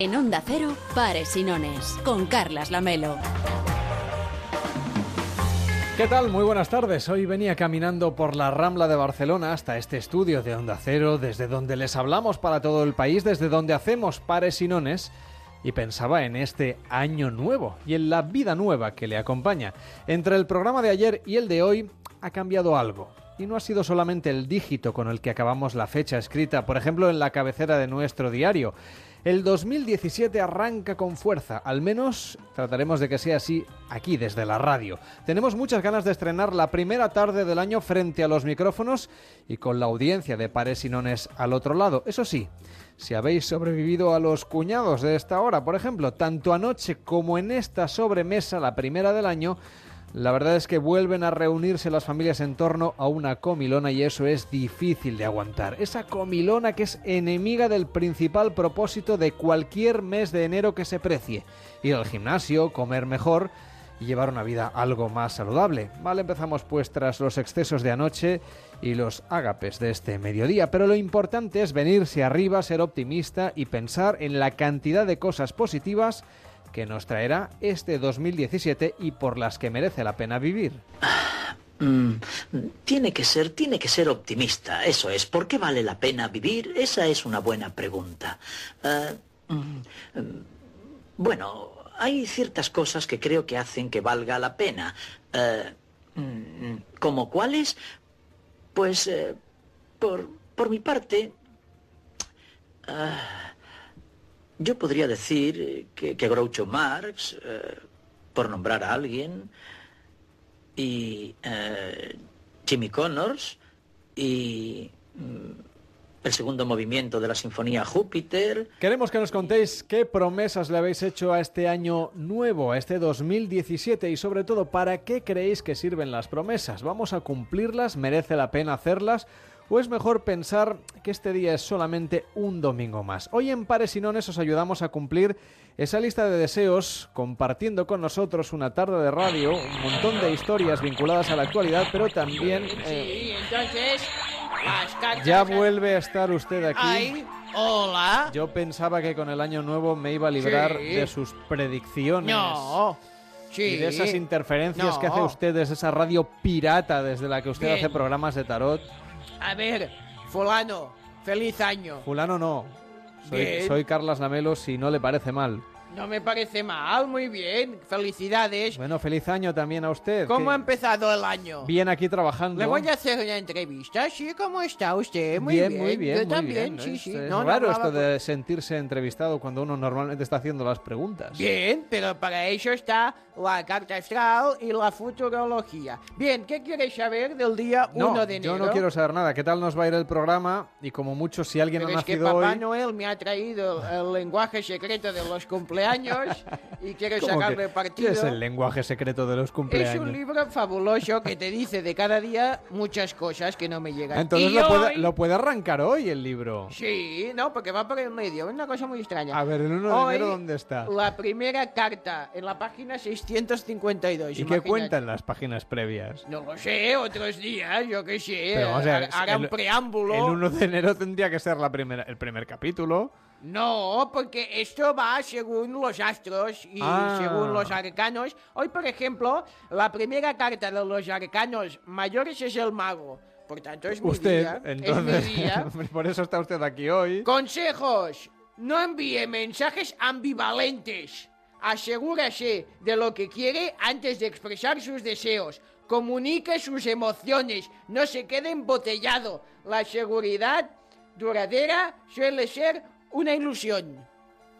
En Onda Cero, Pares y Nones, con Carlas Lamelo. ¿Qué tal? Muy buenas tardes. Hoy venía caminando por la Rambla de Barcelona hasta este estudio de Onda Cero, desde donde les hablamos para todo el país, desde donde hacemos pares y nones, y pensaba en este año nuevo y en la vida nueva que le acompaña. Entre el programa de ayer y el de hoy ha cambiado algo. Y no ha sido solamente el dígito con el que acabamos la fecha escrita, por ejemplo, en la cabecera de nuestro diario. El 2017 arranca con fuerza, al menos trataremos de que sea así aquí desde la radio. Tenemos muchas ganas de estrenar la primera tarde del año frente a los micrófonos y con la audiencia de Pares y Nones al otro lado. Eso sí, si habéis sobrevivido a los cuñados de esta hora, por ejemplo, tanto anoche como en esta sobremesa, la primera del año, la verdad es que vuelven a reunirse las familias en torno a una comilona y eso es difícil de aguantar. Esa comilona que es enemiga del principal propósito de cualquier mes de enero que se precie. Ir al gimnasio, comer mejor y llevar una vida algo más saludable. Vale, empezamos pues tras los excesos de anoche y los ágapes de este mediodía, pero lo importante es venirse arriba, ser optimista y pensar en la cantidad de cosas positivas que nos traerá este 2017 y por las que merece la pena vivir. Mm, tiene que ser, tiene que ser optimista, eso es. ¿Por qué vale la pena vivir? Esa es una buena pregunta. Eh, mm, bueno, hay ciertas cosas que creo que hacen que valga la pena. Mm, ¿Como cuáles? Pues, eh, por, por mi parte... yo podría decir que, que Groucho Marx, eh, por nombrar a alguien, y eh, Jimmy Connors, y mm, el segundo movimiento de la Sinfonía Júpiter. Queremos que nos contéis qué promesas le habéis hecho a este año nuevo, a este 2017 y sobre todo para qué creéis que sirven las promesas. ¿Vamos a cumplirlas? ¿Merece la pena hacerlas? ¿O es mejor pensar que este día es solamente un domingo más? Hoy en Pares y Nones os ayudamos a cumplir esa lista de deseos compartiendo con nosotros una tarde de radio, un montón de historias vinculadas a la actualidad, pero también... Sí, entonces las cartas... Ya vuelve a estar usted aquí. Ay, hola. Yo pensaba que con el año nuevo me iba a librar Sí. de sus predicciones. No. Sí. Y de esas interferencias que hace usted desde esa radio pirata desde la que usted Bien. hace programas de tarot. A ver, fulano, feliz año. Fulano no. Soy, soy Carlas Lamelo si no le parece mal. No me parece mal, muy bien. Felicidades. Bueno, feliz año también a usted. ¿Cómo que ha empezado el año? Bien aquí trabajando. Le voy a hacer una entrevista. Sí, ¿cómo está usted? Muy bien. muy bien, Yo muy también, bien. sí, sí. Es No, no raro hablaba esto de sentirse entrevistado cuando uno normalmente está haciendo las preguntas. Bien, pero para eso está la carta astral y la futurología. Bien, ¿qué quieres saber del día No, 1 de enero? yo no quiero saber nada. ¿Qué tal nos va a ir el programa? Y como mucho, si alguien Pero ha es que nacido Papá hoy... Noel me ha traído el, el lenguaje secreto de los cumpleaños y quiero ¿Cómo que- sacarle ¿Qué partido. es el lenguaje secreto de los Es cumpleaños? un libro fabuloso que te dice de cada día muchas cosas que no me llegan. Entonces Y lo puede, hoy- lo puede arrancar hoy el libro. Sí, no, porque va por el medio. Es una cosa muy extraña. A ver, el 1 de Hoy, enero, ¿dónde está? La primera carta en la página 652. ¿Y qué imagínate. cuentan las páginas previas? No lo sé, otros días, yo qué sé. Pero vamos a ver, ha- hará un el- preámbulo. El 1 de enero tendría que ser la primera, el primer capítulo. No, porque esto va según los astros y Ah. según los arcanos. Hoy, por ejemplo, la primera carta de los arcanos mayores es el mago. Por tanto, es mi Usted, día. entonces, Es mi día. por eso está usted aquí hoy. Consejos. No envíe mensajes ambivalentes. Asegúrese de lo que quiere antes de expresar sus deseos. Comunique sus emociones. No se quede embotellado. La seguridad duradera suele ser una ilusión.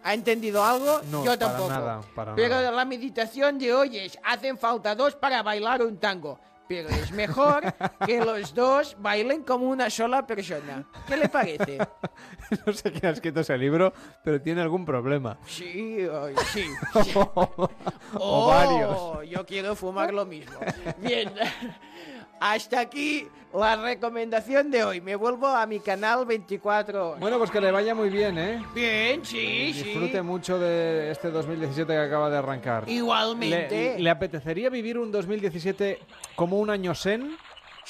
¿Ha entendido algo? No, Yo para tampoco. nada, para Pero nada. la meditación de hoy es, hacen falta dos para bailar un tango. Pero es mejor que los dos bailen como una sola persona. ¿Qué le parece? no sé quién ha escrito ese libro, pero tiene algún problema. Sí, ay, sí. o Oh, varios. Yo quiero fumar lo mismo. Bien. Hasta aquí la recomendación de hoy. Me vuelvo a mi canal 24. Bueno, pues que le vaya muy bien, ¿eh? Bien, sí, sí. Disfrute mucho de este 2017 que acaba de arrancar. Igualmente. ¿Le, le apetecería vivir un 2017 como un año zen?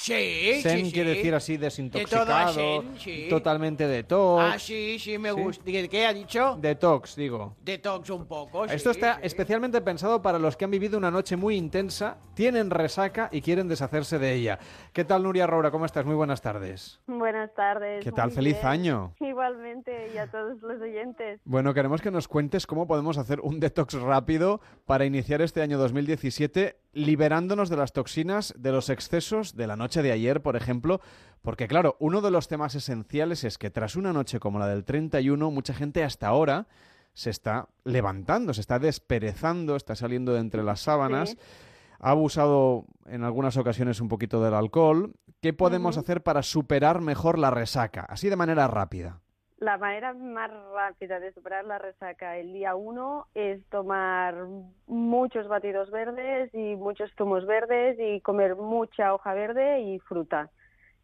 Sí, Zen sí, sí. quiere decir así De desintoxicado, todo zen, sí. totalmente detox. Ah, sí, sí, me Sí. gusta. ¿Qué ha dicho? Detox, digo. Detox un poco. sí, Esto está sí. especialmente pensado para los que han vivido una noche muy intensa, tienen resaca y quieren deshacerse de ella. ¿Qué tal, Nuria Roura? ¿Cómo estás? Muy buenas tardes. Buenas tardes. ¿Qué tal? ¡Feliz bien. año! Igualmente, y a todos los oyentes. Bueno, queremos que nos cuentes cómo podemos hacer un detox rápido para iniciar este año 2017 liberándonos de las toxinas, de los excesos de la noche de ayer, por ejemplo, porque claro, uno de los temas esenciales es que tras una noche como la del 31, mucha gente hasta ahora se está levantando, se está desperezando, está saliendo de entre las sábanas, Sí. ha abusado en algunas ocasiones un poquito del alcohol. ¿Qué podemos hacer para superar mejor la resaca? Así de manera rápida. La manera más rápida de superar la resaca el día uno es tomar muchos batidos verdes y muchos zumos verdes y comer mucha hoja verde y fruta.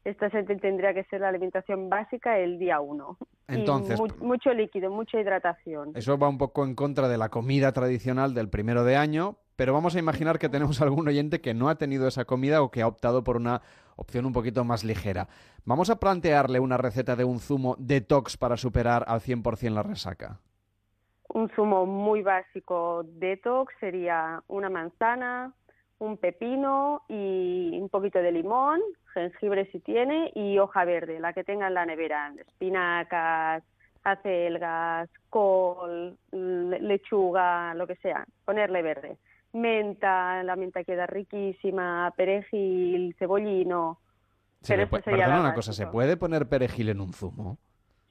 Esta tendría que ser la alimentación básica el día uno. Entonces, mu- mucho líquido, mucha hidratación. Eso va un poco en contra de la comida tradicional del primero de año, pero vamos a imaginar que tenemos algún oyente que no ha tenido esa comida o que ha optado por una opción un poquito más ligera. Vamos a plantearle una receta de un zumo detox para superar al 100% la resaca. Un zumo muy básico detox sería una manzana, un pepino y un poquito de limón, jengibre si tiene y hoja verde, la que tenga en la nevera, espinacas, acelgas, col, le- lechuga, lo que sea, ponerle verde. Menta, la menta queda riquísima, perejil, cebollino. Se Pero le puede- perdona una cosa, ¿se puede poner perejil en un zumo?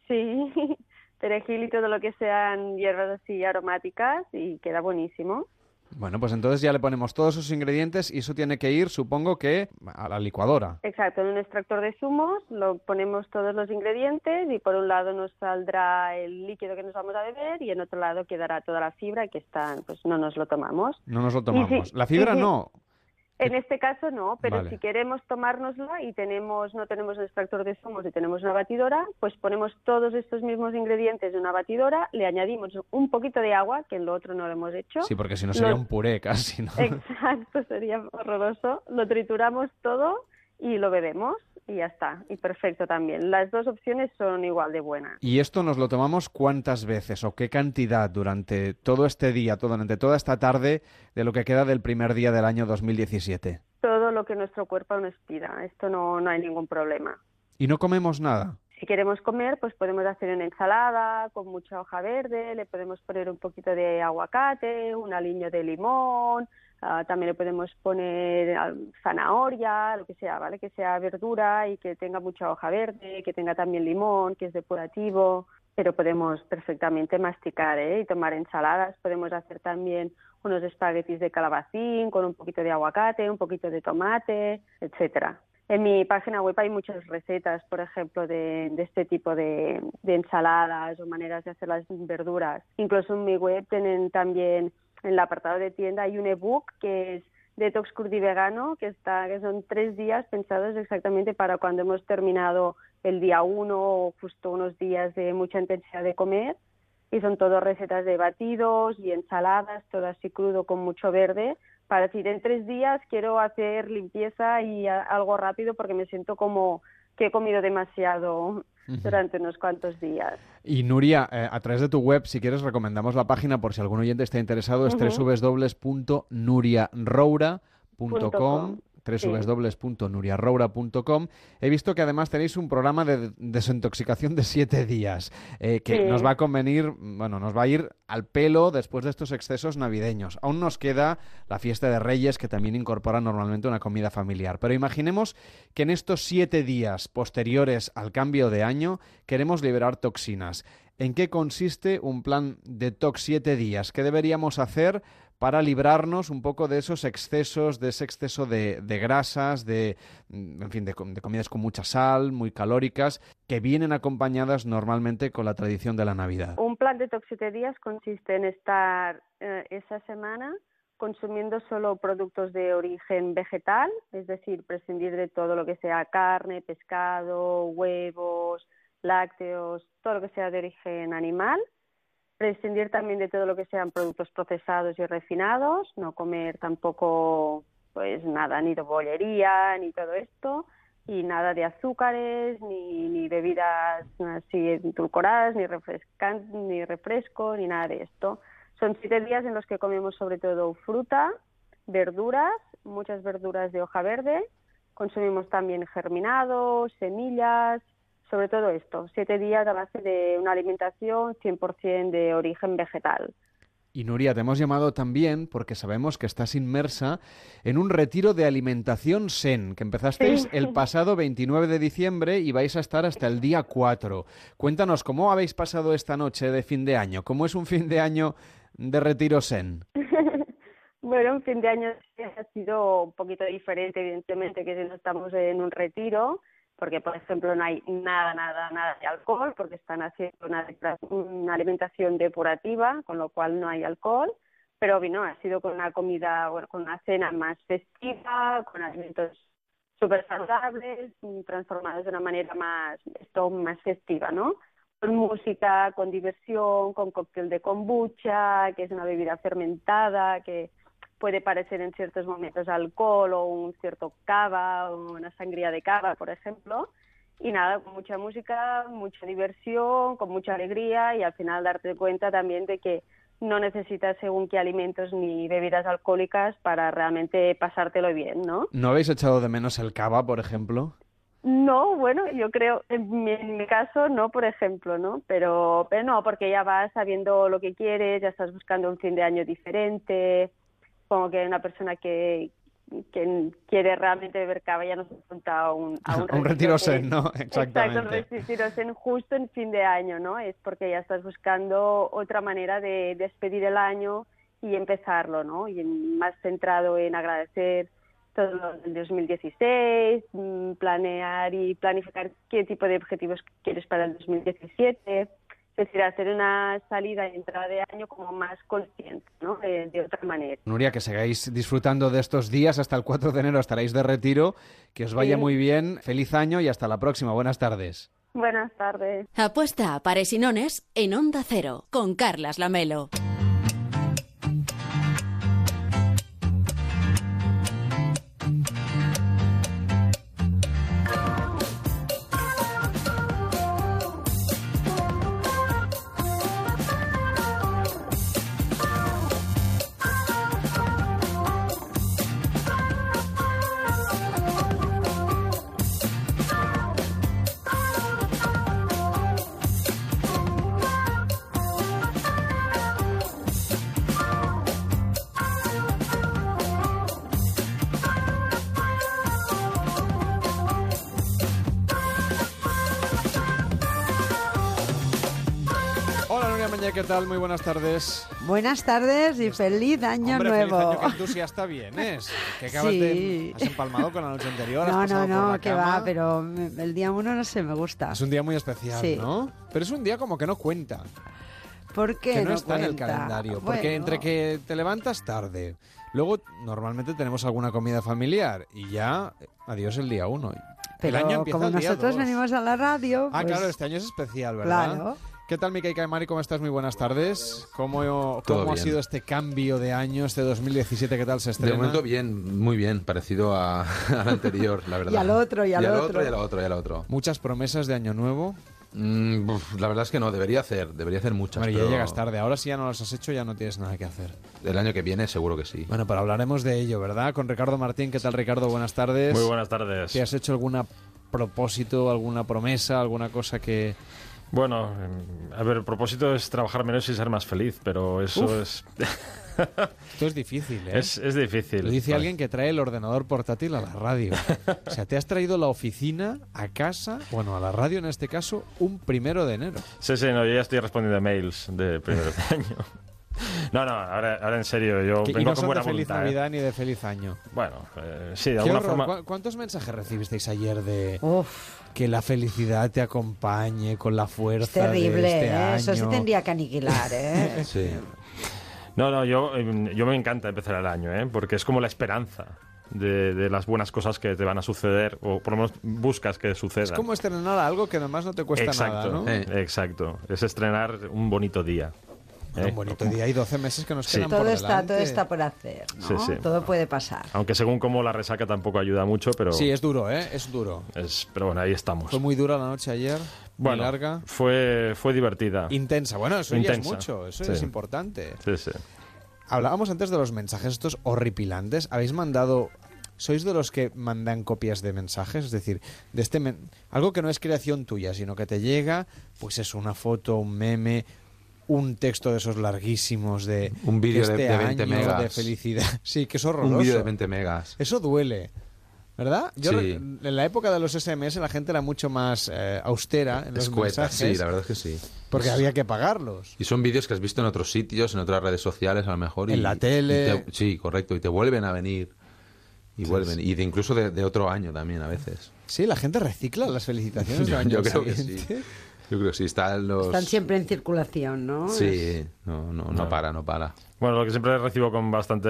Sí, perejil y todo lo que sean hierbas así aromáticas y queda buenísimo. Bueno, pues entonces ya le ponemos todos esos ingredientes y eso tiene que ir, supongo que, a la licuadora. Exacto, en un extractor de zumos lo ponemos todos los ingredientes y por un lado nos saldrá el líquido que nos vamos a beber y en otro lado quedará toda la fibra que está, pues no nos lo tomamos. No nos lo tomamos. si- la fibra si- no. En este caso no, pero Vale. si queremos tomárnosla y tenemos no tenemos un extractor de zumos y tenemos una batidora, pues ponemos todos estos mismos ingredientes en una batidora, le añadimos un poquito de agua, que en lo otro no lo hemos hecho. Sí, porque si no sería Lo- un puré casi, ¿no? Exacto, sería horroroso. Lo trituramos todo y lo bebemos y ya está. Y perfecto también. Las dos opciones son igual de buenas. ¿Y esto nos lo tomamos cuántas veces o qué cantidad durante todo este día, todo- durante toda esta tarde de lo que queda del primer día del año 2017? Todo lo que nuestro cuerpo nos pida. Esto no, no hay ningún problema. ¿Y no comemos nada? Si queremos comer, pues podemos hacer una ensalada con mucha hoja verde, le podemos poner un poquito de aguacate, un aliño de limón, ah, también le podemos poner ah, zanahoria, lo que sea, ¿vale? Que sea verdura y que tenga mucha hoja verde, que tenga también limón, que es depurativo, pero podemos perfectamente masticar ¿eh? y tomar ensaladas. Podemos hacer también unos espaguetis de calabacín con un poquito de aguacate, un poquito de tomate, etcétera. En mi página web hay muchas recetas, por ejemplo, de, este tipo de ensaladas o maneras de hacer las verduras. Incluso en mi web tienen también en el apartado de tienda hay un ebook que es Detox Curdi Vegano, que está, que son tres días pensados exactamente para cuando hemos terminado el día uno o justo unos días de mucha intensidad de comer. Y son todo recetas de batidos y ensaladas, todo así crudo con mucho verde, para decir en tres días quiero hacer limpieza y a- algo rápido porque me siento como que he comido demasiado durante unos cuantos días. Y Nuria, eh, a través de tu web, si quieres, recomendamos la página por si algún oyente está interesado, es Ujú. www.nuriaroura.com com, sí. www.nuriaroura.com. He visto que además tenéis un programa de desintoxicación de siete días, eh, que Sí. nos va a convenir, bueno, nos va a ir al pelo después de estos excesos navideños. Aún nos queda la fiesta de Reyes, que también incorpora normalmente una comida familiar. Pero imaginemos que en estos siete días posteriores al cambio de año queremos liberar toxinas. ¿En qué consiste un plan detox siete días? ¿Qué deberíamos hacer para librarnos un poco de esos excesos, de ese exceso de, de grasas, de, mm, en fin, de, de comidas con mucha sal, muy calóricas, que vienen acompañadas normalmente con la tradición de la Navidad? Un plan de días consiste en estar eh, esa semana consumiendo solo productos de origen vegetal, es decir, prescindir de todo lo que sea carne, pescado, huevos, lácteos, todo lo que sea de origen animal. Prescindir también de todo lo que sean productos procesados y refinados, no comer tampoco pues nada, ni de bollería, ni todo esto, y nada de azúcares, ni, ni bebidas así edulcoradas, ni, ni refresco, ni nada de esto. Son siete días en los que comemos sobre todo fruta, verduras, muchas verduras de hoja verde, consumimos también germinados, semillas, sobre todo esto, siete días a base de una alimentación 100% de origen vegetal. Y Nuria, te hemos llamado también porque sabemos que estás inmersa en un retiro de alimentación Zen, que empezasteis el pasado 29 de diciembre y vais a estar hasta el día 4. Cuéntanos, ¿cómo habéis pasado esta noche de fin de año? ¿Cómo es un fin de año de retiro Zen? bueno, un fin de año ha sido un poquito diferente, evidentemente, que si no estamos en un retiro porque por ejemplo no hay nada, nada, nada de alcohol, porque están haciendo una, alimentación depurativa, con lo cual no hay alcohol, pero vino, ha sido con una comida, bueno, con una cena más festiva, con alimentos súper saludables, transformados de una manera más, esto, más festiva, ¿no? Con música, con diversión, con cóctel de kombucha, que es una bebida fermentada, que puede parecer en ciertos momentos alcohol o un cierto cava o una sangría de cava, por ejemplo. Y nada, con mucha música, mucha diversión, con mucha alegría y al final darte cuenta también de que no necesitas según qué alimentos ni bebidas alcohólicas para realmente pasártelo bien, ¿no? ¿No habéis echado de menos el cava, por ejemplo? No, bueno, yo creo, en mi, en mi, caso no, por ejemplo, ¿no? Pero, pero no, porque ya vas sabiendo lo que quieres, ya estás buscando un fin de año diferente, como que una persona que, que quiere realmente beber cava ya nos apunta a un, a un, un retiro zen, ¿no? Exactamente. Exacto, un retiro zen justo en fin de año, ¿no? Es porque ya estás buscando otra manera de despedir el año y empezarlo, ¿no? Y más centrado en agradecer todo lo del 2016, mm, planear y planificar qué tipo de objetivos quieres para el 2017 es decir, hacer una salida y entrada de año como más consciente, ¿no? De, de, otra manera. Nuria, que sigáis disfrutando de estos días hasta el 4 de enero estaréis de retiro, que os vaya sí. muy bien, feliz año y hasta la próxima. Buenas tardes. Buenas tardes. Apuesta a pares y nones en Onda Cero con Carlas Lamelo. Tal? Muy buenas tardes. Buenas tardes y feliz año Hombre, nuevo. Feliz año, que entusiasta vienes. Que acabas Sí. de... Has empalmado con la noche anterior. has No, no, por no, la que cama. va, pero el día uno no sé, me gusta. Es un día muy especial, Sí. ¿no? Pero es un día como que no cuenta. ¿Por qué que no, no está en el cuenta? calendario. Porque Bueno, entre que te levantas tarde, luego normalmente tenemos alguna comida familiar y ya, eh, adiós el día uno. Pero el año empieza como el día nosotros dos. venimos a la radio. Ah, pues, claro, este año es especial, ¿verdad? Claro. ¿Qué tal, Mica y Mari? ¿Cómo estás? Muy buenas tardes. ¿Cómo, cómo ha sido este cambio de año, este 2017? ¿Qué tal se De estrena? momento bien, muy bien, parecido a- al anterior, la verdad. Y al otro, y al y al otro. y al otro, y al otro. Muchas promesas de año nuevo. Mm, uf, la verdad es que no, debería hacer, debería hacer muchas. Ya pero llegas tarde. Ahora si ya no las has hecho, ya no tienes nada que hacer. El año que viene seguro que sí. Bueno, pero hablaremos de ello, ¿verdad? Con Ricardo Martín. ¿Qué tal, Ricardo? Buenas tardes. Muy buenas tardes. ¿Te has hecho alguna propósito, alguna promesa, alguna cosa que... Bueno, eh, a ver, el propósito es trabajar menos y ser más feliz, pero eso Uf. es, Esto es difícil, ¿eh? es, es difícil. Lo dice Vale. alguien que trae el ordenador portátil a la radio. O sea, te has traído la oficina a casa, bueno, a la radio en este caso, un primero de enero. Sí, sí, no, yo ya estoy respondiendo a mails de primero de año. No, no, ahora, ahora en serio, yo Que- y vengo no con son buena de feliz voluntad. ¿eh? Navidad ni de feliz año. Bueno, eh, sí, de Qué alguna horror. forma. ¿Cu- ¿Cuántos mensajes recibisteis ayer de Uf, que la felicidad te acompañe con la es fuerza terrible, de este ¿eh? año? Eso se tendría que aniquilar, ¿eh? Sí. No, no, yo, eh, yo me encanta empezar el año, ¿eh? porque es como la esperanza de, de las buenas cosas que te van a suceder, o por lo menos buscas que sucedan. Es como estrenar algo que además no te cuesta exacto, nada, ¿no? Eh. exacto. Es estrenar un bonito día. Un bonito día y 12 meses que nos Sí. quedan todo por está, delante. todo está por hacer, ¿no? Sí, sí. Todo puede pasar. Aunque según como la resaca tampoco ayuda mucho, pero, Sí, es duro, ¿eh? Es duro. es- pero bueno, ahí estamos. Fue muy dura la noche ayer, bueno, muy larga. Fue, fue divertida. Intensa. Bueno, eso ya es mucho, eso Sí. es importante. Sí, sí. Hablábamos antes de los mensajes estos horripilantes. ¿Habéis mandado... ¿Sois de los que mandan copias de mensajes? Es decir, de este men- algo que no es creación tuya, sino que te llega, pues es una foto, un meme, un texto de esos larguísimos de Un vídeo de- este de 20 año megas. de felicidad. Sí, que es horroroso. Un vídeo de 20 megas. Eso duele. ¿Verdad? Yo Sí. en la época de los SMS la gente era mucho más eh, austera en los Escueta, sí, la verdad es que sí. porque había que pagarlos. Y son vídeos que has visto en otros sitios, en otras redes sociales a lo mejor. y- En la tele. y te- sí, correcto. Y te vuelven a venir. Y vuelven. Y de incluso de, de otro año también a veces. Sí, la gente recicla las felicitaciones del año yo creo que sí. Yo creo que sí. Están los... Están siempre en circulación, ¿no? Sí, no, no, no para, no para. Bueno, lo que siempre recibo con bastante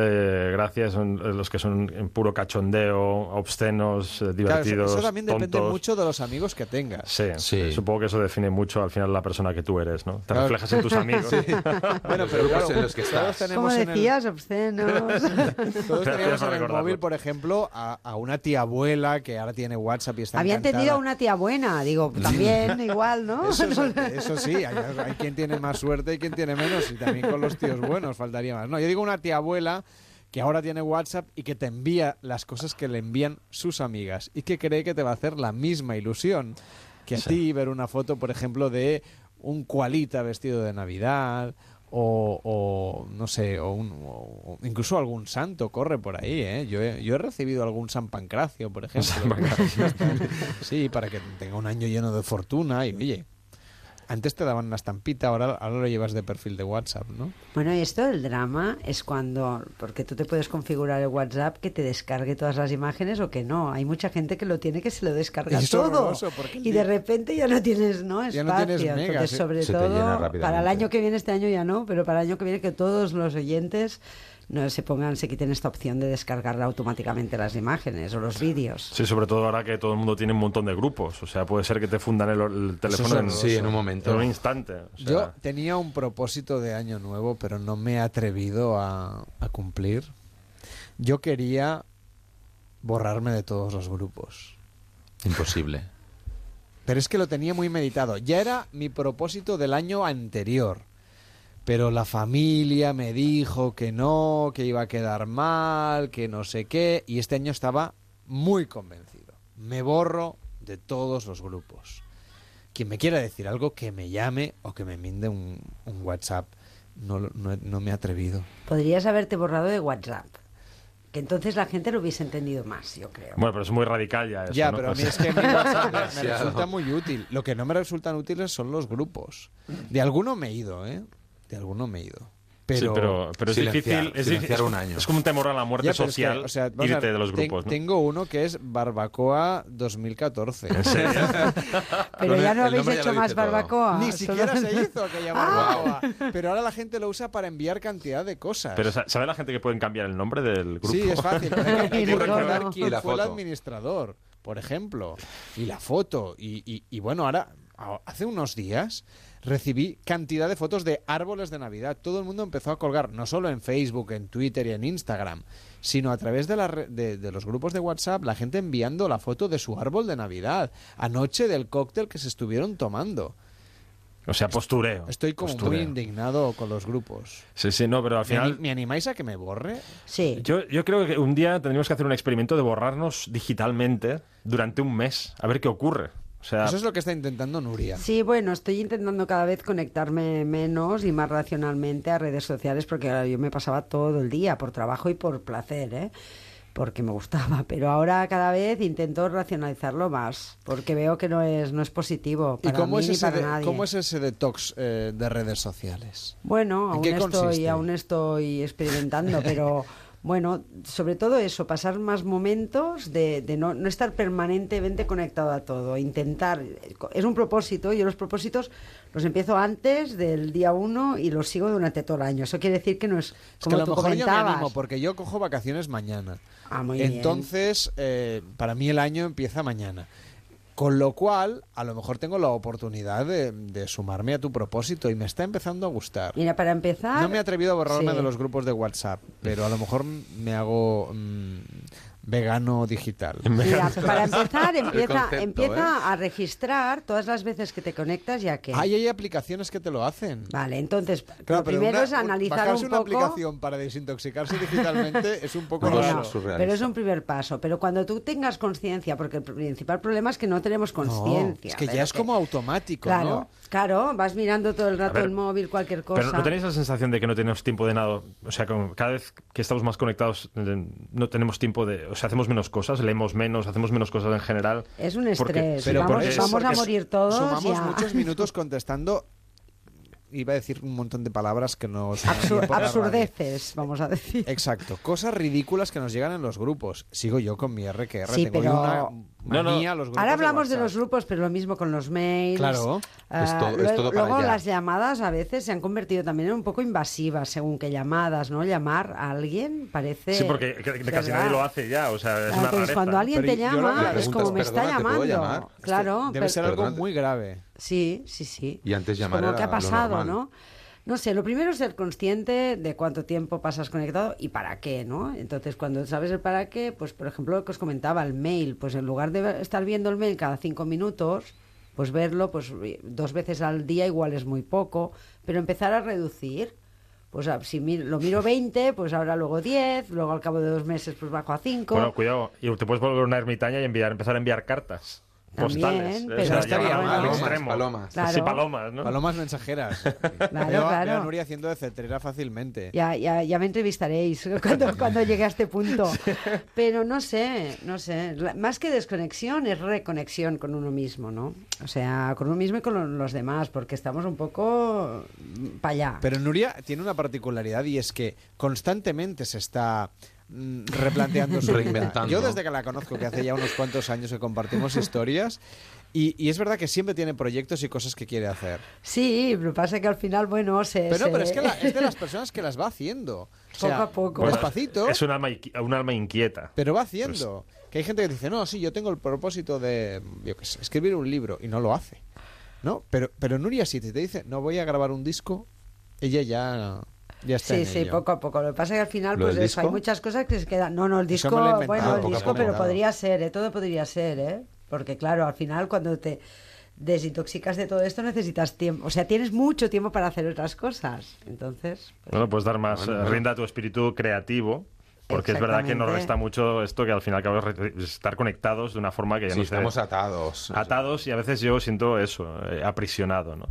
gracia son eh, los que son en puro cachondeo, obscenos, eh, Claro, eso, divertidos, eso también depende mucho de los amigos que tengas. Sí, Sí. supongo que eso define mucho al final la persona que tú eres, ¿no? Te Claro. reflejas en tus amigos. Bueno, pero claro, en los que todos estás. tenemos Como en el- decías, obscenos. Todos por en el recordarlo. móvil, por ejemplo, a, a una tía abuela que ahora tiene WhatsApp y está Había encantada. entendido a una tía buena, digo, también igual, ¿no? Eso, es- eso sí, hay, hay quien tiene más suerte y quien tiene menos, y también con los tíos buenos faltaría más. No, yo digo una tía abuela que ahora tiene WhatsApp y que te envía las cosas que le envían sus amigas y que cree que te va a hacer la misma ilusión que a ti ver una foto, por ejemplo, de un cualita vestido de Navidad o, o, no sé, o, un- o- incluso algún santo corre por ahí, ¿eh? Yo he, yo he recibido algún San Pancracio, por ejemplo. sí, para que tenga un año lleno de fortuna y, oye, antes te daban una estampita, ahora, ahora lo llevas de perfil de WhatsApp, ¿no? Bueno, y esto del drama es cuando, porque tú te puedes configurar el WhatsApp que te descargue todas las imágenes o que no. Hay mucha gente que lo tiene que se lo descarga es todo. Y de repente ya no tienes ¿no? espacio. Ya no tienes megas, Entonces, sobre Se te llena todo, para el año que viene, este año ya no, pero para el año que viene que todos los oyentes no se pongan, se quiten esta opción de descargar automáticamente las imágenes o los vídeos. Sí, sobre todo ahora que todo el mundo tiene un montón de grupos. O sea, puede ser que te fundan el, el teléfono en. Sí, en un momento. en un instante. O sea, Yo tenía un propósito de año nuevo, pero no me he atrevido a, a cumplir. Yo quería borrarme de todos los grupos. Imposible. Pero es que lo tenía muy meditado. Ya era mi propósito del año anterior. Pero la familia me dijo que no, que iba a quedar mal, que no sé qué. Y este año estaba muy convencido. Me borro de todos los grupos. Quien me quiera decir algo, que me llame o que me minde un, un WhatsApp. No, no, me he atrevido. Podrías haberte borrado de WhatsApp. Que entonces la gente lo hubiese entendido más, yo creo. Bueno, pero es muy radical ya eso. ya, ¿no? pero a mí es que mi WhatsApp me- me resulta muy útil. Lo que no me resultan útiles son los grupos. De alguno me he ido, ¿eh? De alguno me he ido. Pero, sí, pero, pero es difícil. Es, difícil- un año. es como un temor a la muerte Ya, pero es que, social o sea, vamos a irte ver, de los grupos. ¿no? Tengo uno que es Barbacoa 2014. ¿En serio? Pero ya no el habéis hecho más todo. barbacoa. Ni siquiera se hizo aquella Ah. barbacoa. Pero ahora la gente lo usa para enviar cantidad de cosas. Pero sa- ¿sabe la gente que pueden cambiar el nombre del grupo? Sí, es fácil. pero Hay que, hay que Y recordar todo. quién fue el foto. administrador, por ejemplo. Y la foto. Y, y- y bueno, ahora, a- hace unos días, recibí cantidad de fotos de árboles de Navidad. Todo el mundo empezó a colgar, no solo en Facebook, en Twitter y en Instagram, sino a través de, la re- de, de los grupos de WhatsApp, la gente enviando la foto de su árbol de Navidad. Anoche del cóctel que se estuvieron tomando. O sea, postureo. Estoy como muy indignado con los grupos. Sí, sí, no, pero al ¿Me, ani- final... me animáis a que me borre? Sí. Yo, yo creo que un día tendríamos que hacer un experimento de borrarnos digitalmente durante un mes, a ver qué ocurre. O sea, Eso es lo que está intentando Nuria. Sí, bueno, estoy intentando cada vez conectarme menos y más racionalmente a redes sociales porque ahora yo me pasaba todo el día por trabajo y por placer, ¿eh? porque me gustaba, pero ahora cada vez intento racionalizarlo más porque veo que no es no es positivo ¿Y para cómo mí es, ni ese para de- nadie. cómo es ese detox eh, de redes sociales? Bueno, ¿En aún estoy, consiste? aún estoy experimentando, pero bueno, sobre todo eso, pasar más momentos de, de no, no estar permanentemente conectado a todo, intentar, es un propósito, yo los propósitos los empiezo antes del día uno y los sigo durante todo el año. Eso quiere decir que no es Es como que a tú lo mejor yo me comentabas. animo porque yo cojo vacaciones mañana. Ah, muy bien. Entonces, eh, para mí el año empieza mañana. Con lo cual, a lo mejor tengo la oportunidad de, de sumarme a tu propósito y me está empezando a gustar. Mira, para empezar... No me he atrevido a borrarme Sí. de los grupos de WhatsApp, pero a lo mejor me hago mm, vegano digital. Mira, para empezar, empieza, concepto, empieza ¿eh? a registrar todas las veces que te conectas ya que... Ay, hay aplicaciones que te lo hacen. Vale, entonces, Claro, lo pero primero una- es analizar un una poco... aplicación para desintoxicarse digitalmente es un poco No, raro. no, surrealista. pero es un primer paso. Pero cuando tú tengas conciencia, porque el principal problema es que no tenemos No, conciencia. es que ya es como automático, Claro, ¿no? Claro, vas mirando todo el rato ver, el móvil, cualquier cosa. Pero ¿no tenéis la sensación de que no tenemos tiempo de nada? O sea, como cada vez que estamos más conectados eh, no tenemos tiempo de... O sea, hacemos menos cosas, leemos menos, hacemos menos cosas en general. Es un Porque- estrés. Pero vamos, porque- vamos a porque morir todos. Sumamos ya. muchos minutos contestando. Iba a decir un montón de palabras que no son Absur- absurdeces, vamos a decir. Exacto, cosas ridículas que nos llegan en los grupos. Sigo yo con mi RQR, Sí, tengo pero- una No, no. manía a los grupos Ahora hablamos de, los grupos, pero lo mismo con los mails. Claro. Es todo- es luego todo para luego allá. las llamadas a veces se han convertido también en un poco invasivas, según qué llamadas, ¿no? Llamar a alguien parece... Sí, porque que- que casi nadie lo hace ya, o sea, es una rareza. cuando alguien Pero te llama, es como me está "Perdona, ¿te puedo llamando. llamar?" Claro, Debe pero- ser algo Perdona. muy grave. Sí, sí, sí. Y antes Es llamar como era que ha pasado. ¿no? No sé, lo primero es ser consciente de cuánto tiempo pasas conectado y para qué, ¿no? Entonces, cuando sabes el para qué, pues, por ejemplo, lo que os comentaba, el mail, pues en lugar de estar viendo el mail cada cinco minutos, pues verlo, pues dos veces al día igual es muy poco, pero empezar a reducir. Pues a- si mi- lo miro 20, pues ahora luego 10, luego al cabo de dos meses pues bajo a 5. Bueno, cuidado, y te puedes volver una ermitaña y enviar, empezar a enviar cartas. También, postales. pero O sea, estaría mal, extremo. Palomas, Claro. Sí, palomas, ¿no? Palomas mensajeras. Claro, Veo a- claro. veo a Nuria haciendo de cetrera fácilmente. Ya, ya, ya me entrevistaréis cuando, cuando llegue a este punto. Pero no sé, no sé. Más que desconexión es reconexión con uno mismo, ¿no? O sea, con uno mismo y con lo- los demás, porque estamos un poco para allá. Pero Nuria tiene una particularidad y es que constantemente se está mm, replanteando su vida. Reinventando. Yo desde que la conozco, que hace ya unos cuantos años que compartimos historias, y, y es verdad que siempre tiene proyectos y cosas que quiere hacer. Sí, lo que pasa es que al final, bueno, se... Pero no, se- pero es que la- es de las personas que las va haciendo. O sea, Poco a poco. Bueno, Despacito, Es un alma, un alma inquieta. pero va haciendo. Que hay gente que dice, no, sí, yo tengo el propósito de, yo qué sé, escribir un libro, y no lo hace. ¿No? Pero, pero Nuria, si te dice, no voy a grabar un disco, ella ya, ya está Sí, en sí, ello. poco a poco. Lo que pasa es que al final, ¿Lo pues eso, hay muchas cosas que se quedan. No, no, el disco, bueno, el disco, pero podría ser, ¿eh? Todo podría ser, ¿eh? Porque claro, al final cuando te desintoxicas de todo esto necesitas tiempo. O sea, tienes mucho tiempo para hacer otras cosas. Entonces, pues, Bueno, puedes dar más Bueno, eh, a tu espíritu creativo. Porque es verdad que nos resta mucho esto que al final acabamos re- estar conectados de una forma que ya Sí, no sé, estamos atados. atados y a veces yo siento eso, eh, aprisionado, ¿no?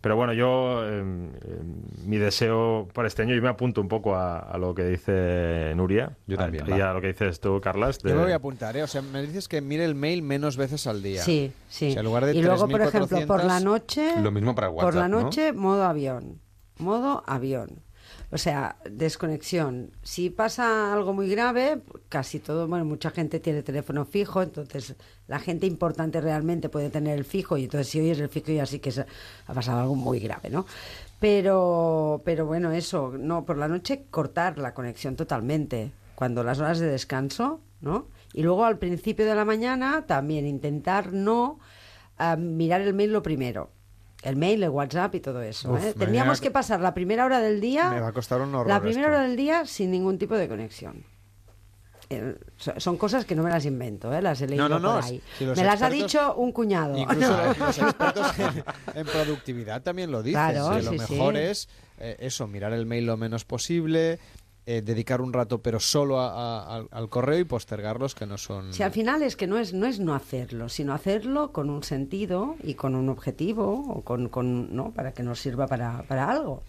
Pero bueno, yo, eh, mi deseo para este año, yo me apunto un poco a, a lo que dice Nuria. Yo también, a- Y a lo que dices tú, Carlas. de- Yo me voy a apuntar, ¿eh? O sea, me dices que mire el mail menos veces al día. sí, sí. O sea, en lugar de y luego, por 3.400, ejemplo, por la noche... Lo mismo para Por WhatsApp, la ¿no? noche, modo avión. Modo avión. O sea, desconexión. Si pasa algo muy grave, casi todo, bueno, mucha gente tiene teléfono fijo, entonces la gente importante realmente puede tener el fijo y entonces si oyes el fijo ya sí que se- ha pasado algo muy grave, ¿no? Pero, pero bueno, eso, no, por la noche cortar la conexión totalmente. Cuando las horas de descanso, ¿no? Y luego al principio de la mañana también intentar no ah, mirar el mail lo primero. El mail, el WhatsApp y todo eso. Uf, ¿eh? a- que pasar la primera hora del día. Me va a costar un horror La primera esto. hora del día sin ningún tipo de conexión. Eh, so- son cosas que no me las invento, ¿eh? las he leído no, no, por si- ahí. si los me las ha dicho un cuñado. Incluso los, expertos en, en productividad también lo dicen. Claro, que lo sí, mejor sí. es eh, eso, mirar el mail lo menos posible, eh, dedicar un rato pero solo a- a- al, correo y postergar los que no son... Si al final es que no es, no es no hacerlo, sino hacerlo con un sentido y con un objetivo, o con, con ¿no? para que nos sirva para, para algo.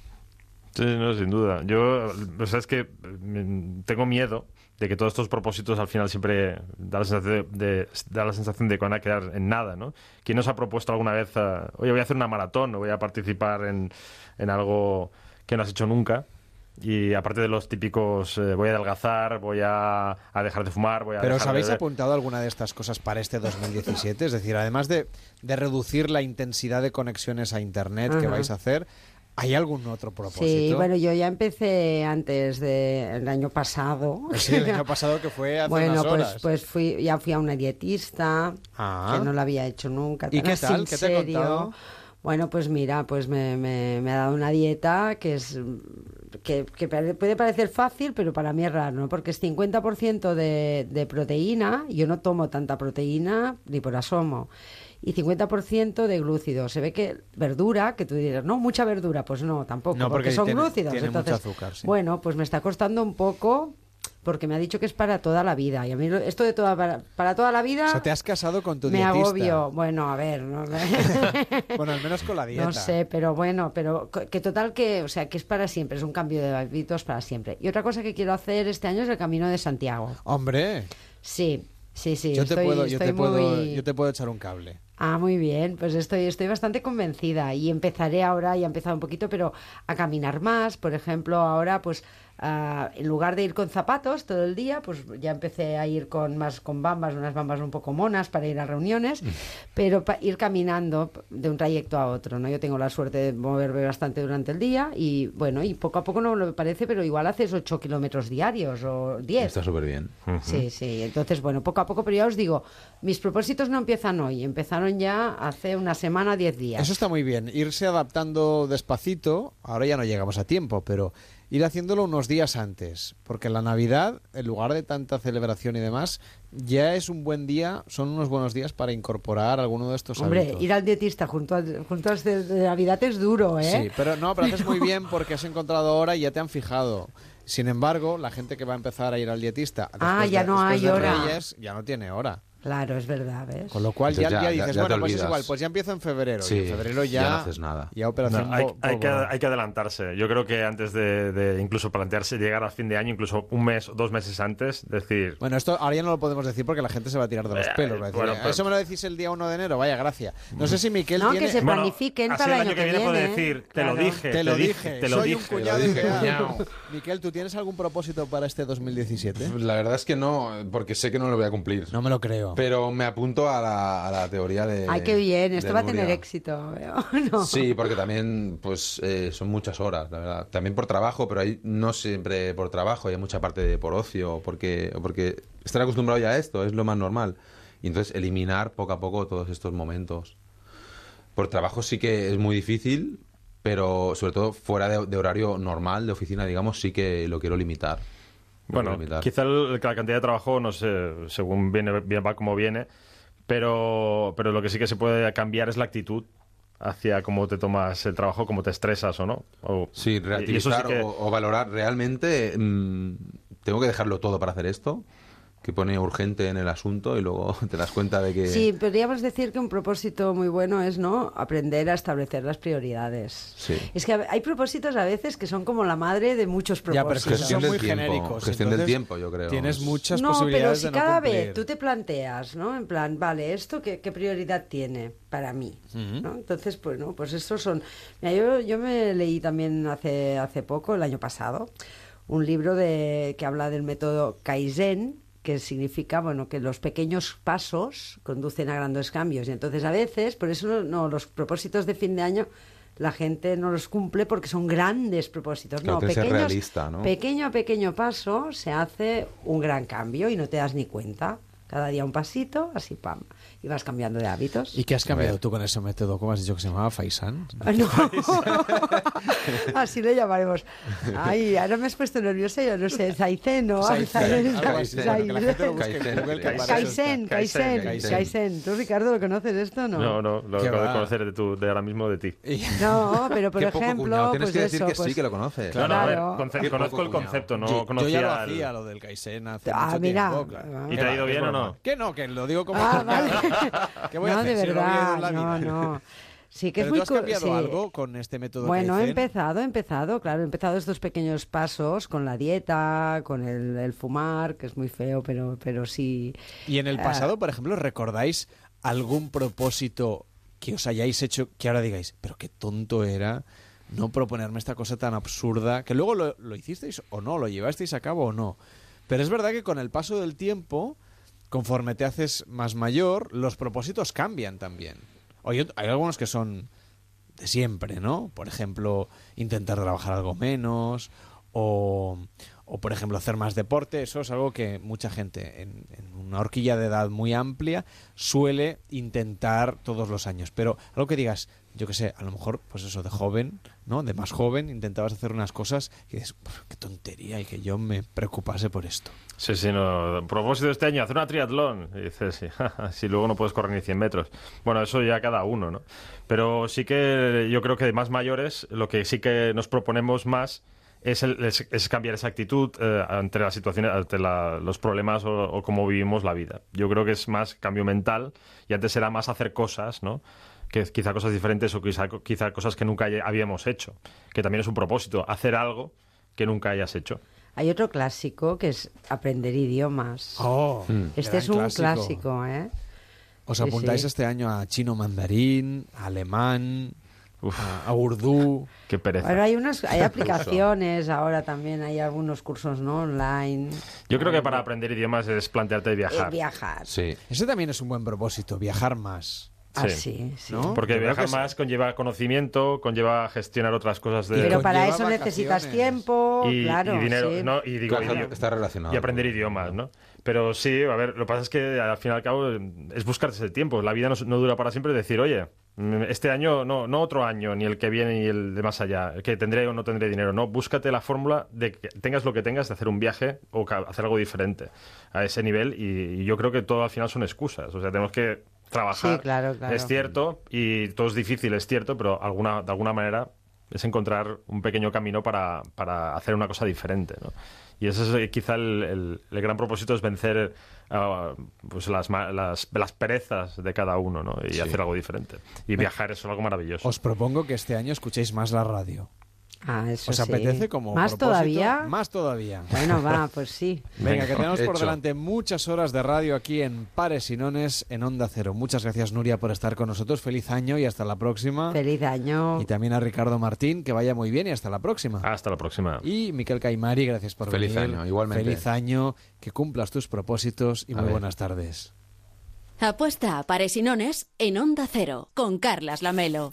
Sí, no, sin duda. Yo, o sea, es que mm, tengo miedo de que todos estos propósitos al final siempre da la sensación de, de- da la sensación de que van a quedar en nada, ¿no? ¿Quién nos ha propuesto alguna vez, ah, oye, voy a hacer una maratón o voy a participar en, en algo que no has hecho nunca? Y aparte de los típicos, eh, voy a adelgazar, voy a, a dejar de fumar, voy a ¿Pero os dejar de habéis apuntado alguna de estas cosas para este 2017? Es decir, además de, de reducir la intensidad de conexiones a Internet que vais a hacer, ¿Hay algún otro propósito? Sí, bueno, yo ya empecé antes del año pasado. Sí, el año pasado que fue hace bueno, unas pues, horas. pues fui, ya fui a una dietista, Ah. que no lo había hecho nunca. ¿Y qué tal? ¿Qué te ha contado? Bueno, pues mira, pues me, me- me ha dado una dieta que es que, que puede parecer fácil, pero para mí es raro, ¿no? Porque es 50% de, de proteína, yo no tomo tanta proteína ni por asomo, y 50% de glúcidos. Se ve que verdura, que tú dirás, no, mucha verdura, pues no, tampoco, No, porque porque, son tiene- glúcidos. tiene mucho Entonces, azúcar, sí. bueno, pues me está costando un poco porque me ha dicho que es para toda la vida. Y a mí esto de toda, para, para toda la vida O sea, te has casado con tu me dietista. agobio. Bueno, a ver, no, Bueno, al menos con la dieta. no sé, pero bueno, pero que total que, o sea, que es para siempre, es un cambio de hábitos para siempre. Y otra cosa que quiero hacer este año es el Camino de Santiago. Hombre, Sí, sí, sí. yo, te puedo, yo, estoy te puedo, yo te puedo echar un cable. Ah, muy bien, pues estoy, estoy bastante convencida y empezaré ahora, ya he empezado un poquito, pero a caminar más, por ejemplo, ahora pues ah, en lugar de ir con zapatos todo el día, pues ya empecé a ir con más con bambas, unas bambas un poco monas para ir a reuniones, pero pa- ir caminando de un trayecto a otro, ¿no? Yo tengo la suerte de moverme bastante durante el día y bueno, y poco a poco no me parece, pero igual haces 8 kilómetros diarios o 10. Está súper bien. Sí, sí. Entonces, bueno, poco a poco, pero ya os digo, mis propósitos no empiezan hoy, empezaron ya hace una semana, diez días. Eso está muy bien. Irse adaptando despacito, ahora ya no llegamos a tiempo, pero ir haciéndolo unos días antes. Porque la Navidad, en lugar de tanta celebración y demás, ya es un buen día, son unos buenos días para incorporar alguno de estos Hombre, hábitos. ir al dietista junto a, junto a de Navidad es duro, ¿eh? Sí, pero no, pero haces muy bien porque has encontrado ahora y ya te han fijado. Sin embargo, la gente que va a empezar a ir al dietista Ah, ya de- no hay de hora. Reyes, ya no tiene hora. Claro, es verdad, ¿ves? Con lo cual ya, ya ya- dices, ya- bueno, pues es olvidas. igual, pues ya empiezo en febrero. Sí, y en febrero ya, ya no haces nada. Ya operación No, hay, que, pólvora. hay que adelantarse. Yo creo que antes de, de incluso plantearse llegar a fin de año, incluso un mes o dos meses antes, decir, Bueno, esto ahora ya no lo podemos decir porque la gente se va a tirar de los Eh, pelos. bueno, "Eh, pero- Eso me lo decís el día 1 de enero, vaya gracia. No sé si Miquel No, tiene... que se planifiquen para el año que viene puede decir, te lo dije, Te lo dije, te lo soy dije. un cuñado dije. Miquel, ¿tú tienes algún propósito para este 2017? La verdad es que no, porque sé que no lo voy a cumplir. No me lo creo. Pero me apunto a la, a la teoría de. Ay, qué bien, esto va a tener éxito, veo, ¿no? Sí, porque también pues eh, son muchas horas, la verdad. También por trabajo, pero hay, no siempre por trabajo, hay mucha parte de por ocio, porque, porque estar acostumbrado ya a esto, es lo más normal. Y entonces eliminar poco a poco todos estos momentos. Por trabajo sí que es muy difícil, pero sobre todo fuera de, de horario normal, de oficina, digamos, sí que lo quiero limitar. Bueno, quizá el- la cantidad de trabajo, no sé, según viene, bien va como viene, pero, pero lo que sí que se puede cambiar es la actitud hacia cómo te tomas el trabajo, cómo te estresas o no. O- Sí, relativizar que- o, o valorar realmente. mm, tengo que dejarlo todo para hacer esto, que pone urgente en el asunto y luego te das cuenta de que. Sí, podríamos decir que un propósito muy bueno es no aprender a establecer las prioridades. Sí. Es que hay propósitos a veces que son como la madre de muchos Ya, pero es que propósitos. Gestión son del muy tiempo, genéricos. gestión del tiempo, yo creo. Tienes Es- muchas no, pero posibilidades si de no cada cumplir. vez tú te planteas, ¿no? En plan, vale, ¿esto qué, qué prioridad tiene para mí? ¿no? Entonces, pues no, pues estos son... Mira, yo, yo me leí también hace, hace poco, el año pasado, un libro de, que habla del método Kaizen, que significa, bueno, que los pequeños pasos conducen a grandes cambios. Y entonces a veces, por eso no, no, los propósitos de fin de año la gente no los cumple porque son grandes propósitos. Claro, no, pequeños, realista, ¿no? pequeño a pequeño paso se hace un gran cambio y no te das ni cuenta. Cada día un pasito, así pam. Y vas cambiando de hábitos. ¿Y qué has cambiado tú con ese método? ¿Cómo has dicho que se llamaba? ¿Faisan? No. Así lo llamaremos. Ay, ahora me has puesto nerviosa, yo no sé, Zaicen, ¿no? Kaizen. Kaizen. Kaizen. ¿Tú, Ricardo, lo conoces esto no? No, no, lo ¿Qué acabo de conocer de, tu, de ahora mismo de ti. No, pero por ejemplo. Tienes pues que decir eso, que pues- sí que lo conoces. No, no, a ver, Claro. conozco el concepto, no yo, yo conocía ya lo el- hacía, lo del Kaizen hace Ah, mucho mira. tiempo. claro. Ah. ¿Y te ha ido bien o no? Que no, que lo digo como... Ah, vale. ¿Qué voy a no, hacer de si no verdad, no, vida? no. Sí, que ¿Pero es muy tú has cambiado sí. algo con este método Bueno, he empezado, he empezado, claro, he empezado estos pequeños pasos con la dieta, con el, el fumar, que es muy feo, pero, pero sí. Y en el Ah. pasado, por ejemplo, ¿recordáis algún propósito que os hayáis hecho que ahora digáis, pero qué tonto era no proponerme esta cosa tan absurda, que luego lo, lo hicisteis o no, lo llevasteis a cabo o no? Pero es verdad que con el paso del tiempo, conforme te haces más mayor, los propósitos cambian también. Hay algunos que son de siempre, ¿no? Por ejemplo, intentar trabajar algo menos o, o, por ejemplo, hacer más deporte. Eso es algo que mucha gente en, en una horquilla de edad muy amplia suele intentar todos los años. Pero algo que digas, yo qué sé, a lo mejor, pues eso, de joven, ¿no? De más joven, intentabas hacer unas cosas que "Puf, qué tontería y que yo me preocupase por esto. Sí, sí, no. Propósito de este año, hacer una triatlón. Y dices, sí, si luego no puedes correr ni 100 metros. Bueno, eso ya cada uno, ¿no? Pero sí que yo creo que de más mayores, lo que sí que nos proponemos más es, el- es- es cambiar esa actitud eh, ante las situaciones, ante la- los problemas o, o cómo vivimos la vida. Yo creo que es más cambio mental y antes era más hacer cosas, ¿no? Que quizá cosas diferentes o quizá, quizá cosas que nunca habíamos hecho. Que también es un propósito, hacer algo que nunca hayas hecho. Hay otro clásico que es aprender idiomas. Oh, este gran es un clásico, ¿eh? ¿Os apuntáis sí. este año a chino mandarín, a alemán, a, a urdu? Qué pereza. Ahora hay unas, hay aplicaciones, ahora también hay algunos cursos ¿no? online. Yo creo que para aprender idiomas es plantearte Eh, viajar. viajar. Sí. Ese también es un buen propósito, viajar más. Ah, Sí. sí, sí. ¿No? Porque Yo viajar sí. más conlleva conocimiento, conlleva gestionar otras cosas de... Pero para eso necesitas tiempo, y, claro. y dinero, sí. ¿no? Y digo, Claro, idi- está relacionado. Y aprender idiomas, ¿no? Pero sí, a ver, lo que pasa es que al fin y al cabo es buscarse el tiempo. La vida no, no dura para siempre. Decir, oye, mm, este año, no, no otro año, ni el que viene, ni el de más allá, que tendré o no tendré dinero. No, búscate la fórmula de que tengas lo que tengas, de hacer un viaje o hacer algo diferente a ese nivel. Y, y yo creo que todo al final son excusas. O sea, tenemos que trabajar. Sí, claro, claro. Es cierto, y todo es difícil, es cierto, pero alguna, de alguna manera es encontrar un pequeño camino para, para hacer una cosa diferente, ¿no? Y ese es eh, quizá el, el- el gran propósito, es vencer ah, pues las, ma- las, las perezas de cada uno, ¿no? Y Sí. hacer algo diferente. Y viajar es algo maravilloso. Os propongo que este año escuchéis más la radio. Ah, eso ¿Os sí. apetece como ¿Más propósito? todavía? Más todavía. Bueno, va, pues sí. Venga, que tenemos por Hecho. delante muchas horas de radio aquí en Pares y Nones en Onda Cero. Muchas gracias, Nuria, por estar con nosotros. Feliz año y hasta la próxima. Feliz año. Y también a Ricardo Martín, que vaya muy bien y hasta la próxima. Hasta la próxima. Y Miquel Caimari, gracias por Feliz venir. año, igualmente. Feliz año, que cumplas tus propósitos y A muy ver. buenas tardes. Apuesta a pares y nones en Onda Cero con Carlas Lamelo.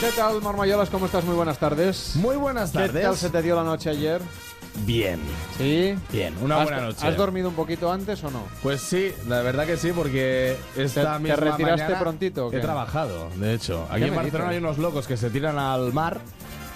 ¿Qué tal, Marmayolas? ¿Cómo estás? Muy buenas tardes. Muy buenas ¿Qué tardes. tal se te dio la noche ayer? Bien, ¿Sí? bien, una ¿Has- buena noche. ¿Has dormido un poquito antes o no? Pues sí, la verdad que sí, porque esta te misma retiraste mañana prontito o qué? He trabajado, de hecho. Aquí ¿Qué en Barcelona dices? hay unos locos que se tiran al mar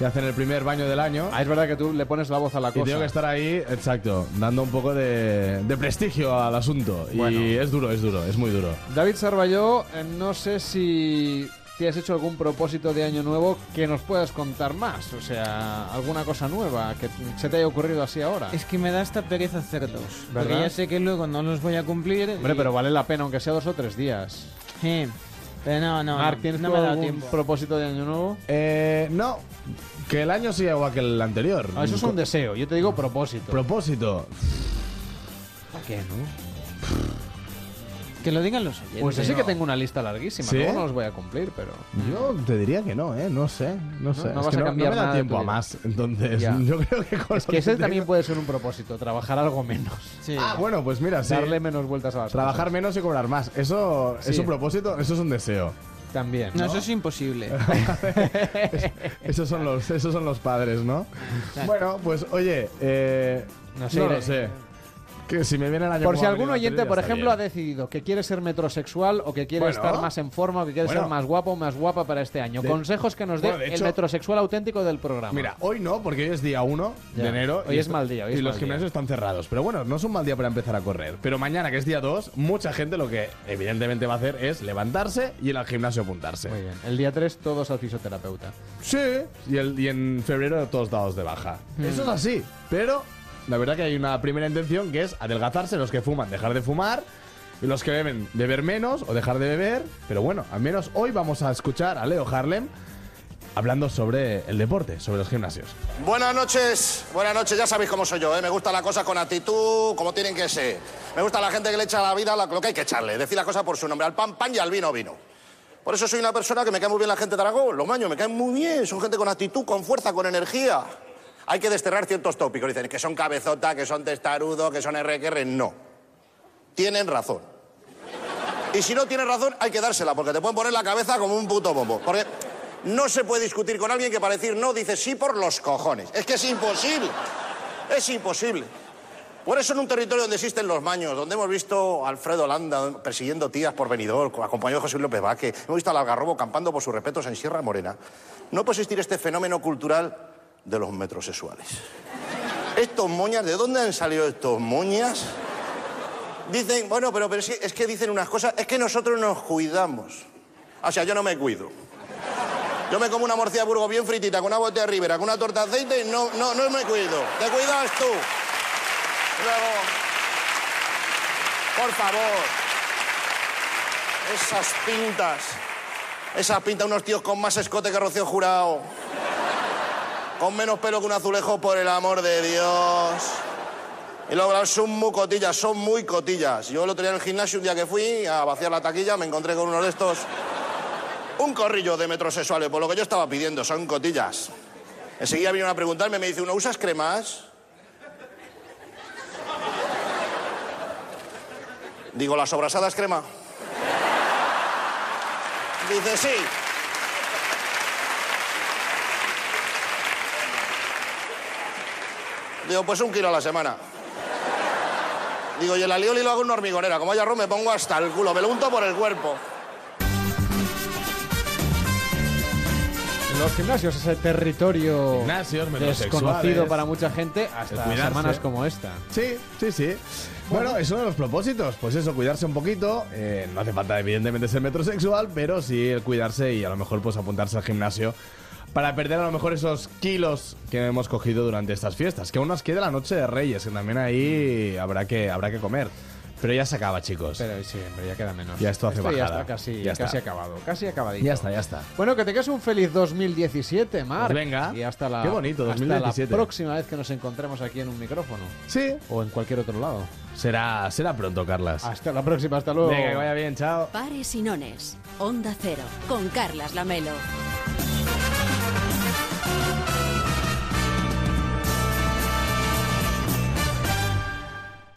y hacen el primer baño del año. Ah, es verdad que tú le pones la voz a la Y cosa. tengo que estar ahí, exacto, dando un poco de, de prestigio al asunto. Bueno. Y es duro, es duro, es muy duro. David Sarballó, eh, no sé si te has hecho algún propósito de año nuevo que nos puedas contar más. O sea, alguna cosa nueva que se te haya ocurrido así ahora. Es que me da esta pereza hacerlos. Porque ¿Verdad? ya sé que luego no los voy a cumplir. Hombre, y- pero vale la pena, aunque sea dos o tres días. Sí. Pero no, no. Marc, no, ¿tienes no me algún tiempo. propósito de año nuevo? Eh, no, que el año sea igual que el anterior. Ah, eso es un deseo. Yo te digo propósito. propósito. ¿Para qué, no? Que lo digan los oyentes. Pues sí no. que tengo una lista larguísima. ¿Sí? Luego no los voy a cumplir, pero... Yo te diría que no, ¿eh? No sé, no sé. no Es vas que a cambiar no me da nada tiempo a más. Entonces, Ya. yo creo que con Es que ese tengo- también puede ser un propósito, trabajar algo menos. Sí. Ah, bueno, pues mira, sí. Darle menos vueltas a las Trabajar cosas. menos y cobrar más. Eso es Sí. un propósito, eso es un deseo. También. No, eso es imposible. esos, son los, esos son los padres, ¿no? Bueno, pues oye, eh, No no, sé, lo iré- sé. Que si me viene año Por si algún oyente, por ejemplo, ha decidido que quiere ser metrosexual o que quiere Bueno. estar más en forma o que quiere Bueno. ser más guapo o más guapa para este año. De- Consejos que nos dé Bueno, el metrosexual auténtico del programa. Mira, hoy no, porque hoy es día 1 Ya. de enero. Hoy y es mal día, hoy y es los gimnasios día. están cerrados. Pero bueno, no es un mal día para empezar a correr. Pero mañana, que es día 2, mucha gente lo que evidentemente va a hacer es levantarse y ir al gimnasio apuntarse. Muy bien. El día 3 todos al fisioterapeuta. Sí, y, el- y en febrero todos dados de baja. Hmm. Eso es así, pero la verdad que hay una primera intención que es adelgazarse, los que fuman, dejar de fumar, y los que beben, beber menos o dejar de beber. Pero bueno, al menos hoy vamos a escuchar a Leo Harlem hablando sobre el deporte, sobre los gimnasios. Buenas noches, buenas noches, ya sabéis cómo soy yo, ¿eh? me gusta la cosa con actitud, como tienen que ser. Me gusta la gente que le echa la vida lo que hay que echarle, decir las cosas por su nombre, al pan pan y al vino vino. Por eso soy una persona que me cae muy bien la gente de Aragón. Los maños me caen muy bien. Son gente con actitud, con fuerza, con energía. Hay que desterrar ciertos tópicos. Dicen que son cabezota, que son testarudos, que son RQR. No. Tienen razón. Y si no tienes razón, hay que dársela, porque te pueden poner la cabeza como un puto bombo. Porque no se puede discutir con alguien que para decir no dice sí por los cojones. Es que es imposible. Es imposible. Por eso en un territorio donde existen los maños, donde hemos visto a Alfredo Landa persiguiendo tías por venidor, acompañado de José López Vaque, hemos visto al Algarrobo campando por sus respetos en Sierra Morena, no puede existir este fenómeno cultural de los metrosexuales. Estos moñas, ¿de dónde han salido estos moñas? Dicen, bueno, pero, pero es, que, es que dicen unas cosas, es que nosotros nos cuidamos. O sea, yo no me cuido. Yo me como una morcilla burgo bien fritita con una botella de ribera, con una torta de aceite y no, no, no me cuido. Te cuidas tú. Luego, por favor, esas pintas, esas pintas, unos tíos con más escote que Rocío Jurado, con menos pelo que un azulejo, por el amor de Dios. Y luego son muy cotillas, son muy cotillas. Yo lo tenía en el gimnasio un día que fui a vaciar la taquilla, me encontré con uno de estos, un corrillo de metrosexuales, por lo que yo estaba pidiendo, son cotillas. Enseguida vinieron a preguntarme, me dice uno, ¿usas cremas? Digo, ¿las sobrasadas crema? Dice, sí. Digo, pues un kilo a la semana. Digo, y el alioli lo hago en una hormigonera. Como haya arroz, me pongo hasta el culo. Me lo unto por el cuerpo. Los gimnasios, ese territorio Gimnasios, metrosexuales. desconocido para mucha gente, hasta cuidarse. semanas como esta. Sí, sí, sí. Bueno, es uno de los propósitos. Pues eso, cuidarse un poquito. Eh, no hace falta, evidentemente, ser metrosexual, pero sí el cuidarse y a lo mejor pues apuntarse al gimnasio para perder a lo mejor esos kilos que hemos cogido durante estas fiestas. Que aún nos queda la noche de Reyes, que también ahí habrá que, habrá que comer. Pero ya se acaba, chicos. Pero sí, ya queda menos. Ya esto hace ya bajada. está casi, Ya casi está. acabado. Casi acabadito. Ya está, ya está. Bueno, que te quedes un feliz 2017, Marc. Pues venga. Y hasta la, Qué bonito, hasta 2017. la próxima vez que nos encontremos aquí en un micrófono. Sí. O en cualquier otro lado. Será, será pronto, Carlas. Hasta la próxima, hasta luego. Venga, que vaya bien, chao. Pares y nones. Onda Cero. Con Carlas Lamelo.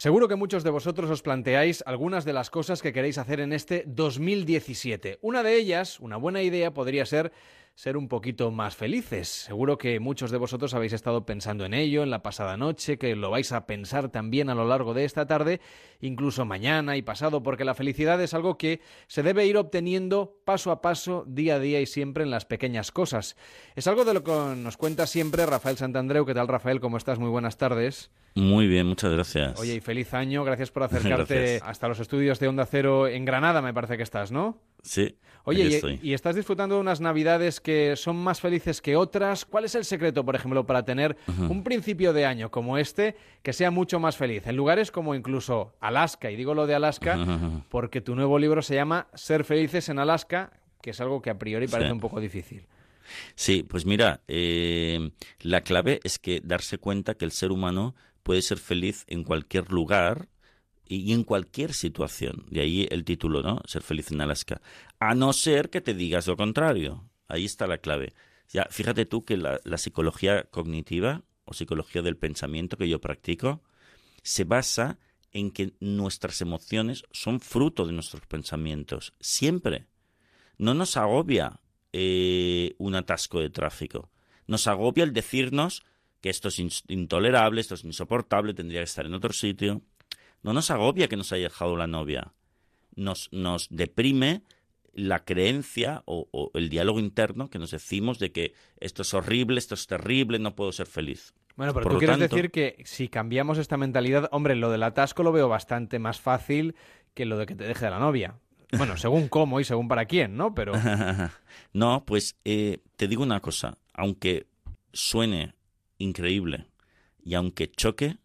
Seguro que muchos de vosotros os planteáis algunas de las cosas que queréis hacer en este 2017. Una de ellas, una buena idea, podría ser ser un poquito más felices. Seguro que muchos de vosotros habéis estado pensando en ello en la pasada noche, que lo vais a pensar también a lo largo de esta tarde, incluso mañana y pasado, porque la felicidad es algo que se debe ir obteniendo paso a paso, día a día y siempre en las pequeñas cosas. Es algo de lo que nos cuenta siempre Rafael Santandreu. ¿Qué tal, Rafael? ¿Cómo estás? Muy buenas tardes. Muy bien, muchas gracias. Oye, y feliz año. Gracias por acercarte Gracias. hasta los estudios de Onda Cero en Granada, me parece que estás, ¿no? Sí. Oye, y, estoy. y estás disfrutando de unas navidades que son más felices que otras. ¿Cuál es el secreto, por ejemplo, para tener un principio de año como este que sea mucho más feliz? En lugares como incluso Alaska, y digo lo de Alaska porque tu nuevo libro se llama Ser felices en Alaska, que es algo que a priori parece Sí. un poco difícil. Sí, pues mira, eh, la clave es que darse cuenta que el ser humano puede ser feliz en cualquier lugar y en cualquier situación. De ahí el título, ¿no? Ser feliz en Alaska. A no ser que te digas lo contrario. Ahí está la clave. Ya, fíjate tú que la, psicología cognitiva o psicología del pensamiento que yo practico se basa en que nuestras emociones son fruto de nuestros pensamientos. Siempre. No nos agobia eh, un atasco de tráfico. Nos agobia el decirnos que esto es intolerable, esto es insoportable, tendría que estar en otro sitio. No nos agobia que nos haya dejado la novia. Nos, nos deprime la creencia o, o el diálogo interno que nos decimos de que esto es horrible, esto es terrible, no puedo ser feliz. Bueno, pero Por tú quieres tanto- decir que si cambiamos esta mentalidad, hombre, lo del atasco lo veo bastante más fácil que lo de que te deje la novia. Bueno, según cómo y según para quién, ¿no? Pero no, pues eh, te digo una cosa, aunque suene increíble y aunque choque,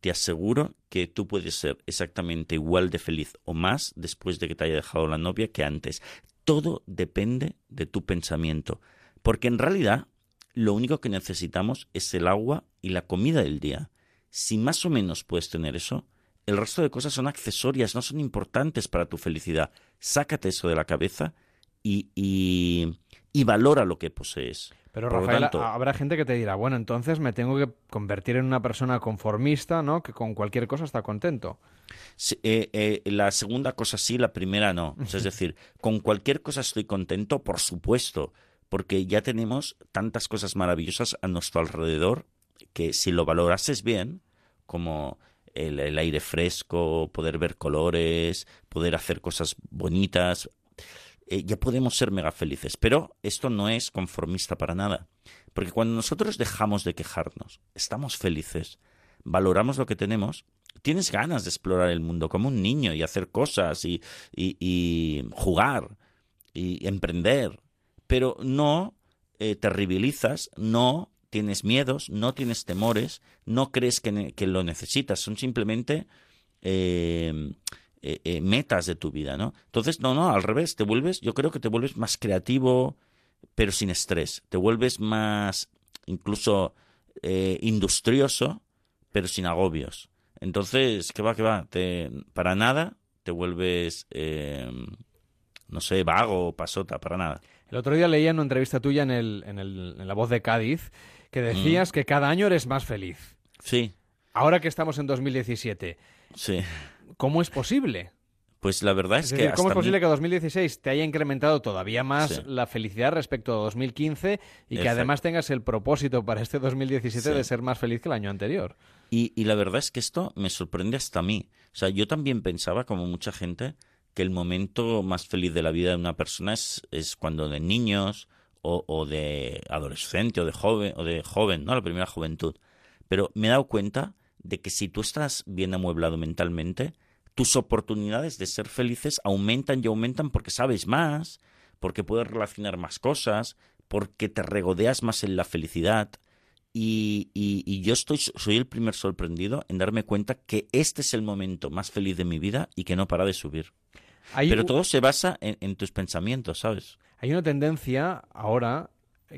te aseguro que tú puedes ser exactamente igual de feliz o más después de que te haya dejado la novia que antes. Todo depende de tu pensamiento, porque en realidad lo único que necesitamos es el agua y la comida del día. Si más o menos puedes tener eso, el resto de cosas son accesorias, no son importantes para tu felicidad. Sácate eso de la cabeza y, y, y valora lo que posees. Pero Por Rafael, tanto- habrá gente que te dirá, bueno, entonces me tengo que convertir en una persona conformista, ¿no? Que con cualquier cosa está contento. Eh, eh, la segunda cosa sí, la primera no. O sea, es decir, con cualquier cosa estoy contento, por supuesto, porque ya tenemos tantas cosas maravillosas a nuestro alrededor que si lo valorases bien, como el, el aire fresco, poder ver colores, poder hacer cosas bonitas, eh, ya podemos ser mega felices. Pero esto no es conformista para nada. Porque cuando nosotros dejamos de quejarnos, estamos felices, valoramos lo que tenemos, tienes ganas de explorar el mundo como un niño y hacer cosas y, y- jugar y emprender. Pero no eh, te trivializas, no tienes miedos, no tienes temores, no crees que lo necesitas, son simplemente eh, eh, eh, metas de tu vida, ¿no? Entonces, no, no, al revés, te vuelves, yo creo que te vuelves más creativo, pero sin estrés, te vuelves más incluso eh, industrioso, pero sin agobios. Entonces, ¿qué va, qué va? Te, para nada te vuelves, eh, no sé, vago o pasota, para nada. El otro día leía en una entrevista tuya en, el, en, el- en La Voz de Cádiz que decías que cada año eres más feliz. Sí, Ahora que estamos en 2017, sí. ¿Cómo es posible? Pues la verdad es, Es que ¿cómo es posible que 2016 te haya incrementado todavía más Sí. la felicidad respecto a 2015 y que Exacto. además tengas el propósito para este 2017 Sí. de ser más feliz que el año anterior? Y, y la verdad es que esto me sorprende hasta a mí. O sea, yo también pensaba, como mucha gente, que el momento más feliz de la vida de una persona es, es cuando de niños o, o de adolescente o de joven, o de joven, ¿no? La primera juventud. Pero me he dado cuenta de que si tú estás bien amueblado mentalmente, tus oportunidades de ser felices aumentan y aumentan porque sabes más, porque puedes relacionar más cosas, porque te regodeas más en la felicidad. Y, y- y yo estoy, soy el primer sorprendido en darme cuenta que este es el momento más feliz de mi vida y que no para de subir. Hay Pero todo se basa en, en tus pensamientos, ¿sabes? Hay una tendencia ahora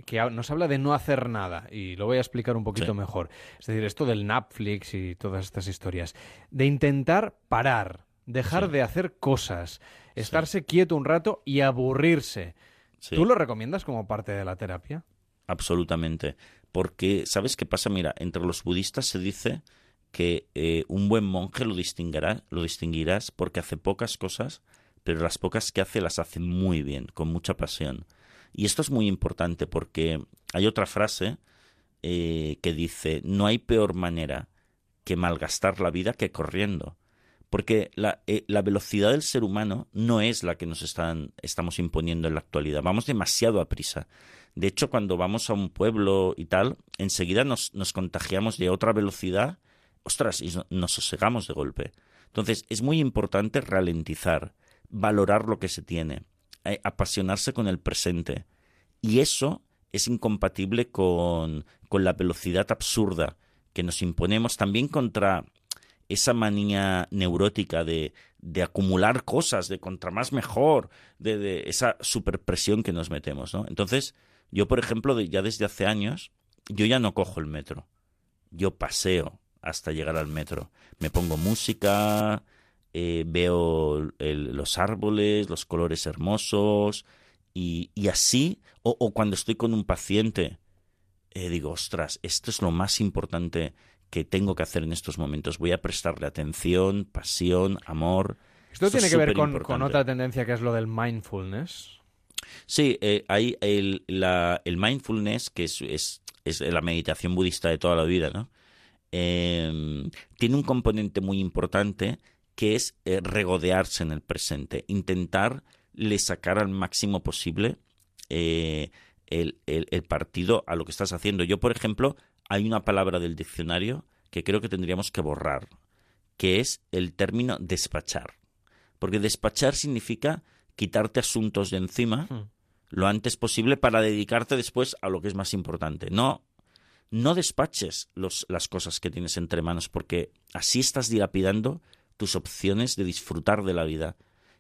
que ha- nos habla de no hacer nada y lo voy a explicar un poquito Sí. mejor. Es decir, esto del Netflix y todas estas historias. De intentar parar, dejar Sí. de hacer cosas, estarse quieto un rato y aburrirse. ¿Tú lo recomiendas como parte de la terapia? Absolutamente. Porque, ¿sabes qué pasa? Mira, entre los budistas se dice que eh, un buen monje lo distinguirá, lo distinguirás porque hace pocas cosas, pero las pocas que hace las hace muy bien, con mucha pasión. Y esto es muy importante porque hay otra frase eh, que dice, no hay peor manera que malgastar la vida que corriendo. Porque la, eh, la velocidad del ser humano no es la que nos están, estamos imponiendo en la actualidad. Vamos demasiado a prisa. De hecho, cuando vamos a un pueblo y tal, enseguida nos, nos contagiamos de otra velocidad, ostras, y no- nos sosegamos de golpe. Entonces, es muy importante ralentizar, valorar lo que se tiene, apasionarse con el presente. Y eso es incompatible con, con la velocidad absurda que nos imponemos también contra esa manía neurótica de, de acumular cosas, de contra más mejor, de, esa superpresión que nos metemos, ¿no? Entonces, yo, por ejemplo, ya desde hace años, yo ya no cojo el metro. Yo paseo hasta llegar al metro. Me pongo música, eh, veo el- los árboles, los colores hermosos, y, y así, o, o cuando estoy con un paciente, eh, digo, ostras, esto es lo más importante que tengo que hacer en estos momentos. Voy a prestarle atención, pasión, amor. Esto tiene es que ver con, otra tendencia que es lo del mindfulness. Sí, eh, hay el, la- el mindfulness, que es, es, es la meditación budista de toda la vida, ¿no? Eh, tiene un componente muy importante que es eh, regodearse en el presente, intentar le sacar al máximo posible eh, el, el- el partido a lo que estás haciendo. Yo, por ejemplo, hay una palabra del diccionario que creo que tendríamos que borrar, que es el término despachar. Porque despachar significa quitarte asuntos de encima Hmm. lo antes posible para dedicarte después a lo que es más importante. No, no despaches los, las cosas que tienes entre manos, porque así estás dilapidando tus opciones de disfrutar de la vida.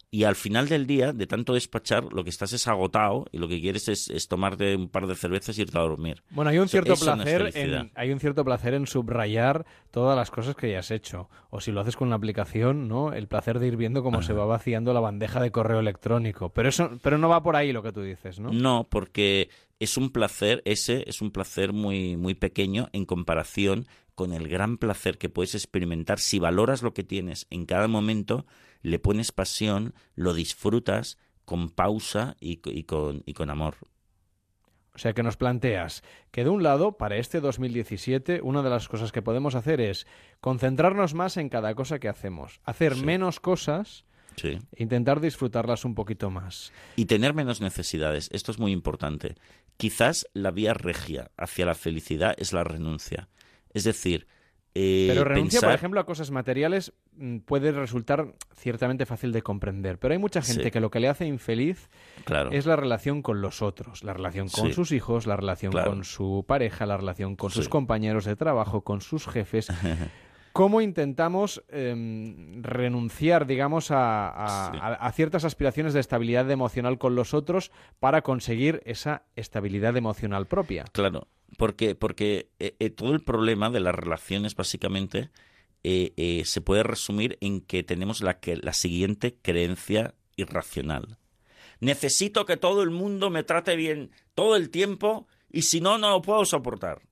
Y al final del día, de tanto despachar, lo que estás es agotado y lo que quieres es, es tomarte un par de cervezas y irte a dormir. Bueno, hay un cierto eso placer en, hay un cierto placer en subrayar todas las cosas que ya has hecho. O si lo haces con una aplicación, ¿no? El placer de ir viendo cómo se va vaciando la bandeja de correo electrónico. Pero eso, pero no va por ahí lo que tú dices, ¿no? No, porque es un placer, ese es un placer muy, muy pequeño en comparación con el gran placer que puedes experimentar si valoras lo que tienes en cada momento, le pones pasión, lo disfrutas con pausa y, co- y con, y con amor. O sea que nos planteas que de un lado, para este 2017, una de las cosas que podemos hacer es concentrarnos más en cada cosa que hacemos, hacer Sí. menos cosas Sí. e intentar disfrutarlas un poquito más. Y tener menos necesidades, esto es muy importante. Quizás la vía regia hacia la felicidad es la renuncia. Es decir, eh, Pero renuncia, por ejemplo, a cosas materiales mm, puede resultar ciertamente fácil de comprender. Pero hay mucha gente Sí. que lo que le hace infeliz Claro. es la relación con los otros, la relación con Sí. sus hijos, la relación Claro. con su pareja, la relación con sus compañeros de trabajo, con sus jefes. ¿Cómo intentamos em, renunciar, digamos, a, a- Sí. a- a ciertas aspiraciones de estabilidad emocional con los otros para conseguir esa estabilidad emocional propia? Claro, porque, porque eh, eh, todo el problema de las relaciones básicamente eh, eh, se puede resumir en que tenemos la, que, la siguiente creencia irracional. Necesito que todo el mundo me trate bien todo el tiempo y si no, no lo puedo soportar.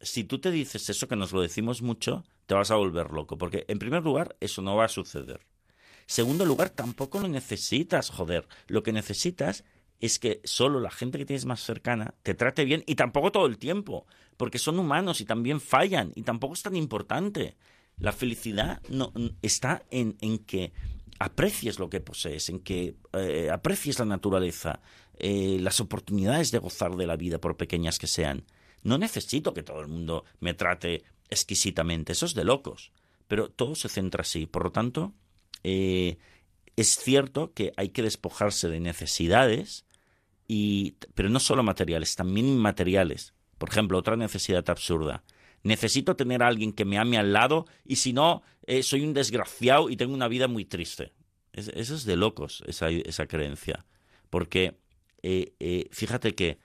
Si tú te dices eso, que nos lo decimos mucho, te vas a volver loco, porque en primer lugar, eso no va a suceder. Segundo lugar, tampoco lo necesitas, joder. Lo que necesitas es que solo la gente que tienes más cercana te trate bien y tampoco todo el tiempo, porque son humanos y también fallan y tampoco es tan importante. La felicidad no, está en, en que aprecies lo que posees, en que eh, aprecies la naturaleza, eh, las oportunidades de gozar de la vida, por pequeñas que sean. No necesito que todo el mundo me trate exquisitamente, eso es de locos, pero todo se centra así. Por lo tanto, eh, es cierto que hay que despojarse de necesidades, y, pero no solo materiales, también inmateriales. Por ejemplo, otra necesidad absurda. Necesito tener a alguien que me ame al lado y si no, eh, soy un desgraciado y tengo una vida muy triste. Es- eso es de locos, esa, esa creencia. Porque eh, eh, fíjate que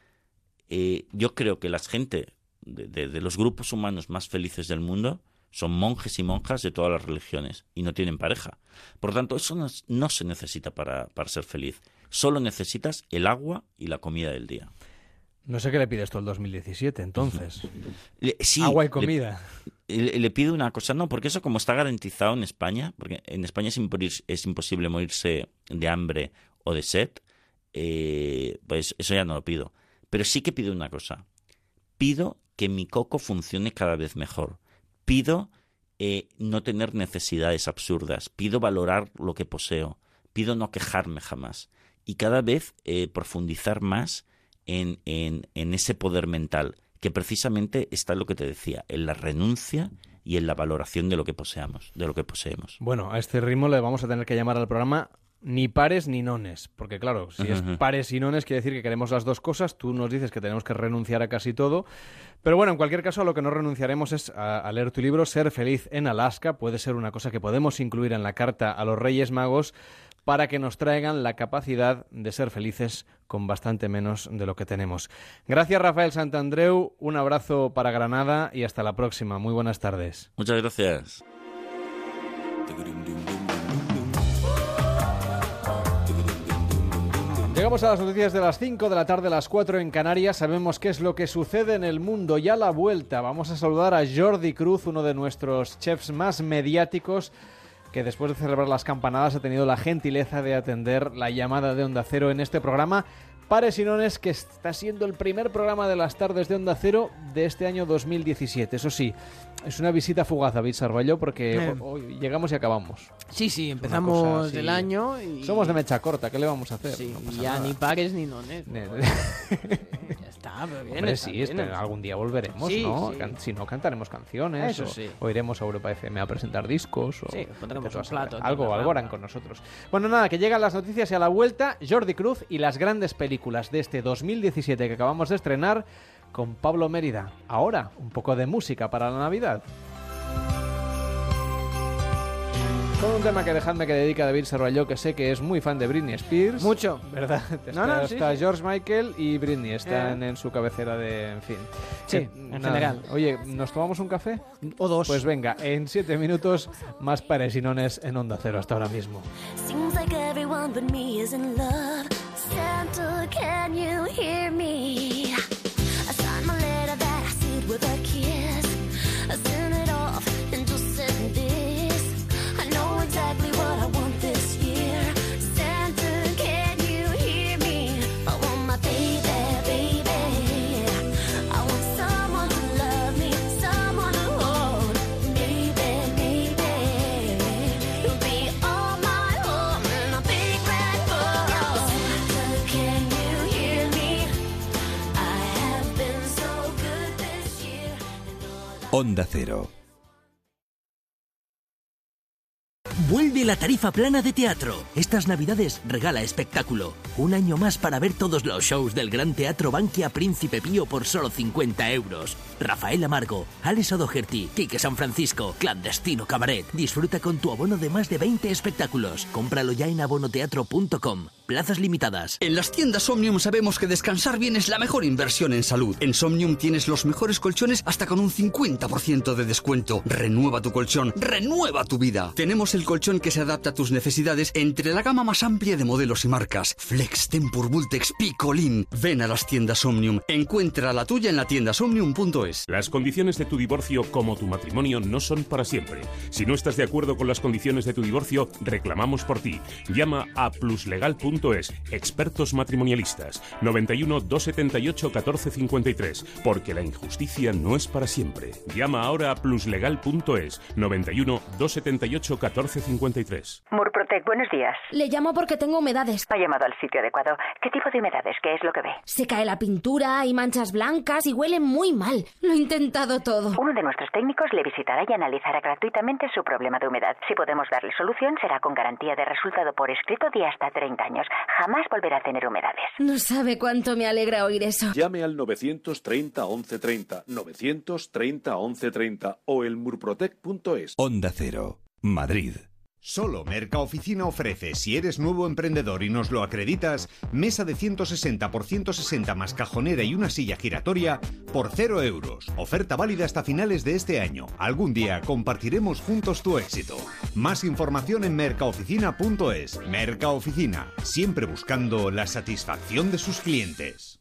yo creo que la gente de, los grupos humanos más felices del mundo son monjes y monjas de todas las religiones y no tienen pareja. Por tanto, eso no, no se necesita para, para ser feliz. Solo necesitas el agua y la comida del día. No sé qué le pides tú al 2017, entonces. Le- sí, Agua y comida. Le, le pido una cosa, no, porque eso como está garantizado en España, porque en España es, imporir- es imposible morirse de hambre o de sed, eh, pues eso ya no lo pido. Pero sí que pido una cosa. Pido que mi coco funcione cada vez mejor. Pido eh, no tener necesidades absurdas. Pido valorar lo que poseo. Pido no quejarme jamás. Y cada vez eh, profundizar más en, en, en ese poder mental, que precisamente está en lo que te decía, en la renuncia y en la valoración de lo que poseamos, de lo que poseemos. Bueno, a este ritmo le vamos a tener que llamar al programa ni pares ni nones, porque claro, si es pares y nones quiere decir que queremos las dos cosas, tú nos dices que tenemos que renunciar a casi todo, pero bueno, en cualquier caso a lo que no renunciaremos es a, a leer tu libro Ser feliz en Alaska, puede ser una cosa que podemos incluir en la carta a los Reyes Magos para que nos traigan la capacidad de ser felices con bastante menos de lo que tenemos. Gracias Rafael Santandreu, un abrazo para Granada y hasta la próxima. Muy buenas tardes. Muchas gracias. Llegamos a las noticias de las 5 de la tarde, las 4 en Canarias. Sabemos qué es lo que sucede en el mundo y a la vuelta. Vamos a saludar a Jordi Cruz, uno de nuestros chefs más mediáticos, que después de celebrar las campanadas ha tenido la gentileza de atender la llamada de Onda Cero en este programa. Pares y que está siendo el primer programa de las tardes de Onda Cero de este año 2017. Eso sí, es una visita fugaz, David Sarballó, porque Eh. hoy llegamos y acabamos. Sí, sí, empezamos el año y... Somos de mecha corta, ¿qué le vamos a hacer? Sí, No ya nada. ni pares ni nones. Ne- ya está, pero bien. Hombre, está sí, bien, este, algún día volveremos, Sí, ¿no? sí. Si no, cantaremos canciones. Eso o, sí. o iremos a Europa FM a presentar discos. O Sí, pondremos a un plato Algo, algo harán con nosotros. Bueno, nada, que llegan las noticias y a la vuelta, Jordi Cruz y las grandes películas de este 2017 que acabamos de estrenar con Pablo Mérida. Ahora, un poco de música para la Navidad. Con un tema que dejadme que dedica a David Serralló, que sé que es muy fan de Britney Spears. Mucho. ¿Verdad? No, no, está sí, está sí. George Michael y Britney están Eh. en su cabecera de... En fin. Sí, Eh, en general. Oye, ¿nos tomamos un café? O dos. Pues venga, en siete minutos más paresinones en Onda Cero hasta ahora mismo. Seems like everyone but me is in love. Santa, can you hear me? With a kiss. I sent it off Onda Cero. Vuelve la tarifa plana de teatro. Estas navidades regala espectáculo. Un año más para ver todos los shows del Gran Teatro Bankia Príncipe Pío por solo 50 euros. Rafael Amargo, Alex O'Doherty, Quique San Francisco, Clandestino Cabaret. Disfruta con tu abono de más de 20 espectáculos. Cómpralo ya en abonoteatro.com. Plazas limitadas. En las tiendas Omnium sabemos que descansar bien es la mejor inversión en salud. En Somnium tienes los mejores colchones hasta con un 50% de descuento. Renueva tu colchón, renueva tu vida. Tenemos el colchón que se adapta a tus necesidades entre la gama más amplia de modelos y marcas. Flex, Tempur, Vultex, Picolin. Ven a las tiendas Omnium. Encuentra la tuya en la tienda somnium.es. Las condiciones de tu divorcio como tu matrimonio no son para siempre. Si no estás de acuerdo con las condiciones de tu divorcio, reclamamos por ti. Llama a pluslegal.es, expertos matrimonialistas, 91 278 1453, porque la injusticia no es para siempre. Llama ahora a pluslegal.es, 91 278 1453. Murprotec, buenos días. Le llamo porque tengo humedades. Ha llamado al sitio adecuado. ¿Qué tipo de humedades? ¿Qué es lo que ve? Se cae la pintura, hay manchas blancas y huele muy mal. Lo he intentado todo. Uno de nuestros técnicos le visitará y analizará gratuitamente su problema de humedad. Si podemos darle solución, será con garantía de resultado por escrito de hasta 30 años. Jamás volverá a tener humedades. No sabe cuánto me alegra oír eso. Llame al 930 1130, 930 1130 o el murprotec.es. Onda Cero. Madrid. Solo Mercaoficina ofrece, si eres nuevo emprendedor y nos lo acreditas, mesa de 160 por 160 más cajonera y una silla giratoria por 0 euros. Oferta válida hasta finales de este año. Algún día compartiremos juntos tu éxito. Más información en mercaoficina.es. Mercaoficina, siempre buscando la satisfacción de sus clientes.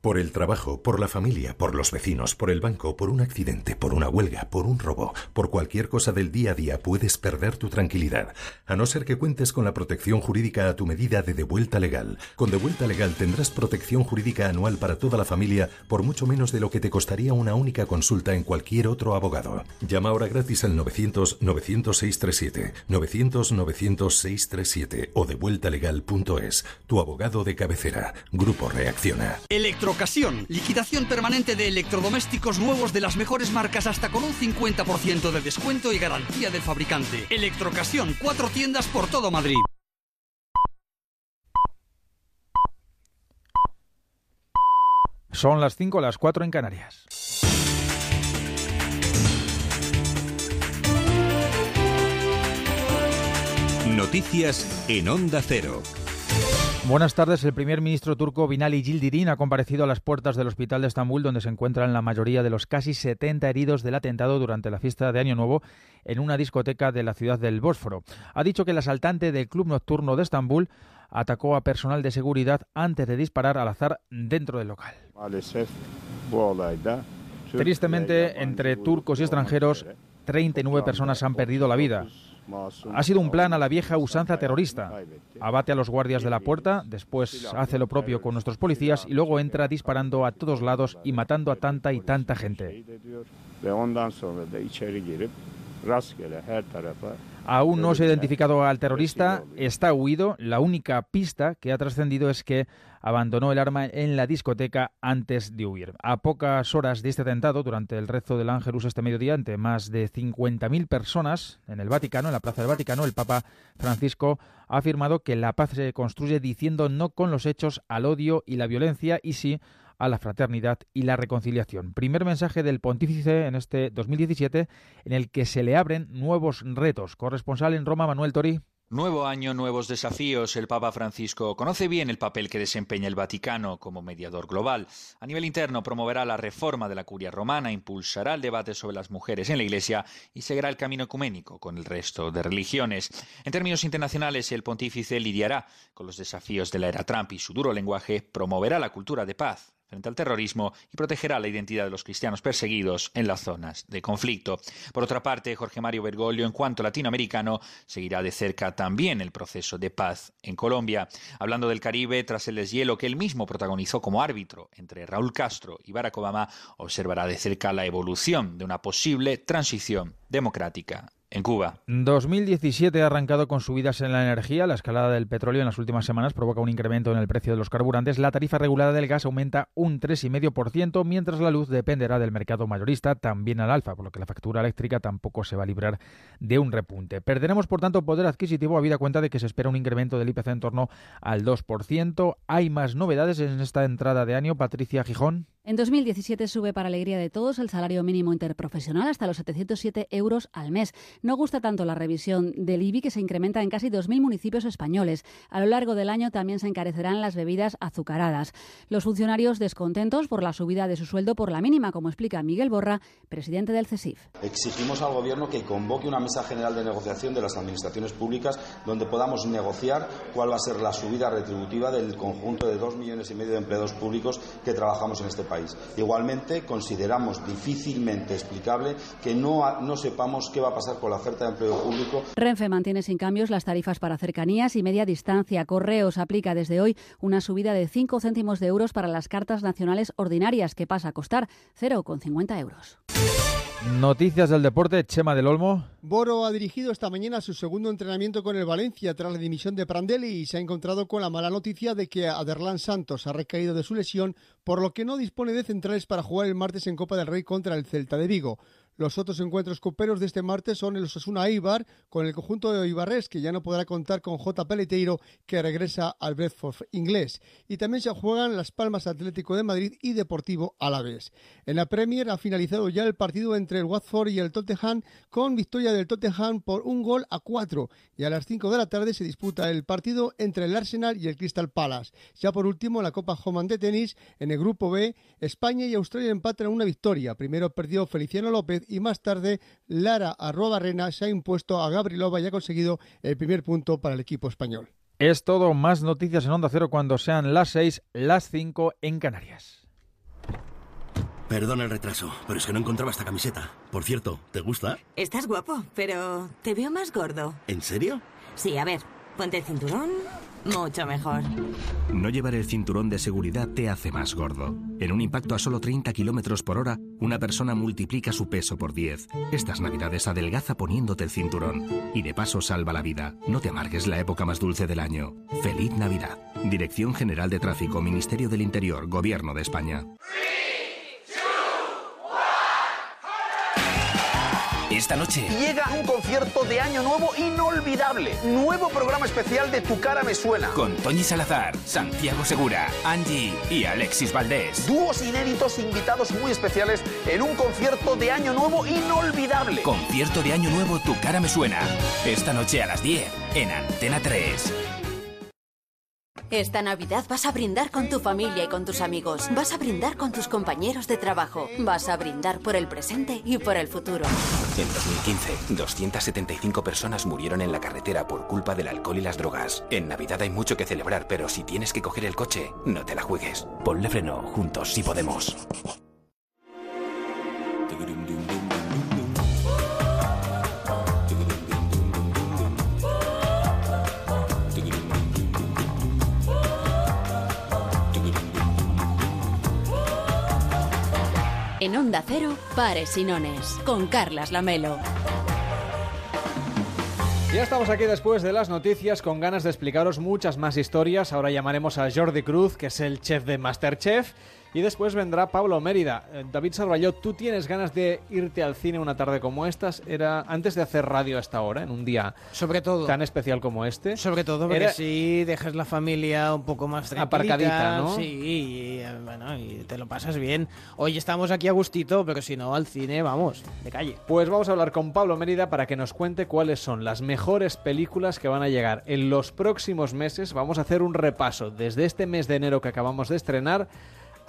Por el trabajo, por la familia, por los vecinos, por el banco, por un accidente, por una huelga, por un robo, por cualquier cosa del día a día puedes perder tu tranquilidad, a no ser que cuentes con la protección jurídica a tu medida de Devuelta Legal. Con Devuelta Legal tendrás protección jurídica anual para toda la familia por mucho menos de lo que te costaría una única consulta en cualquier otro abogado. Llama ahora gratis al 900 900 637, 900 900 637 o devueltalegal.es. Tu abogado de cabecera. Grupo Reacciona. Electrocasión. Liquidación permanente de electrodomésticos nuevos de las mejores marcas hasta con un 50% de descuento y garantía del fabricante. Electrocasión. Cuatro tiendas por todo Madrid. Son las 5, las 4 en Canarias. Noticias en Onda Cero. Buenas tardes. El primer ministro turco Binali Yildirim ha comparecido a las puertas del hospital de Estambul, donde se encuentran la mayoría de los casi 70 heridos del atentado durante la fiesta de Año Nuevo en una discoteca de la ciudad del Bósforo. Ha dicho que el asaltante del club nocturno de Estambul atacó a personal de seguridad antes de disparar al azar dentro del local. Tristemente, entre turcos y extranjeros, 39 personas han perdido la vida. Ha sido un plan a la vieja usanza terrorista. Abate a los guardias de la puerta, después hace lo propio con nuestros policías y luego entra disparando a todos lados y matando a tanta y tanta gente. Aún no se ha identificado al terrorista, está huido. La única pista que ha trascendido es que abandonó el arma en la discoteca antes de huir. A pocas horas de este atentado, durante el rezo del Ángelus este mediodía, ante más de 50.000 personas en el Vaticano, en la Plaza del Vaticano, el Papa Francisco ha afirmado que la paz se construye diciendo no con los hechos al odio y la violencia y sí a la fraternidad y la reconciliación. Primer mensaje del pontífice en este 2017 en el que se le abren nuevos retos. Corresponsal en Roma, Manuel Tori. Nuevo año, nuevos desafíos. El Papa Francisco conoce bien el papel que desempeña el Vaticano como mediador global. A nivel interno promoverá la reforma de la curia romana, impulsará el debate sobre las mujeres en la Iglesia y seguirá el camino ecuménico con el resto de religiones. En términos internacionales, el pontífice lidiará con los desafíos de la era Trump y su duro lenguaje promoverá la cultura de paz frente al terrorismo y protegerá la identidad de los cristianos perseguidos en las zonas de conflicto. Por otra parte, Jorge Mario Bergoglio, en cuanto latinoamericano, seguirá de cerca también el proceso de paz en Colombia. Hablando del Caribe, tras el deshielo que él mismo protagonizó como árbitro entre Raúl Castro y Barack Obama, observará de cerca la evolución de una posible transición democrática en Cuba. 2017 ha arrancado con subidas en la energía. La escalada del petróleo en las últimas semanas provoca un incremento en el precio de los carburantes. La tarifa regulada del gas aumenta un 3,5%, mientras la luz dependerá del mercado mayorista, también al alfa, por lo que la factura eléctrica tampoco se va a librar de un repunte. Perderemos, por tanto, poder adquisitivo, habida cuenta de que se espera un incremento del IPC en torno al 2%. Hay más novedades en esta entrada de año. Patricia Gijón. En 2017 sube para alegría de todos el salario mínimo interprofesional hasta los 707 euros al mes. No gusta tanto la revisión del IBI que se incrementa en casi 2.000 municipios españoles. A lo largo del año también se encarecerán las bebidas azucaradas. Los funcionarios descontentos por la subida de su sueldo por la mínima, como explica Miguel Borra, presidente del CESIF. Exigimos al Gobierno que convoque una mesa general de negociación de las administraciones públicas donde podamos negociar cuál va a ser la subida retributiva del conjunto de dos millones y medio de empleados públicos que trabajamos en este país. Igualmente, consideramos difícilmente explicable que no, no sepamos qué va a pasar con la oferta de empleo público. Renfe mantiene sin cambios las tarifas para cercanías y media distancia. Correos aplica desde hoy una subida de 5 céntimos de euros para las cartas nacionales ordinarias, que pasa a costar 0,50 euros. Noticias del deporte, Chema del Olmo. Boro ha dirigido esta mañana su segundo entrenamiento con el Valencia tras la dimisión de Prandelli y se ha encontrado con la mala noticia de que Aderlan Santos ha recaído de su lesión, por lo que no dispone de centrales para jugar el martes en Copa del Rey contra el Celta de Vigo. Los otros encuentros coperos de este martes son el Osasuna Eibar con el conjunto de Ibarres, que ya no podrá contar con J. Peleteiro, que regresa al Bradford inglés. Y también se juegan Las Palmas Atlético de Madrid y Deportivo Alavés. En la Premier ha finalizado ya el partido entre el Watford y el Tottenham, con victoria del Tottenham por un gol a cuatro. Y a las 5 de la tarde se disputa el partido entre el Arsenal y el Crystal Palace. Ya por último, la Copa Homan de tenis, en el grupo B, España y Australia empatan una victoria. Primero perdió Feliciano López y más tarde Lara Arrobarrena se ha impuesto a Gabrilova y ha conseguido el primer punto para el equipo español. Es todo, más noticias en Onda Cero cuando sean las 6, las 5 en Canarias. Perdona el retraso, pero es que no encontraba esta camiseta. Por cierto, ¿te gusta? Estás guapo, pero te veo más gordo. ¿En serio? Sí, a ver, ponte el cinturón. Mucho mejor. No llevar el cinturón de seguridad te hace más gordo. En un impacto a solo 30 kilómetros por hora, una persona multiplica su peso por 10. Estas navidades adelgaza poniéndote el cinturón. Y de paso salva la vida. No te amargues la época más dulce del año. Feliz Navidad. Dirección General de Tráfico, Ministerio del Interior, Gobierno de España. Esta noche llega un concierto de Año Nuevo inolvidable. Nuevo programa especial de Tu cara me suena. Con Toñi Salazar, Santiago Segura, Angie y Alexis Valdés. Dúos inéditos invitados muy especiales en un concierto de Año Nuevo inolvidable. Concierto de Año Nuevo Tu cara me suena. Esta noche a las 10 en Antena 3. Esta Navidad vas a brindar con tu familia y con tus amigos. Vas a brindar con tus compañeros de trabajo. Vas a brindar por el presente y por el futuro. En 2015, 275 personas murieron en la carretera por culpa del alcohol y las drogas. En Navidad hay mucho que celebrar, pero si tienes que coger el coche, no te la juegues. Ponle freno, juntos si podemos. En Onda Cero, Pares y Nones, con Carlas Lamelo. Ya estamos aquí después de las noticias con ganas de explicaros muchas más historias. Ahora llamaremos a Jordi Cruz, que es el chef de Masterchef. Y después vendrá Pablo Mérida. Eh, David Sarballó, ¿tú tienes ganas de irte al cine una tarde como estas? Era antes de hacer radio a esta hora, en un día Sobre todo. tan especial como este. Sobre todo porque Era- si dejas la familia un poco más tranquilita, Aparcadita, ¿no? Sí, y, eh, bueno, y te lo pasas bien. Hoy estamos aquí a gustito, pero si no, al cine, vamos, de calle. Pues vamos a hablar con Pablo Mérida para que nos cuente cuáles son las mejores películas que van a llegar en los próximos meses. Vamos a hacer un repaso desde este mes de enero que acabamos de estrenar.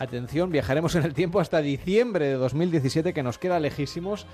Atención, viajaremos en el tiempo hasta diciembre de 2017, que nos queda lejísimos,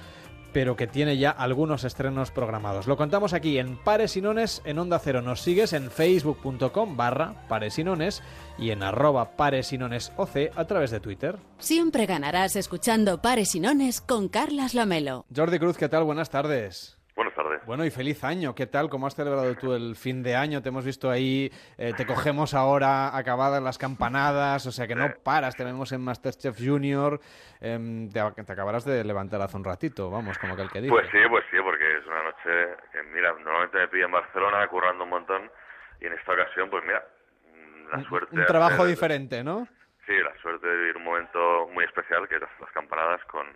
pero que tiene ya algunos estrenos programados. Lo contamos aquí en Pares y Nones en Onda Cero. Nos sigues en facebook.com barra Pares y Nones y en arroba Pares y Nones OC a través de Twitter. Siempre ganarás escuchando Pares y Nones con Carlas Lamelo. Jordi Cruz, ¿qué tal? Buenas tardes. Buenas tardes. Bueno, y feliz año. ¿Qué tal? ¿Cómo has celebrado tú el fin de año? Te hemos visto ahí, eh, te cogemos ahora acabadas las campanadas, o sea que no paras, te vemos en Masterchef Junior. em, te, te acabarás de levantar hace un ratito, vamos, como aquel que dice. Pues sí, pues sí, porque es una noche que, mira, normalmente me pillo en Barcelona currando un montón y en esta ocasión, pues mira, mm, la suerte... un trabajo hacer- diferente, ¿no? Sí, la suerte de vivir un momento muy especial, que es las, las campanadas con,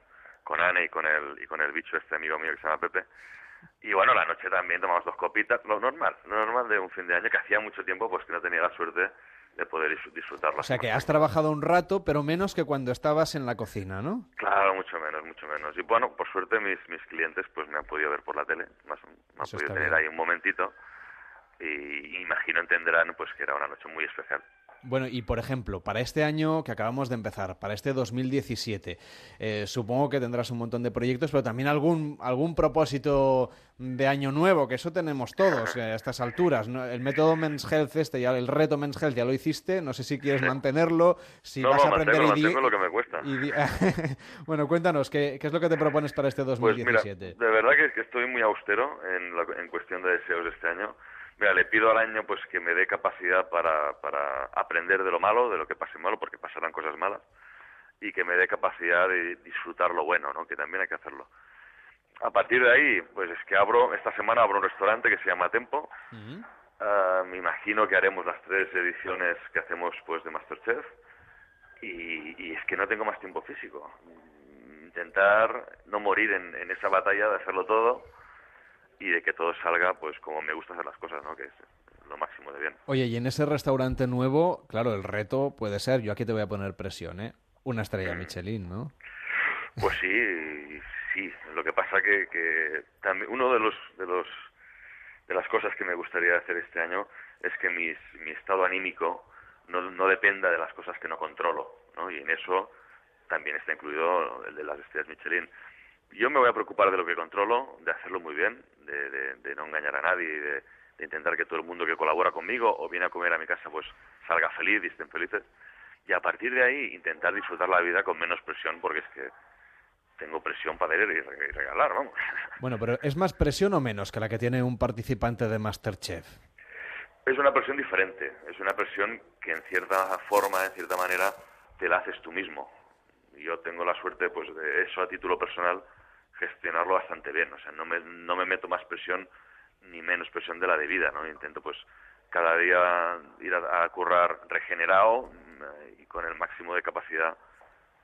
con Anne y con, el, y con el bicho este amigo mío que se llama Pepe. Y bueno, la noche también tomamos dos copitas, lo normal, lo normal de un fin de año, que hacía mucho tiempo pues que no tenía la suerte de poder dis- disfrutarlo. O sea que has trabajado un rato, pero menos que cuando estabas en la cocina, ¿no? Claro, mucho menos, mucho menos. Y bueno, por suerte mis, mis clientes pues me han podido ver por la tele, más, me han Eso podido tener bien. ahí un momentito y imagino entenderán pues que era una noche muy especial. Bueno, y por ejemplo, para este año que acabamos de empezar, para este 2017, eh, supongo que tendrás un montón de proyectos, pero también algún, algún propósito de año nuevo, que eso tenemos todos eh, a estas alturas. ¿no? El método Men's Health, este, ya, el reto Men's Health ya lo hiciste, no sé si quieres mantenerlo, si no, vas no, a aprender mantengo, mantengo lo que me cuesta. idi- bueno, cuéntanos, ¿qué, qué es lo que te propones para este Pues mira, 2017? de verdad que, que estoy muy austero en, la- en cuestión de deseos de este año. Mira, le pido al año pues que me dé capacidad para, para aprender de lo malo, de lo que pase malo, porque pasarán cosas malas, y que me dé capacidad de disfrutar lo bueno, ¿no? Que también hay que hacerlo. A partir de ahí, pues es que abro, esta semana abro un restaurante que se llama Tempo. Ah, me imagino que haremos las tres ediciones que hacemos pues de Masterchef. Y, y es que no tengo más tiempo físico. Mm, Intentar no morir en, en esa batalla de hacerlo todo y de que todo salga pues como me gusta hacer las cosas, ¿no? Que es lo máximo de bien. Oye, y en ese restaurante nuevo, claro, el reto puede ser, yo aquí te voy a poner presión, ¿eh? Una estrella Michelin, ¿no? Pues sí, sí. Lo que pasa que, que también uno de los de los de las cosas que me gustaría hacer este año es que mis, mi estado anímico no, no dependa de las cosas que no controlo, ¿no? Y en eso también está incluido el de las estrellas Michelin. Yo me voy a preocupar de lo que controlo, de hacerlo muy bien, de, de- de no engañar a nadie y de, de intentar que todo el mundo que colabora conmigo o viene a comer a mi casa pues salga feliz y estén felices. Y a partir de ahí intentar disfrutar la vida con menos presión porque es que tengo presión para re- y regalar, vamos. Bueno, pero ¿es más presión o menos que la que tiene un participante de Masterchef? Es una presión diferente, es una presión que en cierta forma, en cierta manera, te la haces tú mismo. Yo tengo la suerte, pues, de eso a título personal, gestionarlo bastante bien. O sea, no me, no me meto más presión ni menos presión de la debida, ¿no? Intento, pues, cada día ir a, a currar regenerado mm, y con el máximo de capacidad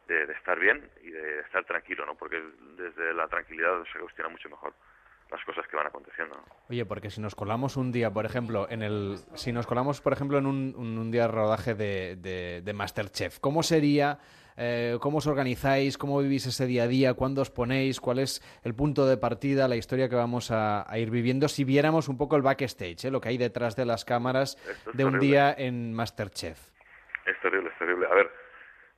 de, de estar bien y de estar tranquilo, ¿no? Porque desde la tranquilidad se gestiona mucho mejor las cosas que van aconteciendo. ¿no? Oye, porque si nos colamos un día, por ejemplo, en el, si nos colamos, por ejemplo, en un, un- un día de rodaje de, de, de Masterchef, ¿cómo sería? Eh, ¿Cómo os organizáis? ¿Cómo vivís ese día a día? ¿Cuándo os ponéis? ¿Cuál es el punto de partida, la historia que vamos a, a ir viviendo? Si viéramos un poco el backstage, ¿eh? lo que hay detrás de las cámaras es de un día en Masterchef. Es terrible, es terrible. A ver,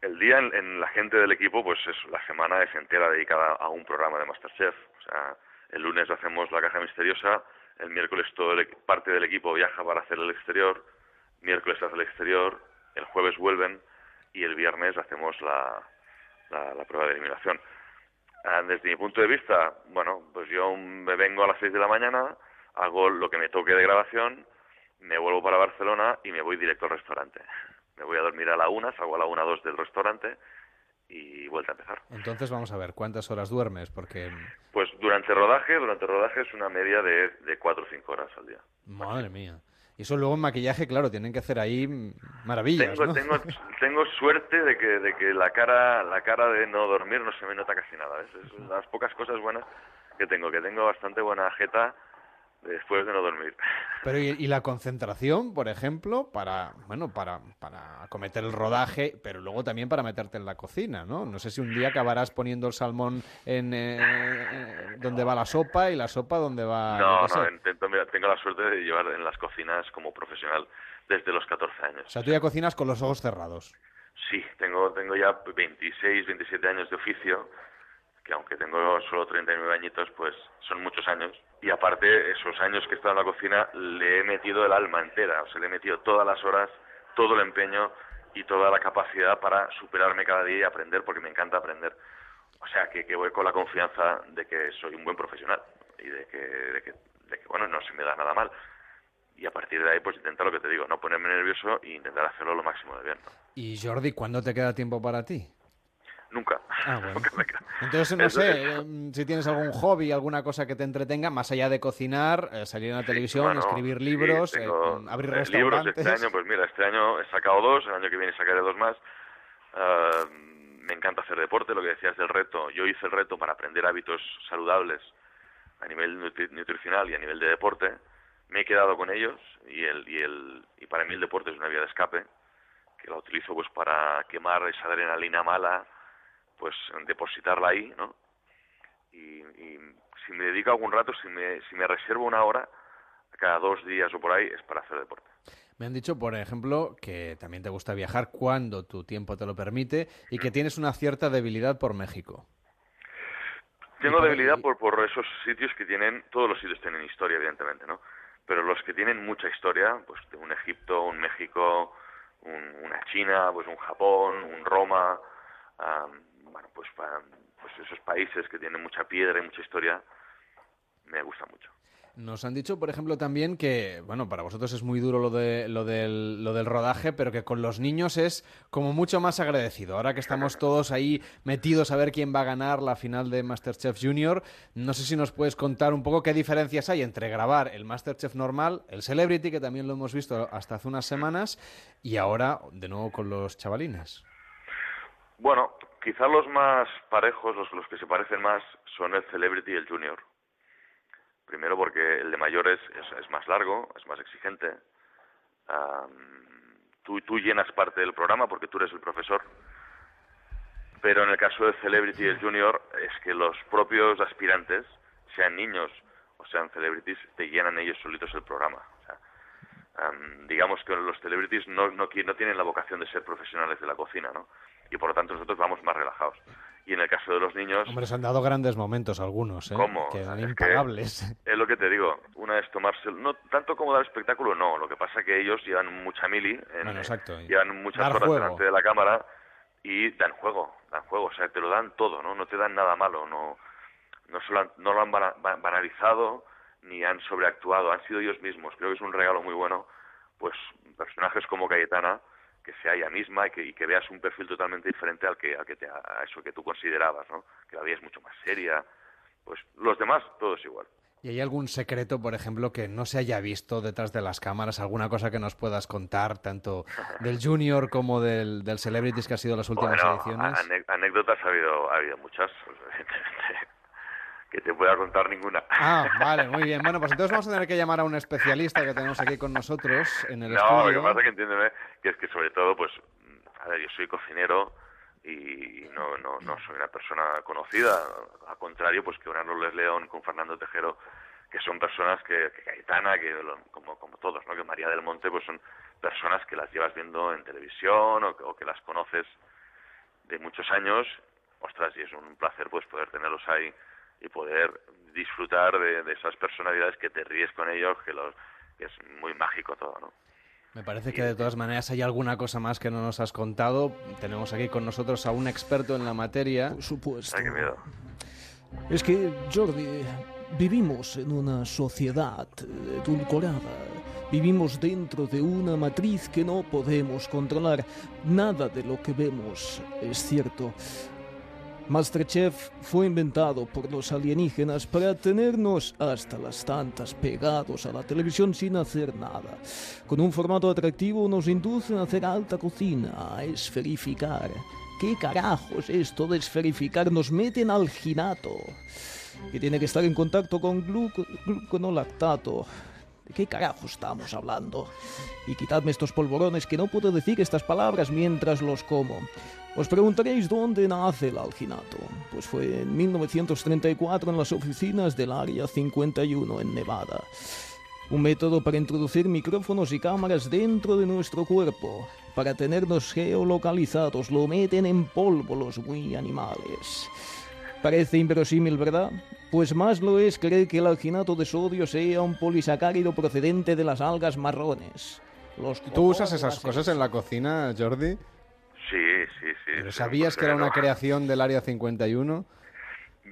el día en, en la gente del equipo, pues es, la semana es entera dedicada a un programa de Masterchef. O sea, el lunes hacemos la caja misteriosa, el miércoles todo el, equ- parte del equipo viaja para hacer el exterior, miércoles hace el exterior, el jueves vuelven y el viernes hacemos la, la, la prueba de eliminación. Ah, Desde mi punto de vista, bueno, pues yo me vengo a las 6 de la mañana, hago lo que me toque de grabación, me vuelvo para Barcelona y me voy directo al restaurante. Me voy a dormir a la una, salgo a la una dos del restaurante y vuelta a empezar. Entonces vamos a ver, ¿cuántas horas duermes? Porque, Pues durante rodaje, durante rodaje es una media de, de 4 o 5 horas al día. madre mía. Y eso luego en maquillaje, claro, tienen que hacer ahí maravillas, Tengo, ¿no? tengo, tengo suerte de que, de que la cara la cara de no dormir no se me nota casi nada. Es las pocas cosas buenas que tengo, que tengo bastante buena jeta después de no dormir. Pero y, y la concentración, por ejemplo, para, bueno, para, para acometer el rodaje, pero luego también para meterte en la cocina, ¿no? No sé si un día acabarás poniendo el salmón en eh, eh, donde va la sopa y la sopa donde va... No, sé. no, intento, mira, tengo la suerte de llevar en las cocinas como profesional desde los 14 años. O sea, tú ya cocinas con los ojos cerrados. Sí, tengo, tengo ya 26, 27 años de oficio, que aunque tengo solo 39 añitos, pues son muchos años. Y aparte, esos años que he estado en la cocina, le he metido el alma entera, o sea, le he metido todas las horas, todo el empeño y toda la capacidad para superarme cada día y aprender, porque me encanta aprender. O sea, que, que voy con la confianza de que soy un buen profesional y de que, de que, de que, bueno, no se me da nada mal. Y a partir de ahí, pues intentar lo que te digo, no ponerme nervioso e intentar hacerlo lo máximo de bien. Y Jordi, ¿cuándo te queda tiempo para ti? Nunca. Ah, bueno. Nunca me queda. Entonces, no sé, eh, si tienes algún hobby, alguna cosa que te entretenga, más allá de cocinar, eh, salir en la televisión, Bueno, escribir sí, libros, eh, abrir eh, restaurantes. Libros este año, pues mira, este año he sacado dos, el año que viene sacaré dos más. Ah, me encanta hacer deporte, lo que decías del reto. Yo hice el reto para aprender hábitos saludables a nivel nutri- nutricional y a nivel de deporte. Me he quedado con ellos y, el, y, el, y para mí el deporte es una vía de escape que la utilizo pues para quemar esa adrenalina mala, pues depositarla ahí, ¿no? Y, y si me dedico algún rato, si me, si me reservo una hora, cada dos días o por ahí, es para hacer deporte. Me han dicho, por ejemplo, que también te gusta viajar cuando tu tiempo te lo permite y que tienes una cierta debilidad por México. Tengo debilidad por, por esos sitios que tienen, todos los sitios tienen historia, evidentemente, ¿no? Pero los que tienen mucha historia, pues un Egipto, un México, un- una China, pues un Japón, un Roma, bueno, pues, pa- pues esos países que tienen mucha piedra y mucha historia, me gusta mucho. Nos han dicho, por ejemplo, también que, bueno, para vosotros es muy duro lo, de, lo, del, lo del rodaje, pero que con los niños es como mucho más agradecido. Ahora que estamos todos ahí metidos a ver quién va a ganar la final de Masterchef Junior, no sé si nos puedes contar un poco qué diferencias hay entre grabar el Masterchef normal, el Celebrity, que también lo hemos visto hasta hace unas semanas, y ahora de nuevo con los chavalines. Bueno, quizá los más parejos, los, los que se parecen más, son el Celebrity y el Junior. Primero porque el de mayores es, es más largo, es más exigente. Am, tú, tú llenas parte del programa porque tú eres el profesor. Pero en el caso del Celebrity y el Junior es que los propios aspirantes, sean niños o sean celebrities, te llenan ellos solitos el programa. O sea, am, digamos que los celebrities no, no, no tienen la vocación de ser profesionales de la cocina, ¿no? Y por lo tanto nosotros vamos más relajados. Y en el caso de los niños, Hombre, se han dado grandes momentos algunos, ¿eh? ¿Cómo? Que eran Es que- impagables. es lo que te digo, una es tomarse, no tanto como dar espectáculo, no, lo que pasa que ellos llevan mucha mili, en- Bueno, exacto. llevan muchas Dar horas juego. delante de la cámara y dan juego, dan juego, o sea, te lo dan todo, ¿no? No te dan nada malo, no, no, solo han- no lo han bana- ba- banalizado ni han sobreactuado, han sido ellos mismos. Creo que es un regalo muy bueno, pues personajes como Cayetana, que sea ella misma y que, y que veas un perfil totalmente diferente al que, al que te, a eso que tú considerabas, ¿no? Que la vida es mucho más seria. Pues los demás, todo es igual. ¿Y hay algún secreto, por ejemplo, que no se haya visto detrás de las cámaras? ¿Alguna cosa que nos puedas contar, tanto del Junior como del, del Celebrities que ha sido las últimas Bueno, ediciones? anécdotas ha habido, ha habido muchas, pues, evidentemente, que te pueda contar ninguna. Ah, vale, muy bien. Bueno, pues entonces vamos a tener que llamar a un especialista que tenemos aquí con nosotros en el no, lo estudio. que pasa que entiéndeme que es que sobre todo, pues, a ver, yo soy cocinero y no, no, no soy una persona conocida, al contrario, pues que León León con Fernando Tejero, que son personas que, que Cayetana, que lo- como, como todos, ¿no? Que María del Monte, pues son personas que las llevas viendo en televisión o que, o que las conoces de muchos años, ostras, y es un placer pues poder tenerlos ahí y poder disfrutar de, de esas personalidades que te ríes con ellos, que, los, que es muy mágico todo, ¿no? Me parece que de todas maneras hay alguna cosa más que no nos has contado. Tenemos aquí con nosotros a un experto en la materia. Por supuesto. Ay, qué miedo. Es que, Jordi, vivimos en una sociedad edulcorada, Vivimos dentro de una matriz que no podemos controlar. Nada de lo que vemos es cierto. Masterchef fue inventado por los alienígenas para tenernos hasta las tantas pegados a la televisión sin hacer nada. Con un formato atractivo nos inducen a hacer alta cocina, a esferificar. ¿Qué carajos esto de esferificar? Nos meten al ginato, que tiene que estar en contacto con gluco- gluconolactato. ¿De qué carajo estamos hablando? Y quitadme estos polvorones que no puedo decir estas palabras mientras los como. Os preguntaréis dónde nace el alginato. Pues fue en 1934 en las oficinas del Área 51 en Nevada. Un método para introducir micrófonos y cámaras dentro de nuestro cuerpo, para tenernos geolocalizados. Lo meten en polvo los muy animales. Parece inverosímil, ¿verdad? Pues más lo es creer que el alginato de sodio sea un polisacárido procedente de las algas marrones. Los ¿Tú usas esas cosas en la cocina, Jordi? Sí, sí, sí. ¿Pero sí, sabías que era una no- creación del Área 51?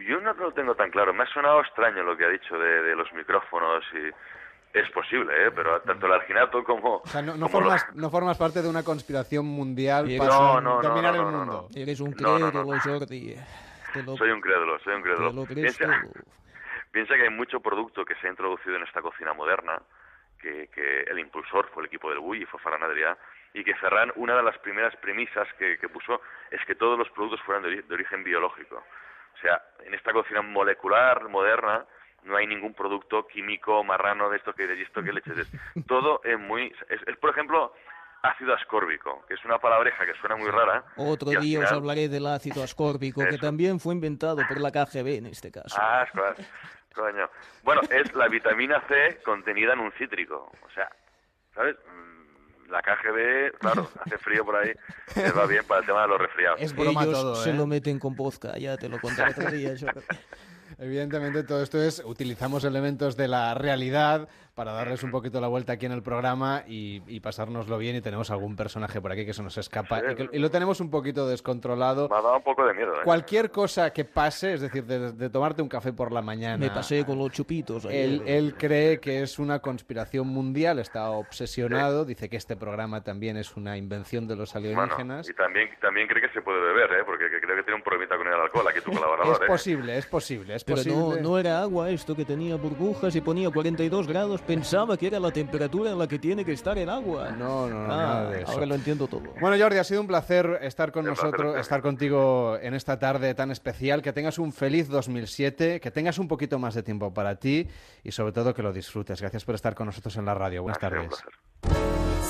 Yo no lo tengo tan claro. Me ha sonado extraño lo que ha dicho de, de los micrófonos y es posible, ¿eh? Pero tanto el alginato como... O sea, no, no como formas, no formas parte de una conspiración mundial para no, no, dominar no, el no, mundo. Eres un No, no, no. crédulo, Jordi. Lo- Soy un crédulo, soy un crédulo. Piensa, que hay mucho producto que se ha introducido en esta cocina moderna, que, que el impulsor fue el equipo del Bulli, fue Ferran Adrià, y que Ferran, una de las primeras premisas que, que puso es que todos los productos fueran de, de origen biológico. O sea, en esta cocina molecular moderna no hay ningún producto químico, marrano, de esto que de esto que leches. es. Todo es muy... Es, es, por ejemplo, ácido ascórbico, que es una palabreja que suena muy rara. Otro día os final- hablaré del ácido ascórbico, que también fue inventado por la KGB en este caso. Ah, claro. Coño. Bueno, es la vitamina C contenida en un cítrico. O sea, ¿sabes? Mm, La KGB, claro, hace frío por ahí, les va bien para el tema de los resfriados. Ellos se ¿eh? lo meten con vodka, ya te lo contaré otro día. Jordi. Evidentemente todo esto es, utilizamos elementos de la realidad para darles un poquito la vuelta aquí en el programa y, y pasárnoslo bien y tenemos algún personaje por aquí que se nos escapa y, que- y lo tenemos un poquito descontrolado. Me ha dado un poco de miedo, ¿eh? Cualquier cosa que pase, es decir, de, de tomarte un café por la mañana. Me pasé con los chupitos. ayer. Él, él cree que es una conspiración mundial, está obsesionado, dice que este programa también es una invención de los Bueno, alienígenas. y también, también cree que se puede beber, ¿eh? Porque que creo que tiene un problemita con el alcohol aquí tu colaborador, Es ¿eh? posible, es posible, es Pero no, posible. no era agua esto que tenía burbujas y ponía 42 grados. Pensaba que era la temperatura en la que tiene que estar el agua. No, no, no, Ah, nada de eso. Ahora lo entiendo todo. Bueno, Jordi, ha sido un placer estar con Un placer, nosotros, placer. estar contigo en esta tarde tan especial. Que tengas un feliz 2007, que tengas un poquito más de tiempo para ti y sobre todo que lo disfrutes. Gracias por estar con nosotros en la radio. Buenas tardes.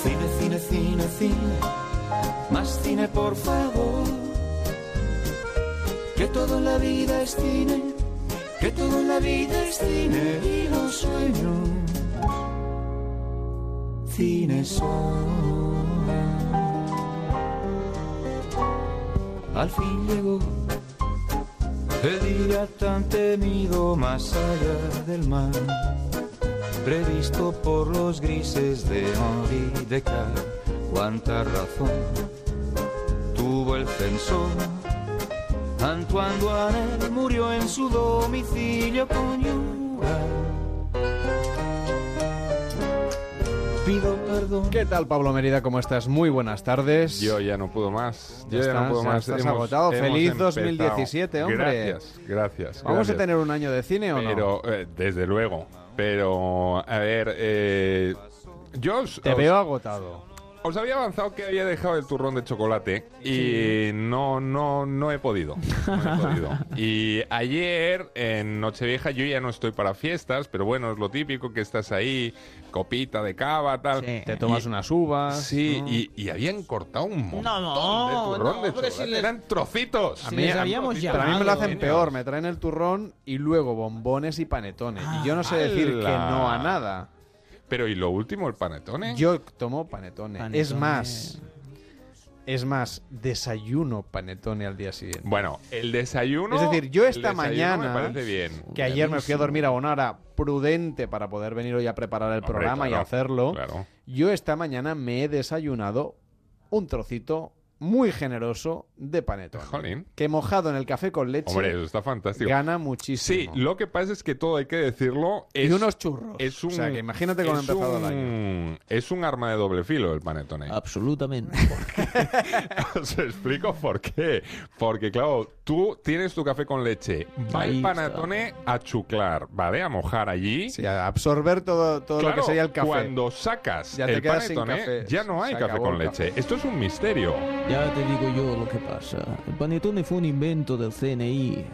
Cine, cine, cine, cine. Más cine, por favor. Que todo en la vida es cine. Que todo en la vida es cine. Y los sueños. Cine son. Al fin llegó el día tan temido más allá del mar previsto por los grises de Henri Descartes. Cuánta razón tuvo el censor. Antoine Duanel murió en su domicilio conyugal. Pido perdón. ¿Qué tal, Pablo Mérida? ¿Cómo estás? Muy buenas tardes. Yo ya no puedo más. Ya Yo ya estás, no puedo ya más. estás agotado. Feliz empezado. 2017, hombre. Gracias, gracias. ¿Vamos gracias. a tener un año de cine o no? Pero, eh, desde luego. Pero, a ver, eh, yo os, Te os- veo agotado. Os había avanzado que había dejado el turrón de chocolate y no, no, no he podido. No he podido. Y ayer, en Nochevieja, yo ya no estoy para fiestas, pero bueno, es lo típico que estás ahí, copita de cava, tal. Te tomas Y- unas uvas. Sí, ¿no? y, y habían cortado un montón No, no, de turrón no, de chocolate. si les- Eran trocitos. si les habíamos trocitos. Pero a mí me lo hacen peor, me traen el turrón y luego bombones y panetones. y yo no sé decir que no a nada. Pero ¿y lo último, el panetone? Yo tomo panetone. Panetone. Es más, es más, desayuno panetone al día siguiente. Bueno, el desayuno. Es decir, yo esta mañana, Me parece bien. que ayer me fui a dormir a una hora prudente para poder venir hoy a preparar el Hombre, programa y hacerlo, claro. yo esta mañana me he desayunado un trocito muy generoso de panetone. Jolín. Que mojado en el café con leche Hombre, eso está fantástico. gana muchísimo. Sí, lo que pasa es que todo hay que decirlo. Y Es, unos churros. Es un, O sea, que imagínate cómo ha empezado el un- Es un arma de doble filo el panetone. Absolutamente. Os explico por qué. Porque, claro, tú tienes tu café con leche. Va el está. panetone a chuclar, ¿vale? A mojar allí. Sí, a absorber todo, todo lo que sería el café. Cuando sacas Ya el panetone, ya no hay Se café acabó con leche. café. Esto es un misterio. Ya te digo yo lo que pasa. El panetone fue un invento del CNI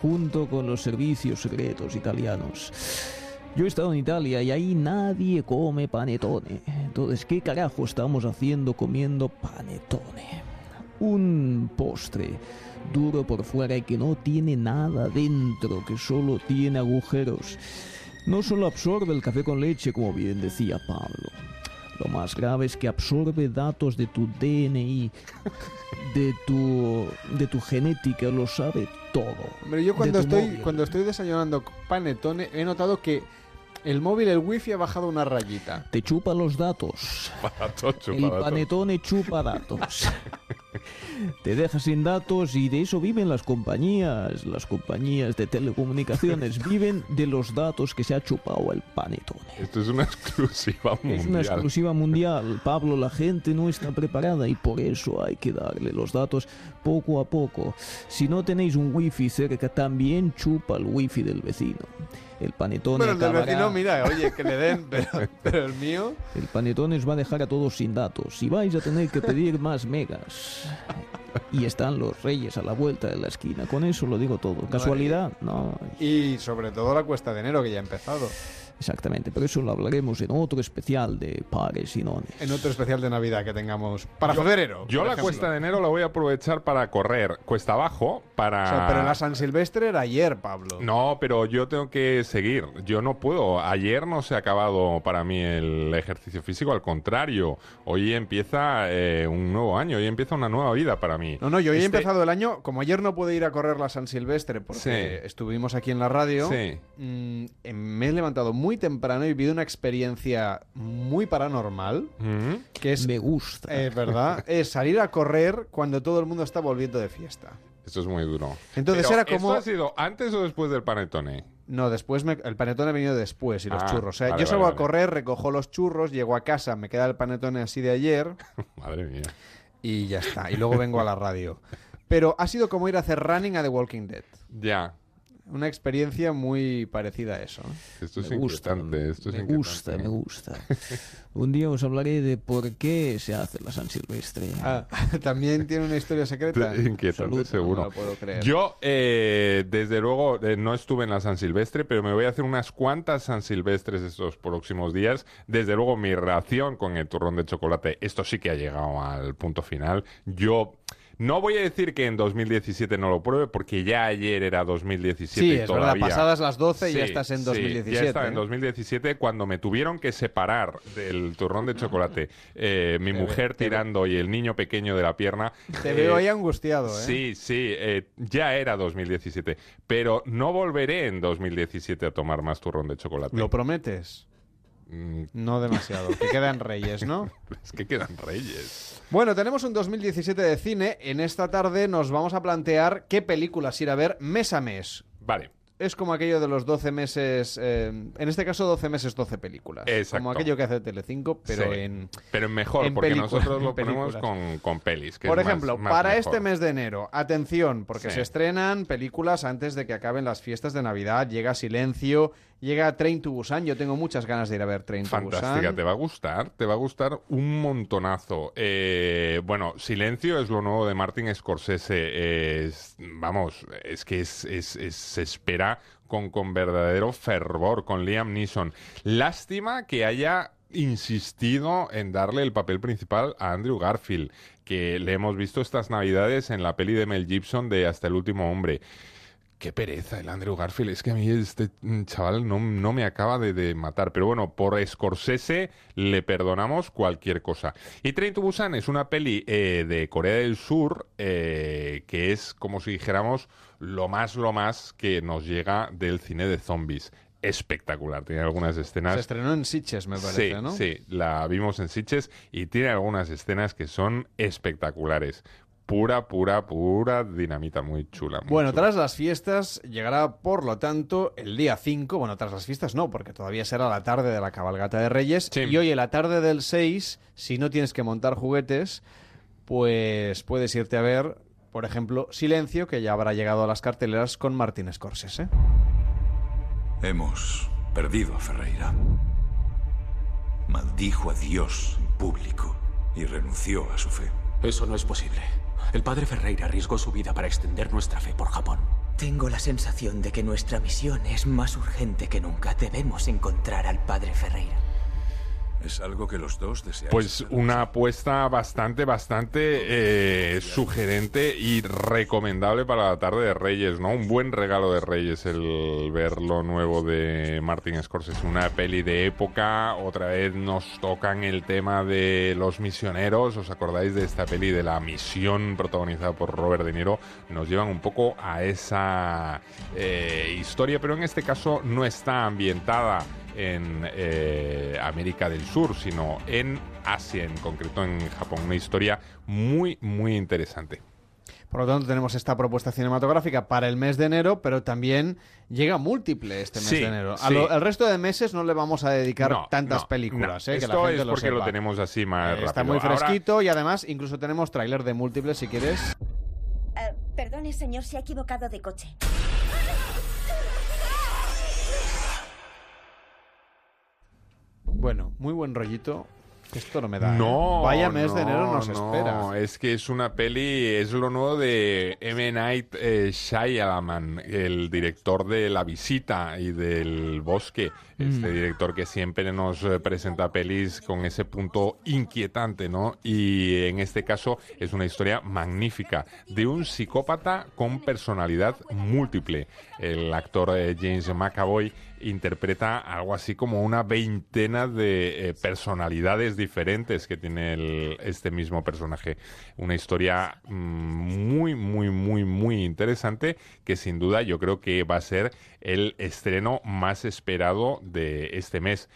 junto con los servicios secretos italianos. Yo he estado en Italia y ahí nadie come panetone. Entonces, ¿qué carajo estamos haciendo comiendo panetone? Un postre duro por fuera y que no tiene nada dentro, que solo tiene agujeros. No solo absorbe el café con leche, como bien decía Pablo. Lo más grave es que absorbe datos de tu DNI, de tu, de tu genética, lo sabe todo. Hombre, yo cuando estoy, móvil. cuando estoy desayunando panetone he notado que el móvil, el wifi ha bajado una rayita. Te chupa los datos. Barato, El chupadato. panetone chupa datos. Te deja sin datos y de eso viven las compañías. Las compañías de telecomunicaciones viven de los datos que se ha chupado el panetone. Esto es una exclusiva mundial. Es una exclusiva mundial. Pablo, la gente no está preparada y por eso hay que darle los datos poco a poco. Si no tenéis un wifi cerca, también chupa el wifi del vecino. El panetone Bueno, el del vecino, mira, oye, que le den, pero, pero el mío... El panetone os va a dejar a todos sin datos y vais a tener que pedir más megas. Y están los reyes a la vuelta de la esquina. Con eso lo digo todo. ¿Casualidad? No, Y sobre todo la cuesta de enero, que ya ha empezado. Exactamente. Pero eso lo hablaremos en otro especial de pares y nones. En otro especial de Navidad que tengamos para febrero. Yo la ejemplo. cuesta de enero la voy a aprovechar para correr cuesta abajo, para... O sea, pero la San Silvestre era ayer, Pablo. No, pero yo tengo que seguir. Yo no puedo. Ayer no se ha acabado para mí el ejercicio físico. Al contrario, hoy empieza eh, un nuevo año. Hoy empieza una nueva vida para mí. No, no, yo hoy he Este- empezado el año, como ayer no pude ir a correr la San Silvestre porque Sí. estuvimos aquí en la radio, Sí. mm, eh, me he levantado muy temprano y he vivido una experiencia muy paranormal, Ujú. que es, Me gusta. eh, ¿verdad? es salir a correr cuando todo el mundo está volviendo de fiesta. Esto es muy duro. Entonces Pero, era como- ¿Esto ha sido antes o después del panetone? No, después me- el panetone ha venido después y los Ah, churros. O sea, vale, yo salgo vale, a correr, recojo los churros, llego a casa, me queda el panetone así de ayer Madre mía. y ya está. Y luego vengo a la radio. Pero ha sido como ir a hacer running a The Walking Dead. Ya. Una experiencia muy parecida a eso. Esto es Me gusta, inquietante. Esto es me inquietante. gusta, me gusta. Un día os hablaré de por qué se hace la San Silvestre. Ah, También tiene una historia secreta. Inquietante, Absoluta, seguro. No lo puedo creer. Yo, eh, desde luego, eh, no estuve en la San Silvestre, pero me voy a hacer unas cuantas San Silvestres estos próximos días. Desde luego, mi relación con el turrón de chocolate, esto sí que ha llegado al punto final. Yo no voy a decir que en 2017 no lo pruebe, porque ya ayer era 2017 Sí, y es verdad, pasadas las 12 ya Sí, estás en sí, 2017. ya estaba en ¿eh? 2017 cuando me tuvieron que separar del turrón de chocolate. eh, mi Te mujer ve- tirando y el niño pequeño de la pierna. Te eh, veo ahí angustiado, ¿eh? Sí, sí, eh, ya era 2017. Pero no volveré en 2017 a tomar más turrón de chocolate. ¿Lo prometes? Mm, No demasiado. Que quedan reyes, ¿no? es que quedan reyes. Bueno, tenemos un 2017 de cine. En esta tarde nos vamos a plantear qué películas ir a ver mes a mes. Vale. Es como aquello de los 12 meses, eh, en este caso 12 meses, 12 películas. Exacto. Como aquello que hace Telecinco, pero Sí. en... Pero mejor, en porque nosotros lo ponemos con, con pelis. que Por es más- ejemplo, más para mejor. este mes de enero, atención, porque Sí. se estrenan películas antes de que acaben las fiestas de Navidad. Llega Silencio, llega Train to Busan. Yo tengo muchas ganas de ir a ver Train to Fantástica, Busan. te va a gustar, te va a gustar un montonazo. Eh, bueno, Silencio es lo nuevo de Martin Scorsese. Es, vamos, es que es- es- se espera con, con verdadero fervor, con Liam Neeson. Lástima que haya insistido en darle el papel principal a Andrew Garfield, que le hemos visto estas navidades en la peli de Mel Gibson de Hasta el último hombre. Qué pereza el Andrew Garfield. Es que a mí este mm, chaval no, no me acaba de, de matar. Pero bueno, por Scorsese le perdonamos cualquier cosa. Y Train to Busan es una peli eh, de Corea del Sur eh, que es como si dijéramos lo más, lo más que nos llega del cine de zombies. espectacular. Tiene algunas escenas... Se estrenó en Sitges, me parece, sí, ¿no? Sí, la vimos en Sitges y tiene algunas escenas que son espectaculares. Pura, pura, pura dinamita, muy chula. muy Bueno, chula. tras las fiestas llegará, por lo tanto, el día 5. Bueno, tras las fiestas no, porque todavía será la tarde de la cabalgata de Reyes. Y hoy, en la tarde del 6, si no tienes que montar juguetes, pues puedes irte a ver, por ejemplo, Silencio, que ya habrá llegado a las carteleras con Martín Scorsese. Hemos perdido a Ferreira. Maldijo a Dios en público y renunció a su fe. Eso no es posible. El padre Ferreira arriesgó su vida para extender nuestra fe por Japón. Tengo la sensación de que nuestra misión es más urgente que nunca. Debemos encontrar al padre Ferreira. Es algo que los dos desean. Pues una apuesta bastante, bastante eh, sugerente y recomendable para la tarde de Reyes, ¿no? Un buen regalo de Reyes el ver lo nuevo de Martin Scorsese, una peli de época. Otra vez nos tocan el tema de los misioneros. ¿Os acordáis de esta peli de la misión protagonizada por Robert De Niro? Nos llevan un poco a esa eh, historia, pero en este caso no está ambientada en eh, América del Sur, sino en Asia, en concreto en Japón. Una historia muy, muy interesante. Por lo tanto, tenemos esta propuesta cinematográfica para el mes de enero, pero también llega múltiple este mes Sí, de enero. Sí. lo- resto de meses no le vamos a dedicar No, tantas no, películas, no. eh, que Esto la gente es porque lo sepa. tenemos así más Eh, Está rápido. muy Ahora- fresquito y además incluso tenemos tráiler de múltiples si quieres. Eh, perdone, señor, se ha equivocado de coche. Bueno, muy buen rollito. Esto no me da. ¿eh? No, Vaya mes de enero nos no, espera. Es que es una peli, es lo nuevo de M. Night eh, Shyamalan, el director de La Visita y del Bosque. Este Mm. director que siempre nos eh, presenta pelis con ese punto inquietante, ¿no? Y en este caso es una historia magnífica de un psicópata con personalidad múltiple. El actor eh, James McAvoy interpreta algo así como una veintena de eh, personalidades diferentes que tiene el- este mismo personaje. Una historia mm, muy, muy, muy, muy interesante que sin duda yo creo que va a ser el estreno más esperado de este mes.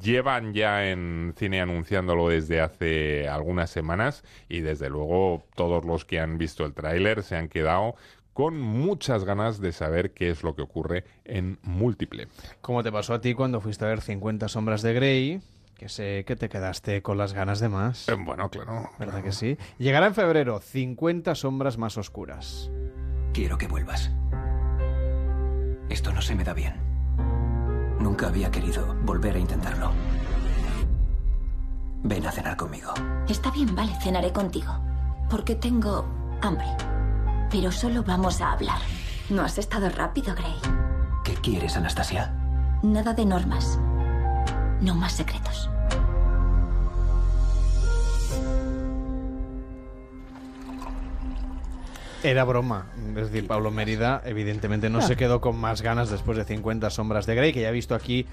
Llevan ya en cine anunciándolo desde hace algunas semanas y desde luego todos los que han visto el tráiler se han quedado con muchas ganas de saber qué es lo que ocurre en múltiple. Como te pasó a ti cuando fuiste a ver 50 sombras de Grey, que sé que te quedaste con las ganas de más. Eh, bueno, claro. ¿Verdad que sí? Llegará en febrero 50 sombras más oscuras. Quiero que vuelvas. Esto no se me da bien. Nunca había querido volver a intentarlo. Ven a cenar conmigo. Está bien, vale, cenaré contigo. Porque tengo hambre. Pero solo vamos a hablar. No has estado rápido, Gray. ¿Qué quieres, Anastasia? Nada de normas. No más secretos. Era broma. Es decir, Pablo Mérida, evidentemente, no se quedó con más ganas después de 50 sombras de Grey, que ya he visto aquí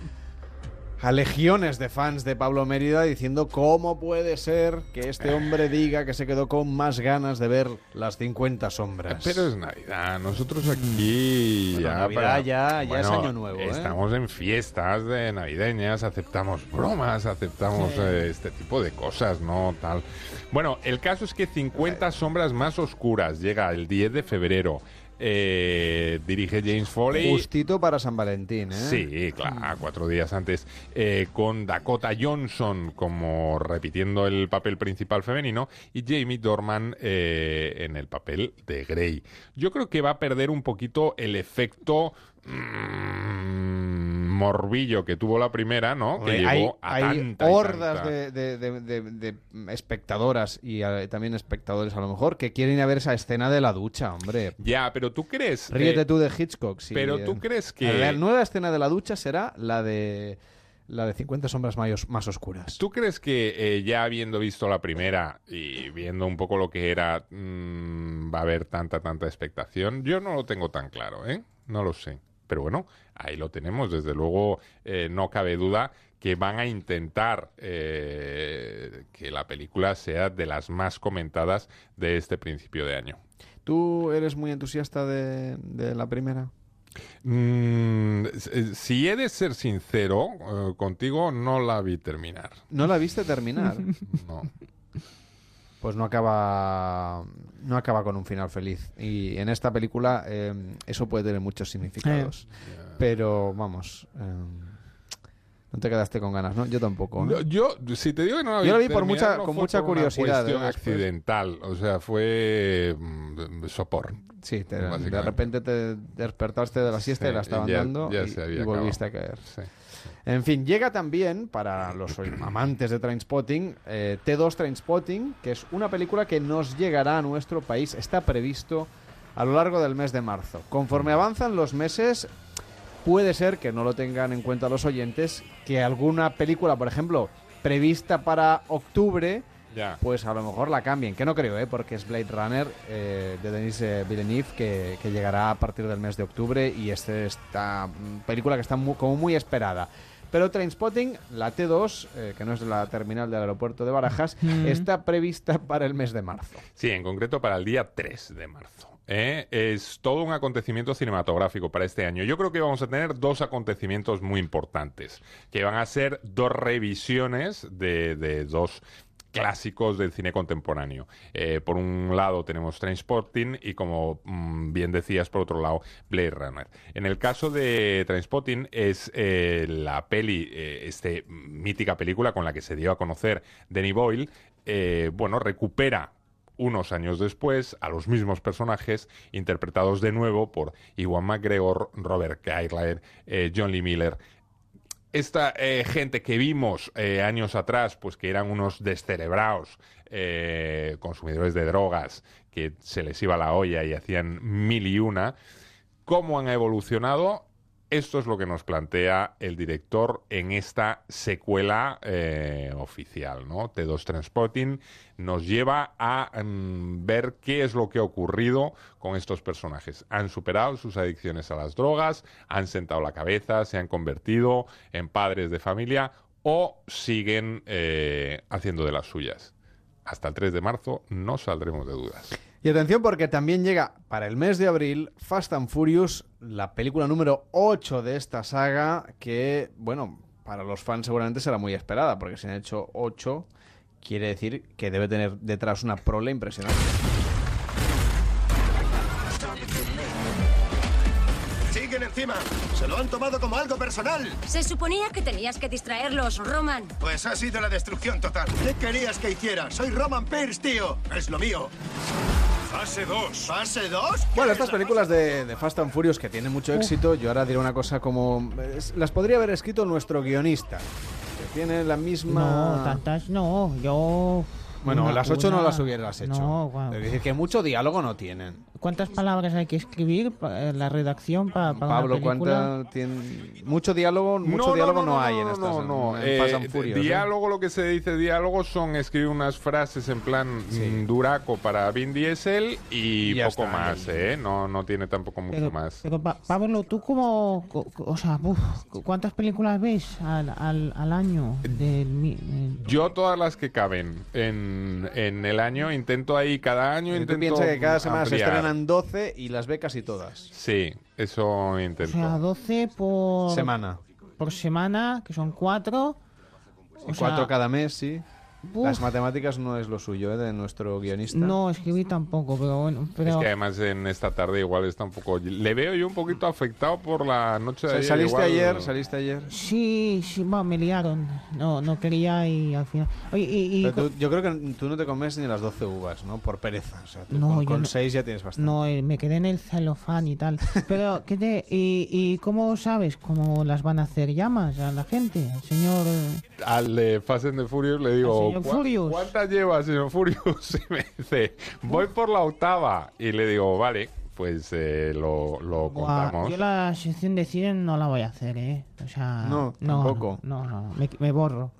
a legiones de fans de Pablo Mérida diciendo cómo puede ser que este hombre diga que se quedó con más ganas de ver las 50 sombras. Pero es Navidad, nosotros aquí Bueno, ya, Navidad ya- ya es año nuevo, ¿eh? Estamos en fiestas de navideñas, aceptamos bromas, aceptamos Sí. eh, este tipo de cosas, ¿no? Tal. Bueno, el caso es que 50 sombras más oscuras llega el 10 de febrero. Eh, dirige James Foley. Justito para San Valentín, ¿eh? Sí, claro, cuatro días antes, eh, con Dakota Johnson como repitiendo el papel principal femenino y Jamie Dorman eh, en el papel de Grey. Yo creo que va a perder un poquito el efecto mm, morbillo que tuvo la primera, ¿no? Que llevó hay, a tanta hordas tanta- de, de- de- de- de espectadoras y eh, también espectadores a lo mejor que quieren ir a ver esa escena de la ducha, hombre. Ya, pero tú crees... Ríete eh, tú de Hitchcock. sí, pero tú eh. crees que... La nueva escena de la ducha será la de la de 50 sombras más, más oscuras. ¿Tú crees que eh, ya habiendo visto la primera y viendo un poco lo que era, mm, va a haber tanta, tanta expectación? Yo no lo tengo tan claro, ¿eh? No lo sé. Pero bueno, ahí lo tenemos. Desde luego, eh, no cabe duda que van a intentar eh, que la película sea de las más comentadas de este principio de año. ¿Tú eres muy entusiasta de, de la primera? Mm, s- si he de ser sincero eh, contigo, no la vi terminar. ¿No la viste terminar? No. Pues no acaba no acaba con un final feliz. Y en esta película eh, eso puede tener muchos significados. Pero vamos, eh, no te quedaste con ganas, ¿no? Yo tampoco. ¿no? No, Yo, si te digo que no la vi Yo la vi por mucha- con fue mucha por una curiosidad, cuestión ¿eh? Accidental, o sea, fue mm, sopor. Sí, te- de repente te despertaste de la siesta y Sí, la estaban ya- dando ya y, y volviste a caer. En fin, llega también para los amantes de Trainspotting eh, T2 Trainspotting, que es una película que nos llegará a nuestro país. Está previsto a lo largo del mes de marzo. Conforme avanzan los meses, puede ser que no lo tengan en cuenta los oyentes, que alguna película, por ejemplo, prevista para octubre, Ya. pues a lo mejor la cambien, que no creo, ¿eh? porque es Blade Runner eh, de Denis eh, Villeneuve que, que llegará a partir del mes de octubre y este esta mm, película que está como muy esperada. Pero Trainspotting, la T2, eh, que no es la terminal del aeropuerto de Barajas, Mm. está prevista para el mes de marzo. Sí, en concreto para el día 3 de marzo. ¿eh? Es todo un acontecimiento cinematográfico para este año. Yo creo que vamos a tener dos acontecimientos muy importantes, que van a ser dos revisiones de, de dos clásicos del cine contemporáneo. Eh, por un lado tenemos Trainspotting y como mm, bien decías, por otro lado, Blade Runner. En el caso de Trainspotting es eh, la peli, eh, este mítica película con la que se dio a conocer Danny Boyle, bueno, recupera unos años después a los mismos personajes interpretados de nuevo por Iwan McGregor, Robert Kyle, eh, John Lee Miller. Esta eh, gente que vimos eh, años atrás, pues que eran unos descerebrados eh, consumidores de drogas, que se les iba la olla y hacían mil y una, ¿cómo han evolucionado? Esto es lo que nos plantea el director en esta secuela eh, oficial, ¿no? T2 Transporting nos lleva a mm, ver qué es lo que ha ocurrido con estos personajes. Han superado sus adicciones a las drogas, han sentado la cabeza, se han convertido en padres de familia o siguen eh, haciendo de las suyas. Hasta el 3 de marzo no saldremos de dudas. Y atención porque también llega para el mes de abril Fast and Furious, la película número 8 de esta saga, que, bueno, para los fans seguramente será muy esperada, porque si han hecho 8, quiere decir que debe tener detrás una prole impresionante. Siguen encima. Se lo han tomado como algo personal. Se suponía que tenías que distraerlos, Roman. Pues ha sido la destrucción total. ¿Qué querías que hiciera? Soy Roman Pierce, tío. Es lo mío. Fase 2. ¿Fase 2? Bueno, estas películas de, de Fast and Furious que tienen mucho éxito, yo ahora diré una cosa como... es- las podría haber escrito nuestro guionista, que tiene la misma... No, tantas no. Yo. Bueno, una- las ocho no una- las hubieras hecho. No. Es decir, que mucho diálogo no tienen. ¿Cuántas palabras hay que escribir para la redacción para, para Pablo, una película? ¿cuánta tiene? Mucho diálogo, mucho diálogo no, hay en estas. No, no, en eh, ¿eh? diálogo, lo que se dice diálogo son escribir unas frases en plan mm, duraco para Vin Diesel y, ya poco está, más, ¿eh? No, no tiene tampoco mucho Pero, más. pero Pa- Pablo, ¿tú cómo, co- co- o sea, uf, cuántas películas ves al, al, al año? Del, mi- del- Yo todas las que caben en, en el año intento ahí cada año Y tú intento piensas que cada semana se ampliar. Estrenan 12 y las ve casi todas. Sí, eso o intento. sea, 12 por... Semana. Por semana, que son 4. Y cuatro cada mes, sí. Las matemáticas no es lo suyo, ¿eh? De nuestro guionista. No, escribí tampoco, pero bueno. Pero... Es que además en esta tarde igual está un poco... Le veo yo un poquito afectado por la noche de Sa- ayer. ¿Saliste igual- ayer? ¿Saliste ayer? Sí, sí, bueno, me liaron. No, no quería y al final... Oye, y... y- Pero tú- yo creo que tú no te comes ni las 12 uvas, ¿no? Por pereza. O sea, tú No, con, yo con no- 6 ya tienes bastante. No, eh, me quedé en el celofán y tal. Pero, ¿qué te, y, ¿y cómo sabes cómo las van a hacer llamas a la gente? El señor... eh, Al de Fast and the Furious le digo, Al señor "¿Cuá- Furious". ¿cuántas lleva, señor Furious? Y me dice, voy por la octava. Y le digo, vale, pues eh, lo, lo Buah, contamos. yo la sección de cine no la voy a hacer, ¿eh? O sea... No, no, tampoco. No, no, no, me, me borro.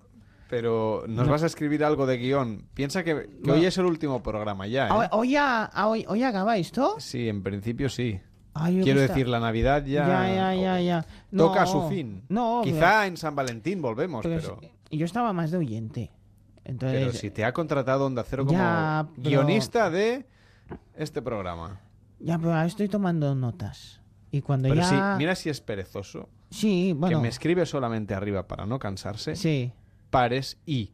Pero nos No. vas a escribir algo de guion. Piensa que, que No. hoy es el último programa ya, ¿eh? Ah, ¿Hoy, ya, ah, hoy, hoy acabáis esto? Sí, en principio sí. Ay, yo Quiero que está- decir, la Navidad ya, Ya, ya, ya, ya. No, toca su fin. No, Quizá en San Valentín volvemos, pero pero, yo estaba más de oyente. Entonces, pero si te ha contratado Onda Cero como Ya, pero- guionista de este programa. Ya, pero ahora estoy tomando notas. Y cuando Pero ya... mira si es perezoso. Sí, bueno. Que me escribe solamente arriba para no cansarse. Sí. Pares y.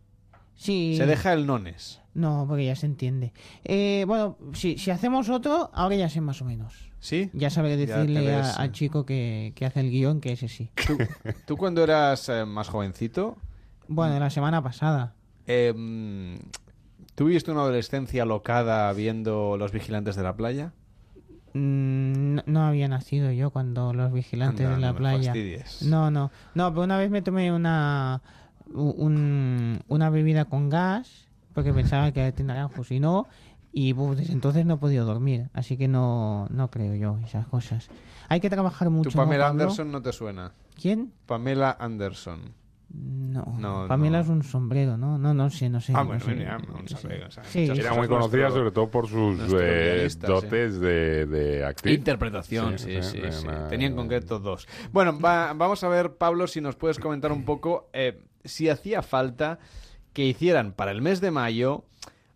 Sí. Se deja el nones. No, porque ya se entiende. Eh, bueno, si, si hacemos otro, ahora ya sé más o menos. ¿Sí? Ya sabré Ya decirle a- al eh. chico que, que hace el guion que ese sí. ¿Tú, tú cuando eras eh, más jovencito, Bueno, la semana pasada. Eh, ¿tuviste una adolescencia locada viendo Los Vigilantes de la Playa? Mm, no, había nacido yo cuando los vigilantes Anda, de la no playa. No, no. No, pero una vez me tomé una un- una bebida con gas porque pensaba que era naranjos y no. Y buf, desde entonces no he podido dormir. Así que no, no creo yo esas cosas. Hay que trabajar mucho. ¿Tu ¿no, Pamela? Anderson no te suena? ¿Quién? Pamela Anderson. No, No, Pamela no. es un sombrero, ¿no? No, no sé, no sé. Ah, no bueno, sé. mira, un sombrero, o sea, Sí. Era muy conocida nuestro- sobre todo por sus eh, guionista, dotes de, de actriz. Interpretación, sí, sí, sí. una- Tenía en concreto dos. Bueno, va- vamos a ver, Pablo, si nos puedes comentar un poco eh, si hacía falta que hicieran para el mes de mayo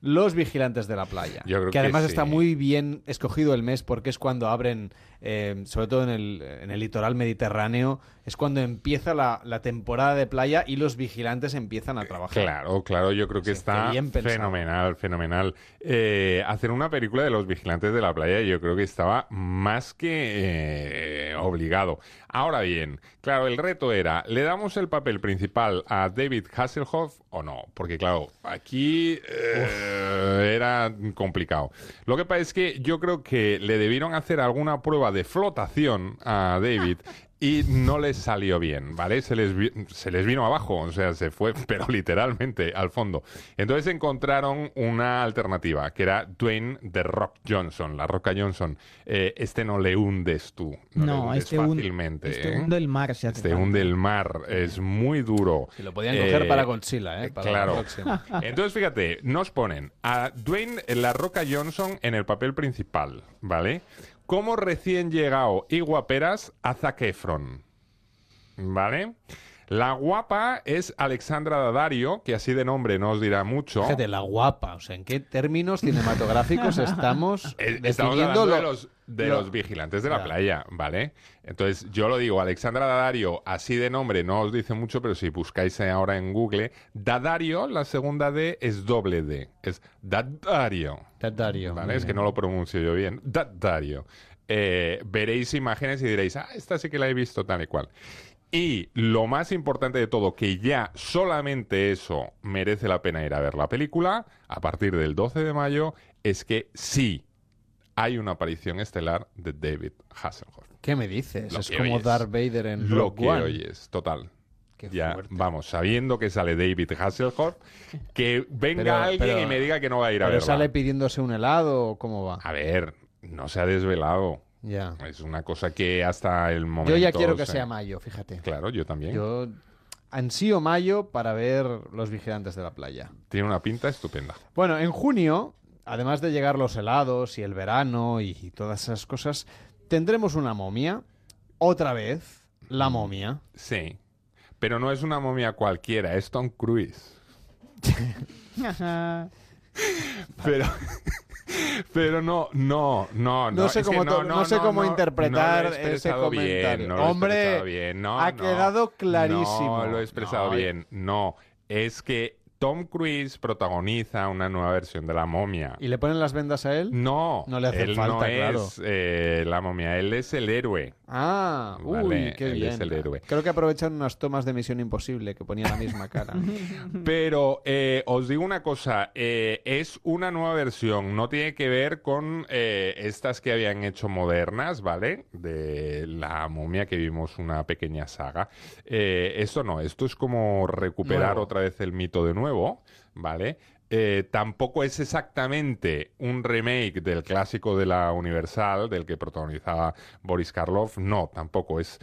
los vigilantes de la playa. Yo creo que que además sí. está muy bien escogido el mes porque es cuando abren, eh, sobre todo en el, en el litoral mediterráneo, es cuando empieza la, la temporada de playa y los vigilantes empiezan a trabajar. Claro, claro, yo creo que Sí, está bien fenomenal, fenomenal. Eh, hacer una película de los vigilantes de la playa yo creo que estaba más que eh, obligado. Ahora bien, claro, el reto era, ¿le damos el papel principal a David Hasselhoff o no? Porque claro, aquí eh, era complicado. Lo que pasa es que yo creo que le debieron hacer alguna prueba de flotación a David y no les salió bien, ¿vale? Se les, vi- se les vino abajo, o sea, se fue, pero literalmente al fondo. Entonces encontraron una alternativa, que era Dwayne The Rock Johnson, la Roca Johnson. Eh, este no le hundes tú, no, le No, hundes este, fácilmente. este ¿eh? hunde el mar. Se hace Este hunde el mar, es muy duro. Si lo podían coger para Godzilla, ¿eh? Para claro. Entonces, fíjate, nos ponen a Dwayne La Roca Johnson en el papel principal, ¿vale? Como recién llegado y guaperas a Zac Efron, ¿vale? La guapa es Alexandra Daddario, que así de nombre no os dirá mucho. Fíjate, la guapa, o sea, ¿en qué términos cinematográficos estamos Eh, Estamos de lo- los, de lo- los vigilantes de la Ya. playa, ¿vale? Entonces, yo lo digo, Alexandra Daddario, así de nombre no os dice mucho, pero si buscáis ahora en Google, Daddario, la segunda D es doble D, es Daddario. Daddario. ¿Vale? Es que no lo pronuncio yo bien. Daddario. Eh, veréis imágenes y diréis, ah, esta sí que la he visto tal y cual. Y lo más importante de todo, que ya solamente eso merece la pena ir a ver la película, a partir del 12 de mayo, es que sí hay una aparición estelar de David Hasselhoff. ¿Qué me dices? Lo es como oyes. Darth Vader en Lo Rogue que One. oyes, total. Qué ya, fuerte. vamos, sabiendo que sale David Hasselhoff, que venga Pero- alguien pero- y me diga que no va a ir a ¿Pero verla. sale pidiéndose un helado o cómo va? A ver, no se ha desvelado. Ya. Es una cosa que hasta el momento... Yo ya quiero que se- sea mayo, fíjate. Claro, yo también. Yo ansío mayo para ver Los Vigilantes de la Playa. Tiene una pinta estupenda. Bueno, en junio, además de llegar los helados y el verano y, y todas esas cosas, tendremos una momia. Otra vez, la Mm. momia. Sí. Pero no es una momia cualquiera, es Tom Cruise. Pero... Pero no, no, no, no. No sé cómo, no sé cómo interpretar ese bien, comentario. lo Hombre, bien, ha quedado clarísimo. No lo he expresado bien. No, es que Tom Cruise protagoniza una nueva versión de La Momia. ¿Y le ponen las vendas a él? No, No le hace él falta, no claro. es eh, La Momia, él es el héroe. Ah, Vale, uy, qué él bien. es el héroe. Creo que aprovechan unas tomas de Misión Imposible que ponían la misma cara. Pero eh, os digo una cosa, eh, es una nueva versión, no tiene que ver con eh, estas que habían hecho modernas, ¿vale? De la momia que vimos una pequeña saga. Eh, esto no, esto es como recuperar Nuevo. otra vez el mito de nuevo, ¿vale? Eh, tampoco es exactamente un remake del clásico de la Universal, del que protagonizaba Boris Karloff. No, tampoco es.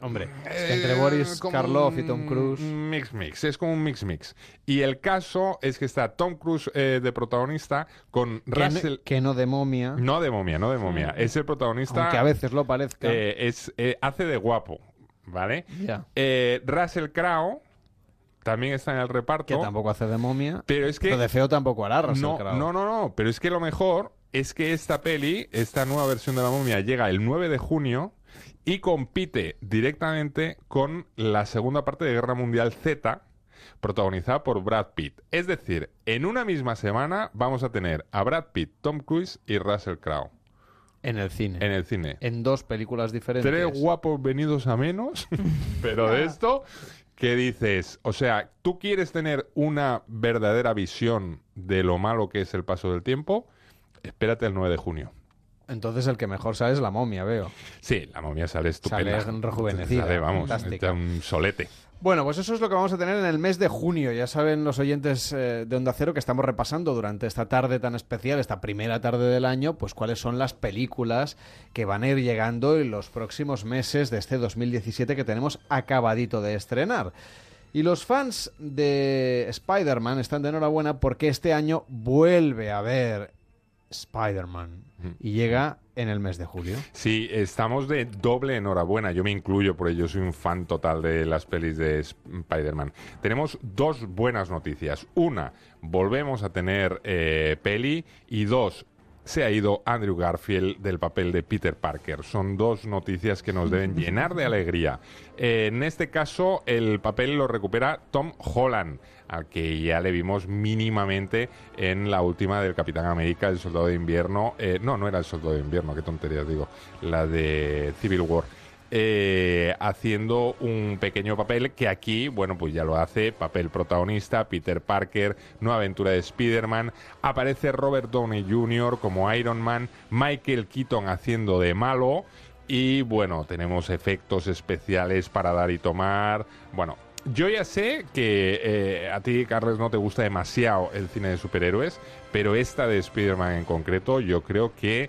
Hombre, es que entre Boris Eh, Karloff y Tom Cruise... Mix mix, es como un mix mix. Y el caso es que está Tom Cruise eh, de protagonista con Que no, Russell. que no de momia, No de momia, no de momia. Es el protagonista. aunque a veces lo parezca. eh, es, eh, hace de guapo, ¿vale? Ya. Eh, Russell Crowe también está en el reparto. que tampoco hace de momia. Pero es que. Pero de feo tampoco hará Russell no, Crowe. no, no, no. Pero es que lo mejor es que esta peli, esta nueva versión de la momia, llega el 9 de junio y compite directamente con la segunda parte de Guerra Mundial Z, protagonizada por Brad Pitt. Es decir, en una misma semana vamos a tener a Brad Pitt, Tom Cruise y Russell Crowe. En el cine. En el cine. En dos películas diferentes. Tres guapos venidos a menos, pero de esto, ¿qué dices? O sea, ¿tú quieres tener una verdadera visión de lo malo que es el paso del tiempo? Espérate el 9 de junio. Entonces el que mejor sale es la momia, veo. Sí, la momia sale estupenda. Sale rejuvenecida. Sale, vamos, está un solete. Bueno, pues eso es lo que vamos a tener en el mes de junio. Ya saben los oyentes eh, de Onda Cero que estamos repasando durante esta tarde tan especial, esta primera tarde del año, pues cuáles son las películas que van a ir llegando en los próximos meses de este 2017 que tenemos acabadito de estrenar. Y los fans de Spider-Man están de enhorabuena porque este año vuelve a ver Spider-Man y llega en el mes de julio. Sí, estamos de doble enhorabuena. Yo me incluyo por ello, soy un fan total de las pelis de Spider-Man. Tenemos dos buenas noticias. Una, volvemos a tener eh, peli. Y dos, se ha ido Andrew Garfield del papel de Peter Parker. Son dos noticias que nos deben llenar de alegría. Eh, en este caso, el papel lo recupera Tom Holland, al que ya le vimos mínimamente en la última del Capitán América, el Soldado de Invierno. Eh, no, no era el Soldado de Invierno, qué tonterías digo. La de Civil War. Eh, haciendo un pequeño papel que aquí, bueno, pues ya lo hace, papel protagonista, Peter Parker, nueva aventura de Spider-Man, aparece Robert Downey Jr. como Iron Man, Michael Keaton haciendo de malo y bueno, tenemos efectos especiales para dar y tomar, bueno... Yo ya sé que eh, a ti, Carles, no te gusta demasiado el cine de superhéroes, pero esta de Spider-Man en concreto, yo creo que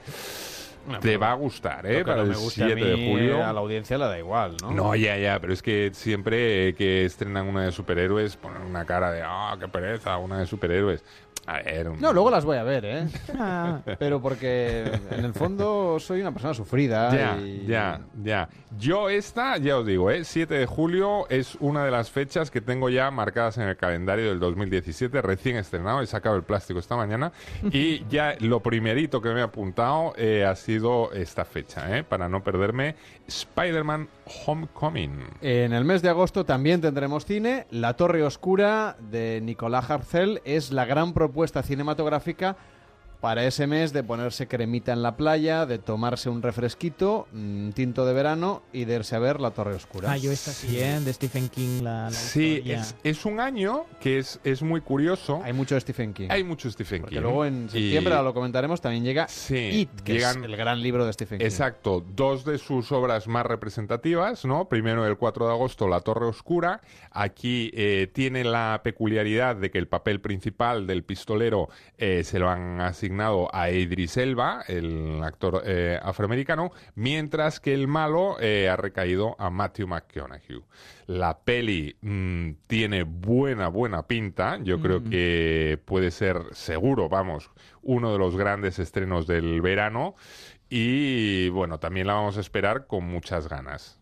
te va a gustar, ¿eh? Para no el me gusta a 7 de mí, julio. A la audiencia le da igual, ¿no? No, ya, ya, pero es que siempre que estrenan una de superhéroes ponen una cara de, ah, qué pereza, una de superhéroes. A ver, un- No, luego las voy a ver, ¿eh? Pero porque en el fondo soy una persona sufrida. Ya, y- ya, ya. Yo esta, ya os digo, ¿eh? 7 de julio es una de las fechas que tengo ya marcadas en el calendario del 2017, recién estrenado, he sacado el plástico esta mañana y ya lo primerito que me he apuntado eh, ha sido esta fecha, ¿eh? Para no perderme Spider-Man Homecoming. En el mes de agosto también tendremos cine. La Torre Oscura de Nicolás Harcel es la gran propuesta cinematográfica para ese mes de ponerse cremita en la playa, de tomarse un refresquito, un tinto de verano y de irse a ver La Torre Oscura. Ah, yo esta sí, ¿eh? De Stephen King, la, la Sí, es, es un año que es, es muy curioso. Hay mucho Stephen King. Hay mucho Stephen Porque King. luego en Y- septiembre, ahora lo comentaremos, también llega Sí, It, que llegan- es el gran libro de Stephen King. Exacto, dos de sus obras más representativas, ¿no? Primero, el 4 de agosto, La Torre Oscura. Aquí eh, tiene la peculiaridad de que el papel principal del pistolero eh, se lo han asignado a Idris Elba, el actor eh, afroamericano, mientras que el malo eh, ha recaído a Matthew McConaughey. La peli mm, tiene buena, buena pinta. Yo creo Mm. que puede ser seguro, vamos, uno de los grandes estrenos del verano. Y bueno, también la vamos a esperar con muchas ganas.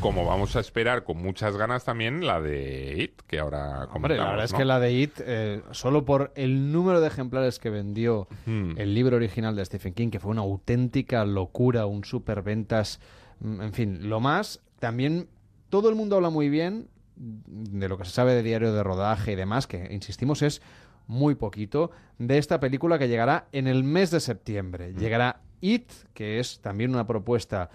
Como vamos a esperar con muchas ganas también la de It, que ahora Hombre, la comentamos, verdad es que la de It, eh, solo por el número de ejemplares que vendió Hmm. el libro original de Stephen King, que fue una auténtica locura, un superventas, mm, en fin, lo más, también todo el mundo habla muy bien de lo que se sabe de diario de rodaje y demás, que insistimos es muy poquito, de esta película que llegará en el mes de septiembre. Llegará It, que es también una propuesta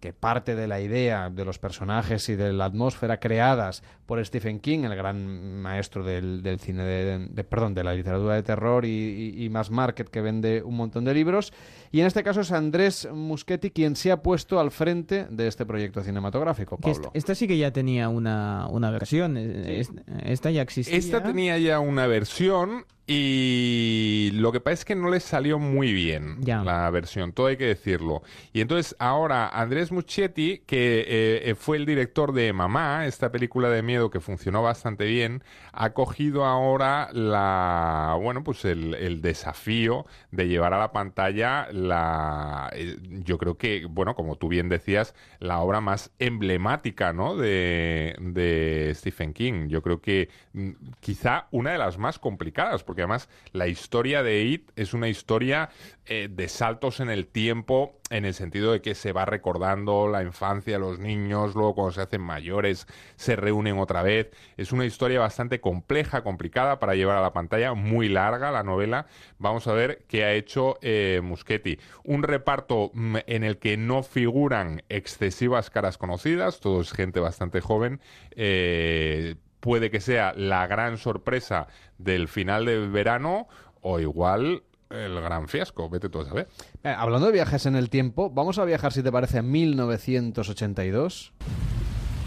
que parte de la idea de los personajes y de la atmósfera creadas por Stephen King, el gran maestro del, del cine de, de- perdón, de la literatura de terror y, y- y más market que vende un montón de libros. Y en este caso es Andrés Muschetti quien se ha puesto al frente de este proyecto cinematográfico, esta, Pablo. esta sí que ya tenía una, una versión. es- Esta ya existía. Esta tenía ya una versión y lo que pasa es que no le salió muy bien Ya. la versión, todo hay que decirlo. Y entonces ahora Andrés Muschietti, que eh, fue el director de Mamá, esta película de miedo que funcionó bastante bien, ha cogido ahora la, bueno, pues el, el desafío de llevar a la pantalla la, eh, yo creo que, bueno, como tú bien decías, la obra más emblemática, ¿no? De, de Stephen King. Yo creo que mm, quizá una de las más complicadas, porque además la historia de It es una historia eh, de saltos en el tiempo, en el sentido de que se va recordando la infancia, los niños, luego cuando se hacen mayores se reúnen otra vez. Es una historia bastante compleja, complicada para llevar a la pantalla, muy larga la novela. Vamos a ver qué ha hecho eh, Muschetti. Un reparto mm, en el que no figuran excesivas caras conocidas, todo es gente bastante joven. Eh, puede que sea la gran sorpresa del final de verano o igual el gran fiasco, vete tú a saber. Eh, hablando de viajes en el tiempo, vamos a viajar, si te parece, a 1982.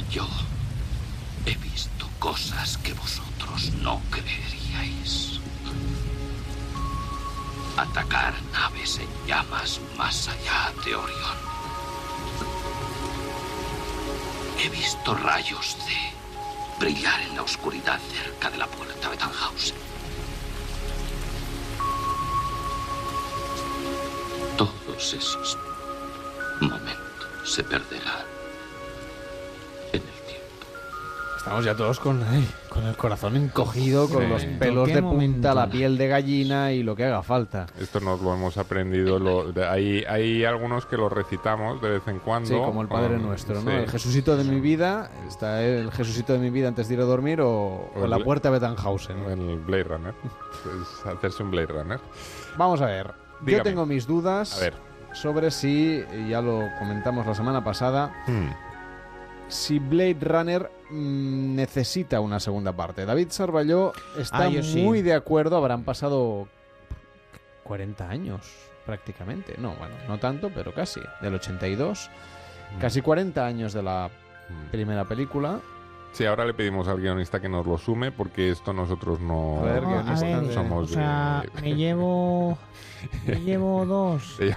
Yo he visto cosas que vosotros no creeríais. Atacar naves en llamas más allá de Orión. He visto rayos de brillar en la oscuridad cerca de la puerta de Tannhausen. Todos esos momentos se perderán. Estamos ya todos con, ay, con el corazón encogido, con Sí. los pelos ¿En de momento? punta, la piel de gallina y lo que haga falta. Esto nos lo hemos aprendido. lo- de- hay, hay algunos que lo recitamos de vez en cuando. Sí, como el Padre con- Nuestro, ¿no? sí. El Jesucito de mi vida, está el Jesucito de mi vida antes de ir a dormir o, o la puerta de Bettenhausen. El Blade Runner. Es hacerse un Blade Runner. Vamos a ver. Yo tengo mis dudas A ver. sobre si, ya lo comentamos la semana pasada, Hmm. Si Blade Runner mm, necesita una segunda parte. David Sarballó está Ah, sí. muy de acuerdo, habrán pasado 40 años prácticamente. No, bueno, no tanto, pero casi. Del 82. Hmm. Casi 40 años de la primera película. Sí, ahora le pedimos al guionista que nos lo sume porque esto nosotros no, A ver, No, a guionista ver, somos o sea, de- me llevo me llevo dos. Eh,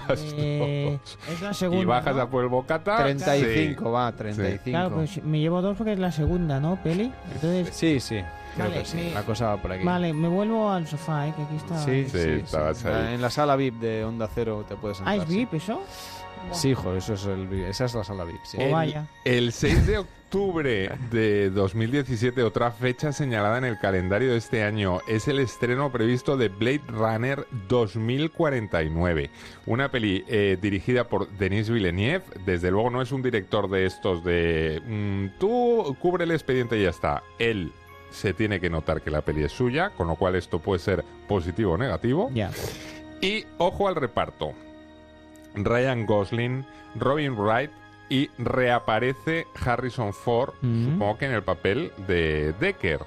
dos. es la segunda. y bajas ¿no? a por el bocata. 35, sí. va, 35. Claro, pues me llevo dos porque es la segunda, ¿no, peli? Entonces, Sí, sí, creo Vale, que sí. me- La cosa va por aquí. vale, me vuelvo al sofá, ¿eh? que aquí está. Sí, sí, sí. estabas ahí. En la sala VIP de Onda Cero te puedes Ah, entrar. ¿es sí. VIP eso? Sí, hijo, eso es el, esa es la sala VIP. sí. O vaya. El 6 de octubre de 2017, otra fecha señalada en el calendario de este año, es el estreno previsto de Blade Runner 2049. Una peli eh, dirigida por Denis Villeneuve. Desde luego no es un director de estos de... mm, tú cubre el expediente y ya está. Él se tiene que notar que la peli es suya, con lo cual esto puede ser positivo o negativo. Y ojo al reparto. Ryan Gosling, Robin Wright y reaparece Harrison Ford, Mm. supongo que en el papel de Decker.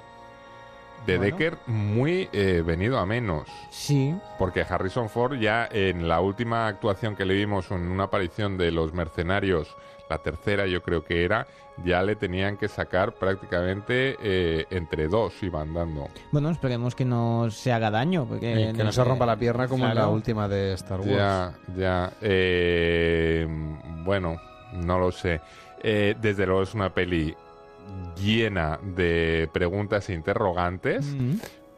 De Bueno. Decker muy eh, venido a menos. Sí. Porque Harrison Ford ya en la última actuación que le vimos en una aparición de Los Mercenarios, la tercera yo creo que era, ya le tenían que sacar prácticamente eh, entre dos, iban dando. Bueno, esperemos que no se haga daño. Porque que no se rompa la pierna como en la última de Star Wars. Ya, ya. eh, bueno, no lo sé. Eh, desde luego es una peli llena de preguntas e interrogantes, Mm.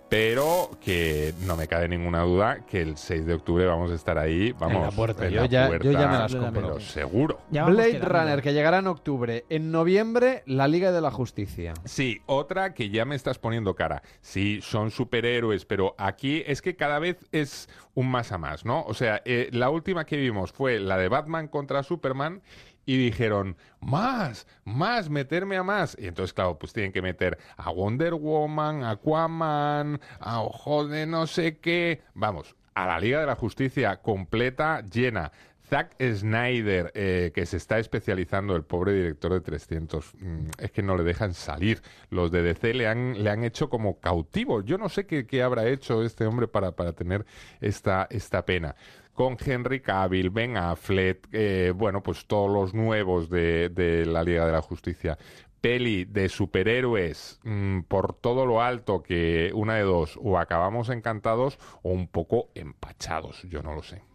pero que no me cabe ninguna duda que el 6 de octubre vamos a estar ahí, vamos, En la puerta. en Yo la ya- yo puerta, ya me las pero compro. seguro. Blade quedando. Runner, que llegará en octubre. En noviembre, la Liga de la Justicia. Sí, otra que ya me estás poniendo cara. Sí, son superhéroes, pero aquí es que cada vez es un más a más, ¿no? O sea, eh, la última que vimos fue la de Batman contra Superman y dijeron, más, más, meterme a más. Y entonces, claro, pues tienen que meter a Wonder Woman, a Aquaman, a Ojo de no sé qué. Vamos, a la Liga de la Justicia completa, llena. Zack Snyder, eh, que se está especializando, el pobre director de 300, mm, es que no le dejan salir. Los de DC le han, le han hecho como cautivo. Yo no sé qué, qué habrá hecho este hombre para, para tener esta, esta pena. Con Henry Cavill, Ben Affleck, eh, bueno, pues todos los nuevos de, de la Liga de la Justicia. Peli de superhéroes mm, por todo lo alto que una de dos, o acabamos encantados o un poco empachados, yo no lo sé.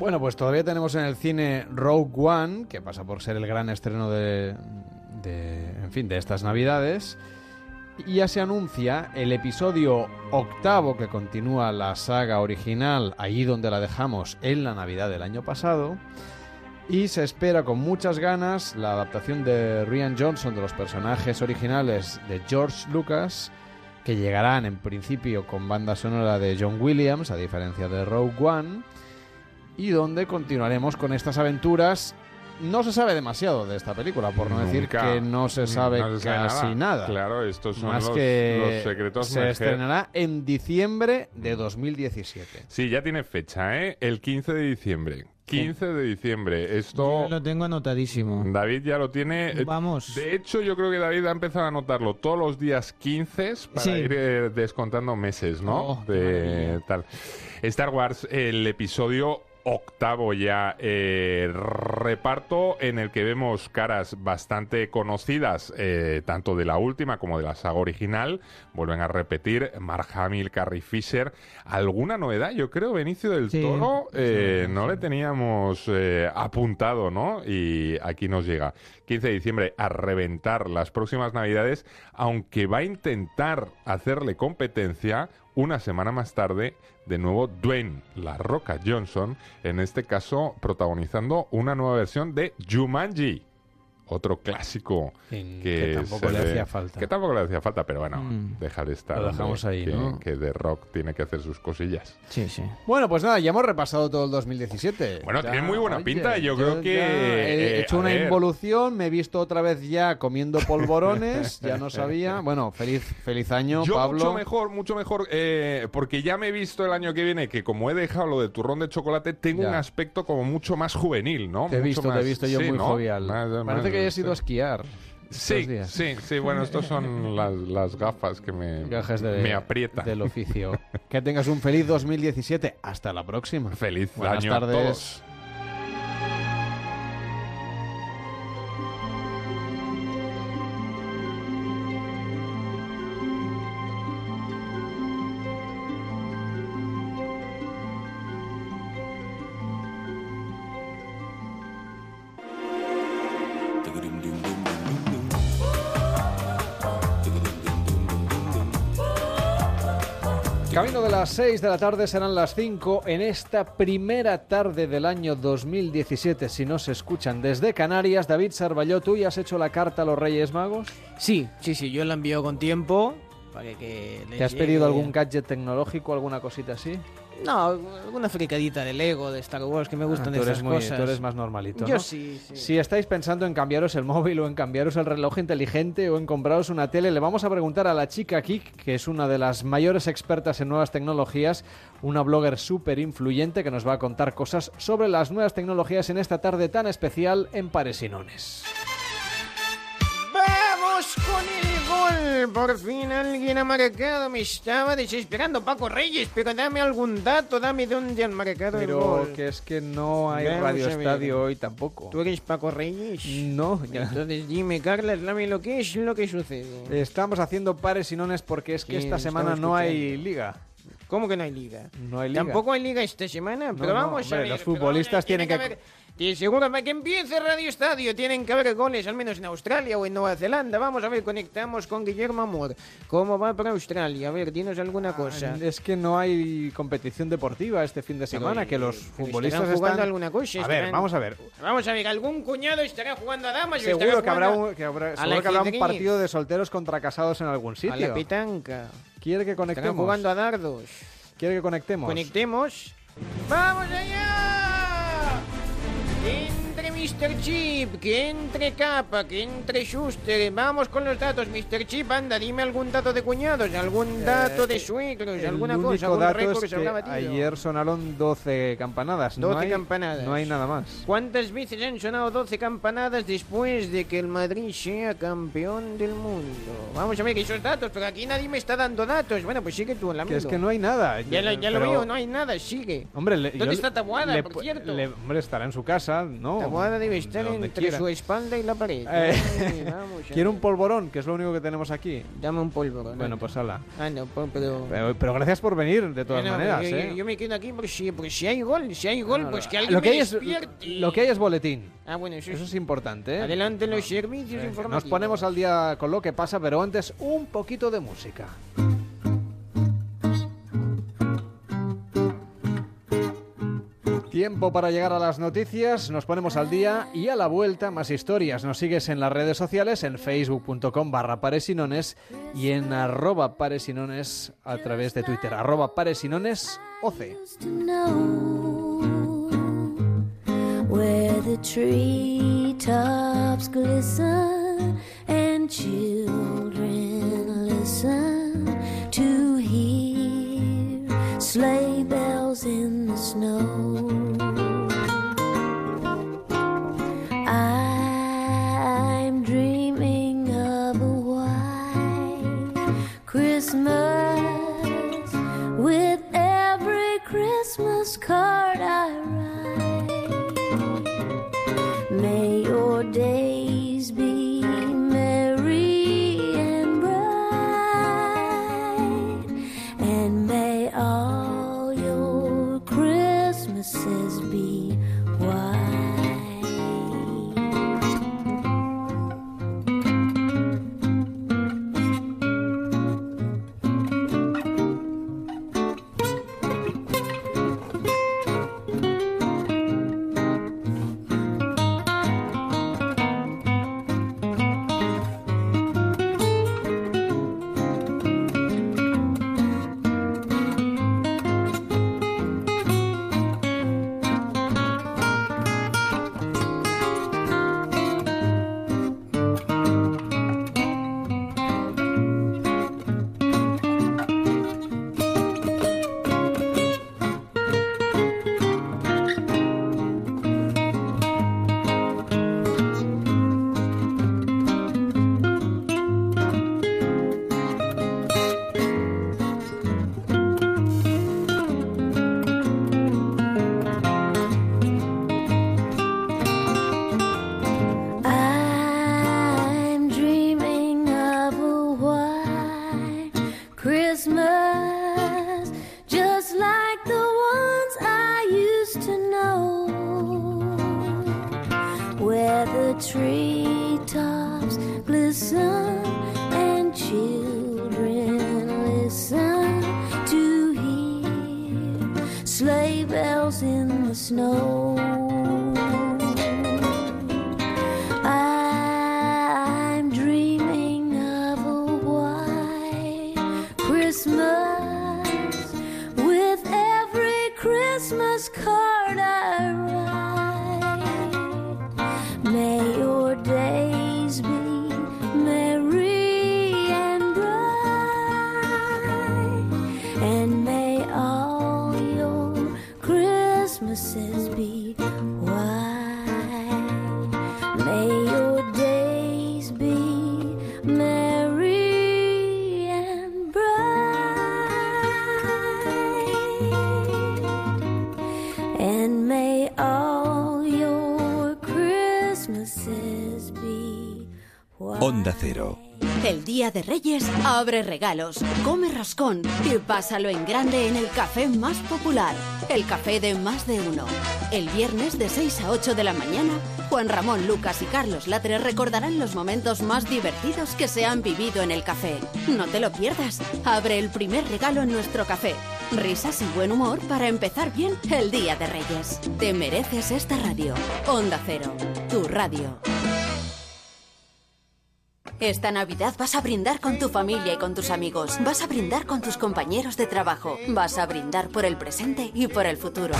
Bueno, pues todavía tenemos en el cine Rogue One, que pasa por ser el gran estreno de, de, en fin, de estas Navidades. Y ya se anuncia el episodio octavo que continúa la saga original, allí donde la dejamos en la Navidad del año pasado. Y se espera con muchas ganas la adaptación de Rian Johnson de los personajes originales de George Lucas, que llegarán en principio con banda sonora de John Williams, a diferencia de Rogue One, y donde continuaremos con estas aventuras. No se sabe demasiado de esta película, por no decir que no se sabe No se sabe casi nada. nada. Claro, estos son Más los- que los secretos se Mejer. estrenará en diciembre de 2017. Sí, ya tiene fecha, ¿eh? El 15 de diciembre. 15 de diciembre. Esto... Lo tengo anotadísimo. David ya lo tiene. Vamos. De hecho, yo creo que David ha empezado a anotarlo todos los días 15 para Sí. ir eh, descontando meses, ¿no? Oh, de tal. Star Wars, el episodio octavo ya eh, reparto en el que vemos caras bastante conocidas eh, tanto de la última como de la saga original vuelven a repetir Mark Hamill, Carrie Fisher alguna novedad yo creo Benicio del Sí. Toro eh, no le teníamos apuntado ¿no? y aquí nos llega 15 de diciembre a reventar las próximas navidades aunque va a intentar hacerle competencia una semana más tarde, de nuevo Dwayne La Roca Johnson, en este caso protagonizando una nueva versión de Jumanji. Otro clásico que, que tampoco le hacía falta. Que tampoco le hacía falta, pero bueno, Mm. deja de estar. Lo dejamos ahí, que, ¿no? que The Rock tiene que hacer sus cosillas. Sí, sí. Bueno, pues nada, ya hemos repasado todo el 2017. Bueno, Ya, tiene muy buena oye, pinta, yo creo que, he eh, hecho una ver. involución, me he visto otra vez ya comiendo polvorones, ya no sabía. Bueno, feliz feliz año, Yo Pablo. mucho mejor, mucho mejor, eh, porque ya me he visto el año que viene que como he dejado lo de turrón de chocolate, tengo Ya. un aspecto como mucho más juvenil, ¿no? Te he Mucho visto, te he más- visto yo sí, muy ¿no? jovial. Más- Parece más- que hayas ido a sí. esquiar. Sí, días. sí, sí, bueno, estos son las, las gafas que me, Gajes de- me aprietan. del oficio. que tengas un feliz 2017. Hasta la próxima. Feliz Buenas año a tardes. todos. Las 6 de la tarde serán las 5 en esta primera tarde del año 2017. Si no se escuchan desde Canarias, David Sarballó, ¿tú ya has hecho la carta a los Reyes Magos? Sí, sí, sí, yo la envío con tiempo para que ¿Te has llegue- pedido algún gadget tecnológico, alguna cosita así? No, alguna fricadita de Lego, de Star Wars, que me gustan Ah, de tú, esas muy- cosas. tú eres más normalito, Yo ¿no? sí, sí. Si estáis pensando en cambiaros el móvil o en cambiaros el reloj inteligente o en compraros una tele, le vamos a preguntar a la chica Kik, que es una de las mayores expertas en nuevas tecnologías, una blogger súper influyente que nos va a contar cosas sobre las nuevas tecnologías en esta tarde tan especial en Paresinones. ¡Vamos con el gol! Por fin alguien ha marcado. Me estaba desesperando Paco Reyes, pero dame algún dato, dame dónde han marcado el Pero gol. que es que no hay Vamos Radio. Estadio hoy tampoco. ¿Tú eres Paco Reyes? No, ya. Entonces dime, Carla, dame lo que es lo que sucede. Estamos haciendo Paresinones porque es que Sí, esta semana no hay liga. ¿Cómo que no hay liga? No hay liga. Tampoco hay liga esta semana, pero no, vamos hombre, a ver. los pero futbolistas tienen tiene que- y seguro para que empiece Radio Estadio tienen que haber goles, al menos en Australia o en Nueva Zelanda. Vamos a ver, conectamos con Guillermo Amor. ¿Cómo va para Australia? A ver, dinos alguna cosa. Es que no hay competición deportiva este fin de semana, que los futbolistas estarán jugando están... alguna cosa. A ver, estarán- vamos a ver. Vamos a ver, algún cuñado estará jugando a damas. o Seguro que habrá, un, que habrá- seguro que habrá un partido de solteros contra casados en algún A la sitio. petanca. ¿Quiere que Estarán conectemos? jugando a dardos. ¿Quiere que conectemos? Conectemos. ¡Vamos allá! Amen. Entre Mr. Chip, que entre Capa, que entre Schuster. Vamos con los datos, Mr. Chip. Anda, dime algún dato de cuñados, algún dato de suegros, Eh, alguna único cosa, algún dato es que que ayer sonaron 12 campanadas. no 12 hay, campanadas. No hay nada más. ¿Cuántas veces han sonado 12 campanadas después de que el Madrid sea campeón del mundo? Vamos a ver esos datos, pero aquí nadie me está dando datos. Bueno, pues sigue tú, amigo. Que es que no hay nada. Ya, lo, ya lo Pero- veo, no hay nada, sigue. Hombre, le- ¿Dónde está Taboada, le por cierto? le- hombre, estará en su casa, ¿no? Debe estar Donde entre quiera. su espalda y la pared. Eh, Ay, vamos a Quiero un polvorón, que es lo único que tenemos aquí. Dame un polvorón. Bueno, pues hala. Ah, no, po- pero... Pero, pero gracias por venir, de todas maneras, yo, ¿eh? yo- me quedo aquí porque si, porque si hay gol, si hay gol, pues que alguien lo, que me hay es, lo que hay es boletín. Ah, bueno, eso, Eso es... es importante, ¿eh? Adelante los servicios Eh, informativos. Nos ponemos al día con lo que pasa, pero antes un poquito de música. Tiempo para llegar a las noticias, nos ponemos al día y a la vuelta más historias. Nos sigues en las redes sociales, en facebook.com barra paresinones y en arroba paresinones a través de Twitter, arroba paresinones OC. Sleigh bells in the snow. I'm dreaming of a white Christmas with every Christmas card I write. May your days be merry and bright, and may día de Reyes abre regalos, come roscón y pásalo en grande en el café más popular, el café de más de uno. El viernes de 6 a 8 de la mañana, Juan Ramón Lucas y Carlos Latre recordarán los momentos más divertidos que se han vivido en el café. No te lo pierdas. Abre el primer regalo en nuestro café. Risas y buen humor para empezar bien el día de Reyes. Te mereces esta radio. Onda Cero, tu radio. Esta Navidad vas a brindar con tu familia y con tus amigos. Vas a brindar con tus compañeros de trabajo. Vas a brindar por el presente y por el futuro.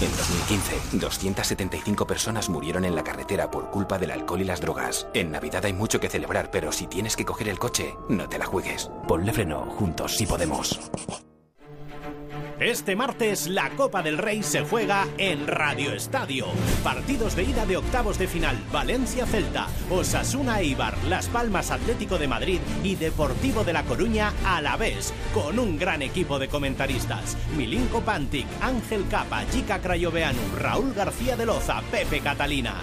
En 2015, 275 personas murieron en la carretera por culpa del alcohol y las drogas. En Navidad hay mucho que celebrar, pero si tienes que coger el coche, no te la juegues. Ponle freno, juntos si podemos. Este martes la Copa del Rey se juega en Radio Estadio. Partidos de ida de octavos de final: Valencia-Celta, Osasuna Eibar, Las Palmas Atlético de Madrid y Deportivo de La Coruña a la vez, con un gran equipo de comentaristas: Milinko Pantic, Ángel Capa, Chica Crayoveanu, Raúl García de Loza, Pepe Catalina.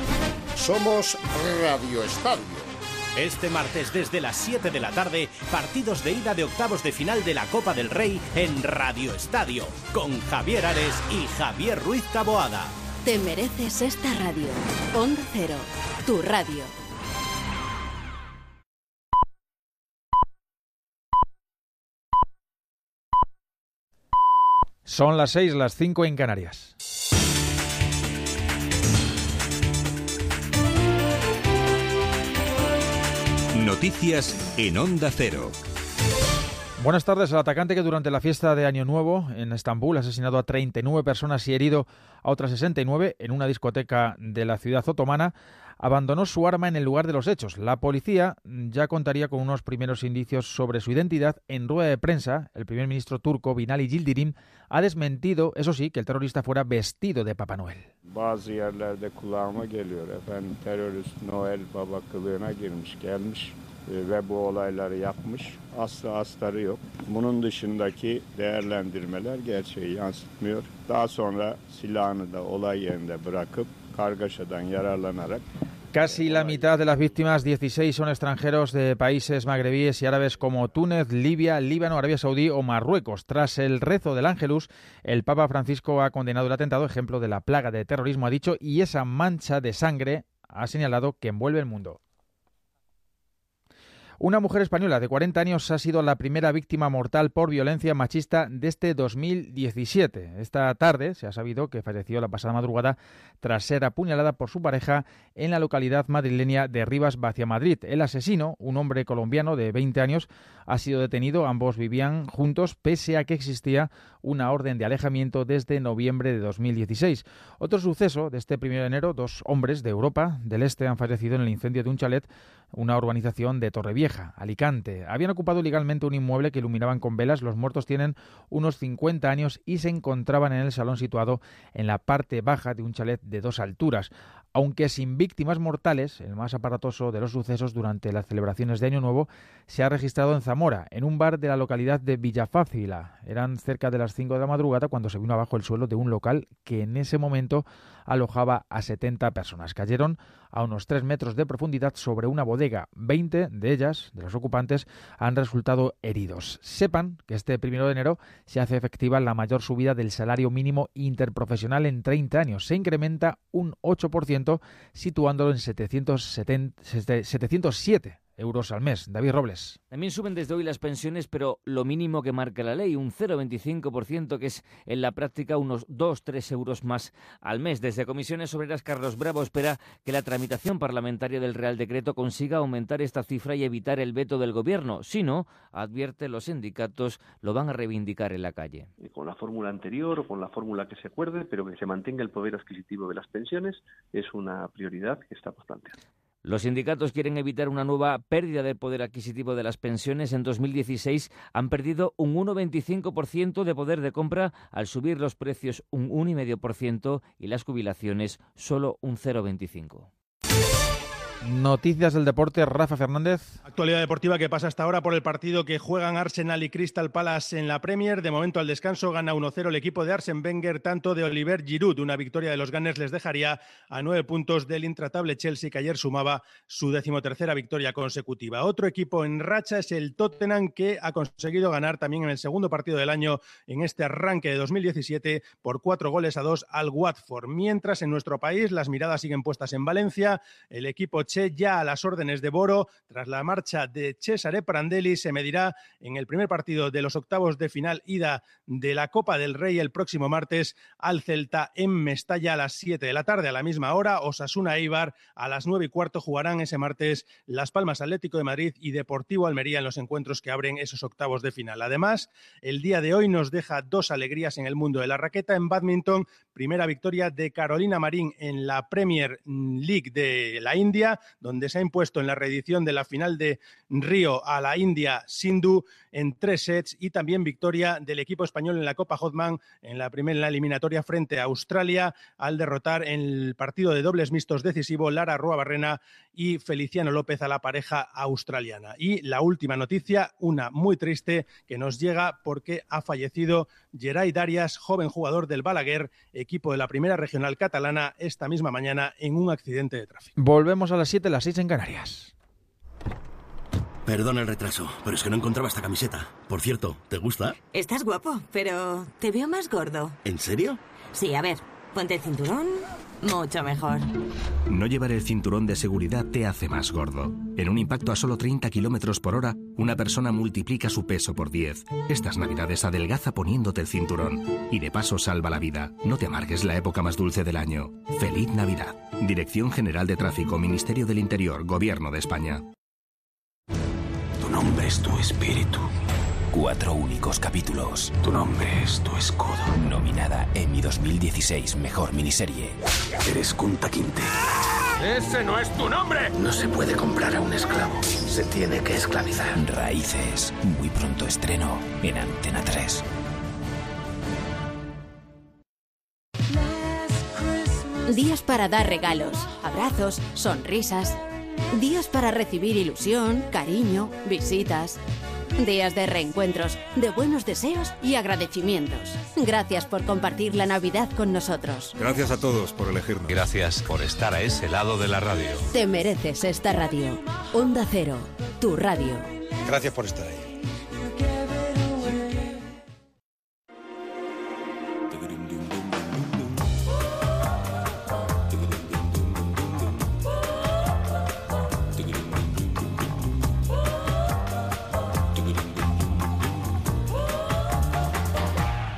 Somos Radio Estadio. Este martes desde las 7 de la tarde, partidos de ida de octavos de final de la Copa del Rey en Radio Estadio, con Javier Ares y Javier Ruiz Taboada. Te mereces esta radio. Onda Cero, tu radio. Son las 6, las 5 en Canarias. Noticias en Onda Cero. Buenas tardes. El atacante que durante la fiesta de Año Nuevo en Estambul ha asesinado a 39 personas y herido a otras 69 en una discoteca de la ciudad otomana abandonó su arma en el lugar de los hechos. La policía ya contaría con unos primeros indicios sobre su identidad. En rueda de prensa, el primer ministro turco Binali Yildirim ha desmentido, eso sí, que el terrorista fuera vestido de Papá Noel. E, ve bu olayları yapmış. Aslı astarı yok. Bunun dışındaki değerlendirmeler gerçeği yansıtmıyor. Daha sonra silahını da olay yerinde bırakıp Casi la mitad de las víctimas, 16, son extranjeros de países magrebíes y árabes como Túnez, Libia, Líbano, Arabia Saudí o Marruecos. Tras el rezo del Ángelus, el Papa Francisco ha condenado el atentado, ejemplo de la plaga de terrorismo, ha dicho, y esa mancha de sangre ha señalado que envuelve el mundo. Una mujer española de 40 años ha sido la primera víctima mortal por violencia machista de este 2017. Esta tarde se ha sabido que falleció la pasada madrugada tras ser apuñalada por su pareja en la localidad madrileña de Rivas, Vacia Madrid. El asesino, un hombre colombiano de 20 años, ha sido detenido. Ambos vivían juntos pese a que existía una orden de alejamiento desde noviembre de 2016. Otro suceso de este 1 de enero, dos hombres de Europa del Este han fallecido en el incendio de un chalet, una urbanización de Torrevieja, Alicante. Habían ocupado ilegalmente un inmueble que iluminaban con velas. Los muertos tienen unos 50 años y se encontraban en el salón situado en la parte baja de un chalet de dos alturas. Aunque sin víctimas mortales, el más aparatoso de los sucesos durante las celebraciones de Año Nuevo se ha registrado en Zamora, en un bar de la localidad de Villafácila. Eran cerca de las 5 de la madrugada cuando se vino abajo el suelo de un local que en ese momento alojaba a 70 personas. Cayeron a unos 3 metros de profundidad sobre una bodega. 20 de ellas, de los ocupantes, han resultado heridos. Sepan que este primero de enero se hace efectiva la mayor subida del salario mínimo interprofesional en 30 años. Se incrementa un 8%, situándolo en 770, 707 euros al mes. David Robles. También suben desde hoy las pensiones, pero lo mínimo que marca la ley, un 0,25%, que es en la práctica unos 2-3 euros más al mes. Desde Comisiones Obreras, Carlos Bravo espera que la tramitación parlamentaria del Real Decreto consiga aumentar esta cifra y evitar el veto del Gobierno. Si no, advierte los sindicatos, lo van a reivindicar en la calle. Con la fórmula anterior o con la fórmula que se acuerde, pero que se mantenga el poder adquisitivo de las pensiones, es una prioridad que estamos planteando. Los sindicatos quieren evitar una nueva pérdida de poder adquisitivo de las pensiones. En 2016 han perdido un 1,25% de poder de compra al subir los precios un 1,5% y las jubilaciones solo un 0,25%. Noticias del deporte, Rafa Fernández. Actualidad deportiva que pasa hasta ahora por el partido que juegan Arsenal y Crystal Palace en la Premier. De momento al descanso gana 1-0 el equipo de Arsen Wenger, tanto de Oliver Giroud. Una victoria de los Gunners les dejaría a nueve puntos del intratable Chelsea que ayer sumaba su decimotercera victoria consecutiva. Otro equipo en racha es el Tottenham que ha conseguido ganar también en el segundo partido del año en este arranque de 2017 por cuatro goles a dos al Watford. Mientras en nuestro país las miradas siguen puestas en Valencia, el equipo ya a las órdenes de Boro. Tras la marcha de Cesare Prandelli, se medirá en el primer partido de los octavos de final ida de la Copa del Rey el próximo martes al Celta en Mestalla a las 7 de la tarde. A la misma hora, Osasuna Eibar a las 9 y cuarto jugarán ese martes Las Palmas Atlético de Madrid y Deportivo Almería en los encuentros que abren esos octavos de final. Además, el día de hoy nos deja dos alegrías en el mundo de la raqueta en badminton. Primera victoria de Carolina Marín en la Premier League de la India donde se ha impuesto en la reedición de la final de Río a la India Sindhu en tres sets y también victoria del equipo español en la Copa Hotman en la primera eliminatoria frente a Australia al derrotar en el partido de dobles mixtos decisivo Lara Rua Barrena y Feliciano López a la pareja australiana. Y la última noticia, una muy triste que nos llega porque ha fallecido Geray Darias, joven jugador del Balaguer, equipo de la primera regional catalana, esta misma mañana en un accidente de tráfico. Volvemos a las 7, las 6 en Canarias. Perdona el retraso, pero es que no encontraba esta camiseta. Por cierto, ¿te gusta? Estás guapo, pero te veo más gordo. ¿En serio? Sí, a ver, ponte el cinturón. Mucho mejor. No llevar el cinturón de seguridad te hace más gordo. En un impacto a solo 30 kilómetros por hora, una persona multiplica su peso por 10. Estas navidades adelgaza poniéndote el cinturón. Y de paso salva la vida. No te amargues la época más dulce del año. ¡Feliz Navidad! Dirección General de Tráfico, Ministerio del Interior, Gobierno de España. nombre es tu espíritu. Cuatro únicos capítulos. Tu nombre es tu escudo. Nominada Emmy 2016 Mejor Miniserie. Eres Kunta Kinte. ¡Ese no es tu nombre! No se puede comprar a un esclavo. Se tiene que esclavizar. Raíces. Muy pronto estreno en Antena 3. Días para dar regalos, abrazos, sonrisas. Días para recibir ilusión, cariño, visitas. Días de reencuentros, de buenos deseos y agradecimientos. Gracias por compartir la Navidad con nosotros. Gracias a todos por elegirnos. Gracias por estar a ese lado de la radio. Te mereces esta radio. Onda Cero, tu radio. Gracias por estar ahí.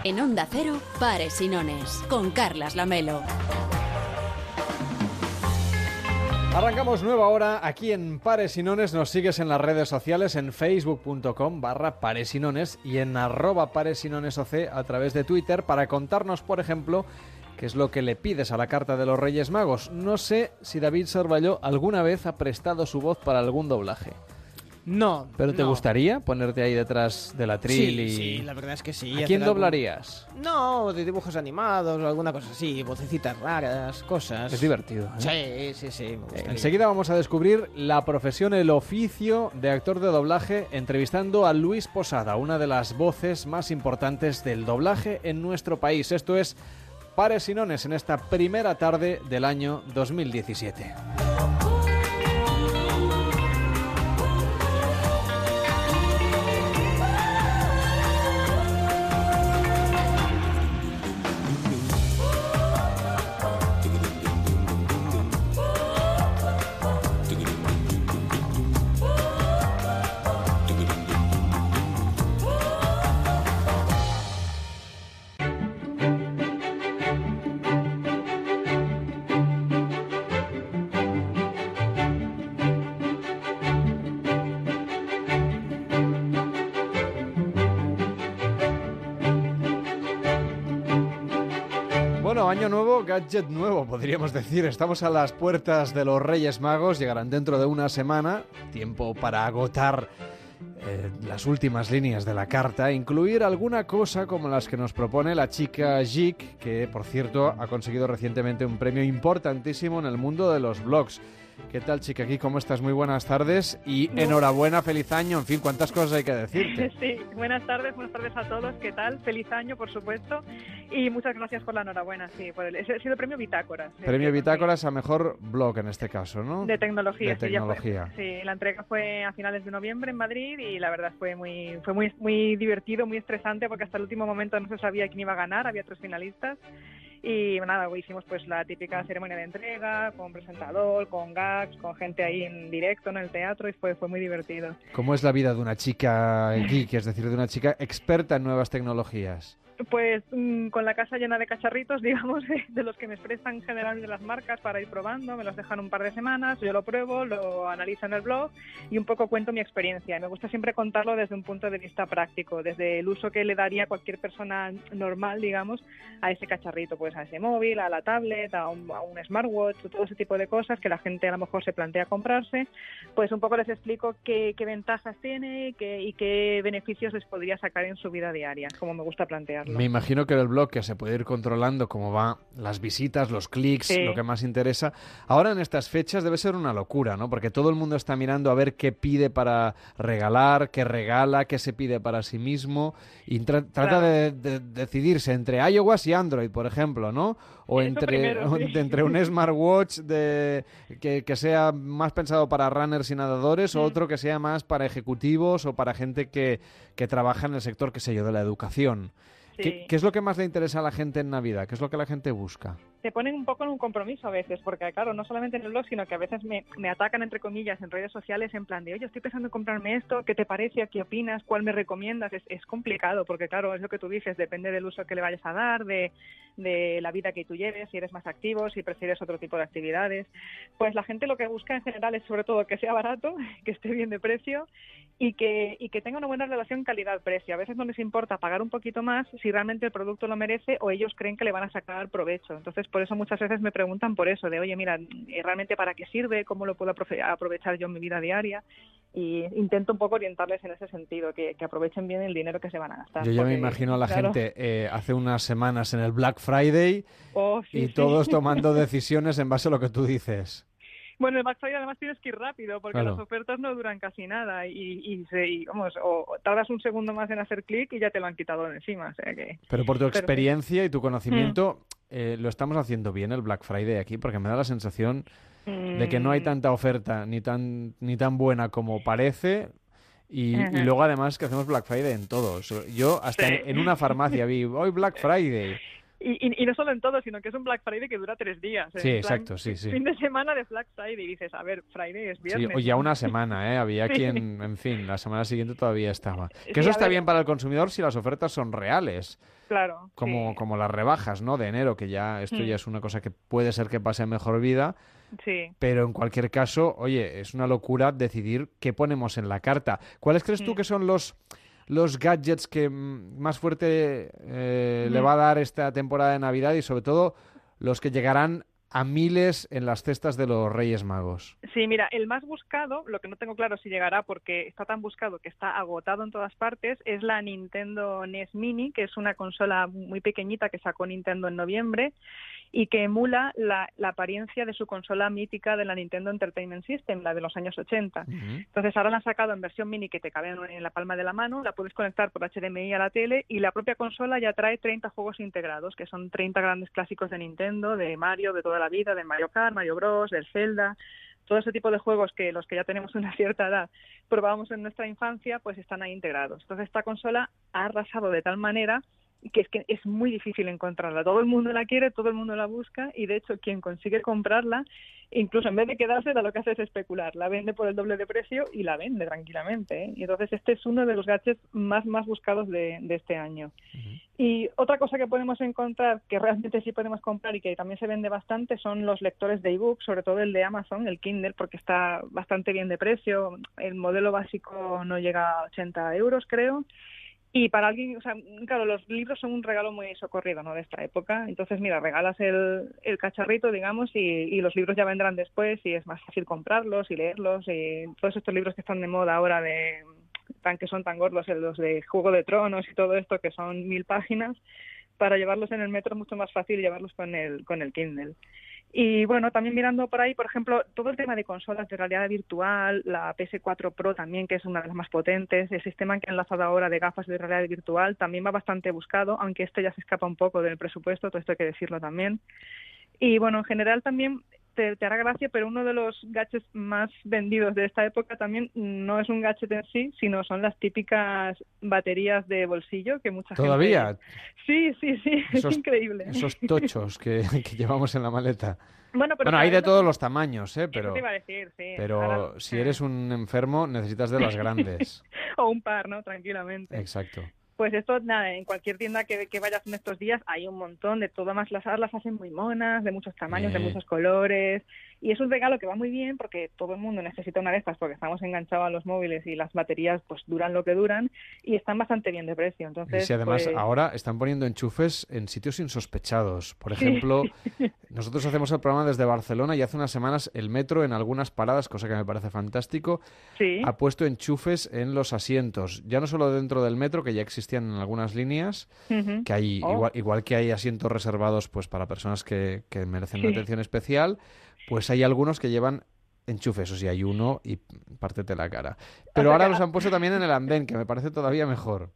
En Onda Cero, Pares y con Carlas Lamelo. Arrancamos nueva hora aquí en Pares y. Nos sigues en las redes sociales en facebook.com barra Pares y en arroba Pares y Nones OC a través de Twitter para contarnos, por ejemplo, qué es lo que le pides a la carta de los Reyes Magos. No sé si David Sarvalló alguna vez ha prestado su voz para algún doblaje. No. ¿Pero te no. gustaría ponerte ahí detrás de la tril Sí, y... sí, la verdad es que sí. ¿A quién algún- doblarías? No, de dibujos animados o alguna cosa así, vocecitas raras, cosas. Es divertido. ¿eh? Sí, sí, sí. me gustaría. Enseguida vamos a descubrir la profesión, el oficio de actor de doblaje, entrevistando a Luis Posada, una de las voces más importantes del doblaje en nuestro país. Esto es Pares y Nones en esta primera tarde del año 2017. Gadget nuevo, podríamos decir. Estamos a las puertas de los Reyes Magos, llegarán dentro de una semana, tiempo para agotar eh, las últimas líneas de la carta, incluir alguna cosa como las que nos propone la chica Jik, que por cierto ha conseguido recientemente un premio importantísimo en el mundo de los blogs. ¿Qué tal, chica? Aquí, ¿cómo estás? Muy buenas tardes y enhorabuena, feliz año. En fin, cuántas cosas hay que decirte. Sí, buenas tardes, buenas tardes a todos. ¿Qué tal? Feliz año, por supuesto. Y muchas gracias por la enhorabuena, sí, por el, ha sido premio Bitácoras. Premio Bitácoras a mejor blog en este caso, ¿no? De tecnología, De sí, ya fue. tecnología. Sí, la entrega fue a finales de noviembre en Madrid y la verdad fue muy fue muy muy divertido, muy estresante porque hasta el último momento no se sabía quién iba a ganar, había tres finalistas. Y nada, hicimos pues la típica ceremonia de entrega, con presentador, con gags, con gente ahí en directo en el teatro y fue, fue muy divertido. ¿Cómo es la vida de una chica geek, es decir, de una chica experta en nuevas tecnologías? Pues mm, con la casa llena de cacharritos, digamos, de, los que me expresan generalmente las marcas para ir probando, me los dejan un par de semanas, yo lo pruebo, lo analizo en el blog y un poco cuento mi experiencia. Me gusta siempre contarlo desde un punto de vista práctico, desde el uso que le daría cualquier persona normal, digamos, a ese cacharrito, pues a ese móvil, a la tablet, a un, a smartwatch, todo ese tipo de cosas que la gente a lo mejor se plantea comprarse, pues un poco les explico qué, ventajas tiene y qué beneficios les podría sacar en su vida diaria, como me gusta Me imagino que el blog que se puede ir controlando cómo va las visitas, los clics, Sí. lo que más interesa. Ahora en estas fechas debe ser una locura, ¿no? Porque todo el mundo está mirando a ver qué pide para regalar, qué regala, qué se pide para sí mismo y tra- trata Claro. de, de decidirse entre iOS y Android, por ejemplo, ¿no? O Eso entre, primero, o sí. entre un smartwatch de, que, que sea más pensado para runners y nadadores Mm. o otro que sea más para ejecutivos o para gente que, que trabaja en el sector, qué sé yo, de la educación. ¿Qué, es lo que más le interesa a la gente en Navidad? ¿Qué es lo que la gente busca? Te ponen un poco en un compromiso a veces, porque claro, no solamente en el blog, sino que a veces me, me atacan, entre comillas, en redes sociales en plan de, oye, estoy pensando en comprarme esto, ¿qué te parece? ¿Qué opinas? ¿Cuál me recomiendas? Es, es complicado, porque claro, es lo que tú dices, depende del uso que le vayas a dar, de, de la vida que tú lleves, si eres más activo, si prefieres otro tipo de actividades. Pues la gente lo que busca en general es sobre todo que sea barato, que esté bien de precio y que, y que tenga una buena relación calidad-precio. A veces no les importa pagar un poquito más si realmente el producto lo merece o ellos creen que le van a sacar provecho. Entonces, por eso muchas veces me preguntan por eso, de, oye, mira, ¿realmente para qué sirve? ¿Cómo lo puedo aprovechar yo en mi vida diaria? Y intento un poco orientarles en ese sentido, que, que aprovechen bien el dinero que se van a gastar. Yo ya me imagino a la claro, gente eh, hace unas semanas en el Black Friday Oh, sí, y sí. todos tomando decisiones en base a lo que tú dices. Bueno, el Black Friday además tienes que ir rápido porque Claro. las ofertas no duran casi nada y, y, y, vamos, o, tardas un segundo más en hacer clic y ya te lo han quitado de encima. O sea que... Pero por tu Pero- experiencia y tu conocimiento, Mm. eh, lo estamos haciendo bien el Black Friday aquí, porque me da la sensación de que no hay Mm. tanta oferta ni tan, ni tan buena como parece. Y, luego además que hacemos Black Friday en todos. Yo hasta Sí. en, en una farmacia vi, hoy Black Friday. Y, y, y no solo en todo, sino que es un Black Friday que dura tres días. Sí, en plan, exacto, sí, sí. Fin de semana de Black Friday y dices, a ver, Friday es Sí, viernes. o ya una semana, ¿eh? Había Sí. quien, en fin, la semana siguiente todavía estaba. Que Sí, eso está ver. bien para el consumidor si las ofertas son reales. Claro. Como, sí. como las rebajas, ¿no? De enero, que ya esto Mm. ya es una cosa que puede ser que pase a mejor vida. Sí. Pero en cualquier caso, oye, es una locura decidir qué ponemos en la carta. ¿Cuáles crees Mm. tú que son los, los gadgets que mm, más fuerte eh, le va a dar esta temporada de Navidad y sobre todo los que llegarán a miles en las cestas de los Reyes Magos? Sí, mira, el más buscado, lo que no tengo claro si llegará porque está tan buscado que está agotado en todas partes, es la Nintendo NES Mini, que es una consola muy pequeñita que sacó Nintendo en noviembre y que emula la, la apariencia de su consola mítica de la Nintendo Entertainment System, la de los años 80. Entonces ahora la han sacado en versión mini que te cabe en, en la palma de la mano, la puedes conectar por HDMI a la tele y la propia consola ya trae 30 juegos integrados, que son 30 grandes clásicos de Nintendo, de Mario, de toda la vida, de Mario Kart, Mario Bros, del Zelda, todo ese tipo de juegos que los que ya tenemos una cierta edad probábamos en nuestra infancia, pues están ahí integrados. Entonces esta consola ha arrasado de tal manera que es que es muy difícil encontrarla. Todo el mundo la quiere, todo el mundo la busca y de hecho quien consigue comprarla, incluso en vez de quedársela, lo que hace es especular. La vende por el doble de precio y la vende tranquilamente. ¿eh? Y entonces este es uno de los gadgets más más buscados de, de este año. Y otra cosa que podemos encontrar, que realmente sí podemos comprar y que también se vende bastante, son los lectores de ebook, sobre todo el de Amazon, el Kindle, porque está bastante bien de precio. El modelo básico no llega a 80 euros, creo. Y para alguien, o sea, claro, los libros son un regalo muy socorrido, ¿no? De esta época. Entonces, mira, regalas el, el cacharrito, digamos, y, y los libros ya vendrán después y es más fácil comprarlos y leerlos. Y todos estos libros que están de moda ahora de tan que son tan gordos, eh, los de Juego de Tronos y todo esto, que son mil páginas, para llevarlos en el metro es mucho más fácil llevarlos con el, con el Kindle. Y bueno, también mirando por ahí, por ejemplo, todo el tema de consolas de realidad virtual, la PS4 Pro también, que es una de las más potentes, el sistema que han lanzado ahora de gafas de realidad virtual también va bastante buscado, aunque este ya se escapa un poco del presupuesto, todo esto hay que decirlo también. Y bueno, en general también te, te hará gracia, pero uno de los gadgets más vendidos de esta época también no es un gadget en sí, sino son las típicas baterías de bolsillo que mucha ¿Todavía? gente... Sí, sí, sí, Esos- es increíble. Esos tochos que, que llevamos en la maleta. Bueno, pero bueno, hay de todos los tamaños, ¿eh? Pero, te iba a decir, sí. pero Ahora- si eres un enfermo, necesitas de las grandes. o un par, ¿no? Tranquilamente. Exacto. Pues esto, nada, en cualquier tienda que, que vayas en estos días hay un montón de todo, más las las hacen muy monas, de muchos tamaños, de Sí. muchos colores. Y es un regalo que va muy bien porque todo el mundo necesita una de estas porque estamos enganchados a los móviles y las baterías pues duran lo que duran y están bastante bien de precio. Y Entonces, si además pues, ahora están poniendo enchufes en sitios insospechados. Por Sí. ejemplo, nosotros hacemos el programa desde Barcelona y hace unas semanas el metro en algunas paradas, cosa que me parece fantástico, Sí. ha puesto enchufes en los asientos. Ya no solo dentro del metro, que ya en algunas líneas, que hay Oh. igual, igual que hay asientos reservados pues para personas que, que merecen una Sí. atención especial, pues hay algunos que llevan enchufes, o sea, hay uno y pártete la cara. Pero ahora los han puesto también en el andén, que me parece todavía mejor.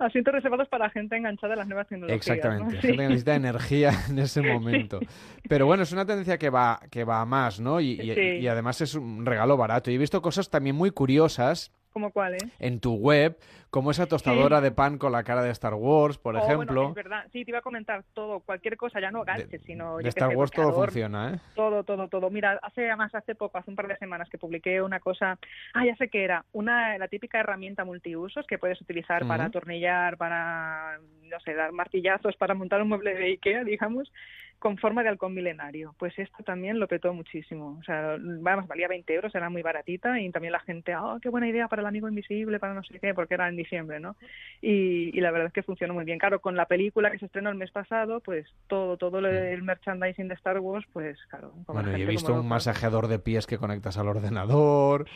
asientos reservados para gente enganchada a las nuevas tecnologías. Exactamente, ¿no? gente que necesita energía en ese momento. Pero bueno, es una tendencia que va, que va a más, ¿no? Y, y además es un regalo barato. Y he visto cosas también muy curiosas. ¿Como cuál, eh? en tu web, como esa tostadora de pan con la cara de Star Wars, por Oh, bueno, ejemplo. es verdad. Sí, te iba a comentar todo, cualquier cosa, ya no gadgets, sino... de Star sé, Wars todo funciona, ¿eh? Todo, todo, todo. Mira, hace además hace poco, hace un par de semanas que publiqué una cosa, ah, ya sé que era, una la típica herramienta multiusos que puedes utilizar para atornillar, para no sé, dar martillazos, para montar un mueble de IKEA, digamos, con forma de halcón milenario. Pues esto también lo petó muchísimo. O sea, además valía 20 euros, era muy baratita y también la gente, oh, qué buena idea para el amigo invisible, para no sé qué, porque era en diciembre, ¿no? Y, y la verdad es que funcionó muy bien. Claro, con la película que se estrenó el mes pasado, pues todo, todo el merchandising de Star Wars, pues claro. Bueno, y he visto un loca. masajeador de pies que conectas al ordenador,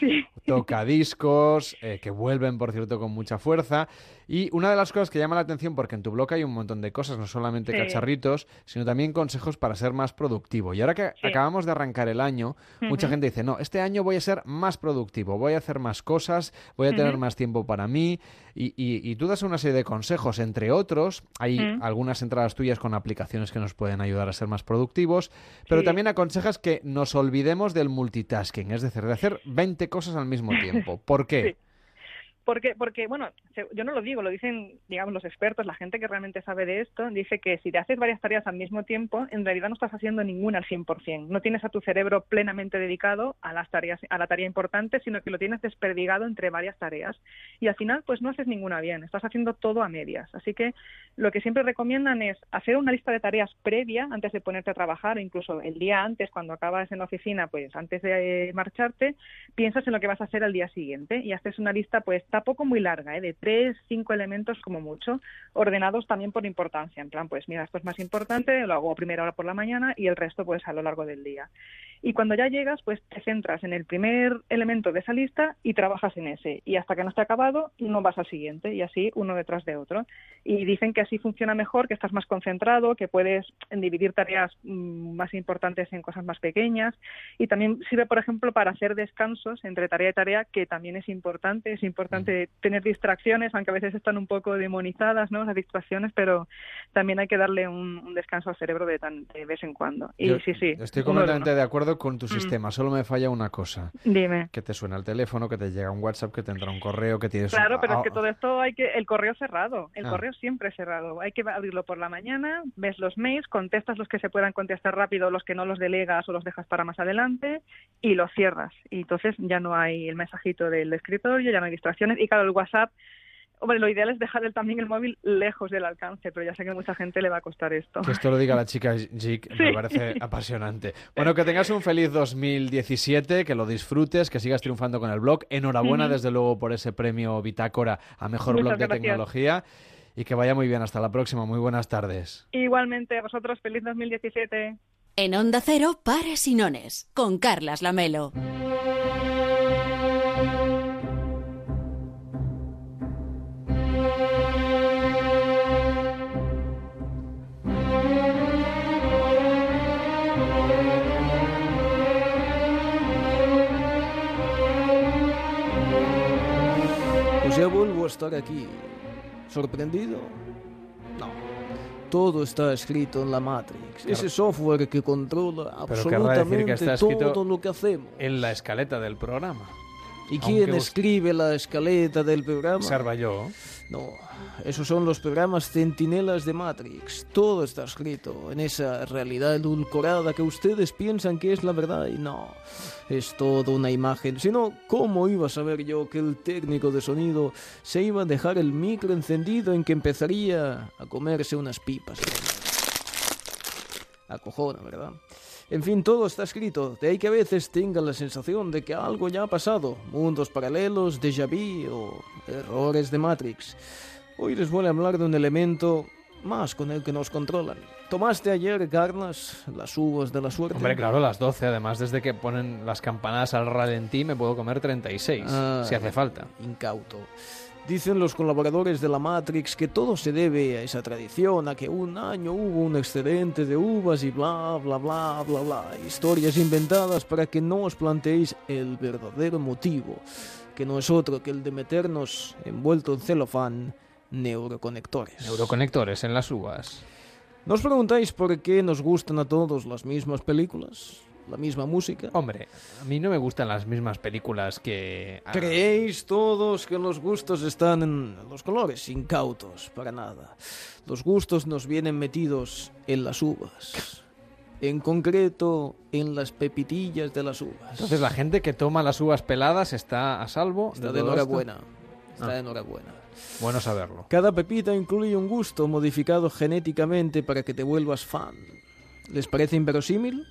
tocadiscos, eh, que vuelven, por cierto, con mucha fuerza. Y una de las cosas que llama la atención, porque en tu blog hay un montón de cosas, no solamente Sí. cacharritos, sino también consejos para ser más productivo. Y ahora que Sí. acabamos de arrancar el año, mucha gente dice, no, este año voy a ser más productivo, voy a hacer más cosas, voy a tener más tiempo para mí. Y, y- y tú das una serie de consejos, entre otros, hay algunas entradas tuyas con aplicaciones que nos pueden ayudar a ser más productivos, pero Sí. también aconsejas que nos olvidemos del multitasking, es decir, de hacer 20 cosas al mismo tiempo. ¿Por qué? Porque, porque, bueno, yo no lo digo, lo dicen, digamos, los expertos, la gente que realmente sabe de esto, dice que si te haces varias tareas al mismo tiempo, en realidad no estás haciendo ninguna al 100%. No tienes a tu cerebro plenamente dedicado a las tareas, a la tarea importante, sino que lo tienes desperdigado entre varias tareas. Y al final, pues no haces ninguna bien, estás haciendo todo a medias. Así que lo que siempre recomiendan es hacer una lista de tareas previa antes de ponerte a trabajar, incluso el día antes, cuando acabas en la oficina, pues antes de eh, marcharte, piensas en lo que vas a hacer al día siguiente y haces una lista, pues tampoco muy larga, ¿eh? de tres, cinco elementos como mucho, ordenados también por importancia. En plan, pues mira, esto es más importante, lo hago a primera hora por la mañana y el resto pues a lo largo del día. Y cuando ya llegas, pues te centras en el primer elemento de esa lista y trabajas en ese. Y hasta que no esté acabado, no vas al siguiente y así uno detrás de otro. Y dicen que así funciona mejor, que estás más concentrado, que puedes dividir tareas mm, más importantes en cosas más pequeñas. Y también sirve, por ejemplo, para hacer descansos entre tarea y tarea, que también es importante. Es importante tener distracciones, aunque a veces están un poco demonizadas, ¿no? Las distracciones, pero también hay que darle un, un descanso al cerebro de, tan, de vez en cuando. Y Yo sí, sí. Estoy completamente de acuerdo con tu Mm. sistema, solo me falla una cosa. Dime. Que te suena el teléfono, que te llega un WhatsApp, que te entra un correo, que tienes... Claro, pero ah, es que todo esto hay que... El correo cerrado, el Ah. correo siempre cerrado. Hay que abrirlo por la mañana, ves los mails, contestas los que se puedan contestar rápido, los que no los delegas o los dejas para más adelante y los cierras. Y entonces ya no hay el mensajito del escritorio, ya no hay distracciones. Y claro, el WhatsApp... Hombre, lo ideal es dejar el- también el móvil lejos del alcance, pero ya sé que a mucha gente le va a costar esto. Que esto lo diga la chica Jig me parece apasionante. Bueno, que tengas un feliz 2017, que lo disfrutes, que sigas triunfando con el blog. Enhorabuena, desde luego, por ese premio Bitácora a Mejor Muchas Blog de gracias. Tecnología. Y que vaya muy bien. Hasta la próxima. Muy buenas tardes. Igualmente, a vosotros, feliz 2017. En Onda Cero, Pares y Nones, con Carlas Lamelo. A estar aquí. ¿Sorprendido? No. Todo está escrito en la Matrix. Ese software que controla que absolutamente está escrito todo lo que hacemos. en la escaleta del programa. ¿Y Aunque quién escribe la escaleta del programa? Observa yo. No, esos son los programas centinelas de Matrix. Todo está escrito en esa realidad edulcorada que ustedes piensan que es la verdad y no, es todo una imagen. Si no, ¿cómo iba a saber yo que el técnico de sonido se iba a dejar el micro encendido en que empezaría a comerse unas pipas? Acojona, ¿verdad? En fin, todo está escrito. De ahí que a veces tenga la sensación de que algo ya ha pasado. Mundos paralelos, déjà vu o errores de Matrix. Hoy les voy a hablar de un elemento más con el que nos controlan. ¿Tomaste ayer, Carlas, las uvas de la suerte? Hombre, claro, las 12. Además, desde que ponen las campanadas al ralentí, me puedo comer 36, Ah, si hace falta. Incauto. Dicen los colaboradores de la Matrix que todo se debe a esa tradición, a que un año hubo un excedente de uvas y bla, bla, bla, bla, bla. Historias inventadas para que no os planteéis el verdadero motivo, que no es otro que el de meternos envuelto en celofán neuroconectores. Neuroconectores en las uvas. ¿Nos preguntáis por qué nos gustan a todos las mismas películas? la misma música. Hombre, a mí no me gustan las mismas películas que... ah, ¿Creéis todos que los gustos están en los colores? Incautos, para nada. Los gustos nos vienen metidos en las uvas. En concreto, en las pepitillas de las uvas. Entonces la gente que toma las uvas peladas está a salvo. Está de enhorabuena. Está Ah. de enhorabuena. Bueno saberlo. Cada pepita incluye un gusto modificado genéticamente para que te vuelvas fan. ¿Les parece inverosímil?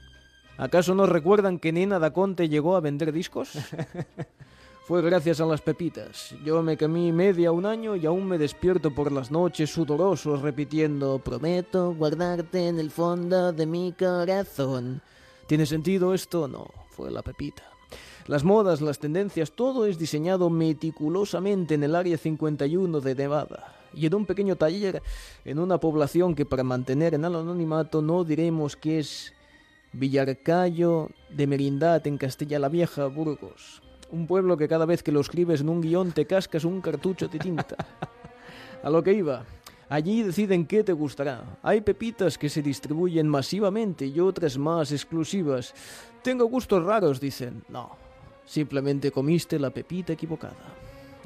¿Acaso no recuerdan que Nena Daconte llegó a vender discos? Fue gracias a las pepitas. Yo me comí media un año y aún me despierto por las noches sudorosos repitiendo Prometo guardarte en el fondo de mi corazón. ¿Tiene sentido esto? No, fue la pepita. Las modas, las tendencias, todo es diseñado meticulosamente en el Área 51 de Nevada y en un pequeño taller en una población que para mantener en el anonimato no diremos que es Villarcayo de Merindad en Castilla la Vieja, Burgos. Un pueblo que cada vez que lo escribes en un guion te cascas un cartucho de tinta. A lo que iba. Allí deciden qué te gustará. Hay pepitas que se distribuyen masivamente y otras más exclusivas. Tengo gustos raros, dicen. No, simplemente comiste la pepita equivocada.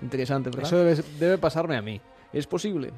Interesante, ¿verdad? Eso debe, debe pasarme a mí. Es posible.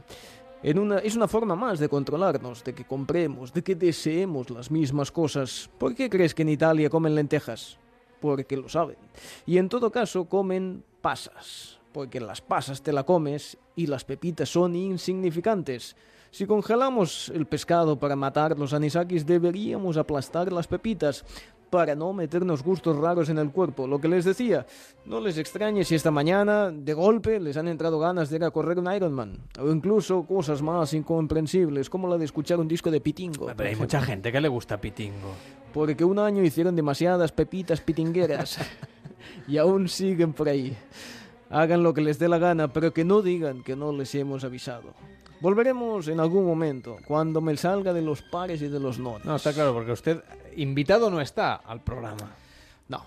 En una, es una forma más de controlarnos, de que compremos, de que deseemos las mismas cosas. ¿Por qué crees que en Italia comen lentejas? Porque lo saben. Y en todo caso comen pasas, porque las pasas te la comes y las pepitas son insignificantes. Si congelamos el pescado para matar los anisakis, deberíamos aplastar las pepitas para no meternos gustos raros en el cuerpo. Lo que les decía, no les extrañe si esta mañana, de golpe, les han entrado ganas de ir a correr un Ironman. O incluso cosas más incomprensibles, como la de escuchar un disco de Pitingo. Pero hay mucha gente que le gusta Pitingo. Porque un año hicieron demasiadas pepitas pitingueras. y aún siguen por ahí. Hagan lo que les dé la gana, pero que no digan que no les hemos avisado. Volveremos en algún momento, cuando me salga de los pares y de los nones. No, está claro, porque usted invitado no está al programa. No.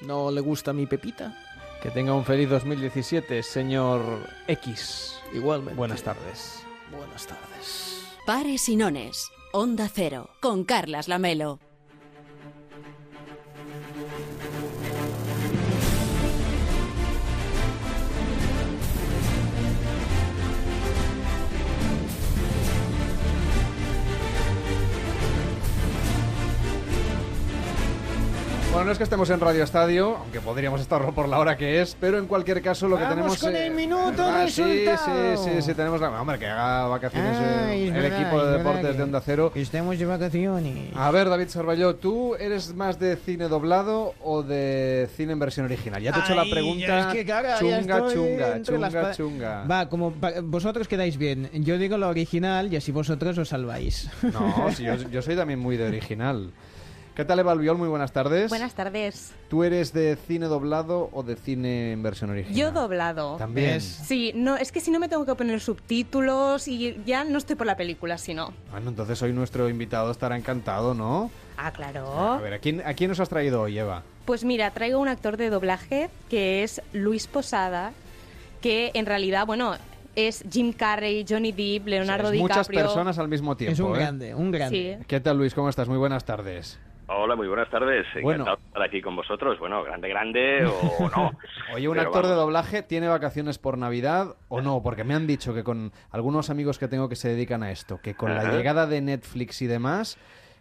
¿No le gusta mi pepita? Que tenga un feliz 2017, señor X. Igualmente. Buenas tardes. Buenas tardes. Pares y nones. Onda Cero. Con Carlas Lamelo. Bueno, no es que estemos en Radio Estadio, aunque podríamos estarlo por la hora que es, pero en cualquier caso lo que Vamos tenemos... con eh, el minuto ah, sí, resultado. sí, sí, sí, tenemos la... Hombre, que haga vacaciones eh, Ay, es el verdad, equipo de deportes que- de Onda Cero. que estemos de vacaciones. A ver, David Sarballó, ¿tú eres más de cine doblado o de cine en versión original? Ya te he hecho la pregunta es que, ya chunga, chunga, entre las chunga, chunga. Va, como vosotros quedáis bien. Yo digo la original y así vosotros os salváis. No, sí, yo, yo soy también muy de original. ¿Qué tal, Eva Albiol? Muy buenas tardes. Buenas tardes. ¿Tú eres de cine doblado o de cine en versión original? Yo doblado. También. Sí, no, es que si no me tengo que poner subtítulos y ya no estoy por la película, si no. Bueno, entonces hoy nuestro invitado estará encantado, ¿no? Ah, claro. A ver, ¿a quién, ¿a quién nos has traído hoy, Eva? Pues mira, traigo un actor de doblaje que es Luis Posada, que en realidad, bueno, es Jim Carrey, Johnny Depp, Leonardo Es muchas DiCaprio. personas al mismo tiempo. Es un ¿eh? grande, un grande. Sí. ¿Qué tal, Luis? ¿Cómo estás? Muy buenas tardes. Hola, muy buenas tardes. Bueno. Encantado de estar aquí con vosotros. Bueno, grande, grande o no. Oye, ¿un Pero actor de doblaje tiene vacaciones por Navidad o no? Porque me han dicho que con algunos amigos que tengo que se dedican a esto, que con la llegada de Netflix y demás,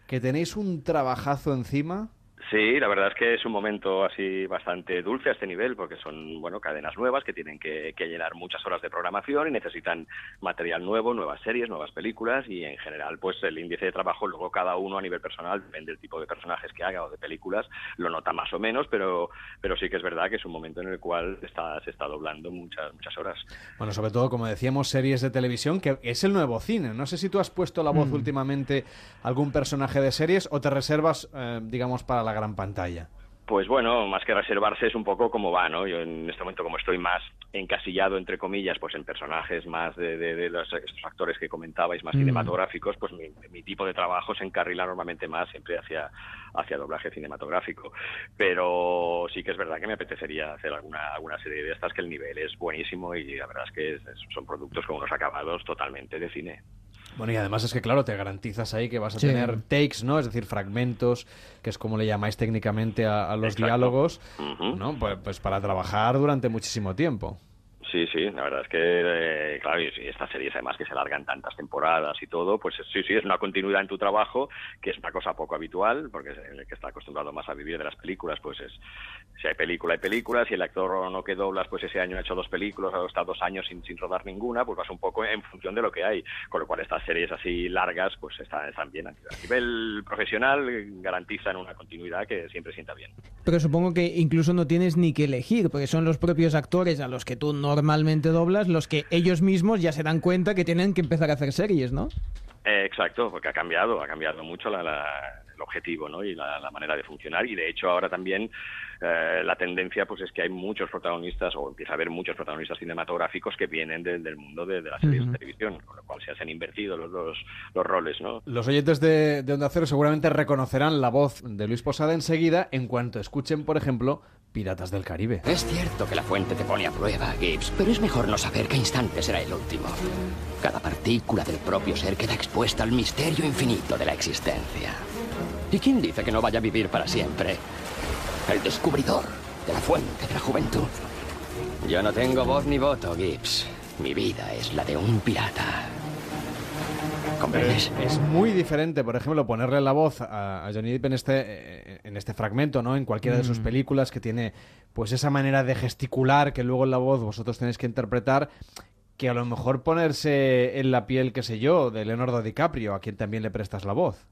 que tenéis un trabajazo encima. Sí, la verdad es que es un momento así bastante dulce a este nivel, porque son bueno cadenas nuevas que tienen que, que llenar muchas horas de programación y necesitan material nuevo, nuevas series, nuevas películas y en general pues el índice de trabajo luego cada uno a nivel personal, depende del tipo de personajes que haga o de películas, lo nota más o menos, pero, pero sí que es verdad que es un momento en el cual está, se está doblando muchas, muchas horas. Bueno, sobre todo, como decíamos, series de televisión, que es el nuevo cine. No sé si tú has puesto la voz Mm. últimamente a algún personaje de series o te reservas, eh, digamos, para la gran pantalla. Pues bueno, más que reservarse es un poco como va, ¿no? Yo en este momento como estoy más encasillado, entre comillas, pues en personajes más de, de- de los, estos actores que comentabais, más Mm. cinematográficos, pues mi, mi tipo de trabajo se encarrila normalmente más siempre hacia, hacia doblaje cinematográfico. Pero sí que es verdad que me apetecería hacer alguna, alguna serie de estas que el nivel es buenísimo y la verdad es que es- es- son productos con unos acabados totalmente de cine. Bueno, y además es que, claro, te garantizas ahí que vas a Sí. tener takes, ¿no? Es decir, fragmentos, que es como le llamáis técnicamente a, a los Exacto. diálogos. ¿no? Pues, pues para trabajar durante muchísimo tiempo. Sí, sí, la verdad es que, eh, claro, y estas series además que se largan tantas temporadas y todo, pues sí, sí, es una continuidad en tu trabajo, que es una cosa poco habitual, porque el que está acostumbrado más a vivir de las películas, pues es, si hay película, hay películas, si el actor no que doblas, pues ese año ha hecho dos películas, ha estado dos años sin, sin rodar ninguna, pues vas un poco en función de lo que hay, con lo cual estas series así largas, pues están, están bien. A nivel profesional garantizan una continuidad que siempre sienta bien. Pero supongo que incluso no tienes ni que elegir, porque son los propios actores a los que tú normalmente doblas los que ellos mismos ya se dan cuenta que tienen que empezar a hacer series, ¿no? Eh, exacto, porque ha cambiado, ha cambiado mucho la- la- el objetivo ¿no? y la, la manera de funcionar y de hecho ahora también eh, la tendencia pues es que hay muchos protagonistas o empieza a haber muchos protagonistas cinematográficos que vienen de- del mundo de, de las series de televisión, con lo cual se han invertido los, los, los roles, ¿no? Los oyentes de, de Onda Cero seguramente reconocerán la voz de Luis Posada enseguida en cuanto escuchen, por ejemplo, Piratas del Caribe. Es cierto que la fuente te pone a prueba, Gibbs, pero es mejor no saber qué instante será el último. Cada partícula del propio ser queda expuesta al misterio infinito de la existencia. ¿Y quién dice que no vaya a vivir para siempre? El descubridor de la fuente de la juventud. Yo no tengo voz ni voto, Gibbs. Mi vida es la de un pirata. Es muy diferente, por ejemplo, ponerle la voz a, a Johnny Depp en este, en este fragmento, ¿no? En cualquiera de sus Mm. películas que tiene pues esa manera de gesticular que luego en la voz vosotros tenéis que interpretar que a lo mejor ponerse en la piel, qué sé yo, de Leonardo DiCaprio, a quien también le prestas la voz.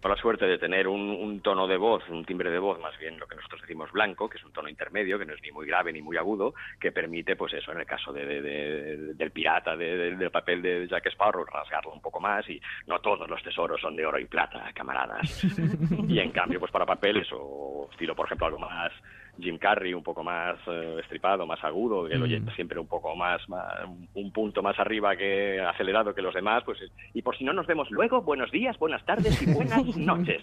Por la suerte de tener un, un tono de voz, un timbre de voz, más bien lo que nosotros decimos blanco, que es un tono intermedio, que no es ni muy grave ni muy agudo, que permite, pues eso, en el caso de, de- de- del pirata, de- de- del papel de Jack Sparrow, rasgarlo un poco más y no todos los tesoros son de oro y plata, camaradas. y en cambio, pues para papeles o estilo, por ejemplo, algo más Jim Carrey, un poco más eh, estripado, más agudo, que el Mm. siempre un poco más, más- un punto más arriba que acelerado que los demás, pues y por si no nos vemos luego, buenos días, buenas tardes y buenas noches.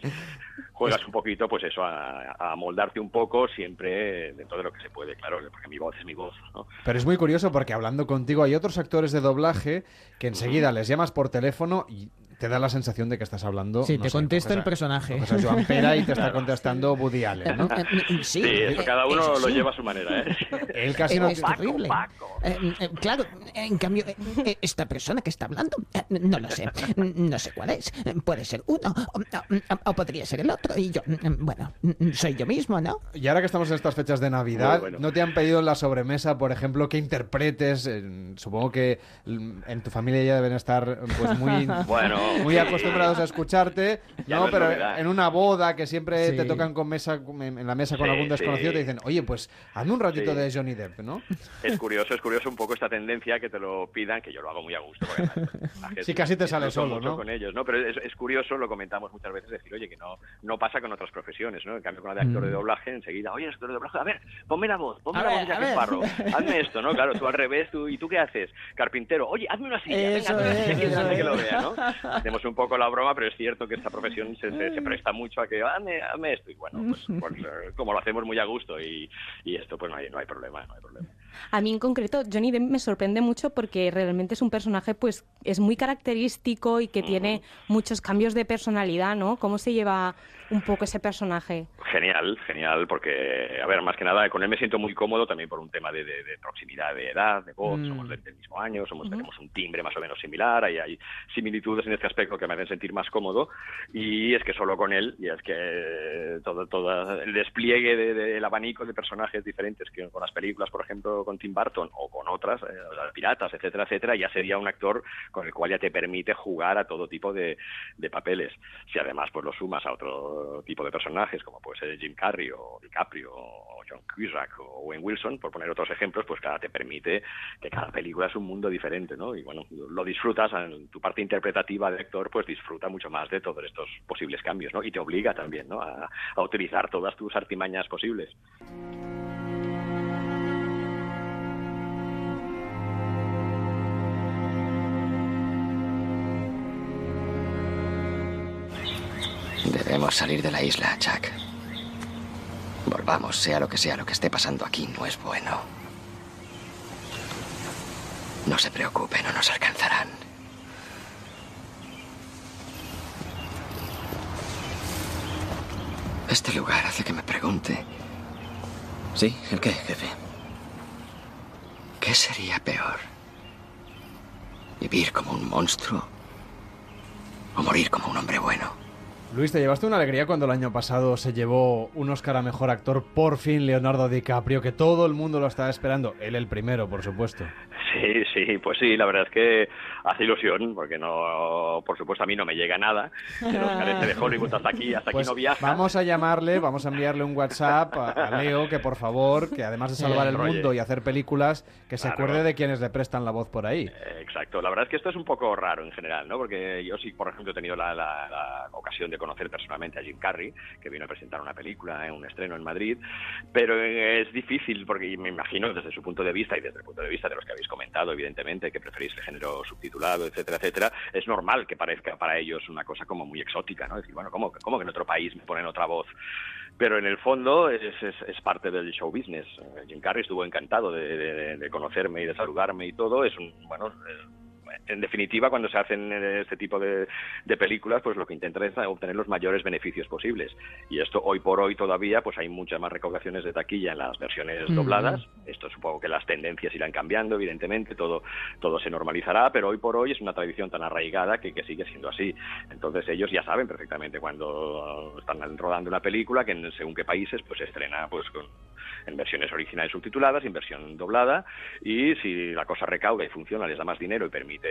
Juegas un poquito, pues eso, a, a moldarte un poco, siempre dentro de lo que se puede, claro, porque mi voz es mi voz, ¿no? Pero es muy curioso porque hablando contigo hay otros actores de doblaje que enseguida les llamas por teléfono y te da la sensación de que estás hablando. Sí, no te sé, contesta coges el personaje. coges a Joan Pera y te está Claro. contestando Woody Allen, ¿no? Eh, eh, Sí, Sí, eso cada uno eso lo sí. lleva a su manera, ¿eh? Él casi Eh, no... es terrible. Eh, eh, claro, en cambio, eh, eh, esta persona que está hablando, eh, no lo sé, no sé cuál es. Puede ser uno o, o- o podría ser el otro. Y yo, mm, bueno, mm, soy yo mismo, ¿no? Y ahora que estamos en estas fechas de Navidad, bueno. ¿no te han pedido en la sobremesa, por ejemplo, que interpretes? eh, supongo que mm, en tu familia ya deben estar pues muy, Bueno, muy acostumbrados a escucharte, Ya ¿no? no es Pero novedad. en una boda que siempre Sí. te tocan con mesa en la mesa con Sí, algún desconocido sí. te dicen, oye, pues hazme un ratito Sí. de Johnny Depp, ¿no? Es curioso, es curioso un poco esta tendencia que te lo pidan, que yo lo hago muy a gusto. porque personajes Sí, casi te sale solo, ¿no? con ellos, ¿no? Pero es, es curioso, lo comentamos muchas veces, decir, oye, que no, no pasa con otras profesiones, ¿no? En cambio, con la de actor de Mm. doblaje, enseguida, oye, actor de doblaje, a ver, ponme la voz, ponme A la ver, voz de a Jack ver. Sparrow, hazme esto, ¿no? Claro, tú al revés, tú, ¿y tú qué haces? Carpintero, oye, hazme una silla, venga, Eso hazme una es, silla, que que lo vea, ¿no? Hacemos un poco la broma, pero es cierto que esta profesión se, se- se presta mucho a que, hazme, hazme esto, y bueno, pues, pues, eh, como lo hacemos muy a gusto y, y esto, pues no hay, no hay problema, no hay problema. A mí en concreto, Johnny Depp me sorprende mucho porque realmente es un personaje, pues, es muy característico y que tiene muchos cambios de personalidad, ¿no? ¿Cómo se lleva un poco ese personaje? Genial, genial, porque, a ver, más que nada, con él me siento muy cómodo también por un tema de, de- de proximidad de edad, de voz, Mm. somos del, del mismo año, somos, tenemos un timbre más o menos similar, hay, hay similitudes en este aspecto que me hacen sentir más cómodo, y es que solo con él, y es que todo, todo el despliegue de- del abanico de personajes diferentes que con las películas, por ejemplo, con Tim Burton o con otras, eh, las piratas, etcétera, etcétera, ya sería un actor con el cual ya te permite jugar a todo tipo de, de papeles. Si además pues lo sumas a otro tipo de personajes, como puede ser Jim Carrey o DiCaprio o John Cusack o Wayne Wilson, por poner otros ejemplos, pues cada te permite que cada película es un mundo diferente, ¿no? Y bueno, lo disfrutas, en tu parte interpretativa de actor, pues disfruta mucho más de todos estos posibles cambios, ¿no? Y te obliga también, ¿no? A, a utilizar todas tus artimañas posibles. Debemos salir de la isla, Chuck. Volvamos, sea lo que sea lo que esté pasando aquí, no es bueno. No se preocupe, no nos alcanzarán. Este lugar hace que me pregunte. ¿Sí? ¿El qué, jefe? ¿Qué sería peor? ¿Vivir como un monstruo? ¿O morir como un hombre bueno? Luis, te llevaste una alegría cuando el año pasado se llevó un Oscar a Mejor Actor, por fin Leonardo DiCaprio, que todo el mundo lo estaba esperando. Él el primero, por supuesto. Sí, sí, pues sí, la verdad es que hace ilusión, porque no, por supuesto a mí no me llega nada. El Oscar este de Hollywood hasta aquí, hasta Pues aquí no viaja. Vamos a llamarle, vamos a enviarle un WhatsApp a, a Leo, que por favor, que además de salvar el Roger. mundo y hacer películas, que se Claro. acuerde de quienes le prestan la voz por ahí. Eh, Exacto, la verdad es que esto es un poco raro en general, ¿no? Porque yo sí, por ejemplo, he tenido la, la- la ocasión de conocer personalmente a Jim Carrey, que vino a presentar una película en un estreno en Madrid, pero eh, es difícil porque me imagino desde su punto de vista y desde el punto de vista de los que habéis comentado, evidentemente, que preferís el género subtitulado, etcétera, etcétera, es normal que parezca para ellos una cosa como muy exótica, ¿no? Decir, bueno, ¿cómo, cómo que en otro país me ponen otra voz? pero en el fondo es, es, parte del show business. Jim Carrey estuvo encantado de, de- conocerme y de saludarme y todo. Es un, bueno, en definitiva, cuando se hacen eh, este tipo de, de películas, pues lo que intentan es obtener los mayores beneficios posibles. Y esto hoy por hoy todavía, pues hay muchas más recaudaciones de taquilla en las versiones Mm. dobladas. Esto supongo que las tendencias irán cambiando, evidentemente, todo, todo se normalizará, pero hoy por hoy es una tradición tan arraigada que, que sigue siendo así. Entonces ellos ya saben perfectamente cuando están rodando una película que en según qué países pues se estrena pues con, en versiones originales subtituladas, en versión doblada, y si la cosa recauda y funciona, les da más dinero y permite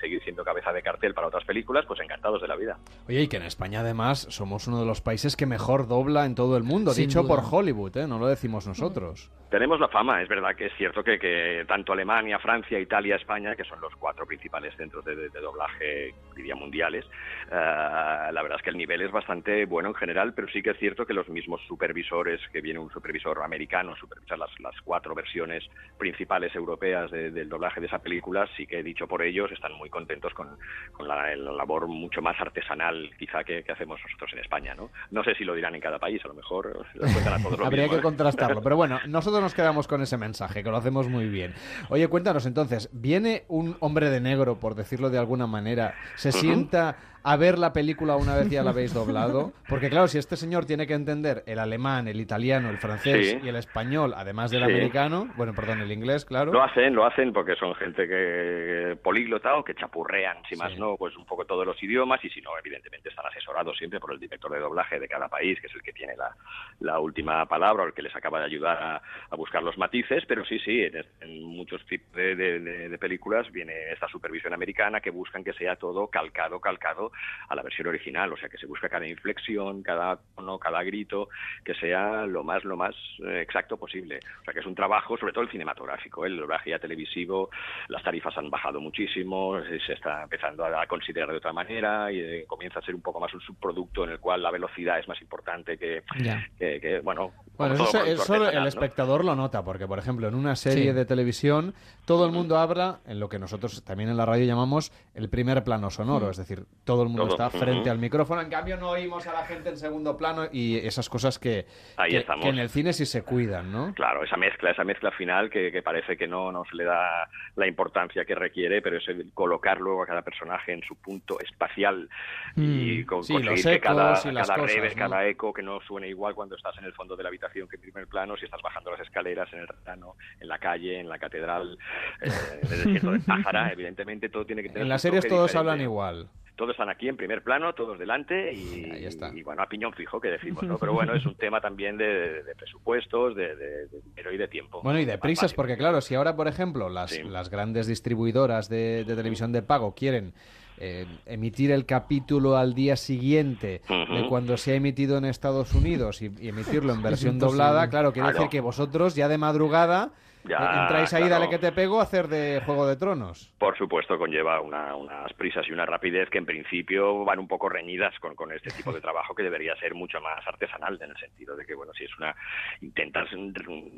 seguir siendo cabeza de cartel para otras películas, pues encantados de la vida. Oye, y que en España además somos uno de los países que mejor dobla en todo el mundo, Sin dicho duda. por Hollywood, ¿eh? no lo decimos nosotros. Tenemos la fama, es verdad que es cierto que, que tanto Alemania, Francia, Italia, España, que son los cuatro principales centros de, de- de doblaje, diría mundiales, eh, la verdad es que el nivel es bastante bueno en general, pero sí que es cierto que los mismos supervisores, que viene un supervisor americano, supervisar las, las cuatro versiones principales europeas de- del doblaje de esa película, sí que dicho por ellos, están muy contentos con, con la, la labor mucho más artesanal quizá que, que hacemos nosotros en España. ¿no? no sé si lo dirán en cada país, a lo mejor lo cuentan a todos lo Habría mismo, que ¿eh? contrastarlo, pero bueno, nosotros nos quedamos con ese mensaje, que lo hacemos muy bien. Oye, cuéntanos entonces, ¿viene un hombre de negro, por decirlo de alguna manera, se sienta a ver la película una vez ya la habéis doblado? Porque claro, si este señor tiene que entender el alemán, el italiano, el francés Sí. y el español, además del Sí. americano, bueno, perdón, el inglés, claro. Lo hacen, lo hacen porque son gente que políglota o que chapurrean, si más no, pues un poco todos los idiomas y si no, evidentemente están asesorados siempre por el director de doblaje de cada país, que es el que tiene la, la última palabra o el que les acaba de ayudar a, a buscar los matices, pero sí, sí, en, en muchos tipos de, de- de- de películas viene esta supervisión americana que buscan que sea todo calcado, calcado a la versión original, o sea, que se busca cada inflexión, cada tono, cada grito, que sea lo más, lo más eh, exacto posible. O sea, que es un trabajo, sobre todo el cinematográfico, ¿eh? el doblaje ya televisivo, las tarifas han bajado muchísimo, eh, se está empezando a considerar de otra manera y eh, comienza a ser un poco más un subproducto en el cual la velocidad es más importante que, Ya. que, que, bueno, eso, todo el ¿no? espectador lo nota, porque por ejemplo en una serie Sí. de televisión todo el mundo habla en lo que nosotros también en la radio llamamos el primer plano sonoro, Mm. es decir, todo el mundo Todo. está frente Ujú. al micrófono, en cambio no oímos a la gente en segundo plano y esas cosas que, Ahí que- que en el cine sí se cuidan, ¿no? Claro, esa mezcla, esa mezcla final que, que parece que no, no se le da la importancia que requiere, pero es el colocar luego a cada personaje en su punto espacial y Mm, con, sí, conseguir que cada, cada cosas, rever, ¿no? cada eco, que no suene igual cuando estás en el fondo de la habitación que en primer plano, si estás bajando las escaleras, en el plano, en la calle, en la catedral, eh, en el desierto de Pájara, evidentemente todo tiene que tener En las series todos diferente. hablan igual. Todos están aquí en primer plano, todos delante y, y, bueno, a piñón fijo que decimos, ¿no? Pero bueno, es un tema también de, de presupuestos, de, de- de dinero y de tiempo. Bueno, y de prisas, porque claro, si ahora, por ejemplo, las, las grandes distribuidoras de, de televisión de pago quieren eh, emitir el capítulo al día siguiente de cuando se ha emitido en Estados Unidos y, y emitirlo en versión doblada, claro, quiere Claro. decir que vosotros ya de madrugada Ya, entráis ahí, claro. dale que te pego, a hacer de Juego de Tronos. Por supuesto, conlleva una- unas prisas y una rapidez que en principio van un poco reñidas con, con este tipo de trabajo que debería ser mucho más artesanal, en el sentido de que, bueno, si es una. intentas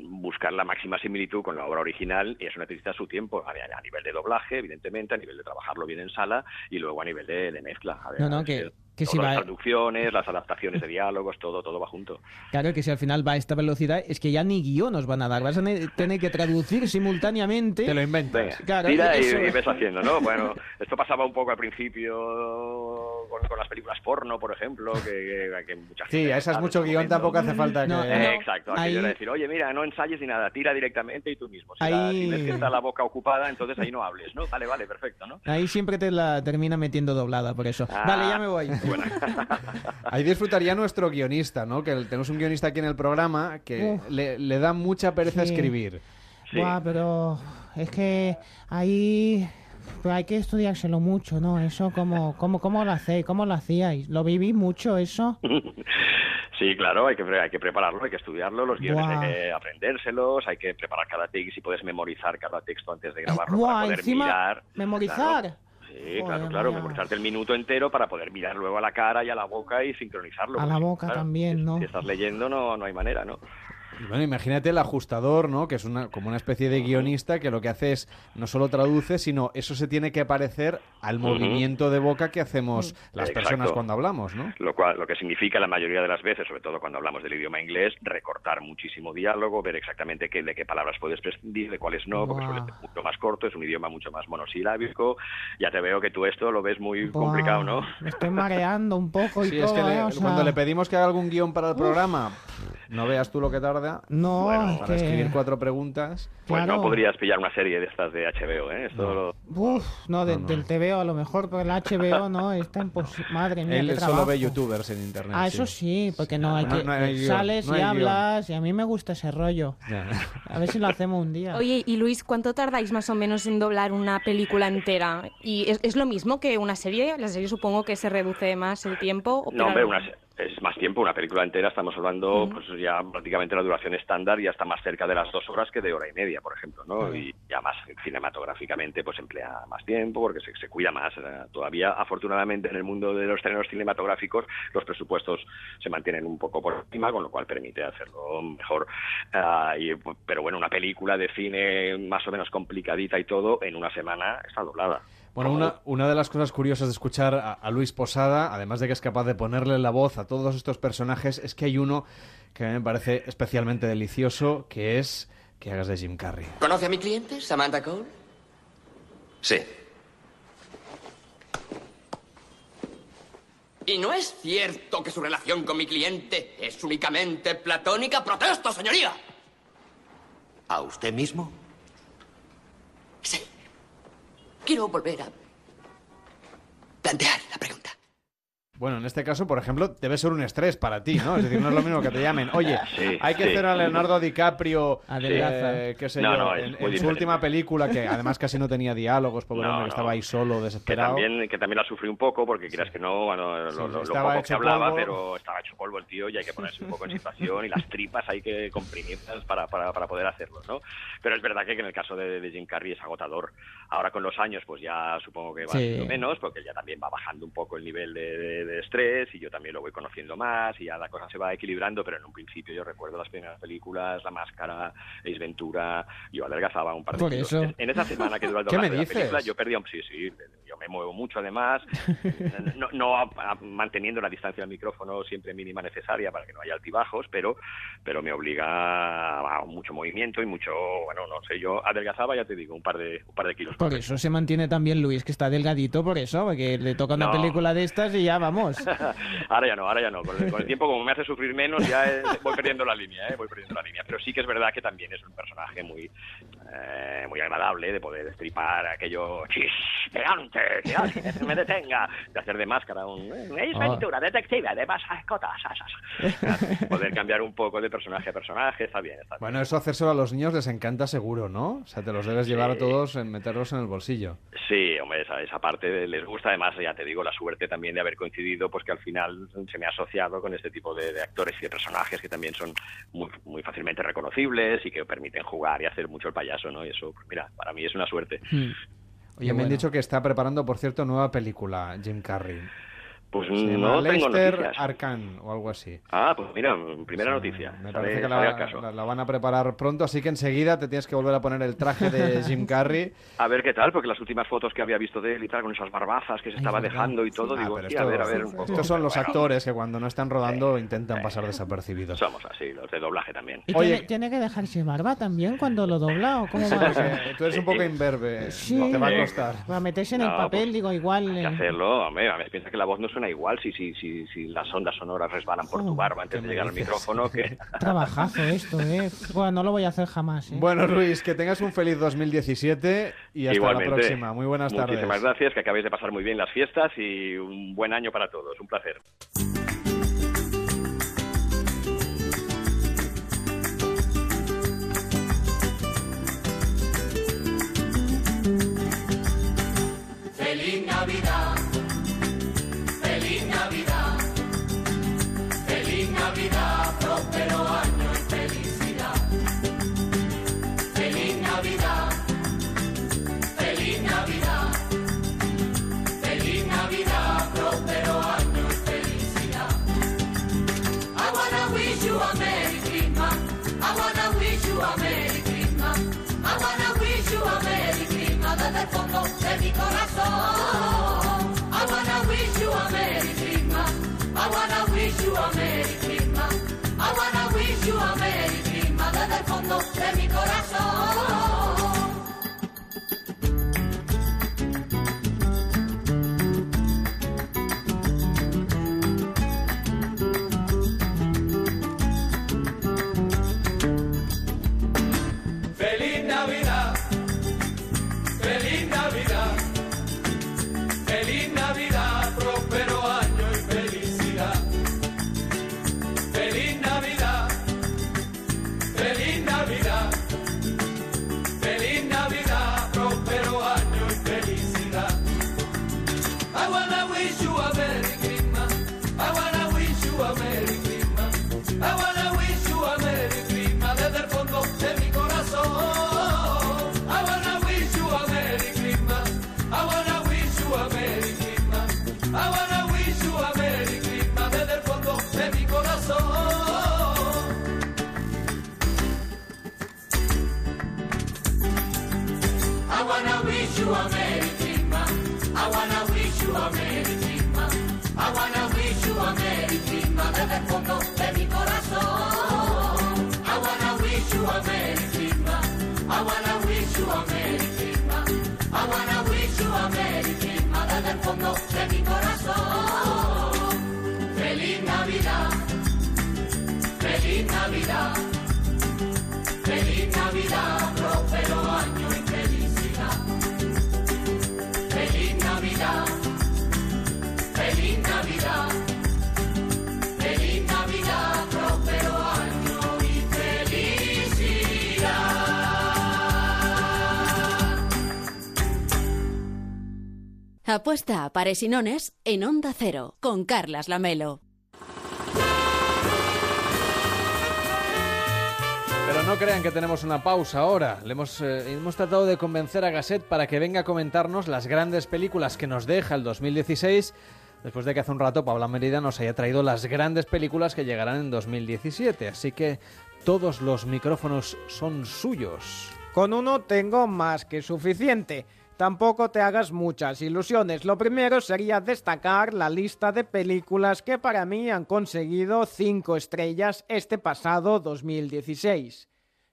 buscar la máxima similitud con la obra original, y eso necesita su tiempo, a, a nivel de doblaje, evidentemente, a nivel de trabajarlo bien en sala y luego a nivel de, de mezcla. A ver, No, a no, ver que, Que si va- las traducciones, las adaptaciones de diálogos, todo, todo va junto. Claro que si al final va a esta velocidad, es que ya ni guion nos van a dar. Vas a ne- tener que traducir simultáneamente. Te lo inventas. Venga, tira y, y ves haciendo, ¿no? Bueno, esto pasaba un poco al principio con, con las películas porno, por ejemplo, que, que- que mucha gente... Sí, a esas mucho guion tampoco hace falta que... Eh, Exacto, aquello ahí- era decir, oye, mira, no ensayes ni nada, tira directamente y tú mismo. Si, Ahí- la- si ves que está la boca ocupada, entonces ahí no hables, ¿no? Vale, vale, perfecto, ¿no? Ahí siempre te la termina metiendo doblada, por eso. Ah, Vale, ya me voy. Ahí disfrutaría nuestro guionista, ¿no? Que tenemos un guionista aquí en el programa que le, le da mucha pereza Sí. escribir. Buah, pero es que ahí pero hay que estudiárselo mucho, ¿no? Eso, ¿cómo, cómo, cómo lo hacéis? ¿Cómo lo hacíais? ¿Lo viví mucho eso? Sí, claro, hay que, hay que prepararlo, hay que estudiarlo, los guiones Buah. hay que aprendérselos, hay que preparar cada texto, si puedes memorizar cada texto antes de grabarlo Buah, para poder encima, mirar. memorizar. Claro. Sí, Joder, claro, claro, memorizarte el minuto entero para poder mirar luego a la cara y a la boca y sincronizarlo. A la boca claro, también, ¿no? Si estás leyendo no, no hay manera, ¿no? Y bueno, imagínate el ajustador, ¿no? Que es una, como una especie de guionista que lo que hace es no solo traduce, sino eso se tiene que parecer al Ujú. movimiento de boca que hacemos las Exacto. personas cuando hablamos, ¿no? Lo cual, lo que significa la mayoría de las veces, sobre todo cuando hablamos del idioma inglés, recortar muchísimo diálogo, ver exactamente qué, de qué palabras puedes prescindir, de cuáles no, porque suele ser mucho más corto, es un idioma mucho más monosilábico. Ya te veo que tú esto lo ves muy Buah, complicado, ¿no? Me estoy mareando un poco y Sí, todo, es que le-. O sea, cuando le pedimos que haga algún guion para el programa, pff, no veas tú lo que tarda. No, Bueno, es para que- escribir cuatro preguntas. Pues Claro. no podrías pillar una serie de estas de HBO, ¿eh? Esto lo- Uf, no, de- del TVO a lo mejor, pero el HBO no, está imposible. Madre mía, Él qué solo trabajo. ve youtubers en internet. Ah, eso sí, porque no hay No, que... no hay sales no y guion. hablas y a mí me gusta ese rollo. A ver si lo hacemos un día. Oye, y Luis, ¿cuánto tardáis más o menos en doblar una película entera? ¿Y es, es lo mismo que una serie? La serie supongo que se reduce más el tiempo. No, hombre, una es más tiempo, una película entera, estamos hablando, pues ya prácticamente la duración estándar ya está más cerca de las dos horas que de hora y media, por ejemplo, ¿no? Y ya más cinematográficamente pues emplea más tiempo porque se, se cuida más. eh, Todavía, afortunadamente, en el mundo de los estrenos cinematográficos los presupuestos se mantienen un poco por encima, con lo cual permite hacerlo mejor. Ah, y, pero bueno, una película de cine más o menos complicadita y todo, en una semana está doblada. Bueno, una, una de las cosas curiosas de escuchar a, a Luis Posada, además de que es capaz de ponerle la voz a todos estos personajes, es que hay uno que a mí me parece especialmente delicioso, que es que hagas de Jim Carrey. ¿Conoce a mi cliente, Samantha Cole? Sí. ¿Y no es cierto que su relación con mi cliente es únicamente platónica? ¡Protesto, señoría! ¿A usted mismo? Sí. Quiero volver a plantear la pregunta. Bueno, en este caso, por ejemplo, debe ser un estrés para ti, ¿no? Es decir, no es lo mismo que te llamen, oye, Sí, hay que sí. hacer a Leonardo DiCaprio, eh, qué sé No, yo, no, es en, su diferente. última película, que además casi no tenía diálogos, pobre No, hombre, que no. estaba ahí solo, que desesperado. también que también la sufrí un poco porque quieras que no bueno, lo, Sí, lo- lo estaba poco hecho que hablaba polvo. pero estaba hecho polvo el tío y hay que ponerse un poco en situación y las tripas hay que comprimirlas para, para, para poder hacerlo no pero es verdad que en el caso de, de Jim Carrey es agotador ahora con los años pues ya supongo que va Sí. menos porque ya también va bajando un poco el nivel de, de- de estrés y yo también lo voy conociendo más y ya la cosa se va equilibrando pero en un principio yo recuerdo las primeras películas La Máscara Ace Ventura yo adelgazaba un par de Por kilos. eso. En, esa semana que duró el ¿Qué me doblaje de la película yo perdí un sí sí yo me muevo mucho además no, no a- a- manteniendo la distancia del micrófono siempre mínima necesaria para que no haya altibajos pero pero me obliga a mucho movimiento y mucho bueno no sé yo adelgazaba ya te digo un par de un par de kilos Por eso se mantiene también Luis, que está delgadito, por eso, porque le toca una No. película de estas y ya vamos. ahora ya no, ahora ya no. Con el, con el tiempo, como me hace sufrir menos, ya voy perdiendo la línea, ¿eh? voy perdiendo la línea. Pero sí que es verdad que también es un personaje muy eh, muy agradable de poder destripar aquello chispeante, que alguien me detenga, de hacer de máscara un un Ace Ah. Detective, de mascotas. Poder cambiar un poco de personaje a personaje, está bien, está bien. Bueno, eso hacérselo a los niños les encanta seguro, ¿no? O sea, te los debes llevar a Sí. todos en meterlos en el bolsillo. Sí, hombre, esa, esa parte les gusta. Además, ya te digo, la suerte también de haber coincidido, pues que al final se me ha asociado con este tipo de, de actores y de personajes que también son muy, muy fácilmente reconocibles y que permiten jugar y hacer mucho el payaso, ¿no? Y eso, pues mira, para mí es una suerte. Oye, me han dicho que está preparando, por cierto, nueva película, Jim Carrey. Pues Se llama no tengo noticias. Arcan o algo así. Ah, pues mira, primera noticia. Me Sale- parece que la, caso. la- la van a preparar pronto, así que enseguida te tienes que volver a poner el traje de Jim Carrey. A ver qué tal, porque las últimas fotos que había visto de él y tal, con esas barbazas que se estaba verdad. dejando y todo, Ah, digo, "Hostia, a ver, a ver un poco. Estos son los Bueno, actores que cuando no están rodando intentan pasar desapercibidos. Somos así, los de doblaje también. ¿Y tiene, tiene que dejarse barba también cuando lo dobla o cómo Sí, va? tú eres un poco imberbe, Sí. te va a costar. Para meterse en el No, papel, pues, digo, igual... Hay que eh, hacerlo, hombre, a ver, piensa que la voz no suena igual si, si, si, si las ondas sonoras resbalan por tu barba antes de llegar al micrófono que... Trabajazo esto, ¿eh? Bueno, no lo voy a hacer jamás, ¿eh? Bueno, Luis, que tengas un feliz 2017 y hasta Igualmente. la próxima. Muy buenas tardes. Muchísimas gracias, que acabéis de pasar muy bien las fiestas y un buen año para todos. Un placer. Apuesta a pares y nones en Onda Cero con Carlas Lamelo. Pero no crean que tenemos una pausa ahora. Le hemos, eh, hemos tratado de convencer a Gasset para que venga a comentarnos las grandes películas que nos deja el 2016, después de que hace un rato Paula Merida nos haya traído las grandes películas que llegarán en 2017. Así que todos los micrófonos son suyos. Con uno tengo más que suficiente. Tampoco te hagas muchas ilusiones. Lo primero sería destacar la lista de películas que para mí han conseguido 5 estrellas este pasado 2016.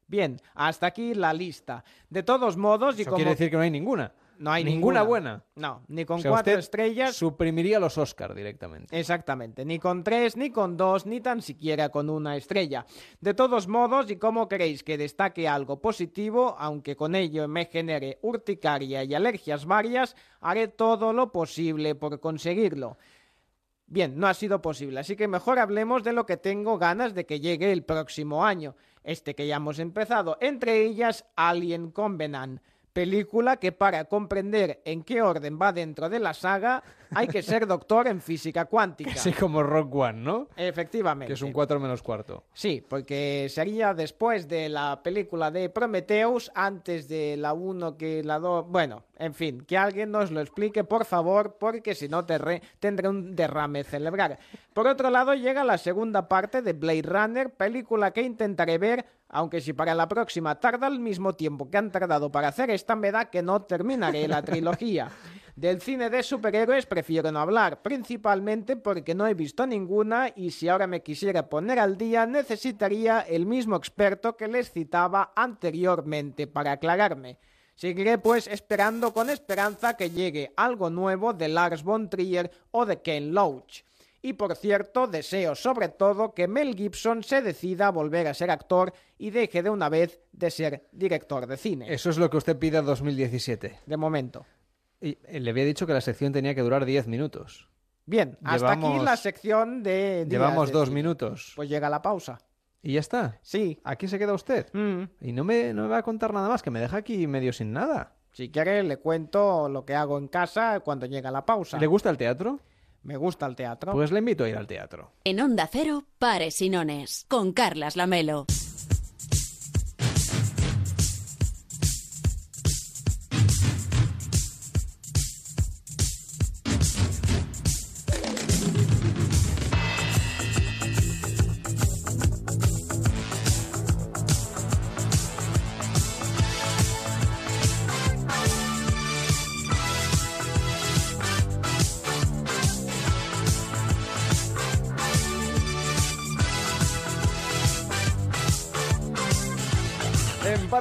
Bien, hasta aquí la lista. De todos modos, y Eso como quiere decir que no hay ninguna. No hay ninguna, ninguna buena. No, ni con O sea, cuatro usted estrellas. Suprimiría los Oscar directamente. Exactamente, ni con tres, ni con dos, ni tan siquiera con una estrella. De todos modos, y como queréis que destaque algo positivo, aunque con ello me genere urticaria y alergias varias, haré todo lo posible por conseguirlo. Bien, no ha sido posible, así que mejor hablemos de lo que tengo ganas de que llegue el próximo año, este que ya hemos empezado, entre ellas Alien Covenant, película que para comprender en qué orden va dentro de la saga hay que ser doctor en física cuántica. Así como Rock One, ¿no? Efectivamente. Que es un 4 menos cuarto. Sí, porque sería después de la película de Prometheus, antes de la 1 que la 2... Bueno, En fin, que alguien nos lo explique, por favor, porque si no terre- tendré un derrame cerebral. Por otro lado, llega la segunda parte de Blade Runner, película que intentaré ver, aunque si para la próxima tarda el mismo tiempo que han tardado para hacer esta, me da que no terminaré la trilogía. Del cine de superhéroes prefiero no hablar, principalmente porque no he visto ninguna y si ahora me quisiera poner al día necesitaría el mismo experto que les citaba anteriormente para aclararme. Seguiré pues esperando con esperanza que llegue algo nuevo de Lars von Trier o de Ken Loach. Y por cierto, deseo sobre todo que Mel Gibson se decida a volver a ser actor y deje de una vez de ser director de cine. Eso es lo que usted pide a 2017. De momento. Y eh, le había dicho que la sección tenía que durar 10 minutos. Bien, hasta aquí la sección de... Llevamos de dos cine. minutos. Pues llega la pausa. ¿Y ya está? Sí. Mm. ¿Aquí se queda usted? Y no me, no me va a contar nada más, que me deja aquí medio sin nada. Si quiere, le cuento lo que hago en casa cuando llega la pausa. ¿Le gusta el teatro? Me gusta el teatro. Pues le invito a ir al teatro. En Onda Cero, Pares y Nones, con Carlas Lamelo.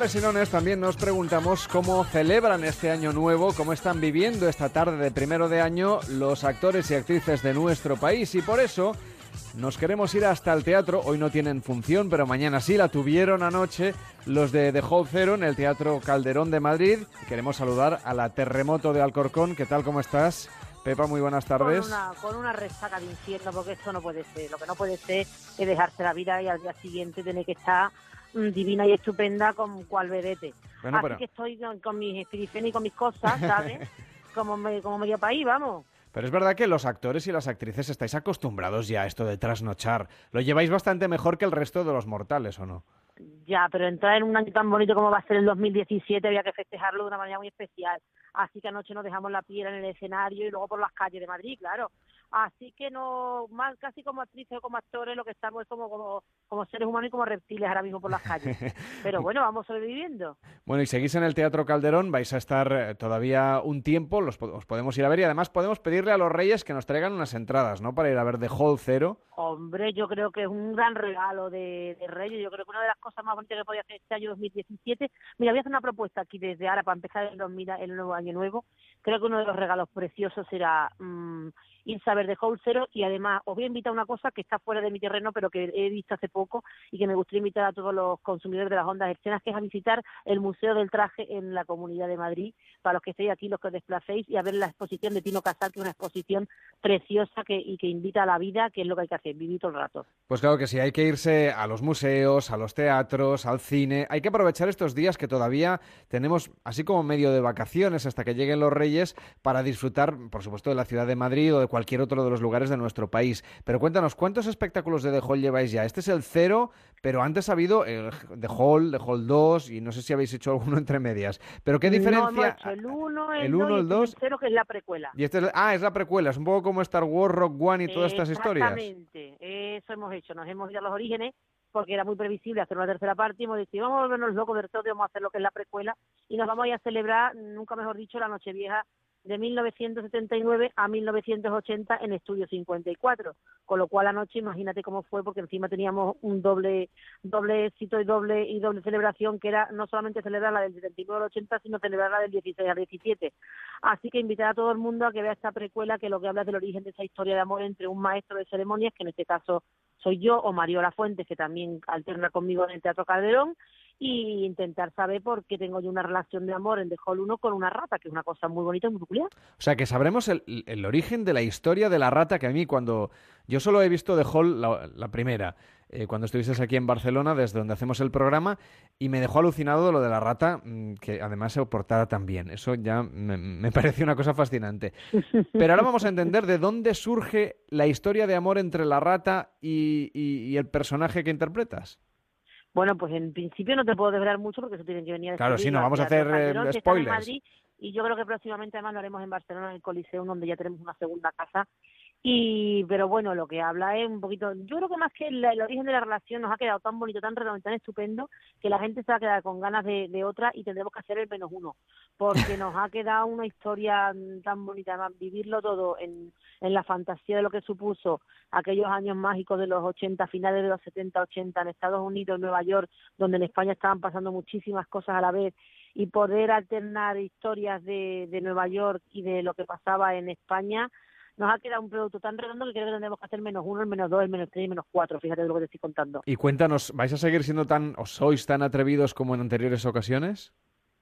En Pares y Nones también nos preguntamos cómo celebran este año nuevo, cómo están viviendo esta tarde de primero de año los actores y actrices de nuestro país y por eso nos queremos ir hasta el teatro. Hoy no tienen función, pero mañana sí la tuvieron anoche los de The Hall Zero en el Teatro Calderón de Madrid. Queremos saludar a la Terremoto de Alcorcón. ¿Qué tal? ¿Cómo estás? Pepa, muy buenas tardes. Con una, con una resaca de infierno, porque esto no puede ser. Lo que no puede ser es dejarse la vida y al día siguiente tener que estar divina y estupenda con cual vedete. Bueno, Así pero- que estoy con, con mis espirifenes y con mis cosas, ¿sabes? como, me- como medio país, vamos. Pero es verdad que los actores y las actrices estáis acostumbrados ya a esto de trasnochar. Lo lleváis bastante mejor que el resto de los mortales, ¿o no? Ya, pero entrar en un año tan bonito como va a ser el 2017 había que festejarlo de una manera muy especial. Así que anoche nos dejamos la piel en el escenario y luego por las calles de Madrid, claro. Así que no, más casi como actrices o como actores, lo que estamos es como, como, como seres humanos y como reptiles ahora mismo por las calles. Pero bueno, vamos sobreviviendo. Bueno, y seguís en el Teatro Calderón, vais a estar eh, todavía un tiempo, los, os podemos ir a ver y además podemos pedirle a los reyes que nos traigan unas entradas, ¿no? Para ir a ver The Hall Zero. Hombre, yo creo que es un gran regalo de, de Reyes. Yo creo que una de las cosas más bonitas que podía hacer este año 2017. Mira, voy a hacer una propuesta aquí desde ahora para empezar el, 2000 el nuevo año nuevo. Creo que uno de los regalos preciosos será mm, irse a ver de Whole Zero y además os voy a invitar a una cosa que está fuera de mi terreno, pero que he visto hace poco y que me gustaría invitar a todos los consumidores de las ondas escenas, que es a visitar el Museo del Traje en la Comunidad de Madrid, para los que estéis aquí, los que os desplacéis, y a ver la exposición de Tino Casal, que es una exposición preciosa que, y que invita a la vida, que es lo que hay que hacer, vivir todo el rato. Pues claro que sí, hay que irse a los museos, a los teatros, al cine. Hay que aprovechar estos días que todavía tenemos, así como medio de vacaciones hasta que lleguen los reyes, para disfrutar, por supuesto, de la ciudad de Madrid o de cualquier otro de los lugares de nuestro país. Pero cuéntanos, ¿cuántos espectáculos de The Hall lleváis ya? Este es el cero, pero antes ha habido el The Hall, The Hall 2 y no sé si habéis hecho alguno entre medias. Pero ¿qué No, diferencia? hecho el 1, el, el 2 uno, y el este dos. tercero, que es la precuela. Y este es, ah, es la precuela, es un poco como Star Wars, Rock One y todas estas historias. Exactamente, eso hemos hecho, nos hemos ido a los orígenes porque era muy previsible hacer una tercera parte y hemos decidido, vamos a volvernos locos del todo y vamos a hacer lo que es la precuela y nos vamos a ir a celebrar, nunca mejor dicho, la Nochevieja de 1979 a 1980 en Estudio 54, con lo cual anoche imagínate cómo fue porque encima teníamos un doble doble éxito y doble y doble celebración que era no solamente celebrar la del 79 al 80 sino celebrar la del 16 al 17 así que invitar a todo el mundo a que vea esta precuela que lo que habla es del origen de esa historia de amor entre un maestro de ceremonias que en este caso soy yo o Mariola Fuentes que también alterna conmigo en el Teatro Calderón y intentar saber por qué tengo yo una relación de amor en The Hall 1 con una rata, que es una cosa muy bonita y muy peculiar. O sea, que sabremos el, origen de la historia de la rata que a mí cuando... Yo solo he visto The Hall, la, primera, eh, cuando estuviste aquí en Barcelona, desde donde hacemos el programa, y me dejó alucinado lo de la rata, mm, que además se portara tan bien. Eso ya me, pareció una cosa fascinante. Pero ahora vamos a entender de dónde surge la historia de amor entre la rata y el personaje que interpretas. Bueno, pues en principio no te puedo desvelar mucho porque eso tienen que venir a Claro, sí, no vamos a hacer, eh, Calderón, que está en spoilers. Madrid, y yo creo que próximamente además lo haremos en Barcelona, en el Coliseo, donde ya tenemos una segunda casa. Y, pero bueno, lo que habla es un poquito, yo creo que más que el, el origen de la relación nos ha quedado tan bonito, tan redondo, tan estupendo, que la gente se va a quedar con ganas de, de otra y tendremos que hacer el menos uno, porque nos ha quedado una historia tan bonita, además vivirlo todo en, en la fantasía de lo que supuso aquellos años mágicos de los 80, finales de los 70, 80 en Estados Unidos, en Nueva York, donde en España estaban pasando muchísimas cosas a la vez y poder alternar historias de, de Nueva York y de lo que pasaba en España, nos ha quedado un producto tan redondo que creo que tendremos que hacer menos uno, el menos dos, el menos tres y menos cuatro, fíjate de lo que te estoy contando. Y cuéntanos, ¿vais a seguir siendo tan, o sois tan atrevidos como en anteriores ocasiones?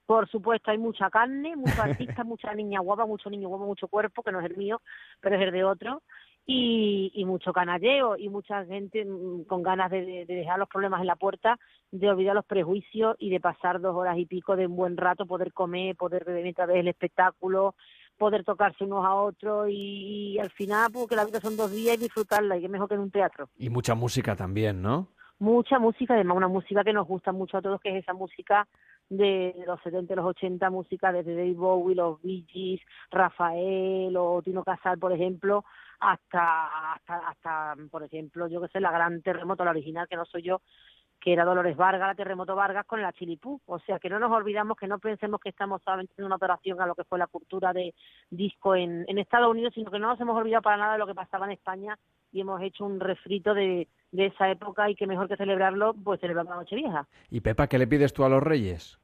Por supuesto, hay mucha carne, muchos artistas, mucha niña guapa, mucho niño guapo, mucho cuerpo, que no es el mío, pero es el de otro, y, y mucho canalleo y mucha gente mm, con ganas de dejar los problemas en la puerta, de olvidar los prejuicios y de pasar dos horas y pico de un buen rato, poder comer, poder beber mientras ves el espectáculo, poder tocarse unos a otros y, y al final, porque la vida son dos días y disfrutarla, y qué mejor que en un teatro Y mucha música también, ¿no? mucha música, además una música que nos gusta mucho a todos, que es esa música de los 70 y los 80, música desde David Bowie, los Bee Gees, Rafael o Tino Casal, por ejemplo, hasta, hasta, hasta, por ejemplo, yo que sé, la gran terremoto, la original, que no soy yo, que era Dolores Vargas, la Terremoto Vargas con la Chilipú. O sea, que no nos olvidamos, que no pensemos que estamos solamente haciendo una operación a lo que fue la cultura de disco en, en Estados Unidos, sino que no nos hemos olvidado para nada de lo que pasaba en España y hemos hecho un refrito de, de esa época y que mejor que celebrarlo, pues celebrar la Nochevieja. Y Pepa, ¿qué le pides tú a los reyes?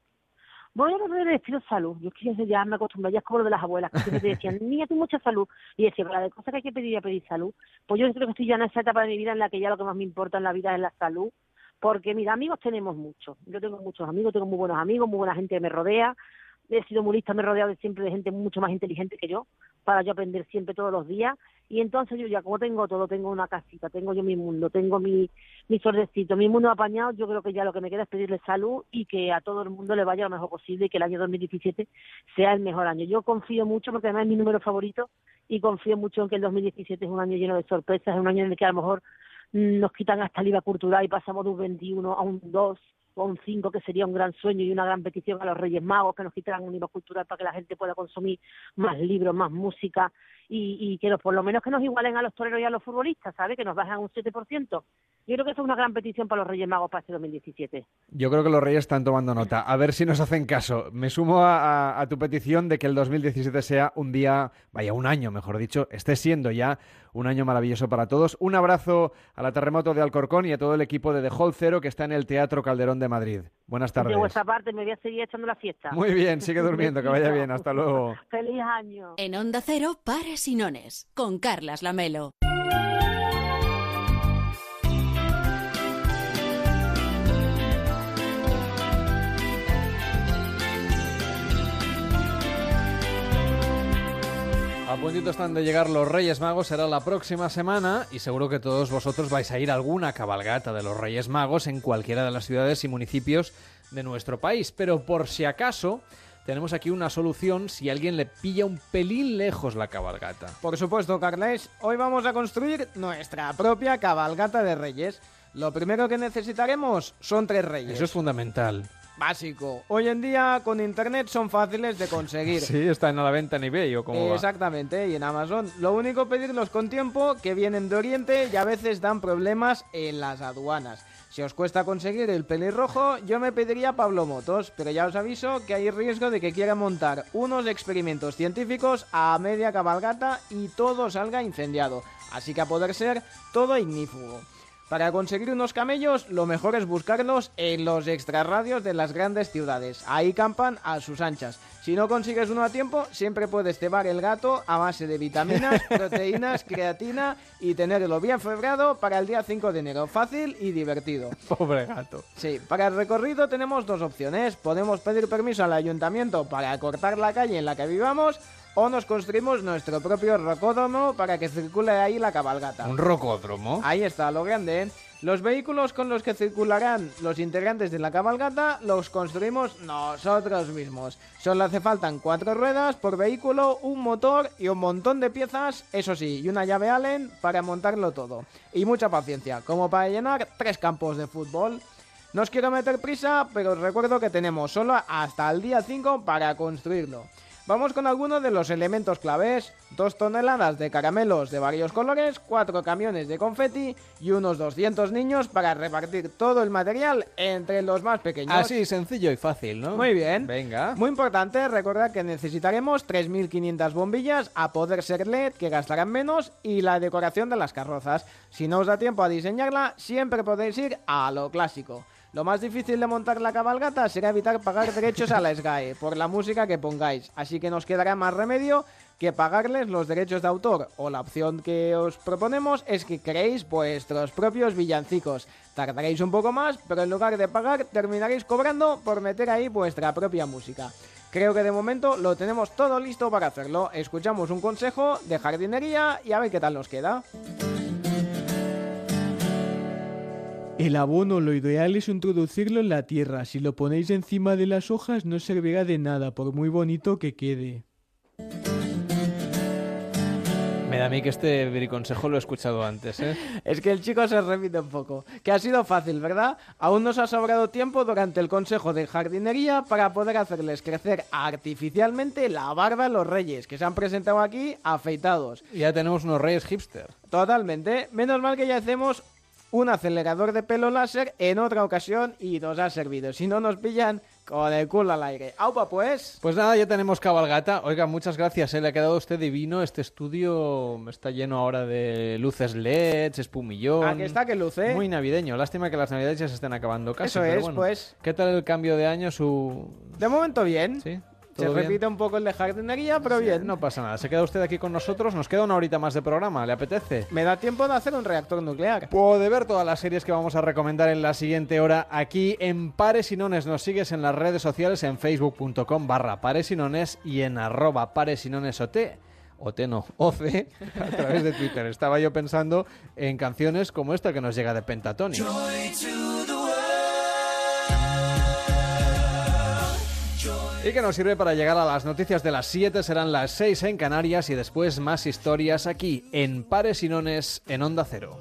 Voy a volver de estilo salud. Yo es que ya- me acostumbré, ya es como lo de las abuelas, que siempre te decían, niña, tú mucha salud. Y decía, para de cosas que hay que pedir, a pedir salud. Pues yo creo que estoy ya en esa etapa de mi vida en la que ya lo que más me importa en la vida es la salud. Porque, mira, amigos tenemos muchos. Yo tengo muchos amigos, tengo muy buenos amigos, muy buena gente que me rodea. He sido muy lista, me he rodeado de siempre de gente mucho más inteligente que yo, para yo aprender siempre todos los días. Y entonces yo ya, como tengo todo, tengo una casita, tengo yo mi mundo, tengo mi, mi sordecito, mi mundo apañado, yo creo que ya lo que me queda es pedirle salud y que a todo el mundo le vaya lo mejor posible y que el año 2017 sea el mejor año. Yo confío mucho, porque además es mi número favorito, y confío mucho en que el 2017 es un año lleno de sorpresas, es un año en el que a lo mejor nos quitan hasta el IVA cultural y pasamos de un 21 a un 2 o un 5, que sería un gran sueño y una gran petición a los Reyes Magos, que nos quitaran un IVA cultural para que la gente pueda consumir más libros, más música y, y que los, por lo menos que nos igualen a los toreros y a los futbolistas, ¿sabes? Que nos bajen un 7%. Yo creo que eso es una gran petición para los Reyes Magos para este 2017. Yo creo que los reyes están tomando nota. A ver si nos hacen caso. Me sumo a, a- a tu petición de que el 2017 sea un día, vaya, un año, mejor dicho, esté siendo ya un año maravilloso para todos. Un abrazo a la Terremoto de Alcorcón y a todo el equipo de The Hall Cero que está en el Teatro Calderón de Madrid. Buenas tardes. De vuestra parte me voy a seguir echando la fiesta. Muy bien, sigue durmiendo, que vaya bien. Hasta luego. Feliz año. En Onda Cero, Pares y Nones, con Carlas Lamelo. A puntito están de llegar los Reyes Magos, será la próxima semana y seguro que todos vosotros vais a ir a alguna cabalgata de los Reyes Magos en cualquiera de las ciudades y municipios de nuestro país. Pero por si acaso, tenemos aquí una solución si alguien le pilla un pelín lejos la cabalgata. Por supuesto, Carles, hoy vamos a construir nuestra propia cabalgata de reyes. Lo primero que necesitaremos son tres reyes. Eso es fundamental. Básico. Hoy en día con internet son fáciles de conseguir. Sí, están a la venta en eBay o como va. Exactamente, y en Amazon. Lo único pedirlos con tiempo, que vienen de Oriente y a veces dan problemas en las aduanas. Si os cuesta conseguir el pelirrojo, yo me pediría Pablo Motos, pero ya os aviso que hay riesgo de que quiera montar unos experimentos científicos a media cabalgata y todo salga incendiado. Así que a poder ser, todo ignífugo. Para conseguir unos camellos, lo mejor es buscarlos en los extrarradios de las grandes ciudades. Ahí campan a sus anchas. Si no consigues uno a tiempo, siempre puedes cebar el gato a base de vitaminas, proteínas, creatina y tenerlo bien febrado para el día 5 de enero. Fácil y divertido. Pobre gato. Sí, para el recorrido tenemos dos opciones. Podemos pedir permiso al ayuntamiento para cortar la calle en la que vivamos o nos construimos nuestro propio rocódromo para que circule ahí la cabalgata. Un rocódromo. Ahí está, lo grande. ¿eh? Los vehículos con los que circularán los integrantes de la cabalgata los construimos nosotros mismos. Solo hace faltan cuatro ruedas por vehículo, un motor y un montón de piezas, eso sí, y una llave Allen para montarlo todo. Y mucha paciencia, como para llenar tres campos de fútbol. No os quiero meter prisa, pero os recuerdo que tenemos solo hasta el día 5 para construirlo. Vamos con algunos de los elementos claves. Dos toneladas de caramelos de varios colores, cuatro camiones de confeti y unos 200 niños para repartir todo el material entre los más pequeños. Así, sencillo y fácil, ¿no? Muy bien. Venga. Muy importante, recordad que necesitaremos 3.500 bombillas a poder ser LED que gastarán menos y la decoración de las carrozas. Si no os da tiempo a diseñarla, siempre podéis ir a lo clásico. Lo más difícil de montar la cabalgata será evitar pagar derechos a la SGAE por la música que pongáis, así que nos quedará más remedio que pagarles los derechos de autor o la opción que os proponemos es que creéis vuestros propios villancicos. Tardaréis un poco más, pero en lugar de pagar terminaréis cobrando por meter ahí vuestra propia música. Creo que de momento lo tenemos todo listo para hacerlo. Escuchamos un consejo de jardinería y a ver qué tal nos queda. El abono lo ideal es introducirlo en la tierra. Si lo ponéis encima de las hojas no servirá de nada, por muy bonito que quede. Me da a mí que este consejo lo he escuchado antes, ¿eh? Es que el chico se repite un poco. Que ha sido fácil, ¿verdad? Aún nos ha sobrado tiempo durante el consejo de jardinería para poder hacerles crecer artificialmente la barba a los reyes, que se han presentado aquí afeitados. Ya tenemos unos reyes hipster. Totalmente. Menos mal que ya hacemos un acelerador de pelo láser en otra ocasión y nos ha servido. Si no nos pillan con el culo al aire. ¡Aupa pues! Pues nada, ya tenemos cabalgata. Oiga, muchas gracias, ¿eh? le ha quedado a usted divino. Este estudio está lleno ahora de luces LEDs, espumillón. Aquí está que luce. Muy navideño. Lástima que las navidades ya se estén acabando casi. Eso pero es, bueno. pues. ¿Qué tal el cambio de año? Su... De momento bien. Sí. Se repite un poco el de jardinería, pero Sí, bien. No pasa nada. Se queda usted aquí con nosotros. Nos queda una horita más de programa. ¿Le apetece? Me da tiempo de hacer un reactor nuclear. Puede ver todas las series que vamos a recomendar en la siguiente hora aquí en Pares y Nones. Nos sigues en las redes sociales en facebook.com barra Pares y Nones y en arroba Pares y Nones OT. OT no, OC, a través de Twitter. Estaba yo pensando en canciones como esta que nos llega de Pentatonic. Y que nos sirve para llegar a las noticias de las 7, serán las 6 en Canarias y después más historias aquí en Pares y Nones en Onda Cero.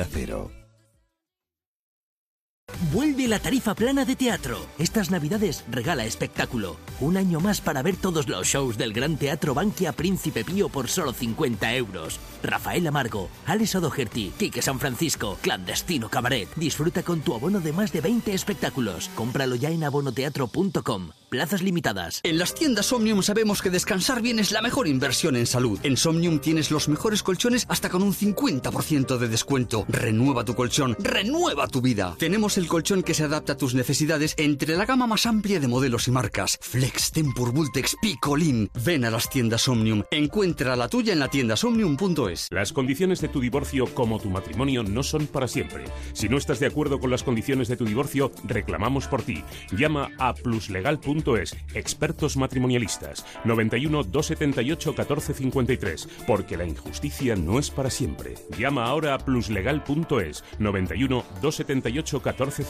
Onda Cero. Vuelve la tarifa plana de teatro. Estas navidades regala espectáculo. Un año más para ver todos los shows del Gran Teatro Bankia Príncipe Pío por solo 50 euros. Rafael Amargo, Alex O'Doherty, Quique San Francisco, Clandestino Cabaret. Disfruta con tu abono de más de 20 espectáculos. Cómpralo ya en abonoteatro.com. Plazas limitadas. En las tiendas Omnium sabemos que descansar bien es la mejor inversión en salud. En Somnium tienes los mejores colchones hasta con un 50% de descuento. Renueva tu colchón, renueva tu vida. Tenemos el colchón que se adapta a tus necesidades entre la gama más amplia de modelos y marcas. Flex, Tempur, Vultex, Picolin. Ven a las tiendas Omnium. Encuentra la tuya en la tienda somnium.es. Las condiciones de tu divorcio como tu matrimonio no son para siempre. Si no estás de acuerdo con las condiciones de tu divorcio, reclamamos por ti. Llama a pluslegal.es, expertos matrimonialistas, 91 278 1453, porque la injusticia no es para siempre. Llama ahora a pluslegal.es, 91 278 1453.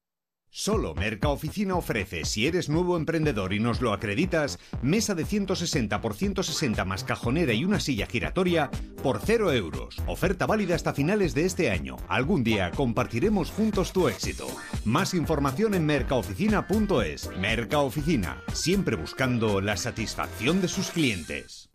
Solo Mercaoficina ofrece, si eres nuevo emprendedor y nos lo acreditas, mesa de 160 por 160 más cajonera y una silla giratoria por 0 euros. Oferta válida hasta finales de este año. Algún día compartiremos juntos tu éxito. Más información en mercaoficina.es. Mercaoficina, siempre buscando la satisfacción de sus clientes.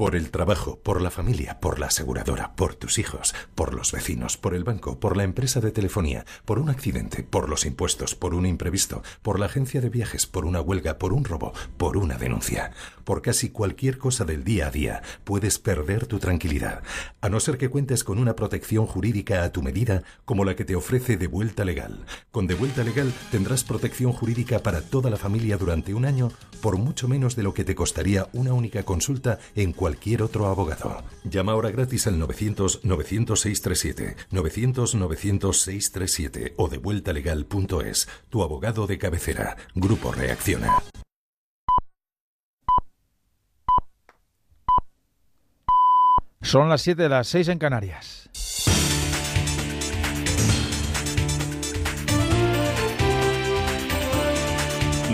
Por el trabajo, por la familia, por la aseguradora, por tus hijos, por los vecinos, por el banco, por la empresa de telefonía, por un accidente, por los impuestos, por un imprevisto, por la agencia de viajes, por una huelga, por un robo, por una denuncia. Por casi cualquier cosa del día a día puedes perder tu tranquilidad, a no ser que cuentes con una protección jurídica a tu medida como la que te ofrece De Vuelta Legal. Con De Vuelta Legal tendrás protección jurídica para toda la familia durante un año por mucho menos de lo que te costaría una única consulta en cualquier otro abogado. Llama ahora gratis al 900-900-637, 900-900-637 o devueltalegal.es. Tu abogado de cabecera. Grupo Reacciona. Son las 7 de las 6 en Canarias.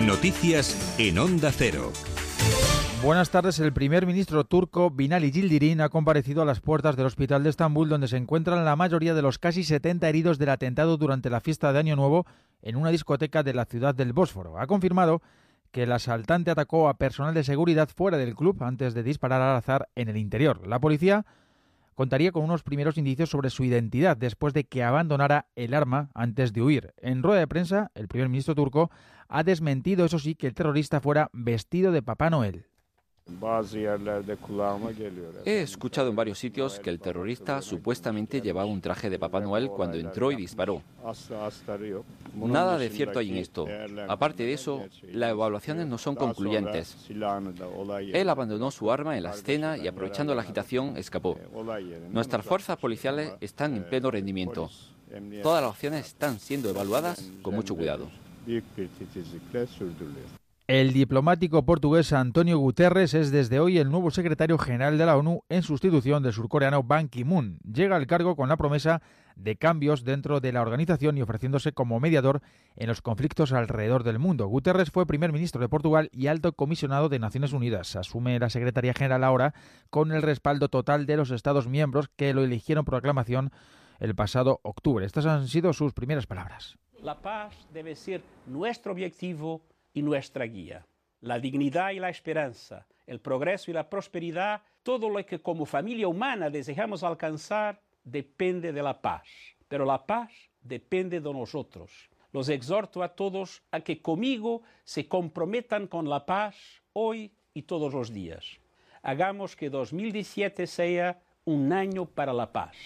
Noticias en Onda Cero. Buenas tardes. El primer ministro turco Binali Yildirim ha comparecido a las puertas del hospital de Estambul, donde se encuentran la mayoría de los casi 70 heridos del atentado durante la fiesta de Año Nuevo en una discoteca de la ciudad del Bósforo. Ha confirmado que el asaltante atacó a personal de seguridad fuera del club antes de disparar al azar en el interior. La policía contaría con unos primeros indicios sobre su identidad después de que abandonara el arma antes de huir. En rueda de prensa, el primer ministro turco ha desmentido, eso sí, que el terrorista fuera vestido de Papá Noel. He escuchado en varios sitios que el terrorista supuestamente llevaba un traje de Papá Noel cuando entró y disparó. Nada de cierto hay en esto. Aparte de eso, las evaluaciones no son concluyentes. Él abandonó su arma en la escena y aprovechando la agitación escapó. Nuestras fuerzas policiales están en pleno rendimiento. Todas las opciones están siendo evaluadas con mucho cuidado. El diplomático portugués Antonio Guterres es desde hoy el nuevo secretario general de la ONU en sustitución del surcoreano Ban Ki-moon. Llega al cargo con la promesa de cambios dentro de la organización y ofreciéndose como mediador en los conflictos alrededor del mundo. Guterres fue primer ministro de Portugal y alto comisionado de Naciones Unidas. Asume la Secretaría General ahora con el respaldo total de los Estados miembros que lo eligieron por aclamación el pasado octubre. Estas han sido sus primeras palabras. La paz debe ser nuestro objetivo y nuestra guía. La dignidad y la esperanza, el progreso y la prosperidad, todo lo que como familia humana desejamos alcanzar depende de la paz. Pero la paz depende de nosotros. Los exhorto a todos a que conmigo se comprometan con la paz hoy y todos los días. Hagamos que 2017 sea un año para la paz.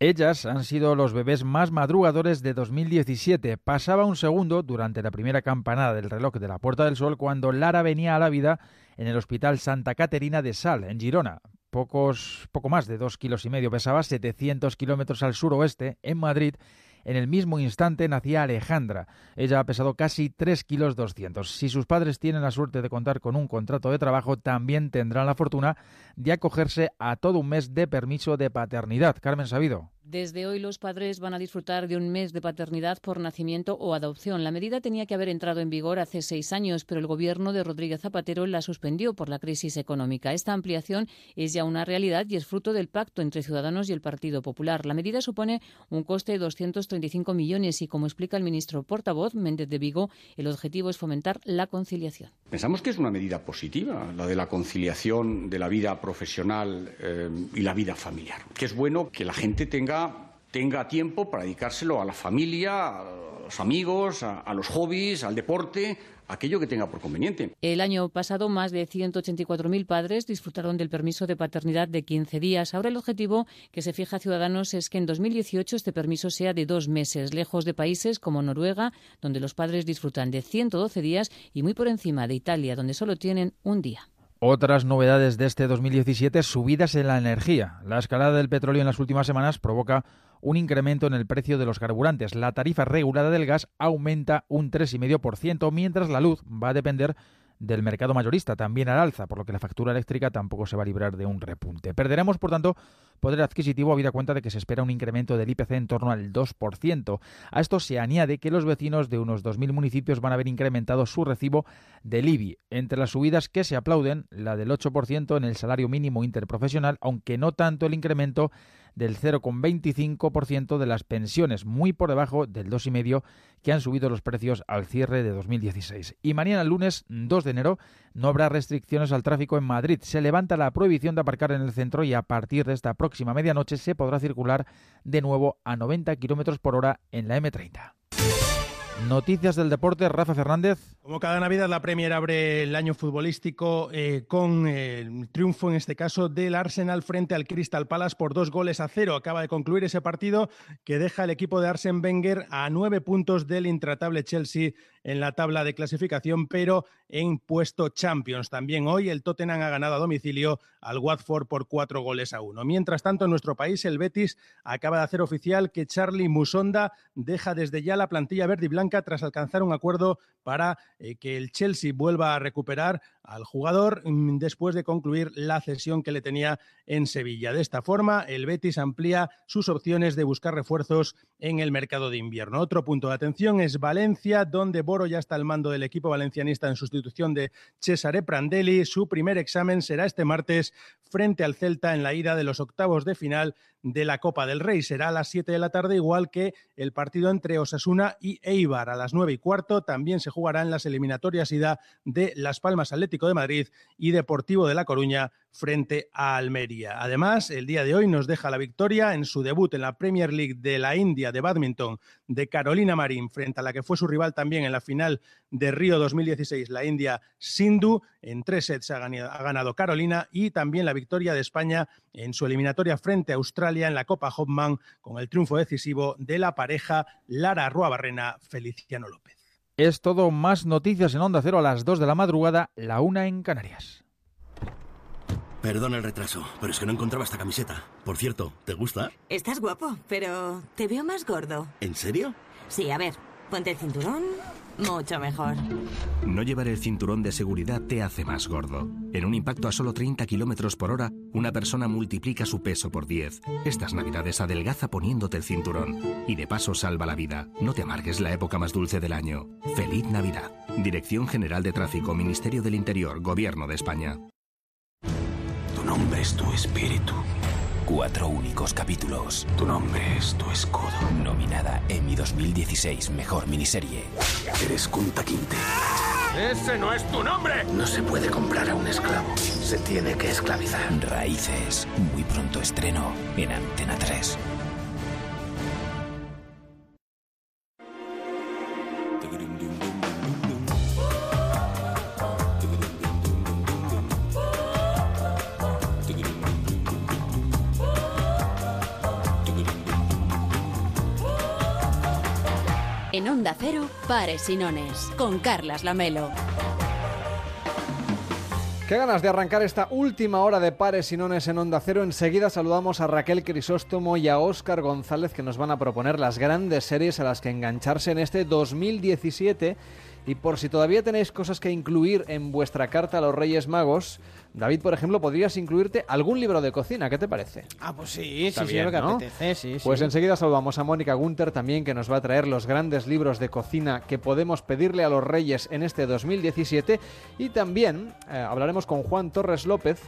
Ellas han sido los bebés más madrugadores de 2017. Pasaba un segundo durante la primera campanada del reloj de la Puerta del Sol cuando Lara venía a la vida en el Hospital Santa Caterina de Sal, en Girona. Pocos, poco más de dos kilos y medio pesaba, 700 kilómetros al suroeste, en Madrid. En el mismo instante nacía Alejandra. Ella ha pesado casi 3 kilos 200. Si sus padres tienen la suerte de contar con un contrato de trabajo, también tendrán la fortuna de acogerse a todo un mes de permiso de paternidad. Carmen Sabido. Desde hoy los padres van a disfrutar de un mes de paternidad por nacimiento o adopción. La medida tenía que haber entrado en vigor hace seis años, pero el gobierno de Rodríguez Zapatero la suspendió por la crisis económica. Esta ampliación es ya una realidad y es fruto del pacto entre Ciudadanos y el Partido Popular. La medida supone un coste de 235 millones y, como explica el ministro portavoz Méndez de Vigo, el objetivo es fomentar la conciliación. Pensamos que es una medida positiva, la de la conciliación de la vida profesional eh, y la vida familiar. Que es bueno que la gente tenga tenga tiempo para dedicárselo a la familia, a los amigos, a, a los hobbies, al deporte, aquello que tenga por conveniente. El año pasado, más de 184.000 padres disfrutaron del permiso de paternidad de 15 días. Ahora el objetivo que se fija a Ciudadanos es que en 2018 este permiso sea de dos meses, lejos de países como Noruega, donde los padres disfrutan de 112 días, y muy por encima de Italia, donde solo tienen un día. Otras novedades de este 2017, subidas en la energía. La escalada del petróleo en las últimas semanas provoca un incremento en el precio de los carburantes. La tarifa regulada del gas aumenta un 3,5%, mientras la luz va a depender del mercado mayorista, también al alza, por lo que la factura eléctrica tampoco se va a librar de un repunte. Perderemos, por tanto, poder adquisitivo habida cuenta de que se espera un incremento del IPC en torno al 2%. A esto se añade que los vecinos de unos 2.000 municipios van a haber incrementado su recibo del IBI. Entre las subidas que se aplauden, la del 8% en el salario mínimo interprofesional, aunque no tanto el incremento del 0,25% de las pensiones, muy por debajo del 2,5% que han subido los precios al cierre de 2016. Y mañana lunes 2 de enero no habrá restricciones al tráfico en Madrid. Se levanta la prohibición de aparcar en el centro y a partir de esta próxima medianoche se podrá circular de nuevo a 90 km por hora en la M30. Noticias del deporte, Rafa Fernández. Como cada Navidad, la Premier abre el año futbolístico eh, con eh, el triunfo, en este caso, del Arsenal frente al Crystal Palace por dos goles a cero. Acaba de concluir ese partido que deja al equipo de Arsen Wenger a nueve puntos del intratable Chelsea en la tabla de clasificación, pero en puesto Champions. También hoy el Tottenham ha ganado a domicilio al Watford por cuatro goles a uno. Mientras tanto, en nuestro país, el Betis acaba de hacer oficial que Charlie Musonda deja desde ya la plantilla verde y blanca tras alcanzar un acuerdo para eh, que el Chelsea vuelva a recuperar al jugador mm, después de concluir la cesión que le tenía en Sevilla. De esta forma, el Betis amplía sus opciones de buscar refuerzos en el mercado de invierno. Otro punto de atención es Valencia, donde Ya está al mando del equipo valencianista en sustitución de Cesare Prandelli. Su primer examen será este martes frente al Celta en la ida de los octavos de final de la Copa del Rey. Será a las 7 de la tarde, igual que el partido entre Osasuna y Eibar. A las 9 y cuarto también se jugarán las eliminatorias ida de Las Palmas Atlético de Madrid y Deportivo de La Coruña frente a Almería. Además, el día de hoy nos deja la victoria en su debut en la Premier League de la India de badminton de Carolina Marín frente a la que fue su rival también en la final de Río 2016, la India Sindhu. En tres sets ha ganado, Carolina y también la victoria de España en su eliminatoria frente a Australia en la Copa Hopman con el triunfo decisivo de la pareja Lara Ruabarrena Feliciano López. Es todo más noticias en Onda Cero a las 2 de la madrugada, la una en Canarias. Perdón el retraso, pero es que no encontraba esta camiseta. Por cierto, ¿te gusta? Estás guapo, pero te veo más gordo. ¿En serio? Sí, a ver, ponte el cinturón. Mucho mejor. No llevar el cinturón de seguridad te hace más gordo. En un impacto a solo 30 kilómetros por hora, una persona multiplica su peso por 10. Estas navidades adelgaza poniéndote el cinturón. Y de paso salva la vida. No te amargues la época más dulce del año. Feliz Navidad. Dirección General de Tráfico, Ministerio del Interior, Gobierno de España. Tu nombre es tu espíritu. Cuatro únicos capítulos. Tu nombre es tu escudo. Nominada Emmy 2016 Mejor Miniserie. Eres Kunta Kinte. ¡Ese no es tu nombre! No se puede comprar a un esclavo. Se tiene que esclavizar. Raíces. Muy pronto estreno en Antena 3. En Onda Cero, Pares y Nones, con Carlas Lamelo. Qué ganas de arrancar esta última hora de pares y nones en Onda Cero. Enseguida saludamos a Raquel Crisóstomo y a Óscar González que nos van a proponer las grandes series a las que engancharse en este 2017. Y por si todavía tenéis cosas que incluir en vuestra carta a los Reyes Magos, David, por ejemplo, podrías incluirte algún libro de cocina. ¿Qué te parece? Ah, pues sí, Está sí, sí, bien, lo que ¿no? apetece, sí, Pues sí. enseguida saludamos a Mónica Gunter también, que nos va a traer los grandes libros de cocina que podemos pedirle a los Reyes en este 2017. Y también eh, hablaremos con Juan Torres López,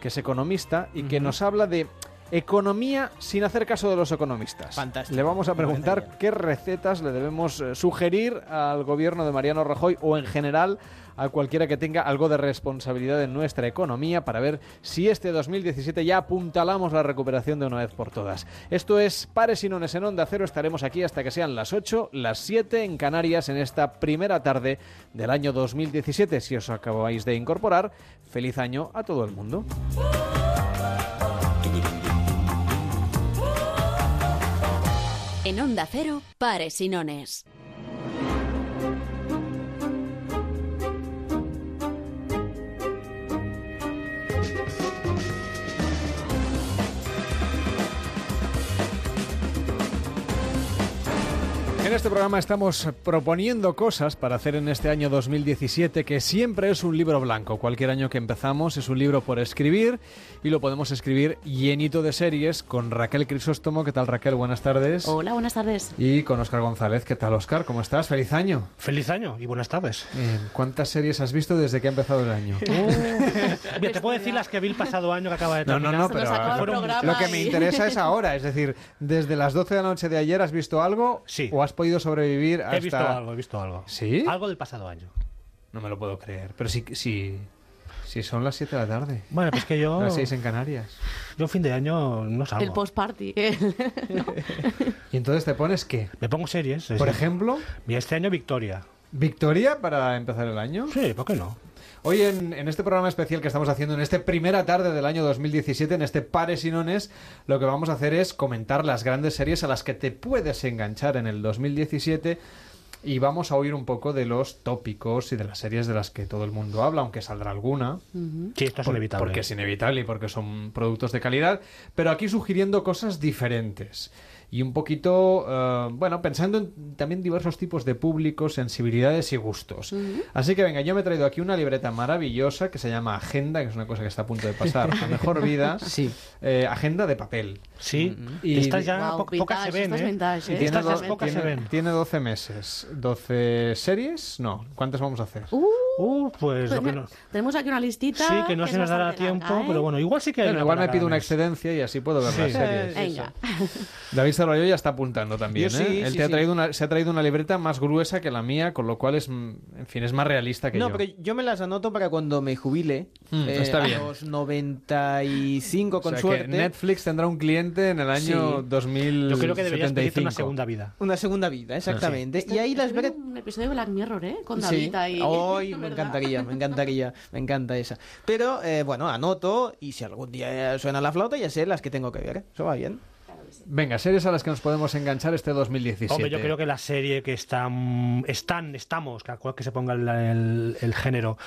que es economista y que nos habla de Economía sin hacer caso de los economistas. Fantástico. Le vamos a preguntar qué recetas le debemos eh, sugerir al gobierno de Mariano Rajoy o en general a cualquiera que tenga algo de responsabilidad en nuestra economía para ver si este 2017 ya apuntalamos la recuperación de una vez por todas. Esto es Pares y Nones en Onda Cero. Estaremos aquí hasta que sean las 8, las 7 en Canarias en esta primera tarde del año 2017. Si os acabáis de incorporar, feliz año a todo el mundo. En Onda Cero, Pares y Nones. En este programa estamos proponiendo cosas para hacer en este año 2017 que siempre es un libro blanco. Cualquier año que empezamos es un libro por escribir y lo podemos escribir llenito de series con Raquel Crisóstomo. ¿Qué tal Raquel? Buenas tardes. Hola, buenas tardes. Y con Oscar González. ¿Qué tal Oscar? ¿Cómo estás? Feliz año. Feliz año y buenas tardes. Bien. ¿Cuántas series has visto desde que ha empezado el año? Bien, te puedo decir las que vi el pasado año que acaba de No, terminar. no, no, pero Fueron muchas. lo que me interesa es ahora. Es decir, desde las 12 de la noche de ayer has visto algo Sí. o has podido sobrevivir hasta... He visto algo, he visto algo. ¿Sí? Algo del pasado año. No me lo puedo creer. Pero si, si, si son las 7 de la tarde. Bueno, pues que yo... Las 6 en Canarias. Yo fin de año no salgo. El post-party. ¿Y entonces te pones qué? Me pongo series. Por sí. ejemplo, Mira, este año Victoria. ¿Victoria para empezar el año? Sí, ¿por qué no? Hoy en, en este programa especial que estamos haciendo en esta primera tarde del año 2017, en este Pares y Nones, lo que vamos a hacer es comentar las grandes series a las que te puedes enganchar en el 2017 y vamos a oír un poco de los tópicos y de las series de las que todo el mundo habla, aunque saldrá alguna. Sí, esto es Por- inevitable. Porque es inevitable y porque son productos de calidad, pero aquí sugiriendo cosas diferentes. Y un poquito, eh, bueno, pensando en también diversos tipos de públicos, sensibilidades y gustos. Así que venga, yo me he traído aquí una libreta maravillosa que se llama Agenda, que es una cosa que está a punto de pasar a mejor vida. Sí. Eh, agenda de papel. Sí, Y- estas ya Guau, po- pocas se vintage, ven, estas ¿eh? vintage, ¿eh? Tiene, Estas pocas se tiene- ven. tiene 12 meses. ¿12 series? No. ¿Cuántas vamos a hacer? Uh, Uh, pues lo pues que mira, no... Tenemos aquí una listita. Sí, que no es se nos dará tiempo, larga, ¿eh? pero bueno, igual sí que hay Bueno, una igual me pido una excedencia y así puedo ver Sí. las series. Venga. David Sarroyo ya está apuntando también, Yo ¿eh? sí, Él sí, te ha traído una, se ha traído una libreta más gruesa que la mía, con lo cual es, en fin, es más realista que no, yo. pero yo me las anoto para cuando me jubile. Mm, eh, está a bien. los 95 O con sea, suerte. que Netflix tendrá un cliente en el año Sí. 2075. Yo creo que deberías pedirte una segunda vida. Una segunda vida, exactamente. Este- Y ahí las veré. Un episodio de Black Mirror, ¿eh? Con Sí. David ahí. Ay, me encantaría, me encantaría, me encanta esa. Pero eh, bueno, anoto y si algún día suena la flauta ya sé las que tengo que ver. Eso va bien. Venga, series a las que nos podemos enganchar este 2017. Hombre, yo creo que la serie que están, están estamos, que a cual que se ponga el, el- el género,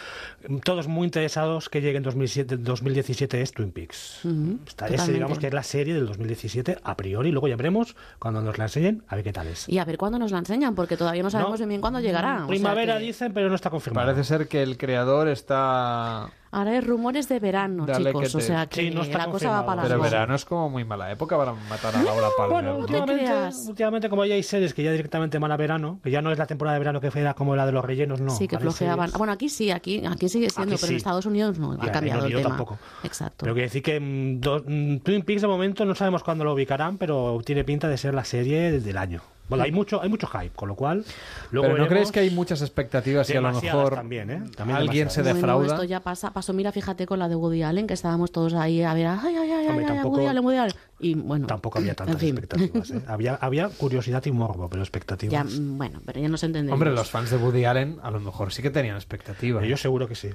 todos muy interesados que llegue en 2007, 2017 es Twin Peaks. Ese, totalmente. digamos que es la serie del 2017 a priori, luego ya veremos cuando nos la enseñen a ver qué tal es. Y a ver cuándo nos la enseñan, porque todavía no sabemos bien, bien cuándo llegará. o sea Primavera que dicen, pero no está confirmado. Parece ser que el creador está... Ahora hay rumores de verano, Dale chicos. que O sea que Sí, no está la cosa va para Pero verano es como muy mala época para matar a Laura Palmer. Bueno, ¿no? últimamente, últimamente, como ya hay series que ya directamente van a verano, que ya no es la temporada de verano que era como la de los rellenos, no. sí, que flojeaban. series- Bueno, aquí sí, aquí, aquí sigue siendo, Aquí pero sí. en Estados Unidos no, Ya, ha cambiado el tema. tampoco. Exacto. Pero quiere decir que mm, do- mm, Twin Peaks de momento no sabemos cuándo lo ubicarán, pero tiene pinta de ser la serie del año. Bueno, hay mucho, hay mucho hype, con lo cual luego Pero ¿no crees que hay muchas expectativas y a lo mejor también, ¿eh? También alguien se demasiadas. Bueno, defrauda? esto ya pasa, pasó, mira, fíjate con la de Woody Allen, que estábamos todos ahí a ver, ay, ay, ay, ay, Hombre, ay, tampoco- Woody Allen, Woody Allen. Y bueno, Tampoco había tantas en fin. expectativas. ¿eh? Había, había curiosidad y morbo, pero expectativas. Ya, mm, bueno, pero ya nos entendemos. Hombre, los fans de Woody Allen a lo mejor sí que tenían expectativas. Yo seguro que sí.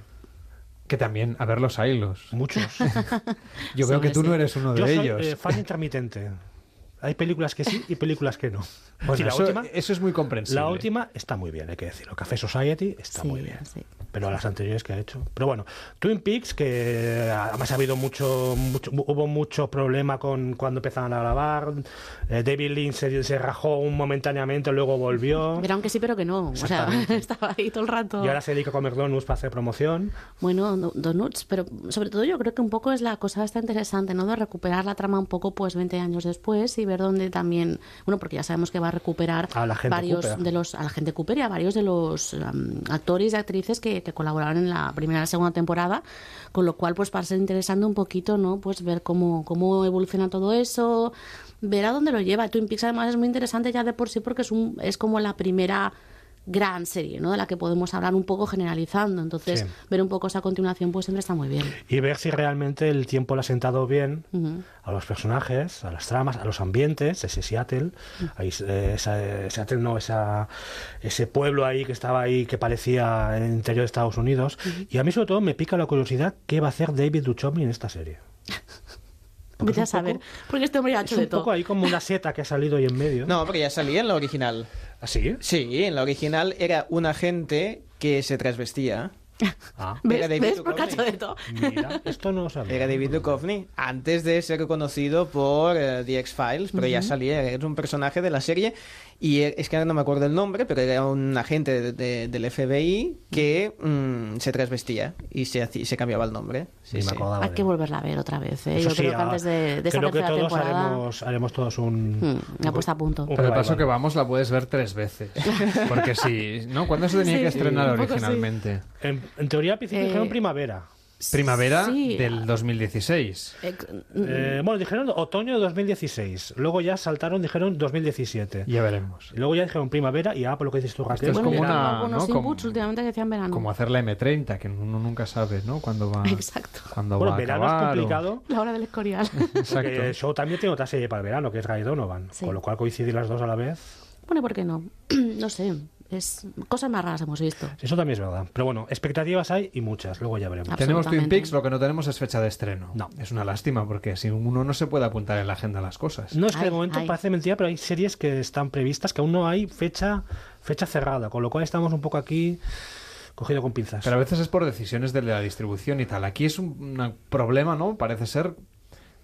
Que también, a ver los hilos. Muchos. Yo veo Sí, que tú sí. no eres uno de Yo soy ellos. eh, fan intermitente. Hay películas que sí y películas que no. Bueno, Sí, la eso, última, eso es muy comprensible. la última está muy bien, hay que decirlo. Café Society está Sí, muy bien. sí. Pero las anteriores que ha hecho. Pero bueno, Twin Peaks, que además ha habido mucho, mucho hubo mucho problema con cuando empezaron a grabar. Eh, David Lynch se, se rajó un momentáneamente, luego volvió. Pero aunque sí, pero que no. O sea, estaba ahí todo el rato. Y ahora se dedica a comer donuts para hacer promoción. Bueno, do- donuts, pero sobre todo yo creo que un poco es la cosa esta interesante, ¿no? De recuperar la trama un poco, pues, 20 años después y ver dónde también, bueno, porque ya sabemos que va a recuperar A la gente varios Cooper. de los, a la gente Cooper y a varios de los um, actores y actrices que que, colaboraron en la primera y la segunda temporada, con lo cual pues va a ser interesante un poquito, ¿no? Pues ver cómo, cómo evoluciona todo eso, ver a dónde lo lleva. Twin Peaks además es muy interesante ya de por sí porque es, un, es como la primera gran serie, ¿no? De la que podemos hablar un poco generalizando. Entonces, Sí. ver un poco esa continuación pues siempre está muy bien. Y ver si realmente el tiempo le ha sentado bien a los personajes, a las tramas, a los ambientes, ese Seattle, ahí, eh, esa, eh, Seattle no, esa, ese pueblo ahí que estaba ahí que parecía en el interior de Estados Unidos. Y a mí sobre todo me pica la curiosidad qué va a hacer David Duchovny en esta serie. Vete a saber. Porque este hombre ya ha Es hecho de un todo. poco ahí como una seta que ha salido ahí en medio. No, porque ya salía en la original. ¿Ah, sí? En la original era un agente que se transvestía. Ah. ¿Ves? Era David ¿Ves? Ha Duchovny. hecho de todo. Mira, esto no lo sabía. Era David Duchovny, antes de ser conocido por eh, The X-Files, pero ya salía, es un personaje de la serie, y eh, es que ahora no me acuerdo el nombre, pero era un agente de- de- del FBI que mm, se transvestía y se, hacía- se cambiaba el nombre. Sí, me sí. acordaba Hay que volverla a ver otra vez. ¿eh? Yo sí, creo que ah, antes de, de esa creo que todos temporada. haremos, haremos todos un... Hmm, una puesta a punto. un Pero el paso que vamos la puedes ver tres veces. Porque sí, ¿no? ¿Cuándo se tenía Sí, que estrenar originalmente? En, en teoría al principio Eh, dijeron primavera. Primavera Sí. del 2016. Eh, Eh, bueno, dijeron otoño de 2016. Luego ya saltaron, dijeron 2017. Ya veremos. Luego ya dijeron primavera y ah, por lo que dices tú, Raquel. Esto es como yo tengo una- algunos ¿no? Como- inputs últimamente que decían verano. Como hacer la M30, que uno nunca sabe, ¿no? Cuándo va, Exacto. cuándo Bueno, va a verano es acabar o- complicado. La hora del escorial. Exacto. Porque Show también tiene otra serie para el verano, que es Guy Donovan. Sí. Con lo cual coincidir las dos a la vez. bueno, ¿por qué no? no sé. Es cosas más raras hemos visto. Eso también es verdad. Pero bueno, expectativas hay y muchas. Luego ya veremos. Tenemos Twin. Peaks, lo que no tenemos es fecha de estreno. No. Es una lástima, porque si uno no se puede apuntar en la agenda las cosas. No es que de momento ay. parece mentira, pero hay series que están previstas que aún no hay fecha fecha cerrada, con lo cual estamos un poco aquí cogido con pinzas. Pero a veces es por decisiones de la distribución y tal. Aquí es un, un problema, ¿no? Parece ser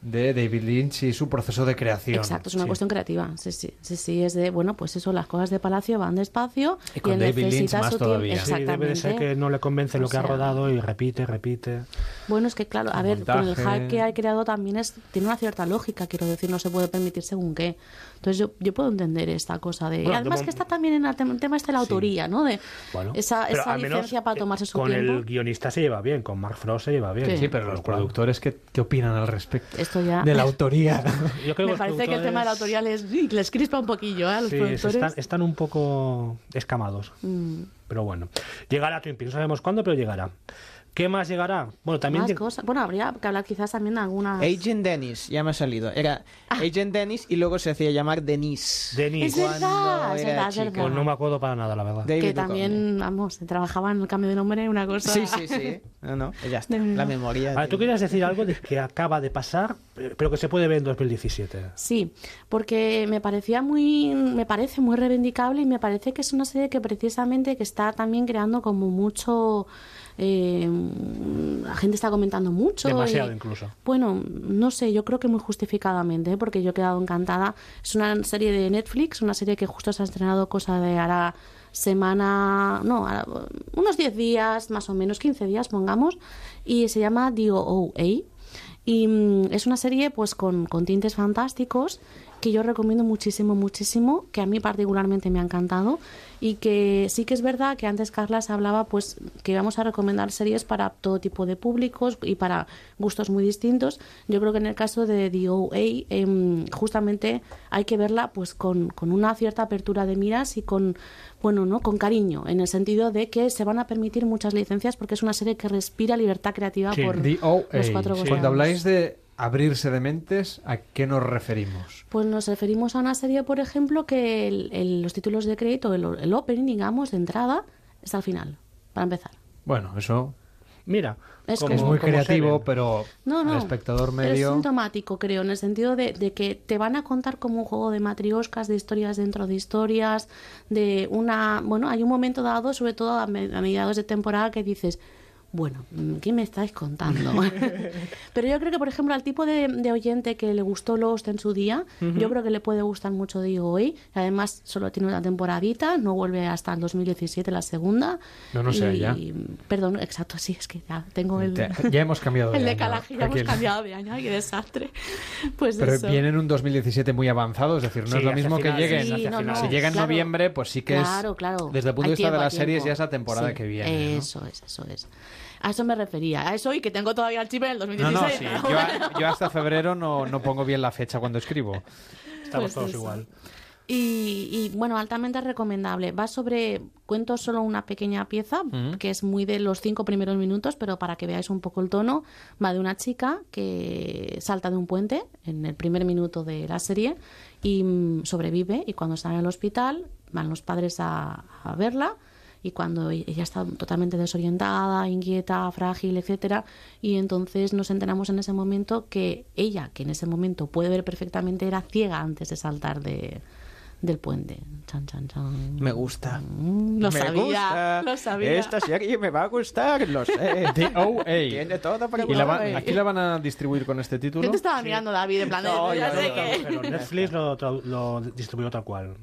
de David Lynch y su proceso de creación. Exacto, es una Sí. cuestión creativa. Sí, sí, sí, sí, es de, bueno, pues eso, las cosas de Palacio van despacio Y con él David Lynch necesita más su tiempo. todavía. Sí, debe de ser Exactamente. que no le convence lo O que ha sea, rodado y repite, repite. Bueno, es que claro, a El ver, con el montaje. hype que ha creado también es tiene una cierta lógica, quiero decir, no se puede permitir según qué. Entonces yo, yo puedo entender esta cosa de... Bueno, de además mom- que está también en el tem- tema este de la autoría, ¿no? De Bueno, esa, esa licencia para eh, tomarse su con tiempo. el guionista se lleva bien, con Mark Frost se lleva bien. Sí. Sí, pero Con los productores, ¿qué, qué opinan al respecto? Esto ya... De la autoría. Yo creo Me parece que el tema de la productores- autoría les, sí, les crispa un poquillo ¿eh? a los Sí, productores. están, están un poco escamados. Mm, Pero bueno, llegará Twin Peaks, no sabemos cuándo, pero llegará. ¿Qué más llegará? Bueno, también más cosas. Bueno, habría que hablar quizás también de algunas... Agent Dennis, ya me ha salido. Era Ah. Agent Dennis y luego se hacía llamar Denise. Denise. Es verdad, es. Pues no me acuerdo para nada, la verdad. David que también, vamos, se trabajaba en el cambio de nombre, una cosa... Sí, sí, sí. No, no, ya está. La memoria. Ah, tú querías decir algo de que acaba de pasar, pero que se puede ver en 2017. Sí, porque me parecía muy, me parece muy reivindicable y me parece que es una serie que precisamente que está también creando como mucho, eh, la gente está comentando mucho. Demasiado y- incluso. Bueno, no sé, yo creo que muy justificadamente, ¿eh? porque yo he quedado encantada. Es una serie de Netflix, una serie que justo se ha estrenado cosa de ahora semana, no, unos 10 días, más o menos, 15 días, pongamos, y se llama DOOA. Y mm, es una serie pues con, con tintes fantásticos que yo recomiendo muchísimo, muchísimo, que a mí particularmente me ha encantado y que sí que es verdad que antes Carlas hablaba pues que íbamos a recomendar series para todo tipo de públicos y para gustos muy distintos. Yo creo que en el caso de DOA em, justamente hay que verla pues con, con una cierta apertura de miras y con bueno, ¿no? Con cariño, en el sentido de que se van a permitir muchas licencias porque es una serie que respira libertad creativa Sí, por los cuatro Cuando costados. habláis de abrirse de mentes, ¿a qué nos referimos? Pues nos referimos a una serie, por ejemplo, que el- el- los títulos de crédito, el, el opening, digamos, de entrada, está al final, para empezar. Bueno, eso Mira, Es muy creativo, pero No, no. el espectador Pero es medio... sintomático, creo, en el sentido de, de que te van a contar como un juego de matrioscas, de historias dentro de historias, de una... Bueno, hay un momento dado, sobre todo a mediados de temporada, que dices, Bueno, mm, ¿qué me estáis contando? Pero yo creo que, por ejemplo, al tipo de, de oyente que le gustó Lost en su día, yo creo que le puede gustar mucho Digo hoy. Además, solo tiene una temporadita, no vuelve hasta el 2017 la segunda. No, no sé, Y- ya. Perdón, exacto, sí, es que ya tengo el... Te- ya hemos cambiado de El año, decalaje, ya hemos cambiado de año, qué desastre. Pues Pero eso. viene en un 2017 muy avanzado, es decir, no Sí, es lo mismo que lleguen. Sí, no, no, si llega en claro. noviembre, pues sí que Claro, es. claro. Desde el punto de vista tiempo, de las series, ya es la temporada Sí, que viene. ¿no? Eso es, eso es. A eso me refería, a eso y que tengo todavía el chip en el No, 2016. no, sí. Yo, a- yo hasta febrero no, no pongo bien la fecha cuando escribo. Estamos Pues todos eso. igual. Y, y, bueno, altamente recomendable. Va sobre, cuento solo una pequeña pieza, Mm. que es muy de los cinco primeros minutos, pero para que veáis un poco el tono, va de una chica que salta de un puente en el primer minuto de la serie y mm, sobrevive y cuando está en el hospital van los padres a, a verla y cuando ella está totalmente desorientada, inquieta, frágil, etcétera, y entonces nos enteramos en ese momento que ella, que en ese momento puede ver perfectamente, era ciega antes de saltar de, del puente. Chan, chan, chan. Me gusta. Mm, lo me sabía, gusta. lo sabía. Esta serie me va a gustar, lo sé. The OA. Tiene todo para ¿Y la va- gustarme. aquí la van a distribuir con este título? ¿Qué te estaba mirando, David? En plan, de, No, ya sé lo que... Netflix lo, tradu- lo distribuyó tal cual.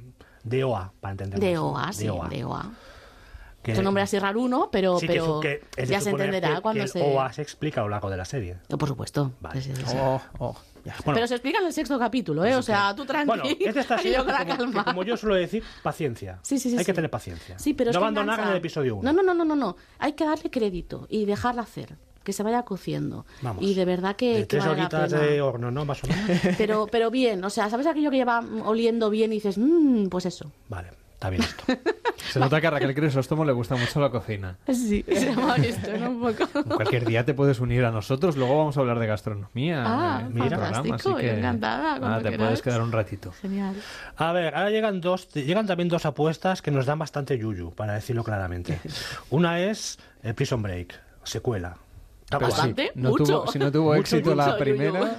DOA, para entender. De OA, sí, DOA. Que- Es un nombre así raruno, pero, Sí, pero que ya se entenderá que- cuando se... OA se explica a lo largo de la serie. Oh, Por supuesto. Sí, sí, sí. Oh, oh, ya. Bueno, Pero se explica en el sexto capítulo, ¿eh? O sea, tú tranquilo. bueno, es de esta serie yo con la que como, como yo suelo decir, paciencia. Sí, sí, sí, Hay que tener paciencia. Sí, pero no abandonar en el episodio 1. No, no, no, no, no, no. Hay que darle crédito y dejarla hacer. Que se vaya cociendo. Vamos. Y de verdad que, De que tres vale la horitas pena. de horno, ¿no? Más o menos. Pero, pero bien, o sea, ¿sabes aquello que lleva oliendo bien y dices, mmm, pues eso? Vale, está bien esto. Se nota que a Raquel Crisóstomo le gusta mucho la cocina. Sí, se llama esto, ¿no? Un poco. Cualquier día te puedes unir a nosotros, luego vamos a hablar de gastronomía Ah, en el programa, así que encantada, nada, te puedes quedar un ratito. Genial. A ver, ahora llegan dos, llegan también dos apuestas que nos dan bastante yuyu, para decirlo claramente. Una es el Prison Break, secuela. Pero. Bastante, no mucho. tuvo- si no tuvo Mucho, éxito la yuyu. primera,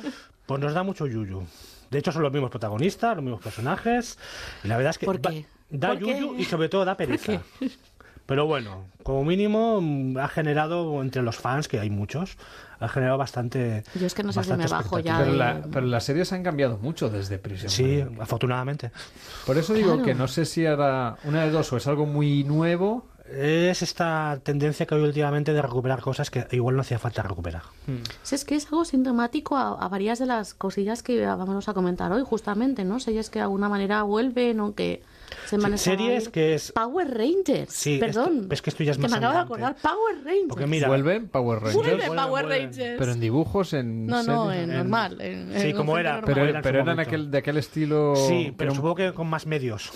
Pues nos da mucho yuyu. De hecho, son los mismos protagonistas, los mismos personajes. Y la verdad es que ¿Por va- qué? Da yuyu y sobre todo da pereza. Pero bueno, como mínimo mm, ha generado entre los fans, que hay muchos, ha generado bastante. Yo es que no sé si me bajo ya pero, de... la- pero las series han cambiado mucho desde Prison Sí, Break. afortunadamente. Por eso digo Claro. que no sé si era una de dos o es algo muy nuevo. Es esta tendencia que hay últimamente de recuperar cosas que igual no hacía falta recuperar. Sí, es que es algo sintomático a, a varias de las cosillas que vamos a comentar hoy, justamente, ¿no? Series que de alguna manera vuelven o que se manejan. series que es- Power Rangers. Sí, Perdón. esto- es que esto ya es que más me acabo de acordar. Power Rangers. Porque mira, Vuelven Power Rangers. Vuelve vuelven, Power vuelven. Rangers. Pero en dibujos, en No, no, series. en normal. en- Sí, en como era, normal. Pero, era en pero eran aquel, de aquel estilo. sí, pero supongo que con más medios.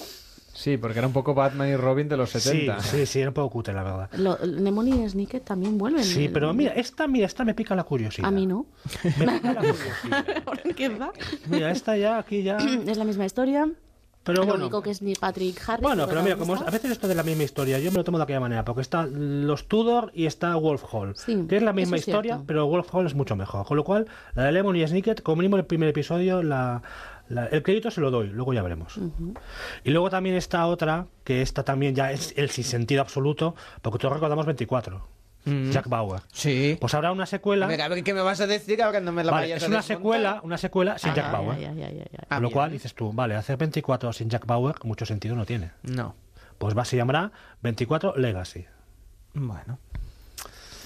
Sí, porque era un poco Batman y Robin de los 70. Sí, sí, sí, era un poco cutre, la verdad. Lo- Nemoni y Snicket también vuelven. Sí, pero mira, esta, mira, esta me pica la curiosidad. A mí no. Me pica la curiosidad. ¿Por qué va? Mira, esta ya, aquí ya. Es la misma historia. Pero lo bueno. único que es ni Patrick Harris. Bueno, pero mira, como es- a veces esto de la misma historia, yo me lo tomo de aquella manera, porque está los Tudor y está Wolf Hall, Sí, que es la misma es historia, cierto. pero Wolf Hall es mucho mejor. Con lo cual, la de Lemon y Snicket, como mínimo el primer episodio, la, la- el crédito se lo doy, luego ya veremos. Y luego también está otra, que esta también ya es el sinsentido absoluto, porque todos recordamos 24, Jack Bauer. Sí. Pues habrá una secuela. A ver, a ver, ¿qué me vas a decir ahora no me la Vale, vayas es a una secuela, una secuela sin Ay, Jack Bauer. ay, ay, ay. Con Ah, lo bien. cual dices tú, vale, hacer 24 sin Jack Bauer mucho sentido no tiene. No. Pues va, se llamará 24 Legacy. Bueno.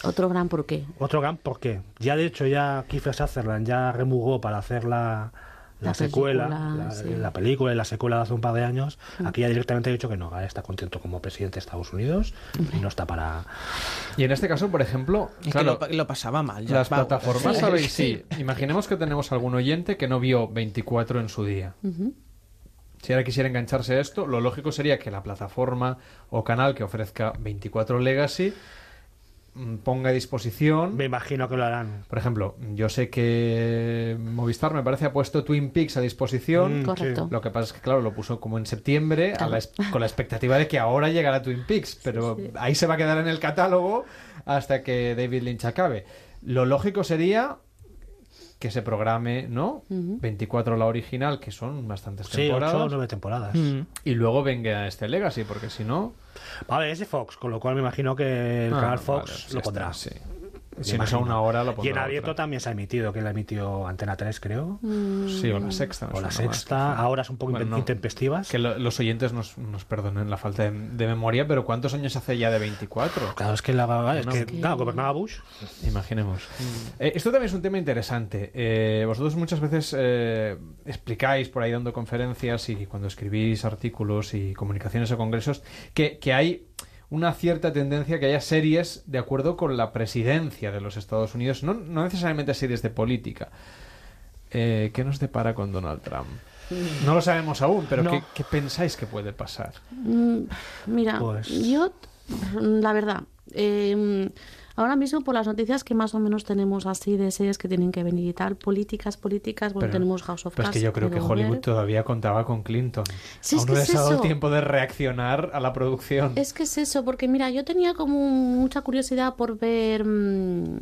Otro gran porqué. Otro gran por qué. Ya de hecho ya Kiefer Sutherland ya remugó para hacer la, la, La secuela, película, la, sí. la película y la secuela de hace un par de años. Aquí ya directamente ha dicho que no, ahora está contento como presidente de Estados Unidos y no está para... Y en este caso, por ejemplo, Es claro, que lo, lo pasaba mal. Las plataformas, Sí. ¿sabéis? Sí. Imaginemos que tenemos algún oyente que no vio 24 en su día. Ujú. Si ahora quisiera engancharse a esto, lo lógico sería que la plataforma o canal que ofrezca 24 Legacy ponga a disposición. Me imagino que lo harán. Por ejemplo, yo sé que Movistar me parece ha puesto Twin Peaks a disposición. Mm, Correcto. Lo que pasa es que, claro, lo puso como en septiembre a la es- con la expectativa de que ahora llegará Twin Peaks, pero ahí se va a quedar en el catálogo hasta que David Lynch acabe. Lo lógico sería que se programe, ¿no? Ujú. 24 la original, que son bastantes Sí, temporadas. 8 o 9 temporadas. Mm. Y luego venga este Legacy, porque si no... Vale, es de Fox, con lo cual me imagino que el Ah, canal Fox ya lo está, pondrá. sí. Si no es a una hora, lo Y en a abierto otra. también se ha emitido, que la emitió Antena 3, creo. Sí, o la sexta. O la más, sexta, quizá. ahora es un poco Bueno, no. intempestivas. Que lo- los oyentes nos, nos perdonen la falta de, de memoria, pero ¿cuántos años hace ya de 24? Claro, es que, la, es No. que claro, gobernaba Bush. Imaginemos. Eh, esto también es un tema interesante. Eh, vosotros muchas veces eh, explicáis por ahí dando conferencias y cuando escribís artículos y comunicaciones o congresos que, que hay una cierta tendencia que haya series de acuerdo con la presidencia de los Estados Unidos, no, no necesariamente series de política. Eh, ¿Qué nos depara con Donald Trump? No lo sabemos aún, pero No. ¿qué, qué pensáis que puede pasar? Mm, Mira, Pues- yo, la verdad, eh, ahora mismo por las noticias que más o menos tenemos así de series que tienen que venir y tal, políticas, políticas, bueno, Pero- tenemos House of Pero es Cards. que yo creo que Hollywood todavía contaba con Clinton. Sí, Aún no es les ha dado eso. tiempo de reaccionar a la producción. Es que es eso, porque mira, yo tenía como mucha curiosidad por ver mm,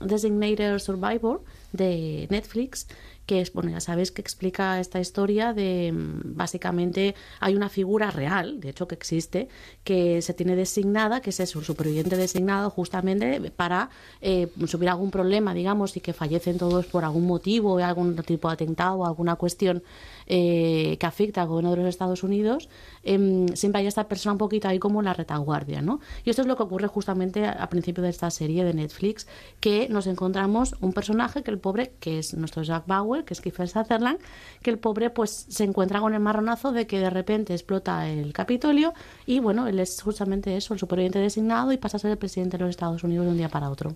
Designated Survivor de Netflix, que es, bueno, ya sabéis que explica esta historia de, mm, básicamente, hay una figura real, de hecho que existe, que se tiene designada, que es el superviviente designado justamente para, eh, si hubiera algún problema, digamos, y que fallecen todos por algún motivo, algún tipo de atentado alguna cuestión eh, que afecta al gobierno de los Estados Unidos, em, siempre hay esta persona un poquito ahí como la retaguardia, ¿no? Y esto es lo que ocurre justamente al principio de esta serie de Netflix, que nos encontramos un personaje que el pobre, que es nuestro Jack Bauer, que es Kiefer Sutherland, que el pobre pues se encuentra con el marronazo de que de repente explota el Capitolio y bueno, él es justamente eso, el superviviente designado y pasa a ser el presidente de los Estados Unidos de un día para otro.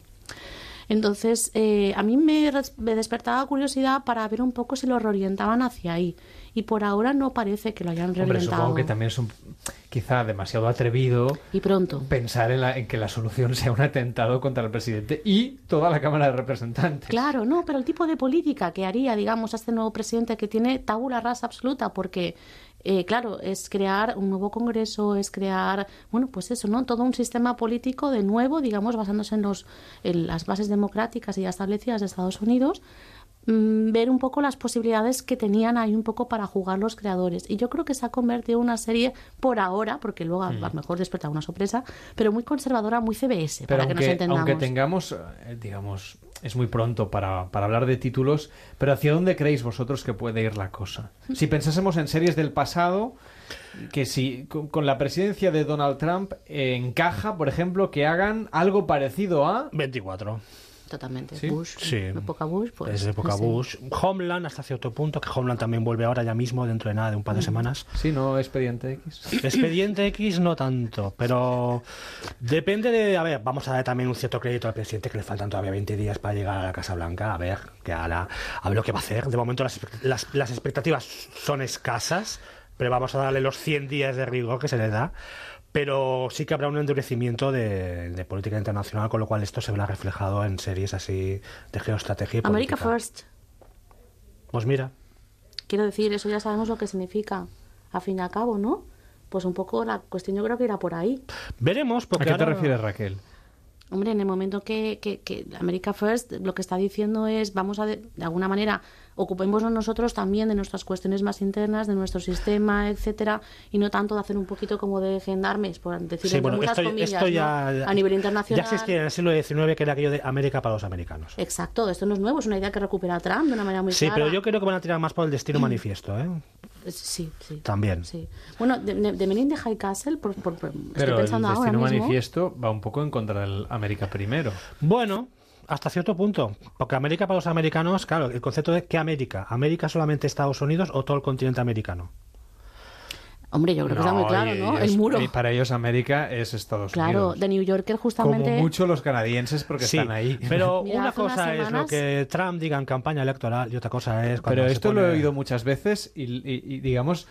Entonces, eh, a mí me, me despertaba curiosidad para ver un poco si lo reorientaban hacia ahí. Y por ahora no parece que lo hayan Hombre, reorientado. supongo que también es un, quizá demasiado atrevido Y pronto. pensar en, la- en que la solución sea un atentado contra el presidente y toda la Cámara de Representantes. Claro, no, pero el tipo de política que haría, digamos, a este nuevo presidente que tiene tabula rasa absoluta, porque, eh, claro, es crear un nuevo Congreso, es crear, bueno, pues eso, ¿no? Todo un sistema político de nuevo, digamos, basándose en, los, en las bases democráticas y ya establecidas de Estados Unidos, mm, ver un poco las posibilidades que tenían ahí un poco para jugar los creadores. Y yo creo que se ha convertido en una serie por ahora, porque luego a, a lo Mm. mejor desperta una sorpresa, pero muy conservadora, muy CBS, Pero para que nos entendamos. aunque tengamos, eh, digamos, es muy pronto para, para hablar de títulos, pero ¿hacia dónde creéis vosotros que puede ir la cosa? Si pensásemos en series del pasado, que si con, la presidencia de Donald Trump eh, encaja, por ejemplo, que hagan algo parecido a... 24. Totalmente. ¿Sí? Bush, Sí. época Bush, pues. es época sí. Bush. Homeland hasta cierto punto, que Homeland también vuelve ahora ya mismo, dentro de nada, de un par de Mm. semanas. Sí, no, Expediente X. Expediente X no tanto, pero depende de... A ver, vamos a dar también un cierto crédito al presidente, que le faltan todavía 20 días para llegar a la Casa Blanca, a ver qué hará, a ver lo que va a hacer. De momento las, las, las expectativas son escasas, pero vamos a darle los 100 días de rigor que se le da. Pero sí que habrá un endurecimiento de, de política internacional, con lo cual esto se verá reflejado en series así de geoestrategia y America. First. Pues mira, Quiero decir, eso ya sabemos lo que significa, a fin y al cabo, ¿no? Pues un poco la cuestión yo creo que irá por ahí. veremos, ¿A porque qué te ahora- refieres, Raquel? Hombre, en el momento que, que, que America First lo que está diciendo es, vamos a, de, de alguna manera, ocupémonos nosotros también de nuestras cuestiones más internas, de nuestro sistema, etcétera, y no tanto de hacer un poquito como de gendarmes, por decir Sí, bueno, muchas esto, comillas, esto ¿no? ya, a nivel internacional. Ya existía en el siglo XIX, que era aquello de América para los americanos. Exacto, esto no es nuevo, es una idea que recupera Trump de una manera muy Sí, clara. pero yo creo que van a tirar más por el destino manifiesto, ¿eh? Sí, sí. También. Sí. Bueno, de, de, de High Castle, por, por- por- estoy Pero el pensando ahora destino mismo. manifiesto va un poco en contra del América primero. Bueno, hasta cierto punto. Porque América para los americanos, claro, el concepto de ¿qué América? ¿América solamente Estados Unidos o todo el continente americano? Hombre, yo creo que está muy claro, ¿no? ellos- El muro. y para ellos América es Estados Claro, Unidos. de New Yorker justamente. Como mucho los canadienses porque Sí, están ahí. pero Mira, una cosa es lo que Trump diga en campaña electoral y otra cosa es cuando Pero se esto lo he oído muchas veces y, y- y, digamos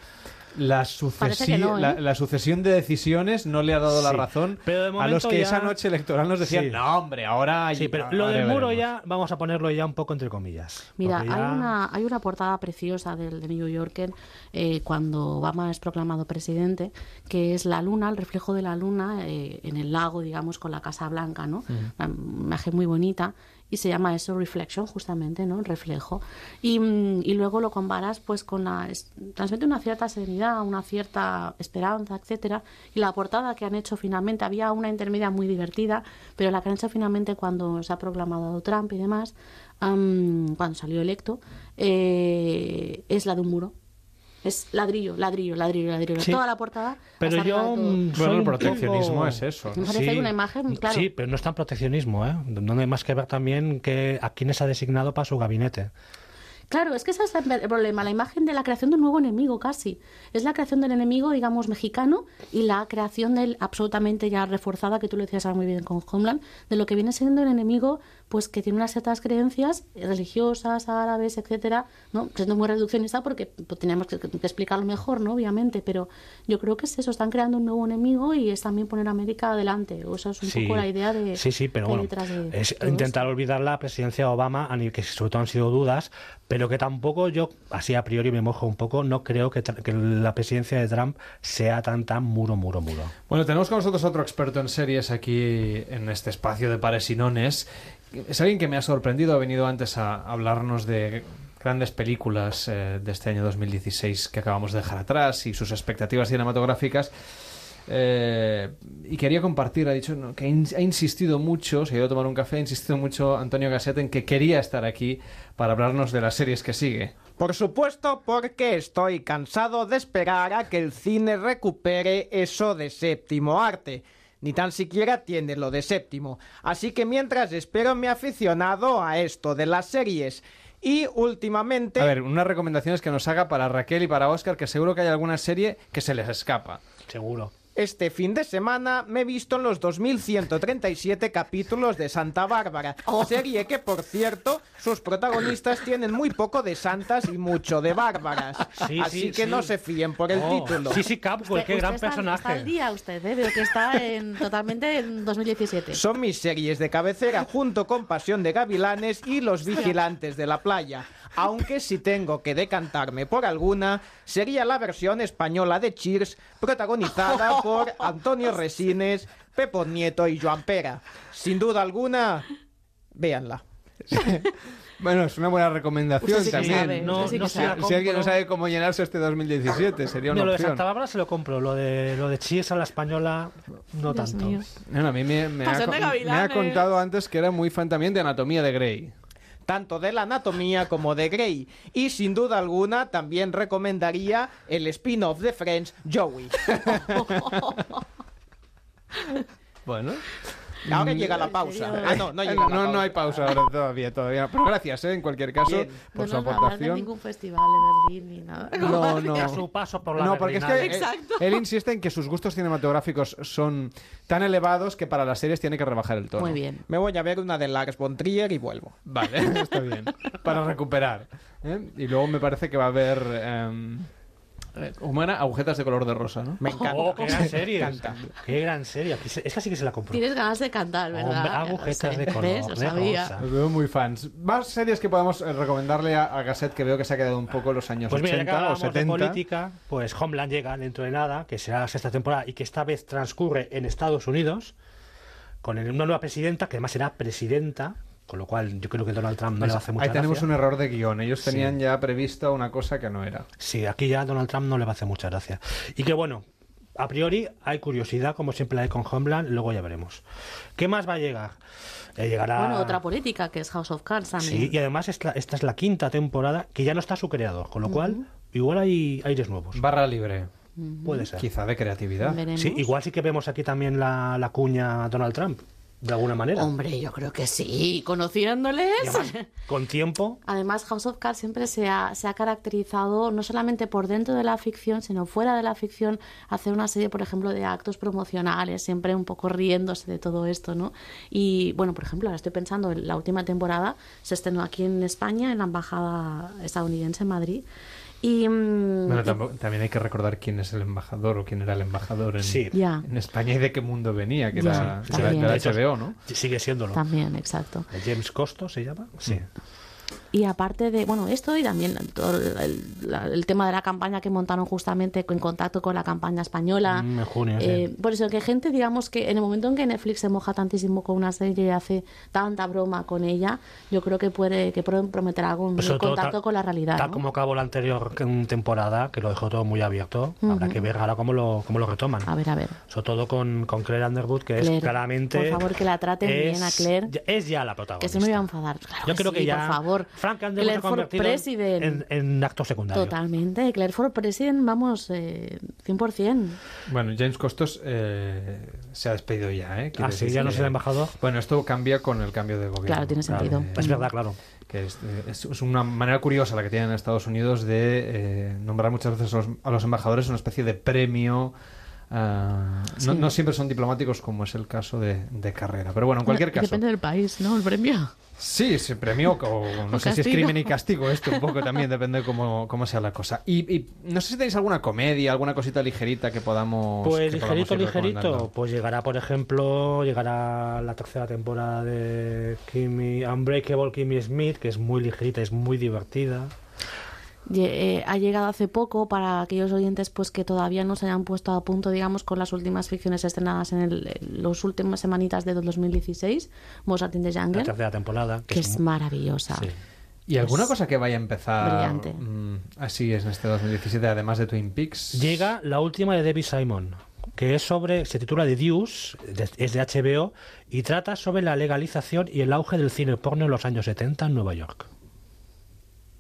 la, Parece que sucesi- no, ¿eh? la, la sucesión de decisiones no le ha dado la razón pero de a los que ya- esa noche electoral nos decían, Sí. no hombre, ahora... Sí, pero lo del muro veremos". ya, vamos a ponerlo ya un poco entre comillas. Mira, hay una, hay una portada preciosa del de New Yorker eh, cuando Obama es proclamado presidente, que es la luna, el reflejo de la luna eh, en el lago, digamos, con la Casa Blanca, ¿no? Una imagen muy bonita. Y se llama eso reflection justamente, ¿no? Reflejo. Y, mm, y luego lo comparas pues con la... transmite una cierta serenidad, una cierta esperanza, etcétera. Y la portada que han hecho finalmente, había una intermedia muy divertida, pero la que han hecho finalmente cuando se ha proclamado Trump y demás, am, cuando salió electo, eh, es la de un muro. Es ladrillo, ladrillo, ladrillo, ladrillo. Sí. Toda la portada. Pero yo mm, Bueno, el proteccionismo poco- es eso. Me parece una imagen, claro. Sí, pero no es tan proteccionismo, ¿eh? No hay más que ver también que a quiénes ha designado para su gabinete. Claro, es que ese es el problema, la imagen de la creación de un nuevo enemigo casi. Es la creación del enemigo, digamos, mexicano y la creación del absolutamente ya reforzada, que tú lo decías ahora muy bien con Homeland, de lo que viene siendo el enemigo, pues que tiene unas ciertas creencias religiosas, árabes, etcétera, ¿no? Siendo muy reduccionista porque pues, teníamos que, que explicarlo mejor, ¿no? Obviamente, pero yo creo que es eso, están creando un nuevo enemigo y es también poner a América adelante. O esa es un Sí, poco la idea de sí, sí, pero bueno, de es intentar olvidar la presidencia de Obama, que sobre todo han sido dudas, pero que tampoco yo, así a priori me mojo un poco, no creo que, tra- que la presidencia de Trump sea tan, tan muro, muro, muro. Bueno, tenemos con nosotros otro experto en series aquí en este espacio de pares y nones. Es alguien que me ha sorprendido, ha venido antes a hablarnos de grandes películas eh, de este año 2016 que acabamos de dejar atrás y sus expectativas cinematográficas. Eh, y quería compartir, ha dicho ¿no? que in- ha insistido mucho, se ha ido a tomar un café, ha insistido mucho Antonio Gasset en que quería estar aquí para hablarnos de las series que sigue. Por supuesto, porque estoy cansado de esperar a que el cine recupere eso de séptimo arte. Ni tan siquiera tiene lo de séptimo. Así que mientras espero me he aficionado a esto de las series. Y últimamente... A ver, unas recomendaciones que nos haga para Raquel y para Oscar, que seguro que hay alguna serie que se les escapa. Seguro. Este fin de semana me he visto en los 2137 capítulos de Santa Bárbara, serie que, por cierto, sus protagonistas tienen muy poco de santas y mucho de bárbaras. Sí, Así sí, que sí. no se fíen por el Oh, título. sí, sí, Capcom, qué gran está- Está al personaje. día usted, ¿eh? Veo que está en, totalmente en 2017. Son mis series de cabecera junto con Pasión de Gavilanes y Los Vigilantes de la Playa. Aunque si tengo que decantarme por alguna, sería la versión española de Cheers, protagonizada por Antonio Resines, Pepo Nieto y Joan Pera. Sin duda alguna, véanla. Bueno, es una buena recomendación sí también. sabe, No- sí no si, si alguien no sabe cómo llenarse este 2017, sería una No, lo de opción. Santa Bárbara se lo compro, lo de, lo de Cheers a la española no Dios tanto. mío. Bueno, a mí me, me ha, de me ha contado antes que era muy fan también de Anatomía de Grey. Tanto de la anatomía como de Grey. Y sin duda alguna también recomendaría el spin-off de Friends, Joey. Bueno. Ahora llega la pausa. Ah, no, no llega la no, no hay pausa ahora todavía, todavía. Pero gracias, ¿eh? en cualquier caso, Bien. por no su aportación. ningún festival de Berlín ni nada. No, no. A su paso por la No, porque es que eh, él insiste en que sus gustos cinematográficos son tan elevados que para las series tiene que rebajar el tono. Muy bien. Me voy a ver una de Lars von Trier y vuelvo. Vale, está bien. Para recuperar. ¿eh? Y luego me parece que va a haber em, eh, humana agujetas de color de rosa, ¿no? Me encanta. Oh, qué gran serie. Me encanta. Qué gran serie. Esta sí que se la compró. Tienes ganas de cantar, ¿verdad? Hombre, agujetas sé. de color, ¿Ves? Lo de rosa. Los veo muy fans. Más series que podamos eh, recomendarle a, a Gasset, que veo que se ha quedado un poco en los años Pues mira, ya que 80 o hablábamos de 70. política, pues Homeland llega dentro de nada, que será la sexta temporada y que esta vez transcurre en Estados Unidos, con una nueva presidenta, que además será presidenta, con lo cual yo creo que Donald Trump no le va a hacer mucha Ahí tenemos gracia. un error de guion. Ellos Sí. tenían ya prevista una cosa que no era. Sí, aquí ya Donald Trump no le va a hacer mucha gracia. Y que bueno, a priori hay curiosidad, como siempre la hay con Homeland, luego ya veremos. ¿Qué más va a llegar? Eh, llegará... Bueno, otra política que es House of Cards también. Sí, y además esta, esta es la quinta temporada que ya no está su creador, con lo cual igual hay aires nuevos. Barra libre. Puede ser. Quizá de creatividad. Veremos. Sí, igual sí que vemos aquí también la, la cuña Donald Trump, de alguna manera. Hombre, yo creo que sí. Conociéndoles. Además, con tiempo, Además, House of Cards siempre se ha, se ha caracterizado no solamente por dentro de la ficción, sino fuera de la ficción, hacer una serie, por ejemplo, de actos promocionales, siempre un poco riéndose de todo esto, ¿no? Y bueno, por ejemplo, ahora estoy pensando, en la última temporada se estrenó aquí en España, en la Embajada estadounidense en Madrid. Y, mm, Bueno, tampoco- también hay que recordar quién es el embajador o quién era el embajador en, Sí. Ya. en España y de qué mundo venía, que era De hecho, HBO, ¿no? sigue siéndolo. también, exacto. James Costo se llama. Sí. Y aparte de, bueno, esto y también todo el, el tema de la campaña que montaron justamente en contacto con la campaña española. Mm, en junio, sí. Eh, por eso que gente, digamos que en el momento en que Netflix se moja tantísimo con una serie y hace tanta broma con ella, yo creo que puede que pueden prometer algo en Pues contacto tal- con la realidad. Tal ¿no? como acabó la anterior temporada, que lo dejó todo muy abierto, habrá Ujú. que ver ahora cómo lo, cómo lo retoman. A ver, a ver. Sobre todo con, con Claire Underwood, que Claire, es claramente. por favor, que la traten es- bien a Claire. Es ya la Que protagonista. se me voy a enfadar. Claro Yo creo sí, que ya. por favor. Frank Underwood Claire se ha for convertido President. en, en actor secundario. Totalmente. Claire for President, vamos, eh, 100%. Bueno, James Costos eh, se ha despedido ya, ¿eh? Ah, sí, ya no el embajador. Bueno, esto cambia con el cambio de gobierno. Claro, tiene sentido. Es verdad, claro. Que es, eh, es- es una manera curiosa la que tienen en Estados Unidos de eh, nombrar muchas veces a los, a los embajadores una especie de premio. no, Sí. no siempre son diplomáticos como es el caso de, de carrera. Pero bueno, en cualquier caso. Depende del país, ¿no? El premio. Sí, se premió, o no O sé si es crimen y castigo esto, un poco también, depende de cómo, cómo sea la cosa. Y, y no sé si tenéis alguna comedia, alguna cosita ligerita que podamos. Pues que ligerito, ligerito. Pues llegará, por ejemplo, llegará la tercera temporada de Kimmy, Unbreakable Kimmy Smith, que es muy ligerita, es muy divertida. Eh, ha llegado hace poco para aquellos oyentes pues que todavía no se hayan puesto a punto, digamos, con las últimas ficciones estrenadas en el, en los últimas semanitas de 2016, Mozart in the La Jungle, tercera temporada. que es maravillosa. ¿Y alguna cosa que vaya a empezar brillante. mm, así es en este 2017, además de Twin Peaks? Llega la última de Debbie Simon, que es sobre, se titula The Deuce, de- es de HBO, y trata sobre la legalización y el auge del cine porno en los años 70 en Nueva York.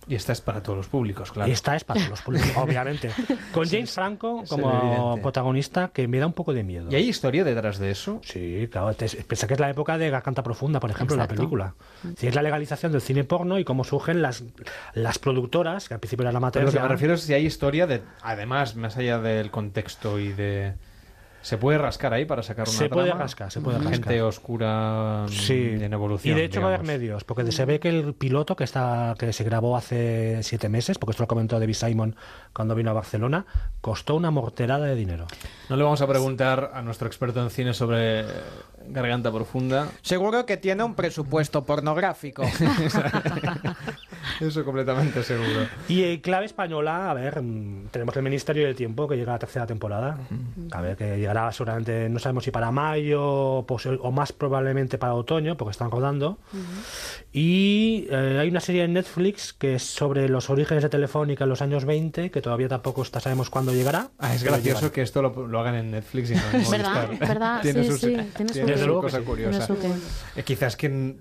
Y esta es para todos los públicos, claro. Y esta es para todos los públicos, obviamente. Con James Franco es como protagonista, que me da un poco de miedo. ¿Y hay historia detrás de eso? Sí, claro. Piensa que es la época de Garganta Profunda, por ejemplo, en la Exacto. película. Sí, es la legalización del cine porno y cómo surgen las, las productoras, que al principio eran Pero amateurs. lo que me refiero es si hay historia de, además, más allá del contexto y de... ¿Se puede rascar ahí para sacar una Se puede rascar, se puede Gente rascar. oscura mm, Sí, en evolución. y de hecho va a haber medios, porque se ve que el piloto que está que se grabó hace siete meses, porque esto lo comentó David Simon cuando vino a Barcelona, costó una morterada de dinero. No le vamos a preguntar a nuestro experto en cine sobre Garganta Profunda. Seguro que tiene un presupuesto pornográfico. Eso completamente seguro. Y en clave española, a ver, mm, tenemos el Ministerio del Tiempo que llega a la tercera temporada. A ver, que llegará seguramente, no sabemos si para mayo pues, o más probablemente para otoño, porque están rodando. Y eh, hay una serie en Netflix que es sobre los orígenes de Telefónica en los años 20, que todavía tampoco está, sabemos cuándo llegará. Ah, es gracioso llegará. que esto lo, lo hagan en Netflix y no en ¿Verdad? Movistar. ¿Verdad? tiene Sí, tiene su- tiene cosa sí. curiosa. Eh, quizás que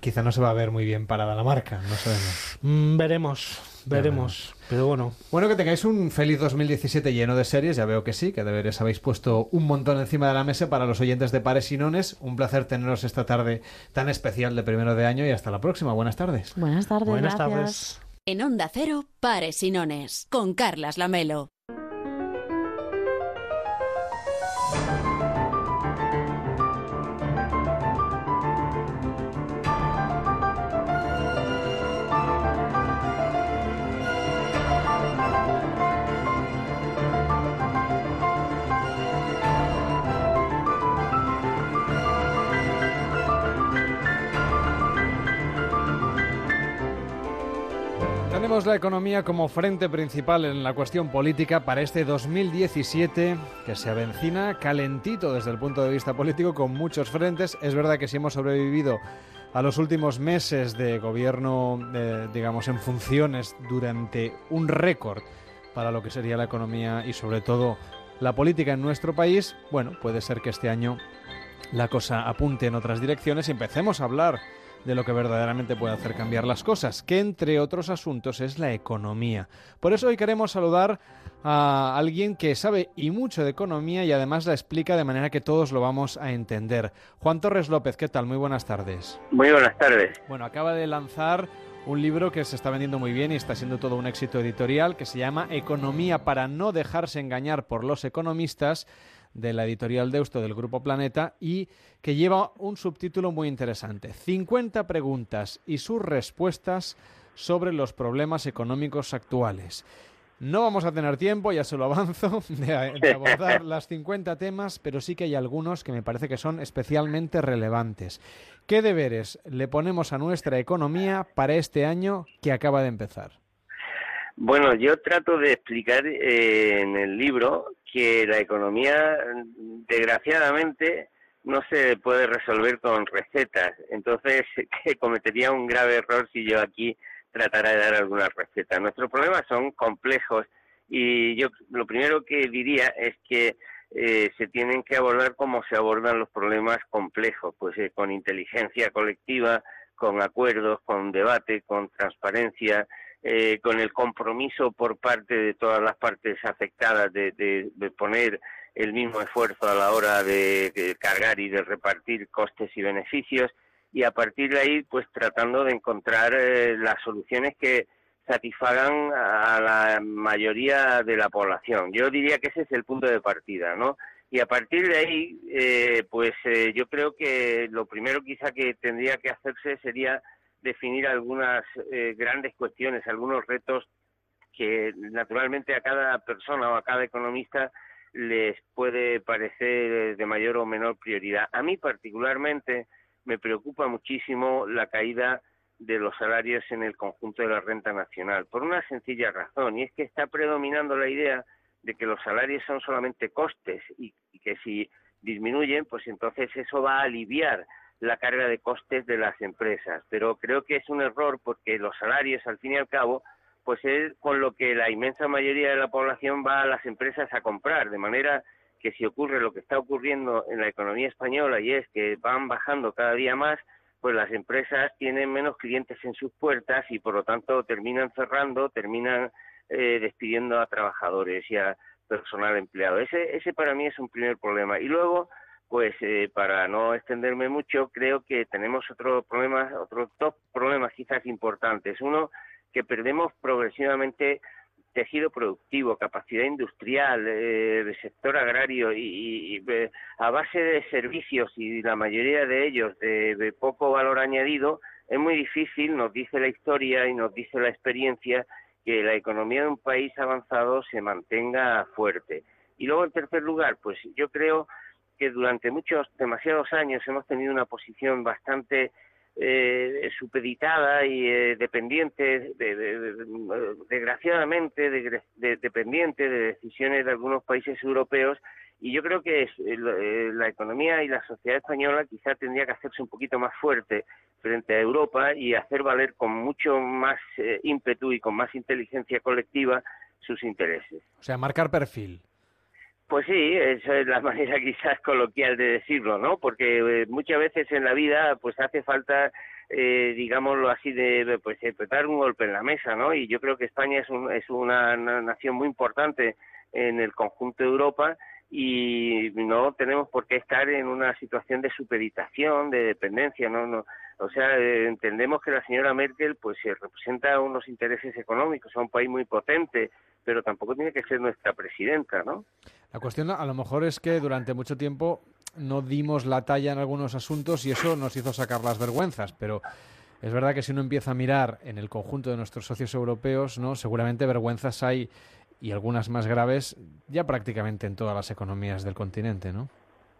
quizá no se va a ver muy bien parada la marca, no sabemos. Mm, veremos, veremos. Pero bueno, Bueno, que tengáis un feliz 2017 lleno de series, ya veo que sí, que deberes habéis puesto un montón encima de la mesa para los oyentes de Pares y Nones. Un placer teneros esta tarde tan especial de primero de año y hasta la próxima. Buenas tardes. Buenas tardes, buenas gracias. tardes. En Onda Cero, Pares y Nones, con Carlas Lamelo. Tenemos la economía como frente principal en la cuestión política para este 2017 que se avecina calentito desde el punto de vista político con muchos frentes. Es verdad que si hemos sobrevivido a los últimos meses de gobierno, eh, digamos, en funciones durante un récord para lo que sería la economía y sobre todo la política en nuestro país, bueno, puede ser que este año la cosa apunte en otras direcciones y empecemos a hablar de lo que verdaderamente puede hacer cambiar las cosas, que entre otros asuntos es la economía. Por eso hoy queremos saludar a alguien que sabe y mucho de economía y además la explica de manera que todos lo vamos a entender. Juan Torres López, ¿qué tal? Muy buenas tardes. Muy buenas tardes. Bueno, acaba de lanzar un libro que se está vendiendo muy bien y está siendo todo un éxito editorial que se llama Economía para no dejarse engañar por los economistas de la editorial Deusto del Grupo Planeta y que lleva un subtítulo muy interesante. 50 preguntas y sus respuestas sobre los problemas económicos actuales. No vamos a tener tiempo, ya se lo avanzo, de, de abordar las 50 temas, pero sí que hay algunos que me parece que son especialmente relevantes. ¿Qué deberes le ponemos a nuestra economía para este año que acaba de empezar? Bueno, yo trato de explicar eh, en el libro que la economía, desgraciadamente, no se puede resolver con recetas. Entonces, que cometería un grave error si yo aquí tratara de dar algunas recetas. Nuestros problemas son complejos y yo lo primero que diría es que eh, se tienen que abordar como se abordan los problemas complejos, pues eh, con inteligencia colectiva, con acuerdos, con debate, con transparencia, eh, con el compromiso por parte de todas las partes afectadas de, de, poner el mismo esfuerzo a la hora de, cargar y de repartir costes y beneficios y a partir de ahí pues tratando de encontrar eh, las soluciones que satisfagan a la mayoría de la población. Yo diría que ese es el punto de partida, ¿no? Y a partir de ahí, eh, pues yo creo que lo primero quizá que tendría que hacerse sería definir algunas eh, grandes cuestiones, algunos retos que naturalmente a cada persona o a cada economista les puede parecer de mayor o menor prioridad. A mí particularmente me preocupa muchísimo la caída de los salarios en el conjunto de la renta nacional, por una sencilla razón, y es que está predominando la idea de que los salarios son solamente costes y que si disminuyen, pues entonces eso va a aliviar la carga de costes de las empresas. Pero creo que es un error porque los salarios, al fin y al cabo, pues es con lo que la inmensa mayoría de la población va a las empresas a comprar, de manera que si ocurre lo que está ocurriendo en la economía española y es que van bajando cada día más, pues las empresas tienen menos clientes en sus puertas y por lo tanto terminan cerrando, terminan eh, despidiendo a trabajadores y a personal empleado. Ese, ese para mí es un primer problema. Y luego, pues eh, para no extenderme mucho, creo que tenemos otro problema, otros dos problemas quizás importantes. Uno, que perdemos progresivamente tejido productivo, capacidad industrial, eh, de sector agrario y, eh, a base de servicios y la mayoría de ellos de, poco valor añadido, es muy difícil, nos dice la historia y nos dice la experiencia, que la economía de un país avanzado se mantenga fuerte. Y luego, en tercer lugar, pues yo creo que durante muchos, demasiados años hemos tenido una posición bastante eh, supeditada y eh, dependiente, desgraciadamente, dependiente de decisiones de algunos países europeos. Y yo creo que eh, la economía y la sociedad española quizá tendría que hacerse un poquito más fuerte frente a Europa y hacer valer con mucho más ímpetu y con más inteligencia colectiva sus intereses. O sea, marcar perfil. Pues sí, esa es la manera quizás coloquial de decirlo, ¿no? Porque eh, muchas veces en la vida pues hace falta, eh, digámoslo así, de pues dar un golpe en la mesa, ¿no? Y yo creo que España es, un, es una, nación muy importante en el conjunto de Europa y no tenemos por qué estar en una situación de supeditación, de dependencia, ¿no? no o sea, eh, entendemos que la señora Merkel pues representa unos intereses económicos a un país muy potente, pero tampoco tiene que ser nuestra presidenta, ¿no? La cuestión a lo mejor es que durante mucho tiempo no dimos la talla en algunos asuntos y eso nos hizo sacar las vergüenzas, pero es verdad que si uno empieza a mirar en el conjunto de nuestros socios europeos, ¿no? Seguramente vergüenzas hay y algunas más graves ya prácticamente en todas las economías del continente, ¿no?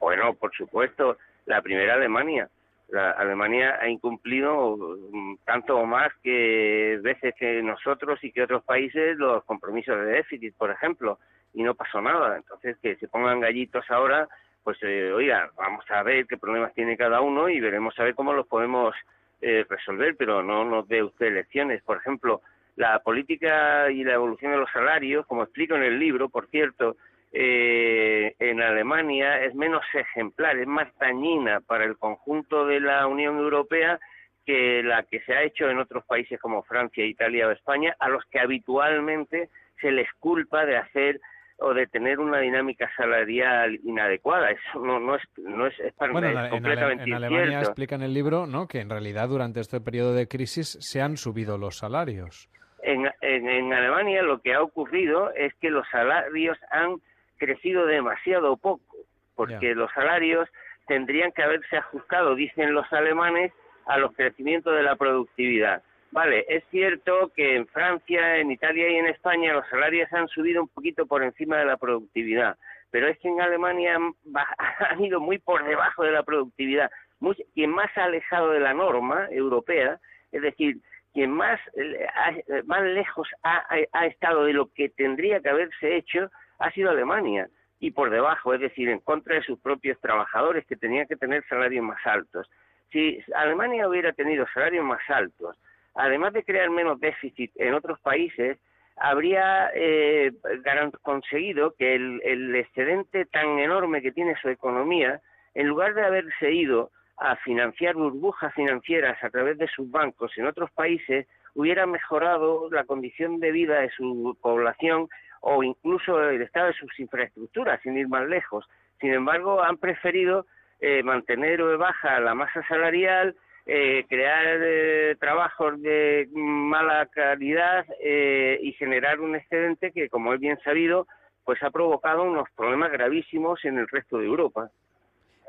Bueno, por supuesto, la primera Alemania. La Alemania ha incumplido mm, tanto o más que veces que nosotros y que otros países los compromisos de déficit, por ejemplo y no pasó nada. Entonces, que se pongan gallitos ahora, pues eh, oiga, vamos a ver qué problemas tiene cada uno y veremos a ver cómo los podemos eh, resolver, pero no nos dé usted lecciones. Por ejemplo, la política y la evolución de los salarios, como explico en el libro, por cierto, eh, en Alemania es menos ejemplar, es más dañina para el conjunto de la Unión Europea que la que se ha hecho en otros países como Francia, Italia o España, a los que habitualmente se les culpa de hacer o de tener una dinámica salarial inadecuada. Eso no, no es, no es, para bueno, completamente en, Alemania explica en el libro ¿no? que en realidad durante este periodo de crisis se han subido los salarios. En, en, Alemania lo que ha ocurrido es que los salarios han crecido demasiado poco, porque los salarios tendrían que haberse ajustado, dicen los alemanes, a los crecimientos de la productividad Vale, es cierto que en Francia, en Italia y en España los salarios han subido un poquito por encima de la productividad, pero es que en Alemania han, han ido muy por debajo de la productividad. Quien más ha alejado de la norma europea, es decir, quien más, eh, más lejos ha estado de lo que tendría que haberse hecho, ha sido Alemania y por debajo, es decir, en contra de sus propios trabajadores que tenían que tener salarios más altos. Si Alemania hubiera tenido salarios más altos, además de crear menos déficit en otros países, habría eh, conseguido que el, excedente tan enorme que tiene su economía, en lugar de haberse ido a financiar burbujas financieras a través de sus bancos en otros países, hubiera mejorado la condición de vida de su población o incluso el estado de sus infraestructuras, sin ir más lejos. Sin embargo, han preferido eh, mantener baja la masa salarial, eh, crear eh, trabajos de mala calidad eh, y generar un excedente que, como es bien sabido, pues ha provocado unos problemas gravísimos en el resto de Europa.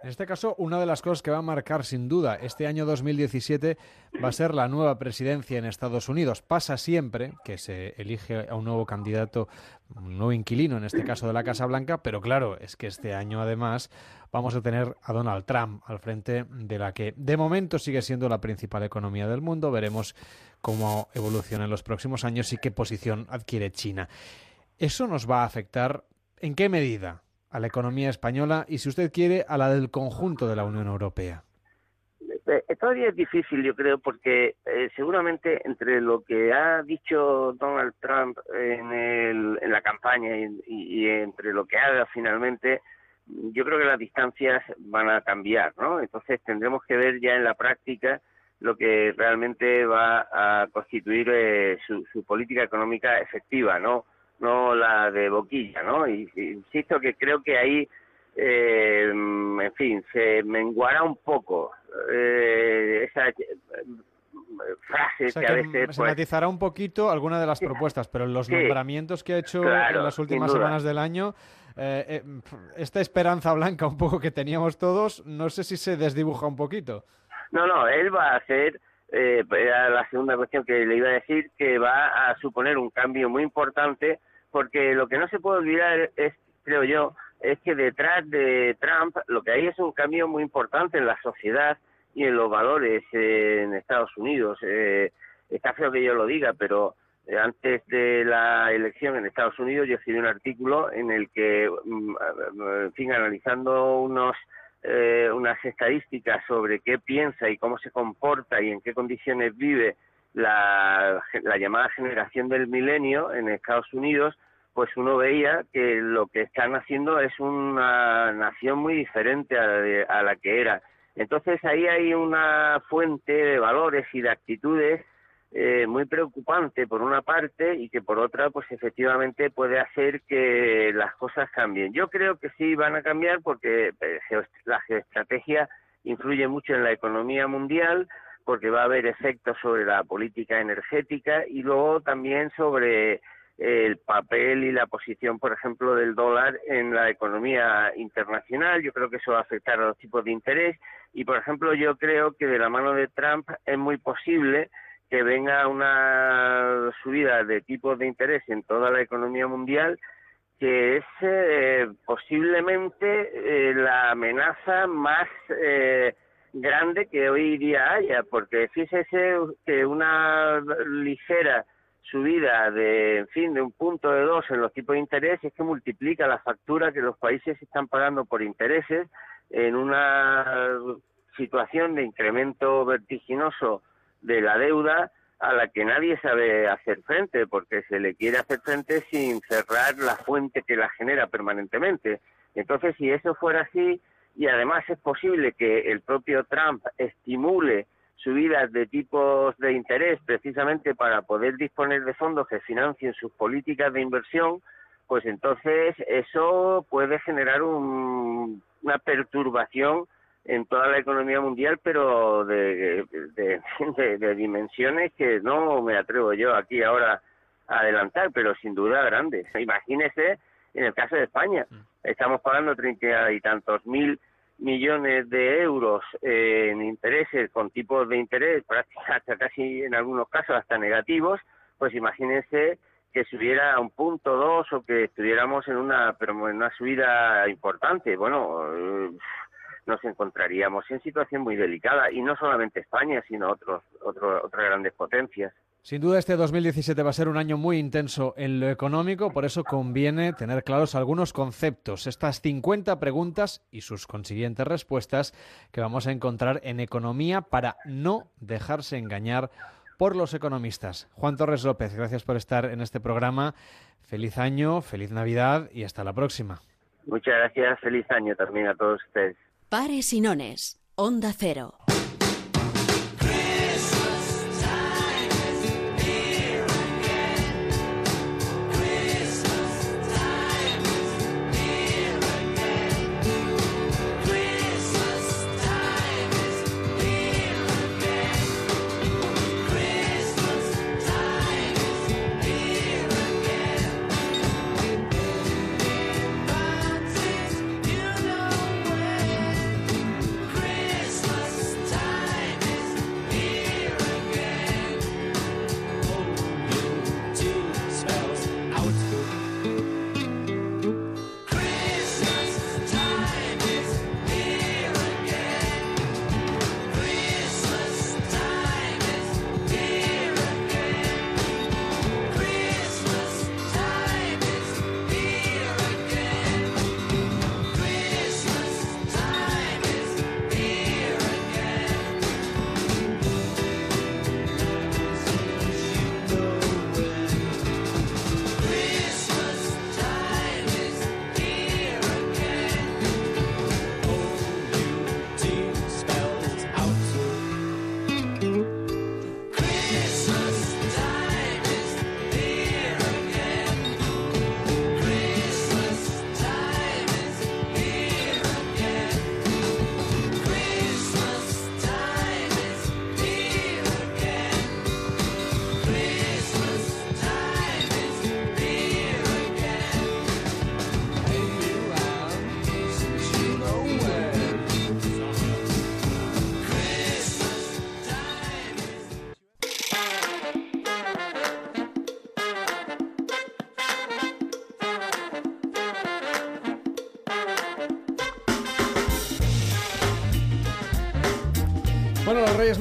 En este caso, una de las cosas que va a marcar sin duda este año 2017 va a ser la nueva presidencia en Estados Unidos. Pasa siempre que se elige a un nuevo candidato, un nuevo inquilino, en este caso de la Casa Blanca, pero claro, es que este año además vamos a tener a Donald Trump al frente de la que de momento sigue siendo la principal economía del mundo. Veremos cómo evoluciona en los próximos años y qué posición adquiere China. ¿Eso nos va a afectar en qué medida? A la economía española y, si usted quiere, a la del conjunto de la Unión Europea? Eh, eh, todavía es difícil, yo creo, porque eh, seguramente entre lo que ha dicho Donald Trump en, la campaña y, entre lo que haga finalmente, yo creo que las distancias van a cambiar, ¿no? Entonces tendremos que ver ya en la práctica lo que realmente va a constituir su, su política económica efectiva, ¿no? No la de boquilla, ¿no? Y, insisto que creo que ahí, eh, en fin, se menguará un poco eh, esa eh, frase que, a veces... Se pues, matizará un poquito alguna de las propuestas, pero los nombramientos que ha hecho en las últimas semanas del año, esta esperanza blanca un poco que teníamos todos, no sé si se desdibuja un poquito. No, no, él va a hacer eh, era la segunda cuestión que le iba a decir, que va a suponer un cambio muy importante, porque lo que no se puede olvidar es, creo yo, es que detrás de Trump lo que hay es un cambio muy importante en la sociedad y en los valores eh, en Estados Unidos. Eh, está feo que yo lo diga, pero eh, antes de la elección en Estados Unidos yo escribí un artículo en el que, mm, en fin, analizando unos eh, unas estadísticas sobre qué piensa y cómo se comporta y en qué condiciones vive la, llamada generación del milenio en Estados Unidos, pues uno veía que lo que están haciendo es una nación muy diferente a la que era. Entonces ahí hay una fuente de valores y de actitudes eh, muy preocupante por una parte y que por otra pues efectivamente puede hacer que las cosas cambien. Yo creo que sí van a cambiar porque eh, la geoestrategia influye mucho en la economía mundial porque va a haber efectos sobre la política energética y luego también sobre el papel y la posición, por ejemplo, del dólar en la economía internacional. Yo creo que eso va a afectar a los tipos de interés y, por ejemplo, yo creo que de la mano de Trump es muy posible que venga una subida de tipos de interés en toda la economía mundial que es eh, posiblemente eh, la amenaza más eh, grande que hoy día haya, porque fíjese que una ligera subida de, en fin, de un punto de dos en los tipos de interés es que multiplica la factura que los países están pagando por intereses en una situación de incremento vertiginoso de la deuda a la que nadie sabe hacer frente, porque se le quiere hacer frente sin cerrar la fuente que la genera permanentemente. Entonces, si eso fuera así, y además es posible que el propio Trump estimule subidas de tipos de interés precisamente para poder disponer de fondos que financien sus políticas de inversión, pues entonces eso puede generar una perturbación en toda la economía mundial, pero de, de, dimensiones que no me atrevo yo aquí ahora a adelantar, pero sin duda grandes. Imagínese en el caso de España, estamos pagando treinta y tantos mil millones de euros en intereses con tipos de interés hasta casi en algunos casos hasta negativos, pues imagínense que subiera a un punto dos o que estuviéramos en una pero en una subida importante. Bueno, eh, nos encontraríamos en situación muy delicada y no solamente España, sino otros, otros otras grandes potencias. Sin duda este 2017 va a ser un año muy intenso en lo económico, por eso conviene tener claros algunos conceptos, estas 50 preguntas y sus consiguientes respuestas que vamos a encontrar en economía para no dejarse engañar por los economistas. Juan Torres López, gracias por estar en este programa. Feliz año, feliz Navidad y hasta la próxima. Muchas gracias, feliz año también a todos ustedes. Pares y nones, Onda Cero.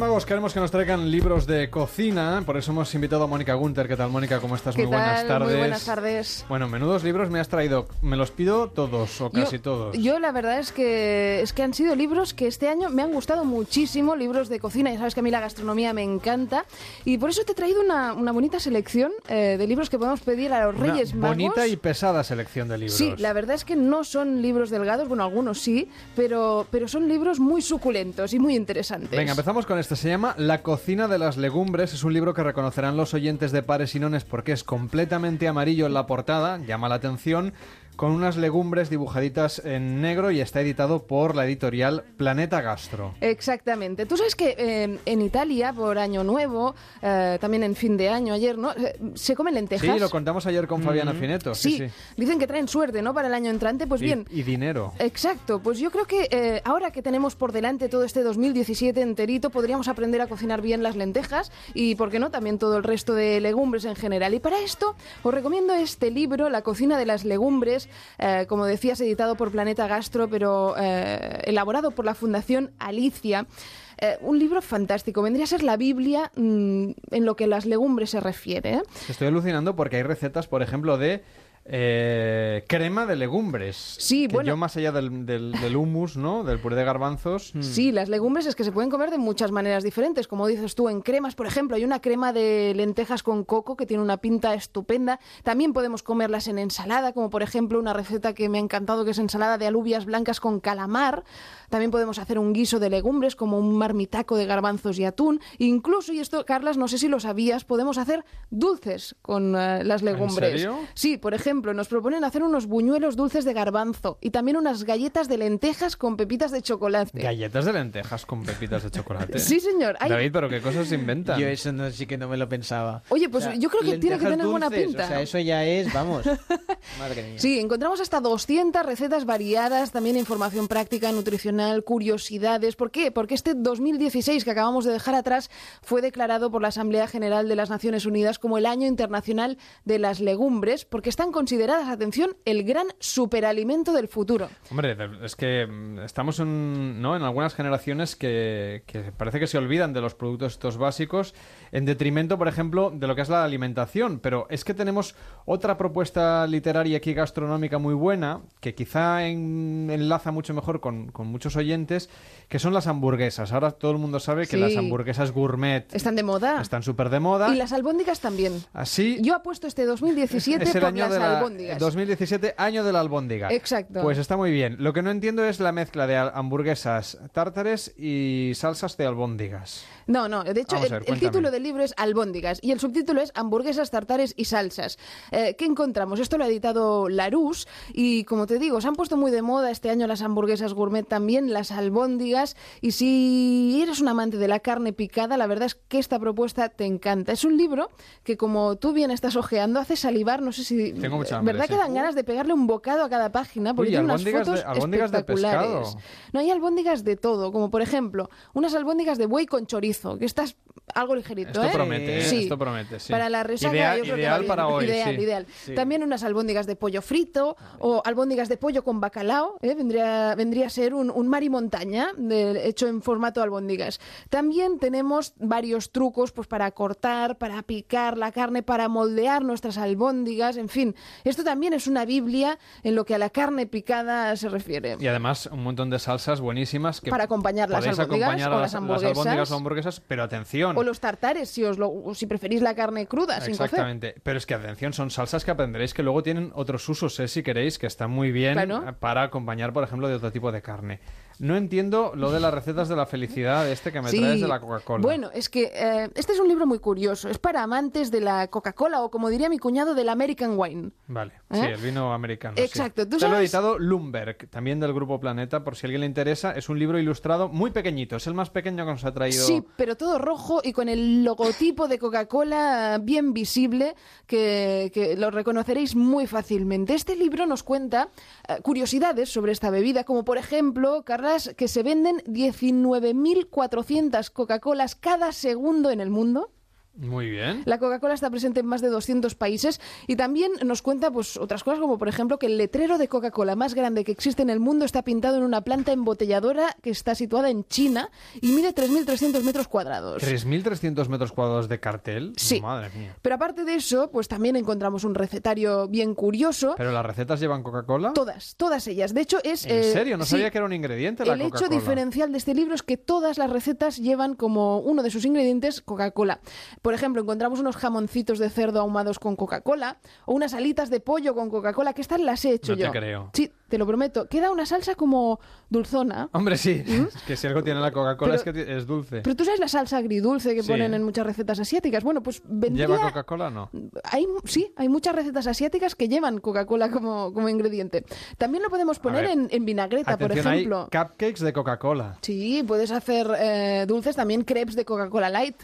Magos queremos que nos traigan libros de cocina, por eso hemos invitado a Mónica Gunter. ¿Qué tal, Mónica? ¿Cómo estás? ¿Qué Muy buenas tal? tardes. Muy buenas tardes. Bueno, menudos libros me has traído. Me los pido todos o casi todos. Yo la verdad es que es que han sido libros que este año me han gustado muchísimo, libros de cocina, ya sabes que a mí la gastronomía me encanta y por eso te he traído una, una bonita selección eh, de libros que podemos pedir a los Una Reyes Magos. bonita y pesada selección de libros. Sí, la verdad es que no son libros delgados, bueno, algunos sí, pero, pero son libros muy suculentos y muy interesantes. Venga, empezamos con este. Se llama La cocina de las legumbres. Es un libro que reconocerán los oyentes de Pares y Nones porque es completamente amarillo en la portada, llama la atención, con unas legumbres dibujaditas en negro y está editado por la editorial Planeta Gastro. Exactamente. Tú sabes que eh, en Italia, por Año Nuevo, eh, también en fin de año, ayer, ¿no? Eh, se comen lentejas. Sí, lo contamos ayer con Fabiana Fineto. Sí, Sí, sí. dicen que traen suerte, ¿no? Para el año entrante. Pues Y- bien, Y, dinero. Exacto, pues yo creo que eh, ahora que tenemos por delante todo este 2017 enterito, podríamos aprender a cocinar bien las lentejas y, ¿por qué no?, también todo el resto de legumbres en general. Y para esto os recomiendo este libro, La cocina de las legumbres, eh, como decías, editado por Planeta Gastro, pero eh, elaborado por la Fundación Alicia. Eh, un libro fantástico, vendría a ser la Biblia mm, en lo que las legumbres se refiere. Estoy alucinando porque hay recetas, por ejemplo, de eh, crema de legumbres. Sí, que bueno. Yo más allá del, del, del hummus, ¿no? Del puré de garbanzos. Sí, las legumbres es que se pueden comer de muchas maneras diferentes, como dices tú, en cremas, por ejemplo, hay una crema de lentejas con coco que tiene una pinta estupenda. También podemos comerlas en ensalada, como por ejemplo una receta que me ha encantado, que es ensalada de alubias blancas con calamar. También podemos hacer un guiso de legumbres, como un marmitaco de garbanzos y atún. Incluso, y esto, Carlas, no sé si lo sabías, podemos hacer dulces con eh, las legumbres. serio? Sí, por ejemplo, nos proponen hacer unos buñuelos dulces de garbanzo y también unas galletas de lentejas con pepitas de chocolate. Galletas de lentejas con pepitas de chocolate. Sí, señor. Hay- David, pero qué cosas se inventan. Yo eso no, sí que no me lo pensaba. Oye, pues yo creo que tiene que tener buena dulces, pinta. O sea, eso ya es, vamos. Madre mía. Sí, encontramos hasta 200 recetas variadas, también información práctica, nutricional, curiosidades. ¿Por qué? Porque este 2016 que acabamos de dejar atrás fue declarado por la Asamblea General de las Naciones Unidas como el Año Internacional de las Legumbres, porque están consideradas, atención, el gran superalimento del futuro. Hombre, es que mm, estamos en, ¿no? en algunas generaciones que, que parece que se olvidan de los productos estos básicos en detrimento, por ejemplo, de lo que es la alimentación. Pero es que tenemos otra propuesta literaria aquí gastronómica muy buena, que quizá en- enlaza mucho mejor con, con muchos oyentes, que son las hamburguesas. Ahora todo el mundo sabe que Sí. las hamburguesas gourmet Están de moda. están súper de moda. Y las albóndigas también. Así Yo apuesto este 2017 es el por año las de la albóndigas. 2017, año de la albóndiga. Exacto. Pues está muy bien. Lo que no entiendo es la mezcla de hamburguesas tártares y salsas de albóndigas. No, no, de hecho, el, título del libro es Albóndigas y el subtítulo es Hamburguesas, tartares y salsas. Eh, ¿Qué encontramos? Esto lo ha editado Larousse y, como te digo, se han puesto muy de moda este año las hamburguesas gourmet también, las albóndigas. Y si eres un amante de la carne picada, la verdad es que esta propuesta te encanta. Es un libro que, como tú bien estás ojeando, hace salivar, no sé si... Tengo mucha hambre, ¿Verdad sí. que dan ganas de pegarle un bocado a cada página? Porque Uy, tiene unas de- fotos de espectaculares. pescado. No hay albóndigas de todo, como por ejemplo unas albóndigas de buey con chorizo, que estás algo ligerito, Esto ¿eh? promete, ¿eh? Sí. Esto promete, sí. Para la resaca Ideal- yo creo que ideal para hoy, Ideal, sí. ideal. Sí. También unas albóndigas de pollo frito o albóndigas de pollo con bacalao, ¿eh? vendría, vendría a ser un, un mar y montaña de- hecho en formato albóndigas. También tenemos varios trucos pues para cortar, para picar la carne, para moldear nuestras albóndigas, en fin. Esto también es una biblia en lo que a la carne picada se refiere. Y además un montón de salsas buenísimas que Para acompañar las albóndigas acompañar o las las, hamburguesas. albóndigas o hamburguesas, pero atención. O los tartares, si, os lo, o si preferís la carne cruda, sin cocer. Exactamente. Pero es que atención, son salsas que aprenderéis que luego tienen otros usos, ¿eh? si queréis, que están muy bien Claro. para acompañar, por ejemplo, de otro tipo de carne. No entiendo lo de las recetas de la felicidad este que me Sí. traes de la Coca-Cola. Bueno, es que eh, este es un libro muy curioso. Es para amantes de la Coca-Cola o, como diría mi cuñado, del American Wine. Vale, ¿Eh? sí, el vino americano. sí. Exacto, ¿tú Te lo ha editado Lumberg, también del Grupo Planeta, por si a alguien le interesa. Es un libro ilustrado muy pequeñito, es el más pequeño que nos ha traído. Sí, pero todo rojo y con el logotipo de Coca-Cola bien visible, que, que lo reconoceréis muy fácilmente. Este libro nos cuenta eh, curiosidades sobre esta bebida, como por ejemplo, Que se venden 19.400 Coca-Colas cada segundo en el mundo. Muy bien. La Coca-Cola está presente en más de 200 países y también nos cuenta pues otras cosas como por ejemplo que el letrero de Coca-Cola más grande que existe en el mundo está pintado en una planta embotelladora que está situada en China y mide 3.300 metros cuadrados. 3.300 metros cuadrados de cartel. Sí. Madre mía. Pero aparte de eso, pues también encontramos un recetario bien curioso. ¿Pero las recetas llevan Coca-Cola? Todas, todas ellas. De hecho, es... ¿En eh, serio? No sí. sabía que era un ingrediente la El hecho diferencial de este libro es que todas las recetas llevan como uno de sus ingredientes Coca-Cola. Por ejemplo, encontramos unos jamoncitos de cerdo ahumados con Coca-Cola o unas alitas de pollo con Coca-Cola, que estas las he hecho No te yo. creo. Sí, te lo prometo. Queda una salsa como dulzona. Hombre, sí. Es que si algo tiene la Coca-Cola es que es dulce. Pero tú sabes la salsa agridulce que Sí. ponen en muchas recetas asiáticas. Bueno, pues vendría... ¿Lleva Coca-Cola o no? Hay, sí, hay muchas recetas asiáticas que llevan Coca-Cola como, como ingrediente. También lo podemos poner en, en vinagreta, por ejemplo. hay cupcakes de Coca-Cola. Sí, puedes hacer eh, dulces, también crepes de Coca-Cola Light.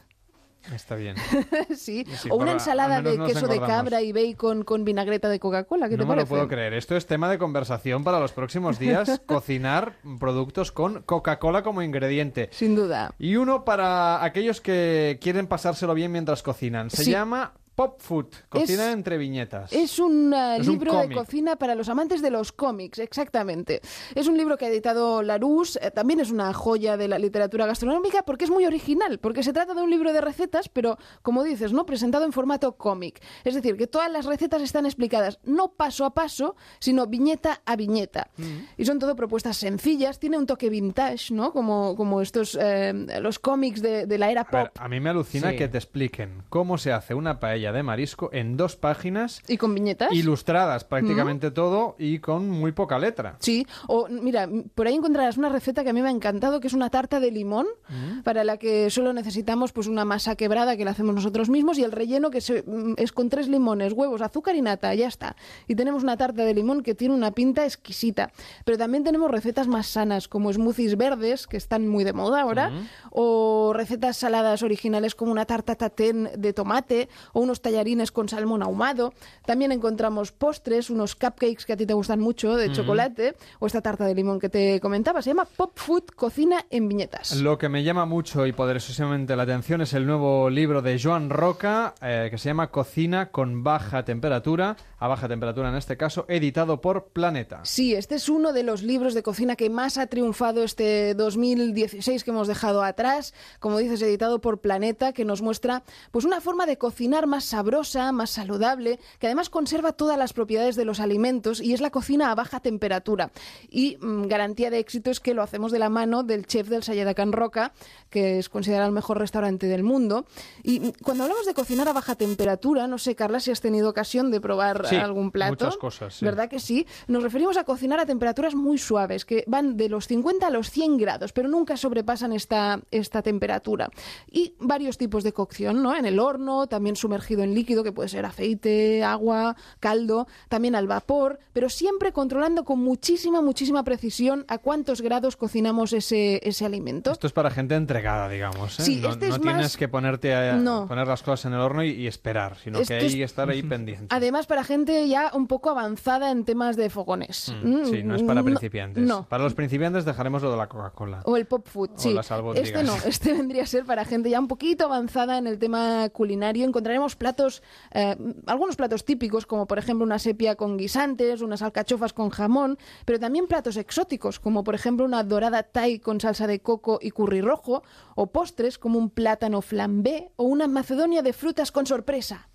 Está bien. sí. O una ensalada de queso de cabra y bacon con vinagreta de Coca-Cola. ¿Qué No te me lo puedo creer. Esto es tema de conversación para los próximos días. cocinar productos con Coca-Cola como ingrediente. Sin duda. Y uno para aquellos que quieren pasárselo bien mientras cocinan. Se Sí. llama Pop Food. Cocina Es- entre viñetas. Es un eh, Es un libro de cocina para los amantes de los cómics, exactamente. Es un libro que ha editado Larousse, eh, también es una joya de la literatura gastronómica porque es muy original, porque se trata de un libro de recetas, pero como dices, no presentado en formato cómic. Es decir, que todas las recetas están explicadas no paso a paso, sino viñeta a viñeta. Y son todo propuestas sencillas, tiene un toque vintage, ¿no? Como, como estos eh, los cómics de, de la era A, pop. ver, a mí me alucina Sí. que te expliquen cómo se hace una paella de marisco en dos páginas Y con viñetas. ilustradas prácticamente todo y con muy poca letra. Sí, o mira, por ahí encontrarás una receta que a mí me ha encantado, que es una tarta de limón, Mm. para la que solo necesitamos pues una masa quebrada que la hacemos nosotros mismos y el relleno que se- mm, es con tres limones, huevos, azúcar y nata, ya está. Y tenemos una tarta de limón que tiene una pinta exquisita. Pero también tenemos recetas más sanas, como smoothies verdes, que están muy de moda ahora, o recetas saladas originales como una tarta tatén de tomate, o unos unos tallarines con salmón ahumado. También encontramos postres, unos cupcakes que a ti te gustan mucho, de Ujú. chocolate, o esta tarta de limón que te comentaba. Se llama Pop Food Cocina en Viñetas. Lo que me llama mucho y poderosamente la atención es el nuevo libro de Joan Roca, eh, que se llama Cocina con baja temperatura, a baja temperatura en este caso, editado por Planeta. Sí, este es uno de los libros de cocina que más ha triunfado este 2016 que hemos dejado atrás, como dices, editado por Planeta, que nos muestra pues una forma de cocinar más sabrosa, más saludable, que además conserva todas las propiedades de los alimentos y es la cocina a baja temperatura. Y mm, garantía de éxito es que lo hacemos de la mano del chef del Sayeda Can Roca, que es considerado el mejor restaurante del mundo. Y mm, cuando hablamos de cocinar a baja temperatura, no sé, Carla, si has tenido ocasión de probar Sí, algún plato. muchas cosas, sí. ¿Verdad que sí? Nos referimos a cocinar a temperaturas muy suaves, que van de los 50 a los 100 grados, pero nunca sobrepasan esta, esta temperatura. Y varios tipos de cocción, ¿no? En el horno, también sumergido en líquido, que puede ser aceite, agua, caldo, también al vapor, pero siempre controlando con muchísima, muchísima precisión a cuántos grados cocinamos ese, ese alimento. Esto es para gente entregada, digamos. ¿eh? Sí, no este no es tienes más- que ponerte a No. poner las cosas en el horno y, y esperar, sino Esto que hay es- que estar ahí pendiente. Además, para gente ya un poco avanzada en temas de fogones. Mm, Sí, no es para Mm, principiantes. No, Para los principiantes dejaremos lo de la Coca-Cola. O el pop food, O sí. las. Este no, este vendría a ser para gente ya un poquito avanzada en el tema culinario. Encontraremos platos, eh, algunos platos típicos, como por ejemplo una sepia con guisantes, unas alcachofas con jamón, pero también platos exóticos, como por ejemplo una dorada thai con salsa de coco y curry rojo, o postres como un plátano flambé o una macedonia de frutas con sorpresa.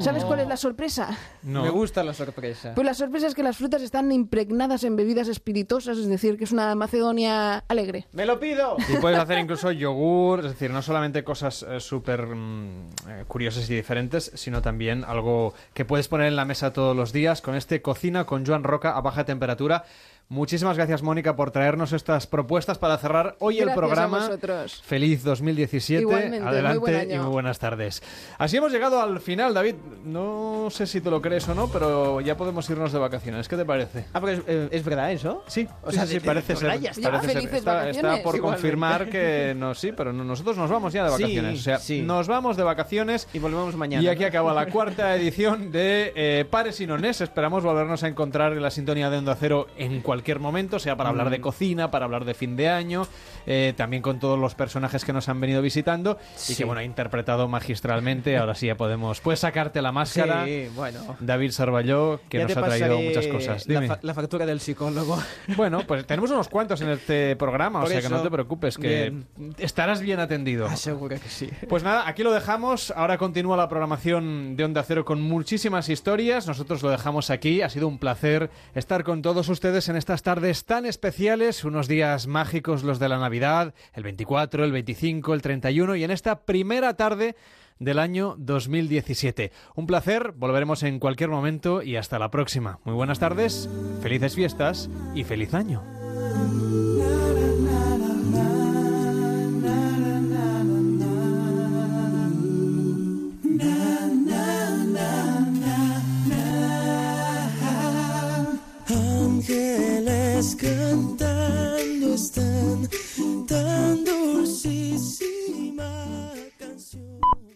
¿Sabes cuál es la sorpresa? No. Me gusta la sorpresa. Pues la sorpresa es que las frutas están impregnadas en bebidas espirituosas, es decir, que es una Macedonia alegre. ¡Me lo pido! Y puedes hacer incluso yogur, es decir, no solamente cosas eh, súper mm, eh, curiosas y diferentes, sino también algo que puedes poner en la mesa todos los días con este Cocina con Joan Roca a baja temperatura. Muchísimas gracias, Mónica, por traernos estas propuestas para cerrar hoy el Gracias programa. Feliz 2017. Igualmente, muy Adelante buen año. y muy buenas tardes. Así hemos llegado al final, David. No sé si te lo crees o no, pero ya podemos irnos de vacaciones. ¿Qué te parece? Ah, pero es, eh, ¿es verdad eso? Sí, O sí, sea, sí, de- parece de- ser. ya parece ser. Está, por igualmente. confirmar que no, sí, pero no- nosotros nos vamos ya de Sí, vacaciones. o sea, sí. nos vamos de vacaciones. Y volvemos mañana. Y aquí ¿no? acaba la cuarta edición de eh, Pares y Nones. Esperamos volvernos a encontrar en la sintonía de Onda Cero en cualquier momento, sea para hablar de Mm. cocina, para hablar de fin de año, eh, también con todos los personajes que nos han venido visitando y Sí. que, bueno, ha interpretado magistralmente. Ahora sí ya podemos. Puedes sacarte la máscara. Sí, bueno. David Sarballó, que Ya nos ha traído muchas cosas. La, Dime. fa- la factura del psicólogo. Bueno, pues tenemos unos cuantos en este programa, o Por sea que no eso, te preocupes, que estarás bien atendido. Ah, seguro que sí. Pues nada, aquí lo dejamos. Ahora continúa la programación de Onda Cero con muchísimas historias. Nosotros lo dejamos aquí. Ha sido un placer estar con todos ustedes en estas tardes tan especiales, unos días mágicos los de la Navidad, el 24, el 25, el 31 y en esta primera tarde del año 2017. Un placer, volveremos en cualquier momento y hasta la próxima. Muy buenas tardes, felices fiestas y feliz año. cantando están tan dulcísima canción.